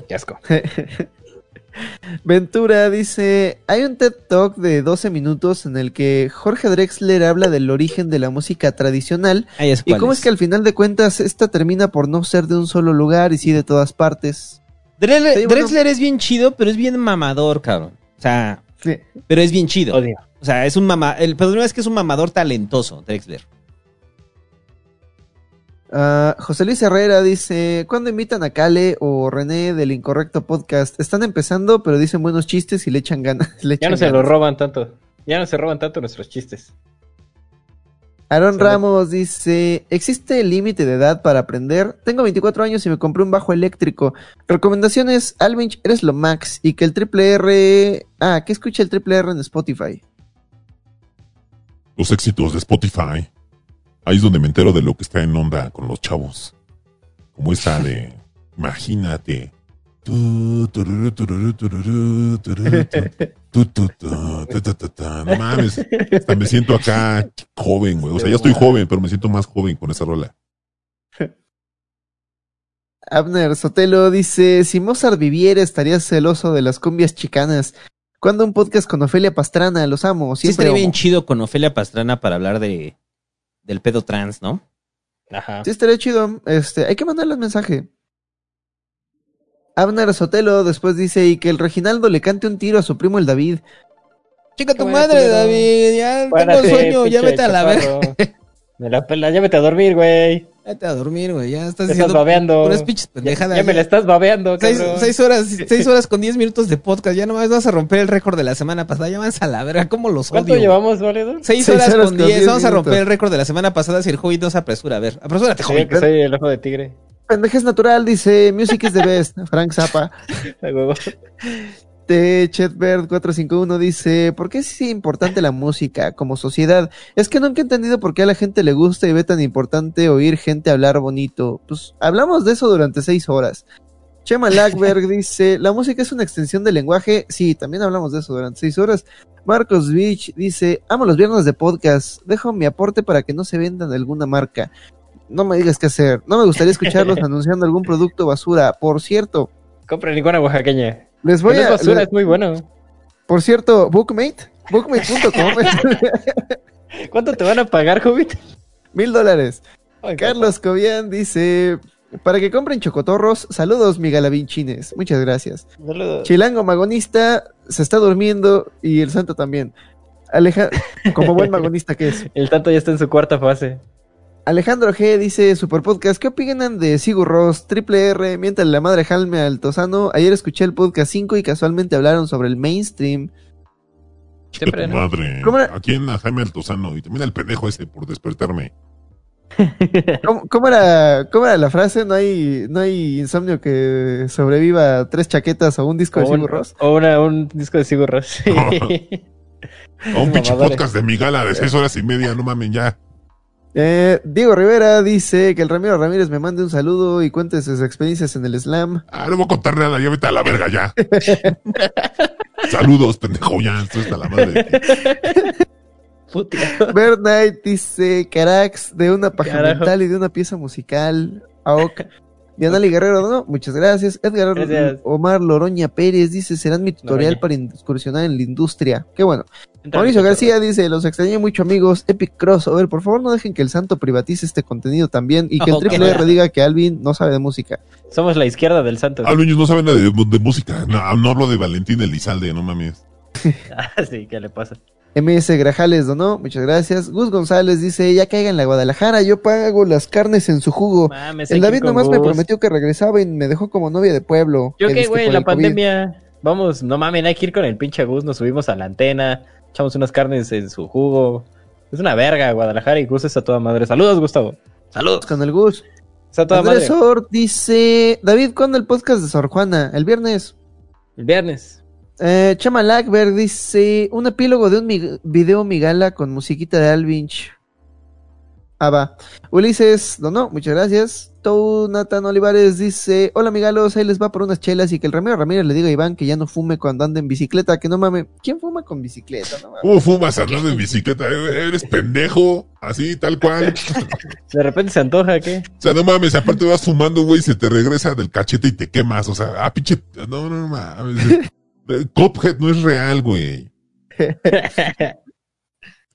Qué asco. Ventura dice, hay un TED Talk de 12 minutos en el que Jorge Drexler habla del origen de la música tradicional Ahí es y cómo es que al final de cuentas esta termina por no ser de un solo lugar y sí de todas partes. Drexler, Sí, bueno. Drexler es bien chido, pero es bien mamador, cabrón. O sea, Sí. pero es bien chido. Odio. O sea, es un mama. El problema es que es un mamador talentoso, Drexler. Ah, José Luis Herrera dice, ¿cuándo invitan a Kale o René del Incorrecto Podcast? Están empezando, pero dicen buenos chistes y le echan ganas. le Ya no se lo roban tanto. Ya no se roban tanto nuestros chistes. Aaron Ramos dice, ¿existe límite de edad para aprender? Tengo 24 años y me compré un bajo eléctrico. Recomendaciones, Alvinch, eres lo max y que el triple R... Ah, que escucha el triple R en Spotify. Los éxitos de Spotify. Ahí es donde me entero de lo que está en onda con los chavos. Como esa de. Imagínate. No mames. Me siento acá joven, güey. O sea, ya estoy joven, pero me siento más joven con esa rola. Abner Sotelo dice, si Mozart viviera estaría celoso de las cumbias chicanas. ¿Cuándo un podcast con Ofelia Pastrana? Los amo. Sí, estaría bien chido con Ofelia Pastrana para hablar de del pedo trans, ¿no? Ajá. Sí, estaría chido. Este, hay que mandarle un mensaje. Abner Sotelo después dice, y que el Reginaldo le cante un tiro a su primo el David. Chica tu madre, David. Ya Párate, tengo sueño, ya vete a la verga. Me la pela, ya vete a dormir, güey. Vete a dormir, güey. Ya estás estás diciendo babeando. puras pinches Ya, pendejadas. ya me la estás babeando, Seis, horas, seis horas con diez minutos de podcast. Ya nomás vas a romper el récord de la semana pasada. Ya vas a la verga. ¿Cómo los ¿Cuánto odio? llevamos, valedor? Seis, Seis horas, horas con con diez. diez Vamos a romper el récord de la semana pasada si el Hobbit no se apresura. A ver, apresúrate, Hobbit. que soy el ojo de tigre. Pendejes natural, dice, music is the best. Frank Zappa. T. Chetbert 451 dice, ¿por qué es importante la música como sociedad? Es que nunca he entendido por qué a la gente le gusta y ve tan importante oír gente hablar bonito. Pues hablamos de eso durante seis horas. Chema Lackberg dice, la música es una extensión del lenguaje. Sí, también hablamos de eso durante seis horas. Marcos Beach dice, amo los viernes de podcast. Dejo mi aporte para que no se vendan alguna marca. No me digas qué hacer. No me gustaría escucharlos anunciando algún producto basura. Por cierto, Compra ninguna oaxaqueña. les voy no es a... basura, es muy bueno. por cierto, Bookmate, bookmate.com, ¿Cuánto te van a pagar, Hobbit? mil dólares. Carlos Cobian dice, para que compren chocotorros, saludos mi galabinchines. Muchas gracias. Saludos. Chilango Magonista se está durmiendo y el santo también. Aleja como buen magonista que es. El tanto ya está en su cuarta fase. Alejandro G dice, Super Podcast, ¿qué opinan de Sigur Ross, Triple R, mientras la madre Jalme al Tosano? Ayer escuché el podcast 5 y casualmente hablaron sobre el mainstream. Tu madre. ¿Cómo era? Aquí en Jaime Altozano y también el pendejo ese por despertarme. ¿Cómo, cómo era, cómo era la frase? No hay, no hay insomnio que sobreviva a tres chaquetas o un disco de O Sigur Ross. o una- un disco de Sigur Rós. A un pinche podcast de mi gala de seis horas y media, no mamen ya. Eh, Diego Rivera dice que el Ramiro Ramírez me mande un saludo y cuente sus experiencias en el slam. Ah, no voy a contar nada, ya vete a la verga ya. Saludos, pendejo, ya, esto está la madre. Bird Knight dice Carax de una paja Carajo. mental y de una pieza musical. Aok. Dianali Guerrero, ¿no? Muchas gracias. Edgar Gracias. Omar Loroña Pérez dice, serán mi tutorial Loroña. para incursionar en la industria. Qué bueno. Entra Mauricio García dice, los extrañé mucho amigos, Epic Crossover, por favor no dejen que el santo privatice este contenido también y que el. Triple R diga que Alvin no sabe de música. Somos la izquierda del santo. Niños no saben nada de, de música. No, no hablo de Valentín Elizalde, no mames. Ah, sí, ¿qué le pasa? MS Grajales donó, muchas gracias. Gus González dice, ya caiga en la Guadalajara, yo pago las carnes en su jugo. Mames, el David nomás me prometió que regresaba y me dejó como novia de pueblo. Yo Que qué, güey, la COVID. pandemia. Vamos, no mames, hay que ir con el pinche Gus, nos subimos a la antena, echamos unas carnes en su jugo. Es una verga, Guadalajara y Gus es a toda madre. Saludos, Gustavo. Saludos. Con el Gus. Es a toda Andrés madre. Sor dice, David, ¿cuándo el podcast de Sor Juana? El viernes. El viernes. Eh, Chama Lackberg dice, un epílogo de un video migala con musiquita de Alvinch. Ah, va. Ulises donó, muchas gracias. Tou Nathan Olivares dice, hola migalos, ahí les va por unas chelas y que el Ramiro Ramírez le diga a Iván que ya no fume cuando ande en bicicleta, que no mame. ¿Quién fuma con bicicleta? No mames. ¿Cómo fumas andando en bicicleta? ¿E- ¿Eres pendejo? Así, tal cual. De repente se antoja, ¿qué? O sea, no mames, aparte vas fumando, güey, se te regresa del cachete y te quemas. O sea, ah, pinche. No, no, no mames. Eh, Cuphead no es real, güey.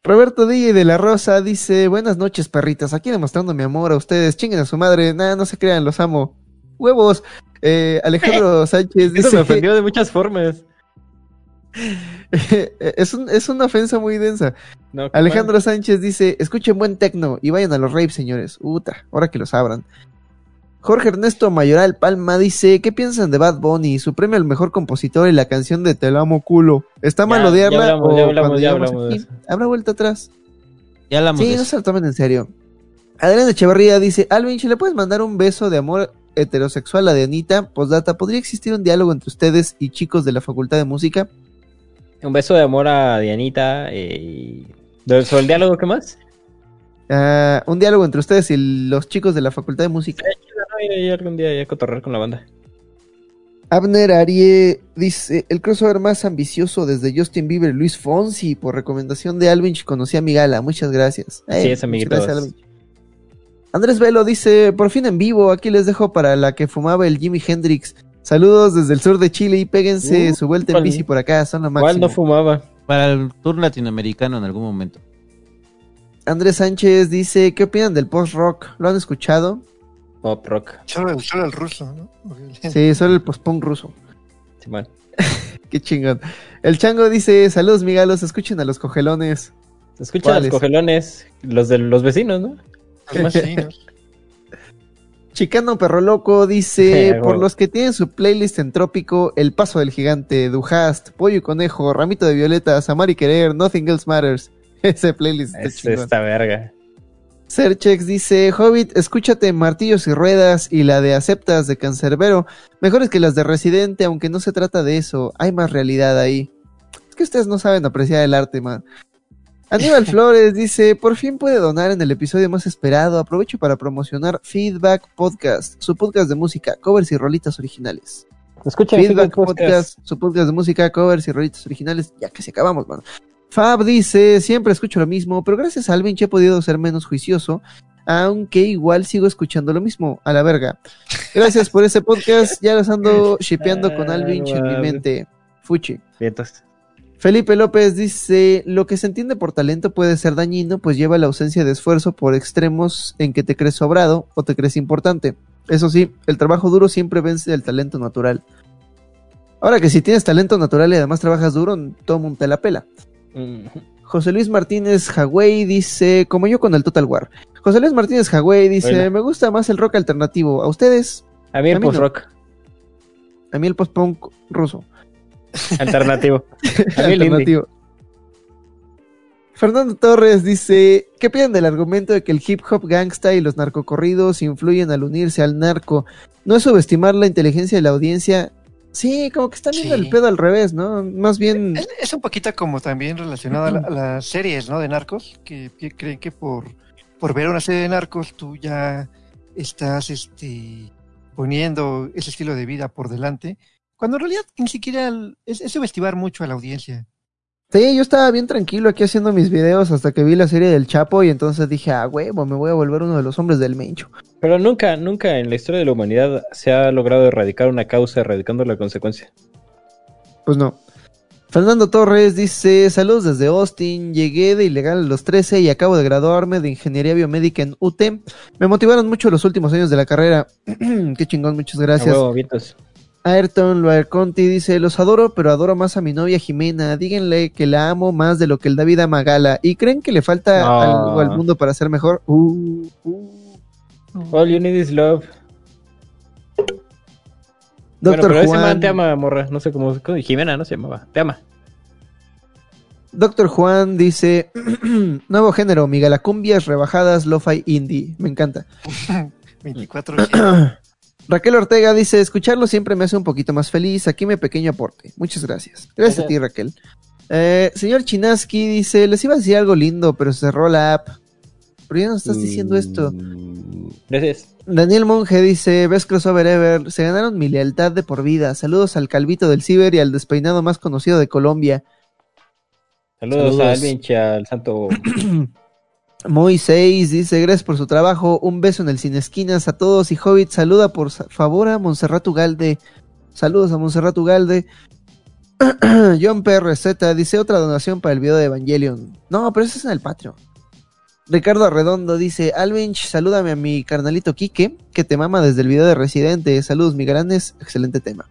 Roberto DJ de la Rosa dice, buenas noches perritas, aquí demostrando mi amor a ustedes, chinguen a su madre, nada, no se crean, los amo. Huevos. Eh, Alejandro Sánchez Eso dice, me ofendió de muchas formas. es, un- es una ofensa muy densa. No, Alejandro Sánchez dice, escuchen buen tecno y vayan a los raves, señores. Uta, ahora que los abran. Jorge Ernesto Mayoral Palma dice, ¿qué piensan de Bad Bunny? Su premio al mejor compositor y la canción de Te lo amo culo. ¿Está mal odiarla? ya hablamos, o ya hablamos, ya hablamos de eso. ¿Habrá vuelta atrás? Ya hablamos Sí, de no se lo tomen en serio. Adrián Echeverría dice, Alvin, ¿le puedes mandar un beso de amor heterosexual a Dianita? Postdata, ¿podría existir un diálogo entre ustedes y chicos de la Facultad de Música? Un beso de amor a Dianita. eh, y... ¿De- ¿Sobre el diálogo qué más? Ah, un diálogo entre ustedes y los chicos de la Facultad de Música. Ir ahí algún día ya a cotorrear con la banda. Abner Arie dice, el crossover más ambicioso desde Justin Bieber Luis Fonsi, por recomendación de Alvin, conocí a mi gala, muchas gracias. Así Eh, es, amiguitos. gracias, Alvin. Andrés Velo dice, por fin en vivo, aquí les dejo para la que fumaba el Jimi Hendrix. Saludos desde el sur de Chile y péguense Uh, su vuelta en ¿cuál- bici por acá, son lo ¿Cuál máximo. no fumaba? Para el tour latinoamericano en algún momento. Andrés Sánchez dice, ¿qué opinan del post-rock? ¿Lo han escuchado? Pop rock. Solo el, solo el ruso, ¿no? Sí, solo el post-punk ruso. Simón. Qué chingón. El chango dice, saludos migalos, escuchen a los cogelones. Se escuchan los ¿Cuáles? cogelones, los de los vecinos, ¿no? ¿Qué más? Chicano Perro Loco dice, Eh, por los que tienen su playlist en trópico, El Paso del Gigante, Duhast, Pollo y Conejo, Ramito de Violetas, Amar y Querer, Nothing Else Matters. Ese playlist está Es chingón. esta verga. Serchex dice, Hobbit, escúchate Martillos y Ruedas y la de Aceptas de Cancerbero, mejores que las de Residente, aunque no se trata de eso, hay más realidad ahí. Es que ustedes no saben apreciar el arte, man. Aníbal Flores dice, por fin puede donar en el episodio más esperado. Aprovecho para promocionar Feedback Podcast, su podcast de música, covers y rolitas originales. Escuchen Feedback Feedback Podcast. Podcast, su podcast de música, covers y rolitas originales. Ya que se acabamos, mano. Fab dice, siempre escucho lo mismo, pero gracias a Alvin he podido ser menos juicioso, aunque igual sigo escuchando lo mismo, a la verga. Gracias por ese podcast, ya los ando shipeando con Alvin en mi mente. Fuchi. Vientos. Felipe López dice, lo que se entiende por talento puede ser dañino, pues lleva la ausencia de esfuerzo por extremos en que te crees sobrado o te crees importante. Eso sí, el trabajo duro siempre vence el talento natural. Ahora que si tienes talento natural y además trabajas duro, todo mundo te la pela. José Luis Martínez Hawái dice, como yo con el Total War. José Luis Martínez Hawái dice, Hola. me gusta más el rock alternativo. ¿A ustedes? A mí el no. post-rock. A mí el post-punk ruso. Alternativo. A mí el indie. Alternativo. Fernando Torres dice, ¿qué piensan del argumento de que el hip hop gangsta y los narcocorridos influyen al unirse al narco? ¿No es subestimar la inteligencia de la audiencia? Sí, como que están viendo Sí. el pedo al revés, ¿no? Más bien... Es, es un poquito como también relacionado a, la- a las series, ¿no? De narcos, que, que creen que por, por ver una serie de narcos tú ya estás este, poniendo ese estilo de vida por delante, cuando en realidad ni siquiera el- es, es subestimar mucho a la audiencia. Sí, yo estaba bien tranquilo aquí haciendo mis videos hasta que vi la serie del Chapo y entonces dije, ah, huevo, me voy a volver uno de los hombres del Mencho. Pero nunca, nunca en la historia de la humanidad se ha logrado erradicar una causa erradicando la consecuencia. Pues no. Fernando Torres dice, saludos desde Austin, llegué de ilegal a los 13 y acabo de graduarme de Ingeniería Biomédica en UT. Me motivaron mucho los últimos años de la carrera. Qué chingón, muchas A gracias. huevo. Ayrton Conti dice, los adoro, pero adoro más a mi novia Jimena. Díganle que la amo más de lo que el David ama a Gala. ¿Y creen que le falta No. algo al mundo para ser mejor? Uh, uh. All you need is love. Doctor bueno, pero ese Juan. man te ama, morra. No sé cómo. cómo- Jimena, ¿no se llamaba? Te ama. Doctor Juan dice, nuevo género, Migalacumbias rebajadas, lo-fi indie. Me encanta. 24 Raquel Ortega dice, escucharlo siempre me hace un poquito más feliz. Aquí mi pequeño aporte. Muchas gracias. Gracias a ti, Raquel. Eh, señor Chinaski dice, les iba a decir algo lindo, pero se cerró la app. ¿Por qué no estás diciendo esto? Gracias. Daniel Monge dice, ves crossover ever, se ganaron mi lealtad de por vida. Saludos al calvito del ciber y al despeinado más conocido de Colombia. Saludos, Saludos. a al santo. Moisés dice, gracias por su trabajo, un beso en el Cine Esquinas a todos y Hobbit, saluda por favor a Montserrat Ugalde. Saludos a Montserrat Ugalde. John PRZ dice otra donación para el video de Evangelion. No, pero eso es en el Patreon. Ricardo Arredondo dice, Alvinch, salúdame a mi carnalito Quique, que te mama desde el video de Residente. Saludos, mi grandes, excelente tema.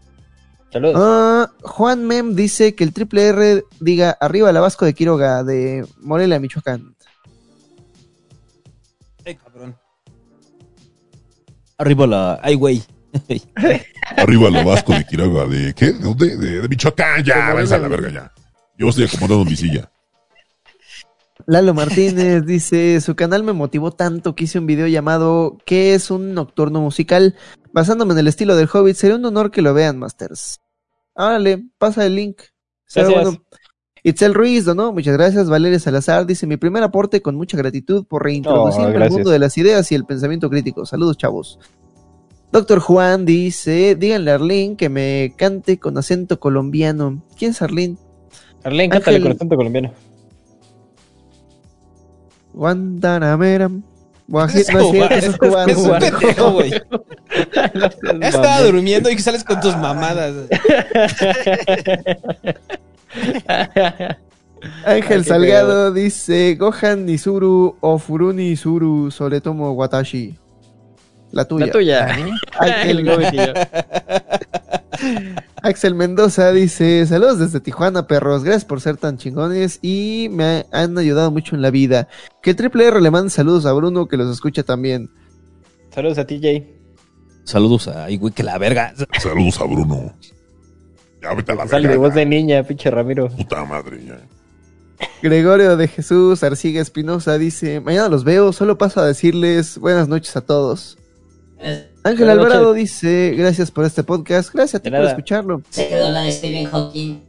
Saludos. Ah, Juan Mem dice que el triple R diga arriba la Vasco de Quiroga de Morelia, Michoacán. Ay, cabrón. Arriba la. Ay, güey. Arriba lo vasco de Quiroga, ¿de qué? ¿De dónde? De, de Michoacán, ya, váyanse a la verga ya. Yo estoy acomodando mi silla. Lalo Martínez dice, su canal me motivó tanto que hice un video llamado ¿Qué es un nocturno musical? Basándome en el estilo del Hobbit, sería un honor que lo vean, Masters. Árale, pasa el link. Será Gracias. bueno. Itzel Ruiz donó, muchas gracias. Valeria Salazar dice, mi primer aporte con mucha gratitud por reintroducirme al gracias. mundo de las ideas y el pensamiento crítico. Saludos, chavos. Doctor Juan dice, díganle a Arlene que me cante con acento colombiano. ¿Quién es Arlene? Arlene, cántale Ángel- con acento colombiano. Guantanamera. Guajir, Ese no es cierto, cubano, eso es cubano. es un cubano. pendejo, güey. Ya estaba durmiendo y que sales con tus mamadas. Ángel Salgado dice Gohan Nizuru o Furuni Nizuru Soretomo Watashi. La tuya. La tuya. Ángel, y yo. Axel Mendoza dice Saludos desde Tijuana, perros. Gracias por ser tan chingones y me han ayudado mucho en la vida. Que el triple R le mande saludos a Bruno que los escucha también. Saludos a ti, Jay. Saludos a. Ay, güey, que la verga. Saludos a Bruno. Ya vete a la Sale de voz de niña, pinche Ramiro. Puta madre, ya. Gregorio de Jesús Arciga Espinosa dice Mañana los veo, solo paso a decirles buenas noches a todos. Ángel Buenas Alvarado dice, gracias por este podcast, gracias a ti por escucharlo. Se quedó la de Stephen Hawking.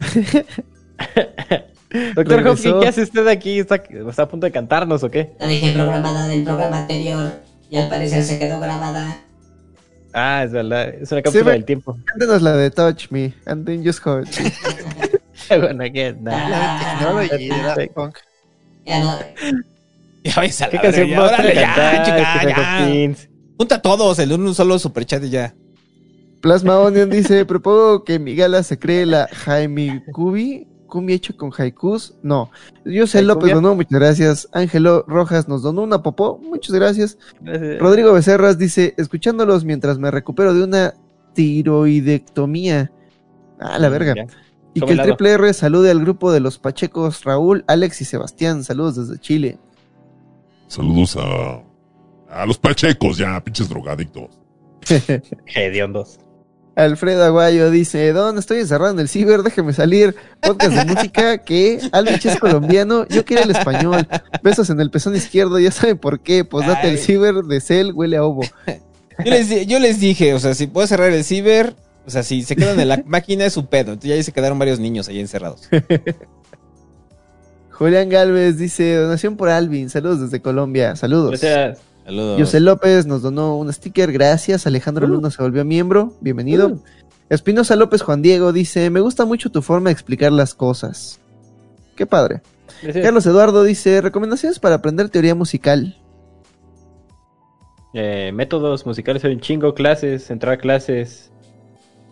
Doctor Regresó. Hopkins, ¿qué hace usted aquí? ¿Está, está a punto de cantarnos o qué? La dejé programada del programa anterior y al parecer se quedó grabada. Ah, es verdad. Es una cápsula Sí, del tiempo. Cántenos la de Touch Me, and then just hold me. bueno, ¿qué? No, y de Daft Punk. Ya no. Ya vais a la ¿Qué canción verga, vas a órale, ya, chica, ya. Hopkins? Junta a todos, el un solo superchat y ya. Plasma Onion dice, propongo que mi gala se cree la Jaime Cubi, cumbia hecho con haikus. No, yo sé López donó, muchas gracias. Ángelo Rojas nos donó una popó, muchas gracias. Gracias. Rodrigo Becerras dice, escuchándolos mientras me recupero de una tiroidectomía. Ah, la verga. Ya. Y que el helado. triple R salude al grupo de los Pachecos, Raúl, Alex y Sebastián. Saludos desde Chile. Saludos a, a los pachecos, ya, pinches drogadictos. Hediondos. Alfredo Aguayo dice, Don, estoy encerrado en el ciber, déjeme salir. Podcast de música que Alvich es colombiano, yo quiero el español. Besos en el pezón izquierdo, ya saben por qué. Pues date el Ay. ciber de Cell, huele a ovo. Yo les, di- yo les dije, o sea, si puedo cerrar el ciber, o sea, si se quedan en la máquina es su pedo. Entonces ya ahí se quedaron varios niños ahí encerrados. Julián Galvez dice, donación por Alvin, saludos desde Colombia, saludos. Gracias. Saludos. José López nos donó un sticker, gracias. Alejandro Uh. Luna se volvió miembro, bienvenido. Espinosa López Juan Diego dice, me gusta mucho tu forma de explicar las cosas. Qué padre. Gracias. Carlos Eduardo dice, recomendaciones para aprender teoría musical. Eh, métodos musicales hay un chingo, clases, entrar a clases,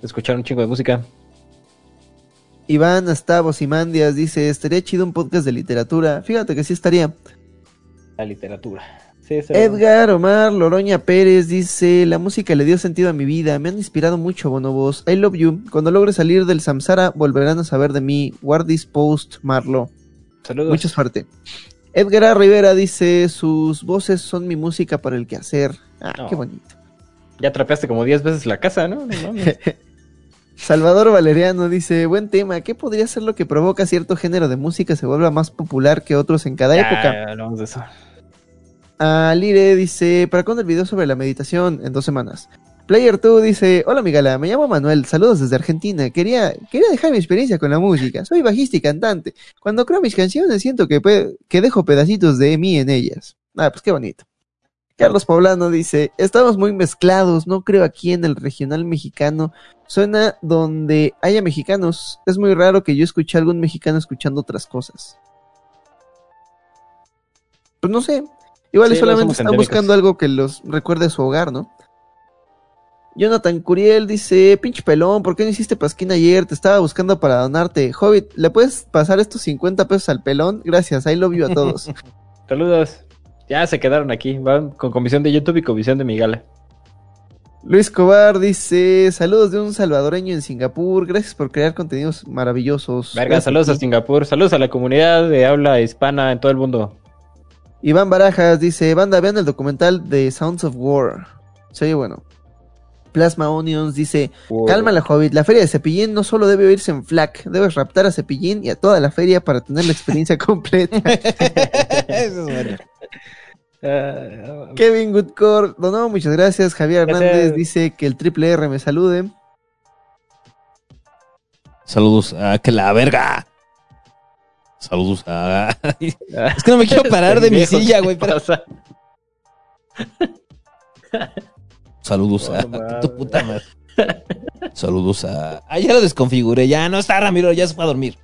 escuchar un chingo de música. Iván Astavos y Mandias dice, estaría chido un podcast de literatura. Fíjate que sí estaría. La literatura. Sí, Edgar Omar Loroña Pérez dice, la música le dio sentido a mi vida, me han inspirado mucho, bonobos. I love you. Cuando logre salir del samsara, volverán a saber de mí. War this post, Marlo. Saludos. Mucha suerte. Edgar A. Rivera dice, sus voces son mi música para el quehacer. Ah, No. qué bonito. Ya trapeaste como 10 veces la casa, ¿no? Salvador Valeriano dice, buen tema, ¿qué podría ser lo que provoca cierto género de música se vuelva más popular que otros en cada Ya, época? hablamos de eso. Ah, Lire dice, ¿para cuándo el video sobre la meditación? En dos semanas. Player 2 dice, hola mi gala, me llamo Manuel, saludos desde Argentina. Quería, quería dejar mi experiencia con la música. Soy bajista y cantante. Cuando creo mis canciones siento que, que dejo pedacitos de mí en ellas. Ah, pues qué bonito. Carlos Poblano dice, estamos muy mezclados, no creo aquí en el regional mexicano. Suena donde haya mexicanos. Es muy raro que yo escuche a algún mexicano escuchando otras cosas. Pues no sé. Igual Sí, solamente están endémicos. buscando algo que los recuerde a su hogar, ¿no? Jonathan Curiel dice, pinche pelón, ¿por qué no hiciste pasquín ayer? Te estaba buscando para donarte. Hobbit, ¿le puedes pasar estos 50 pesos al pelón? Gracias, I love you a todos. Saludos. Ya se quedaron aquí. Van con comisión de YouTube y comisión de mi gala. Luis Cobar dice, saludos de un salvadoreño en Singapur, gracias por crear contenidos maravillosos. Verga, Gracias saludos a. Singapur. Saludos a la comunidad de habla hispana en todo el mundo. Iván Barajas dice, banda, vean el documental de Sounds of War. Se oye bueno. Plasma Onions dice, cálmala Hobbit, la feria de Cepillín no solo debe oírse en FLAC, debes raptar a Cepillín y a toda la feria para tener la experiencia completa. Eso es bueno. Ah, Kevin Goodcore, donó, muchas gracias. Javier Gracias. Hernández dice que el triple R me salude. Saludos a que la verga. Saludos a. es que no me quiero parar de mi silla, ¿qué güey. pero- pasa? Saludos a. No tu puta madre. Saludos a. Ah, ya lo desconfiguré. Ya no está Ramiro, ya se fue a dormir.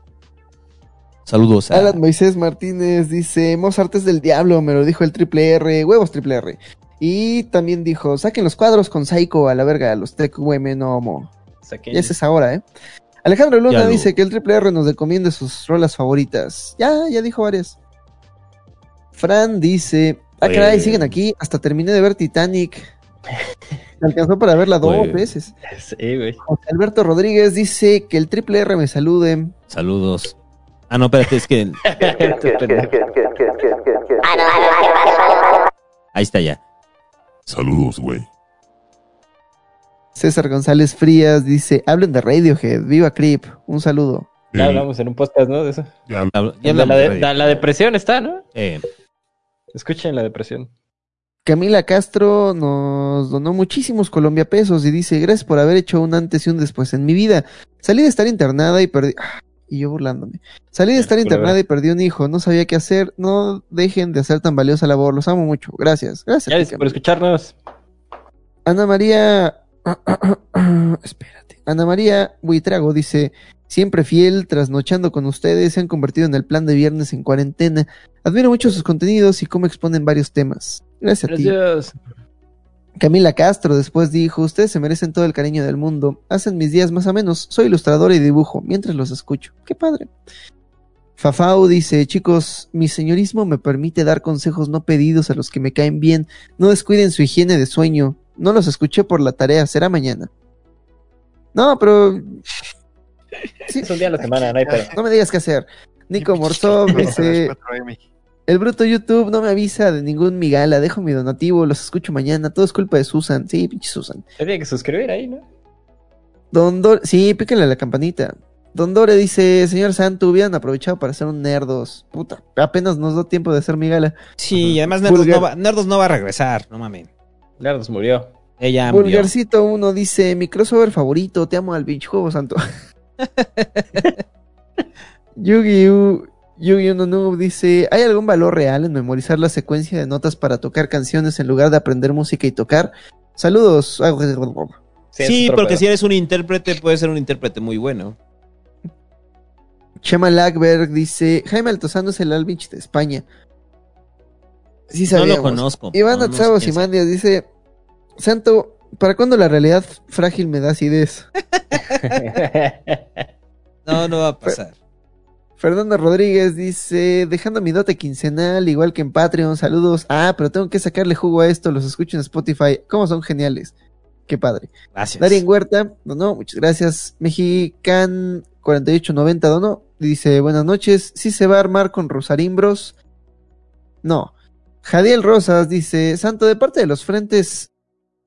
Saludos a. Alan Moisés Martínez dice, Mozart es del diablo, me lo dijo el triple R, huevos triple R. Y también dijo, saquen los cuadros con Psycho a la verga, los Tech Women Homo. Saquen- Ya es esa hora, ¿eh? Alejandro Luna Ya dice que el triple R nos recomiende sus rolas favoritas. Ya, ya dijo varias. Fran dice, ah, Oye. caray, siguen aquí, hasta terminé de ver Titanic. Me alcanzó para verla dos Oye. veces. Sí, güey. José Alberto Rodríguez dice que el triple R me salude. Saludos. Ah, no, espérate, es que. Ahí está ya. Saludos, güey. César González Frías dice, hablen de Radiohead, viva Creep, un saludo. Ya hablamos en un podcast, ¿no? De eso. ya- ya La, hablamos de- de- la- la depresión está, ¿no? Eh, Escuchen la depresión. Camila Castro nos donó muchísimos Colombia pesos y dice, gracias por haber hecho un antes y un después en mi vida. Salí de estar internada y perdí... ah, Y yo burlándome. Salí de estar internada y perdí un hijo. No sabía qué hacer. No dejen de hacer tan valiosa labor. Los amo mucho. Gracias. Gracias. Gracias por escucharnos. Ana María. Espérate. Ana María Buitrago dice: Siempre fiel, trasnochando con ustedes, se han convertido en el plan de viernes en cuarentena. Admiro mucho sus contenidos y cómo exponen varios temas. Gracias a ti. Gracias. Camila Castro después dijo, ustedes se merecen todo el cariño del mundo, hacen mis días más o menos, soy ilustradora y dibujo, mientras los escucho. Qué padre. Fafau dice, chicos, mi señorismo me permite dar consejos no pedidos a los que me caen bien, no descuiden su higiene de sueño, no los escuché por la tarea, será mañana. No, pero... Sí, Es un día a la semana, no hay pedo. no me digas qué hacer. Nico Morzov dice... El bruto YouTube no me avisa de ningún migala, dejo mi donativo, los escucho mañana, todo es culpa de Susan. Sí, pinche Susan. Tiene que suscribir ahí, ¿no? Don Dore, sí, pícale a la campanita. Don Dore dice, señor Santo, hubieran aprovechado para hacer un nerdos. Puta, apenas nos dio tiempo de hacer migala. Sí, y además Nerdos no, va, Nerdos no va a regresar, no mames. Nerdos murió. Ella murió. Vulgarcito 1 dice, mi crossover favorito, te amo al pinche juego santo. Yugi Yugi Uno Noob dice, ¿hay algún valor real en memorizar la secuencia de notas para tocar canciones en lugar de aprender música y tocar? Saludos. Sí, porque si eres un intérprete, puedes ser un intérprete muy bueno. Chema Lackberg dice, Jaime Altozano es el Alvich de España. Sí No lo conozco, Iván no, no Atzavo. Simandias dice, Santo, ¿para cuándo la realidad frágil me da acidez? No, no va a pasar. Fernando Rodríguez dice, dejando mi dote quincenal, igual que en Patreon, saludos. Ah, pero tengo que sacarle jugo a esto, los escucho en Spotify. ¿Cómo son geniales? Qué padre. Gracias. Darien Huerta, donó, muchas gracias. Mexican 4890 donó. Dice, buenas noches. ¿Sí se va a armar con Rosarimbros? No. Jadiel Rosas dice, Santo, de parte de los frentes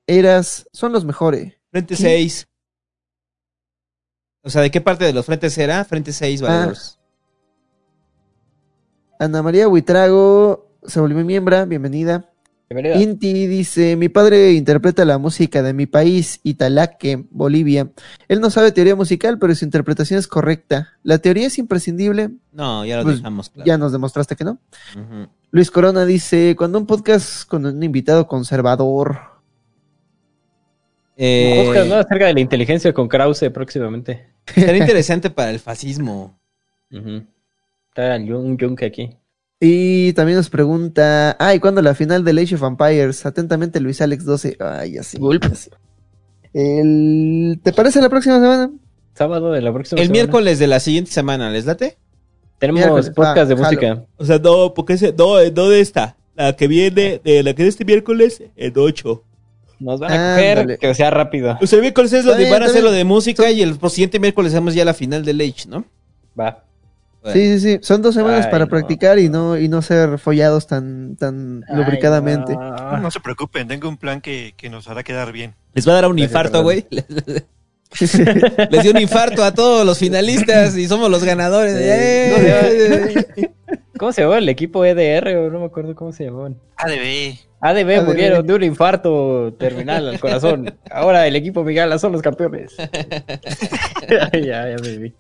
eras, son los mejores. Frente ¿Qué? 6. O sea, ¿de qué parte de los frentes era? Frente 6, Ah. valedores. Ana María Huitrago se volvió miembro, bienvenida. Bienvenida. Inti dice, mi padre interpreta la música de mi país, Italaque, Bolivia. Él no sabe teoría musical, pero su interpretación es correcta. ¿La teoría es imprescindible? No, ya lo Pues, dejamos claro. Ya nos demostraste que no. Ujú. Luis Corona dice, cuando un podcast con un invitado conservador. Eh, Podcast, ¿no? Acerca de la inteligencia con Krause próximamente. Será interesante para el fascismo. Está un yunque aquí. Y también nos pregunta, ay, ¿cuándo la final de Age of Empires? Atentamente Luis Alex 12. Ay, así. así. El... ¿Te parece la próxima semana? Sábado de la próxima El semana. miércoles de la siguiente semana, ¿les late? Tenemos miércoles. podcast de Ah, música. O sea, no, porque ese, no, no de esta. La que viene, de la que de este miércoles, el 8. Nos van a coger que sea rápido. O sea, el miércoles es lo de, van a hacer lo de música y el siguiente miércoles hacemos ya la final del Age, ¿no? Va. Sí, sí, sí. Son dos semanas Ay, para no. practicar y no, y no ser follados tan, tan Ay, lubricadamente. no. No se preocupen, tengo un plan que, que nos hará quedar bien. Les va a dar un Gracias, infarto, güey. Les dio un infarto a todos los finalistas y somos los ganadores. ¡Eh! ¿Cómo se llamaba el equipo EDR? O no me acuerdo cómo se llamaban. ADB. ADB ADB. murieron de un infarto terminal al corazón. Ahora el equipo Migala son los campeones. ya, ya me vi.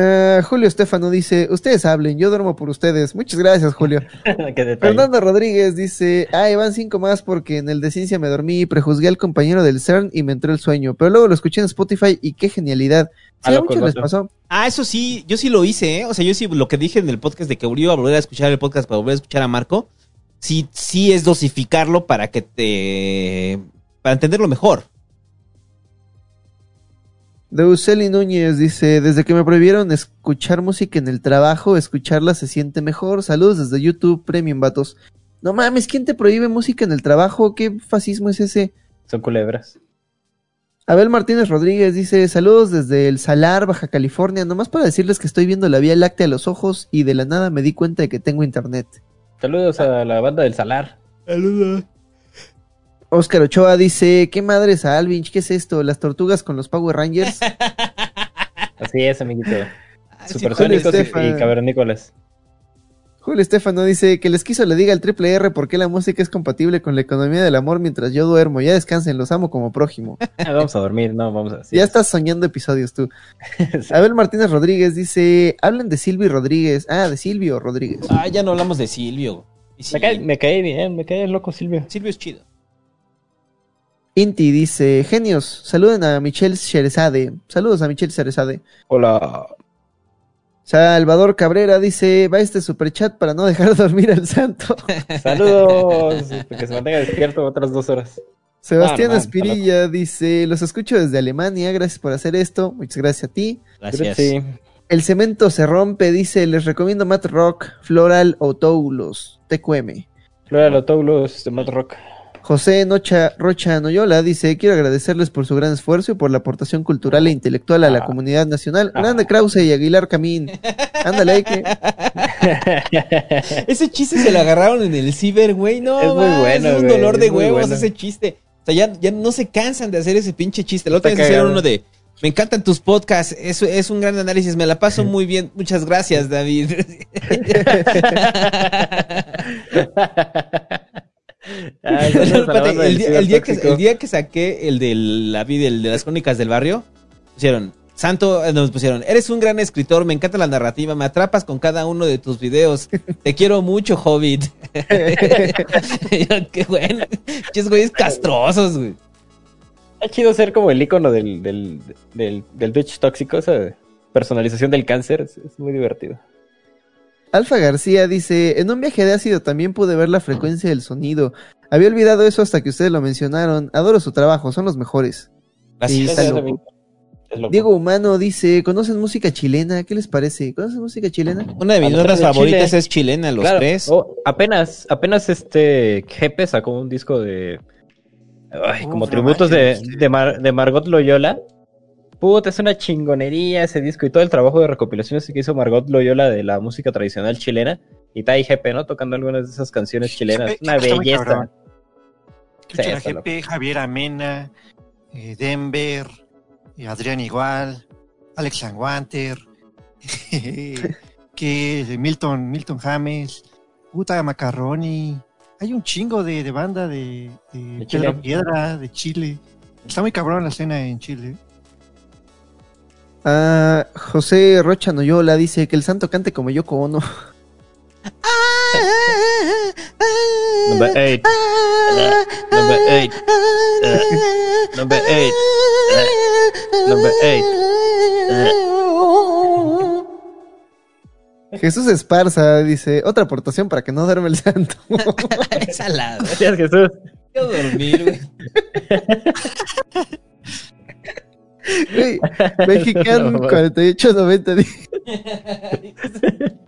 Ah, Julio Estefano dice, ustedes hablen, yo duermo por ustedes. Muchas gracias, Julio. Fernando Rodríguez dice, ay, van cinco más porque en el de ciencia me dormí, prejuzgué al compañero del CERN y me entró el sueño. Pero luego lo escuché en Spotify y qué genialidad. Sí, A muchos les pasó. Ah, eso sí, yo sí lo hice, ¿eh? O sea, yo sí lo que dije en el podcast de que iba a volver a escuchar el podcast para volver a escuchar a Marco, sí, sí es dosificarlo para que te... para entenderlo mejor. Deuseli Núñez dice, desde que me prohibieron escuchar música en el trabajo, escucharla se siente mejor. Saludos desde YouTube Premium, vatos. No mames, ¿quién te prohíbe música en el trabajo? ¿Qué fascismo es ese? Son culebras. Abel Martínez Rodríguez dice, saludos desde el Salar, Baja California, nomás para decirles que estoy viendo la Vía Láctea a los ojos y de la nada me di cuenta de que tengo internet. Saludos a la banda del Salar. Saludos. Oscar Ochoa dice, ¿qué madres a Alvinch? ¿Qué es esto? ¿Las tortugas con los Power Rangers? Así es, amiguito. sí, Supersónicos y, y cavernícolas. Julio Estefano dice que les quiso le diga al triple R por qué la música es compatible con la economía del amor mientras yo duermo. Ya descansen, los amo como prójimo. Ah, vamos a dormir, no, vamos a... sí. Ya estás soñando episodios tú. Abel Martínez Rodríguez dice, hablen de Silvio Rodríguez. Ah, de Silvio Rodríguez. Ah, ya no hablamos de Silvio. Me cae, me cae bien, me cae loco Silvio. Silvio es chido. Inti dice, genios, saluden a Michelle Sherezade. Saludos a Michelle Sherezade. Hola. Salvador Cabrera dice, va este superchat para no dejar dormir al santo. Saludos. Que se mantenga despierto otras dos horas. Sebastián Ah, no, Espirilla dice, los escucho desde Alemania, gracias por hacer esto, muchas gracias a ti. Gracias. Sí. El cemento se rompe, dice, les recomiendo Matt Rock, Floral o Toulos, TQM. Flora Lotoulos de Mad Rock. José Nocha Rocha Noyola dice, quiero agradecerles por su gran esfuerzo y por la aportación cultural e intelectual a la comunidad nacional. Grande Krause y Aguilar Camín. Ándale, que... Ese chiste se lo agarraron en el ciber, güey. No, Es muy bueno, Es un dolor de huevos bueno. ese chiste. O sea, ya, ya no se cansan de hacer ese pinche chiste. La otra vez hicieron uno de. Me encantan tus podcasts. Es, es un gran análisis. Me la paso muy bien. Muchas gracias, David. Ay, saludos a la Espérate, banda del el, día, el día que, cibertóxico. el día que saqué el de la vida, el de las crónicas del barrio, pusieron, Santo, eh, nos pusieron, eres un gran escritor, me encanta la narrativa, me atrapas con cada uno de tus videos, te quiero mucho, Hobbit. Qué bueno, chis güeyes castrosos, güey. Está chido ser como el icono del, del, del, del Twitch tóxico, esa personalización del cáncer, es, es muy divertido. Alfa García dice, en un viaje de ácido también pude ver la frecuencia del sonido. Había olvidado eso hasta que ustedes lo mencionaron. Adoro su trabajo, son los mejores. Sí, está Gracias, loco. amigo. Es loco. Diego Humano dice, ¿conocen música chilena? ¿Qué les parece? ¿Conocen música chilena? Una de mis notas favoritas Chile. es chilena, los Claro. tres. Oh, apenas, apenas este Jepe sacó un disco de. Ay, como Uf, no tributos de, de, Mar- de Margot Loyola. Puta, es una chingonería ese disco y todo el trabajo de recopilaciones que hizo Margot Loyola de la música tradicional chilena. Y ahí Jepe, ¿no? Tocando algunas de esas canciones chilenas. Una belleza. Sí. GP, Javier Amena, eh, Denver, eh, Adrián Igual, Alex Wanter, que Milton, Milton James, puta Macaroni. Hay un chingo de, de banda de, de De Pedro Chile. Piedra, de Chile. Está muy cabrón la escena en Chile. Ah, José Rocha Noyola dice que el santo cante como Yoko Ono. Number eight. Number eight. Uh, number eight. Uh, number eight. Jesús Esparza dice, otra aportación para que no duerme el santo. Gracias, Jesús. Quiero dormir, güey. Güey, Mexican No, 4890 dice,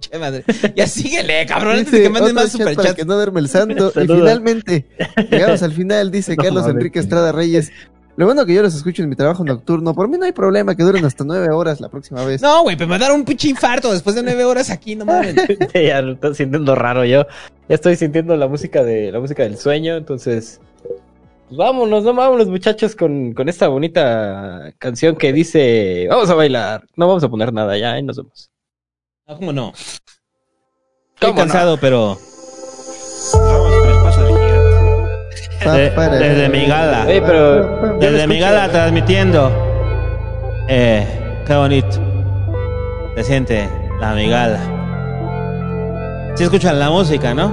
Che madre. Ya síguele, cabrón, antes de que manden más chat para superchats. que no duerme el santo. y finalmente, llegamos al final, dice No Carlos. Enrique Estrada Reyes. Lo bueno que yo los escucho en mi trabajo nocturno. Por mí no hay problema que duren hasta nueve horas la próxima vez. No, güey, pero me dar un pinche infarto después de nueve horas aquí, no mames. ya lo estoy sintiendo raro yo. Ya estoy sintiendo la música de la música del sueño, entonces pues vámonos, no vámonos muchachos con, con esta bonita canción que dice, vamos a bailar. No vamos a poner nada ya, ahí nos vemos. No, ¿cómo no? Estoy ¿Cómo cansado, pero Vamos con el paso de gigante. De- para. desde mi gala. Oye, pero yo desde mi gala transmitiendo. Eh, qué bonito. Se siente la migala. Sí escuchan la música, ¿no?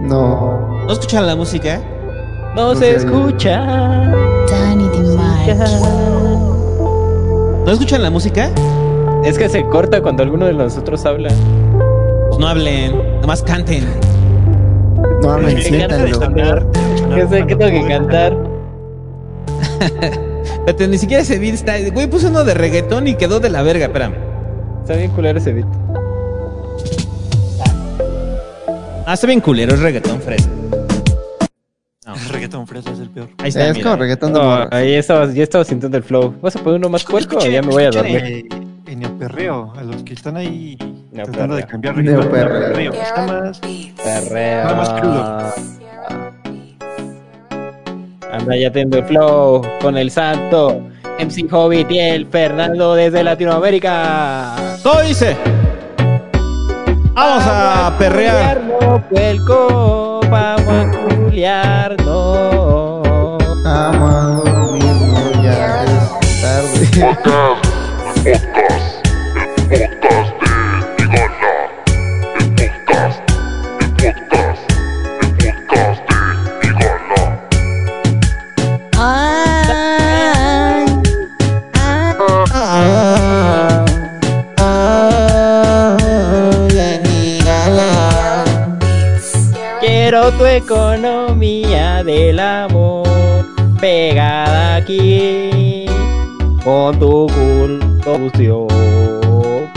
No. ¿No escuchan la música? No No se escucha. Danny ¿No escuchan la música? Es que se corta cuando alguno de nosotros habla. Pues no hablen, nomás canten. No encanta siéntanlo. Que sé que tengo que cantar. Espérate, ni siquiera ese beat está. Güey, puse uno de reggaetón y quedó de la verga, espérame. Está bien culero ese beat. Ah, está bien culero, es reggaetón fresa. No. El reggaetón fresa es el peor. Ahí está. Es mira. como reggaetón de No, ahí estaba, ya estaba sintiendo el flow. ¿Vas a poner uno más puerco o ya me voy a dormir? eh, En el perreo, a los que están ahí Neoperreo. tratando de cambiar Neoperreo. ritmo. Perreo. Está más, Perreo. está más crudo. Anda ya teniendo el flow con el santo. MC Hobbit y el Fernando desde Latinoamérica. Todo dice. Vamos a perrear. No, vamos a culiarnos. Vamos a dormir, ya es tarde. Economía del amor pegada aquí con tu culto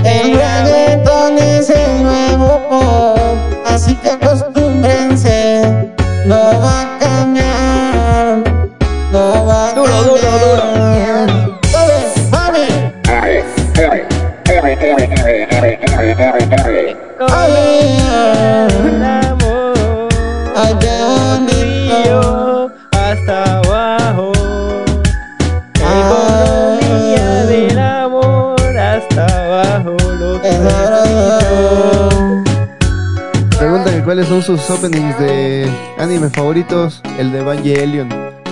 El reggaetón es el nuevo pop, así que acostúmbrense, no va a cambiar, no va a Duro, duro, duro. Ay, cuáles son sus openings de anime favoritos. El de Evangelion,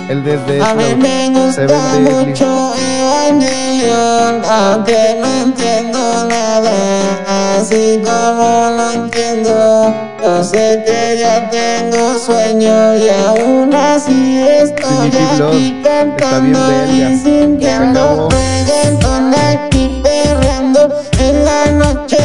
el de Death A mí me gusta Seven mucho Evangelion, aunque no entiendo nada, así como no entiendo. Yo sé que ya tengo sueño y aún así estoy aquí está bien cantando y sintiendo acabó. reggaetón aquí perreando en la noche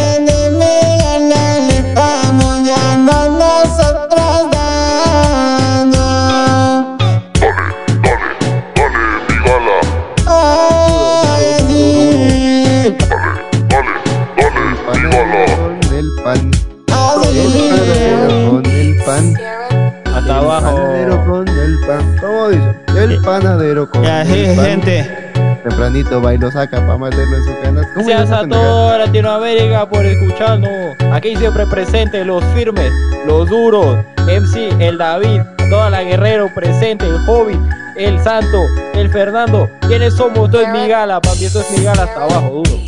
Hasta El abajo. panadero con el pan. ¿Cómo dice? El panadero con Ya, el je- pan. gente. Tempranito va y lo saca para meterlo en su canasta. ¿Cómo Gracias a toda Latinoamérica por escucharnos. Aquí siempre presentes los firmes, los duros, MC, el David, toda la guerrero presente, el Hobbit, el Santo, el Fernando. ¿Quiénes somos? Esto es mi gala, papi. Esto es mi gala hasta abajo, duro.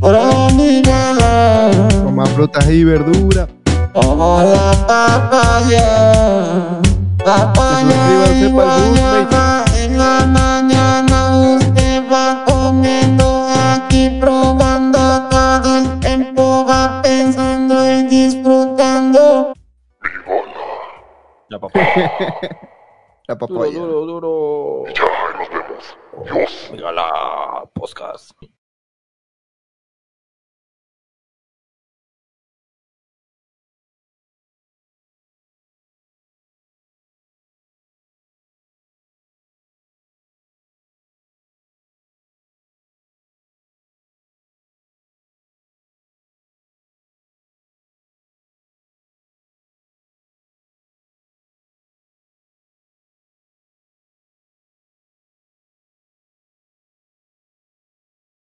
Hola, mi gala. Coma frutas y verduras. Hola, papaya. Papaya Suscríbanse guayaba. En la mañana usted va comiendo aquí, probando todo el tiempo, va pensando y disfrutando. La papá. La papaya. duro, duro. Ya, nos vemos. Dios. Mi gala, podcast.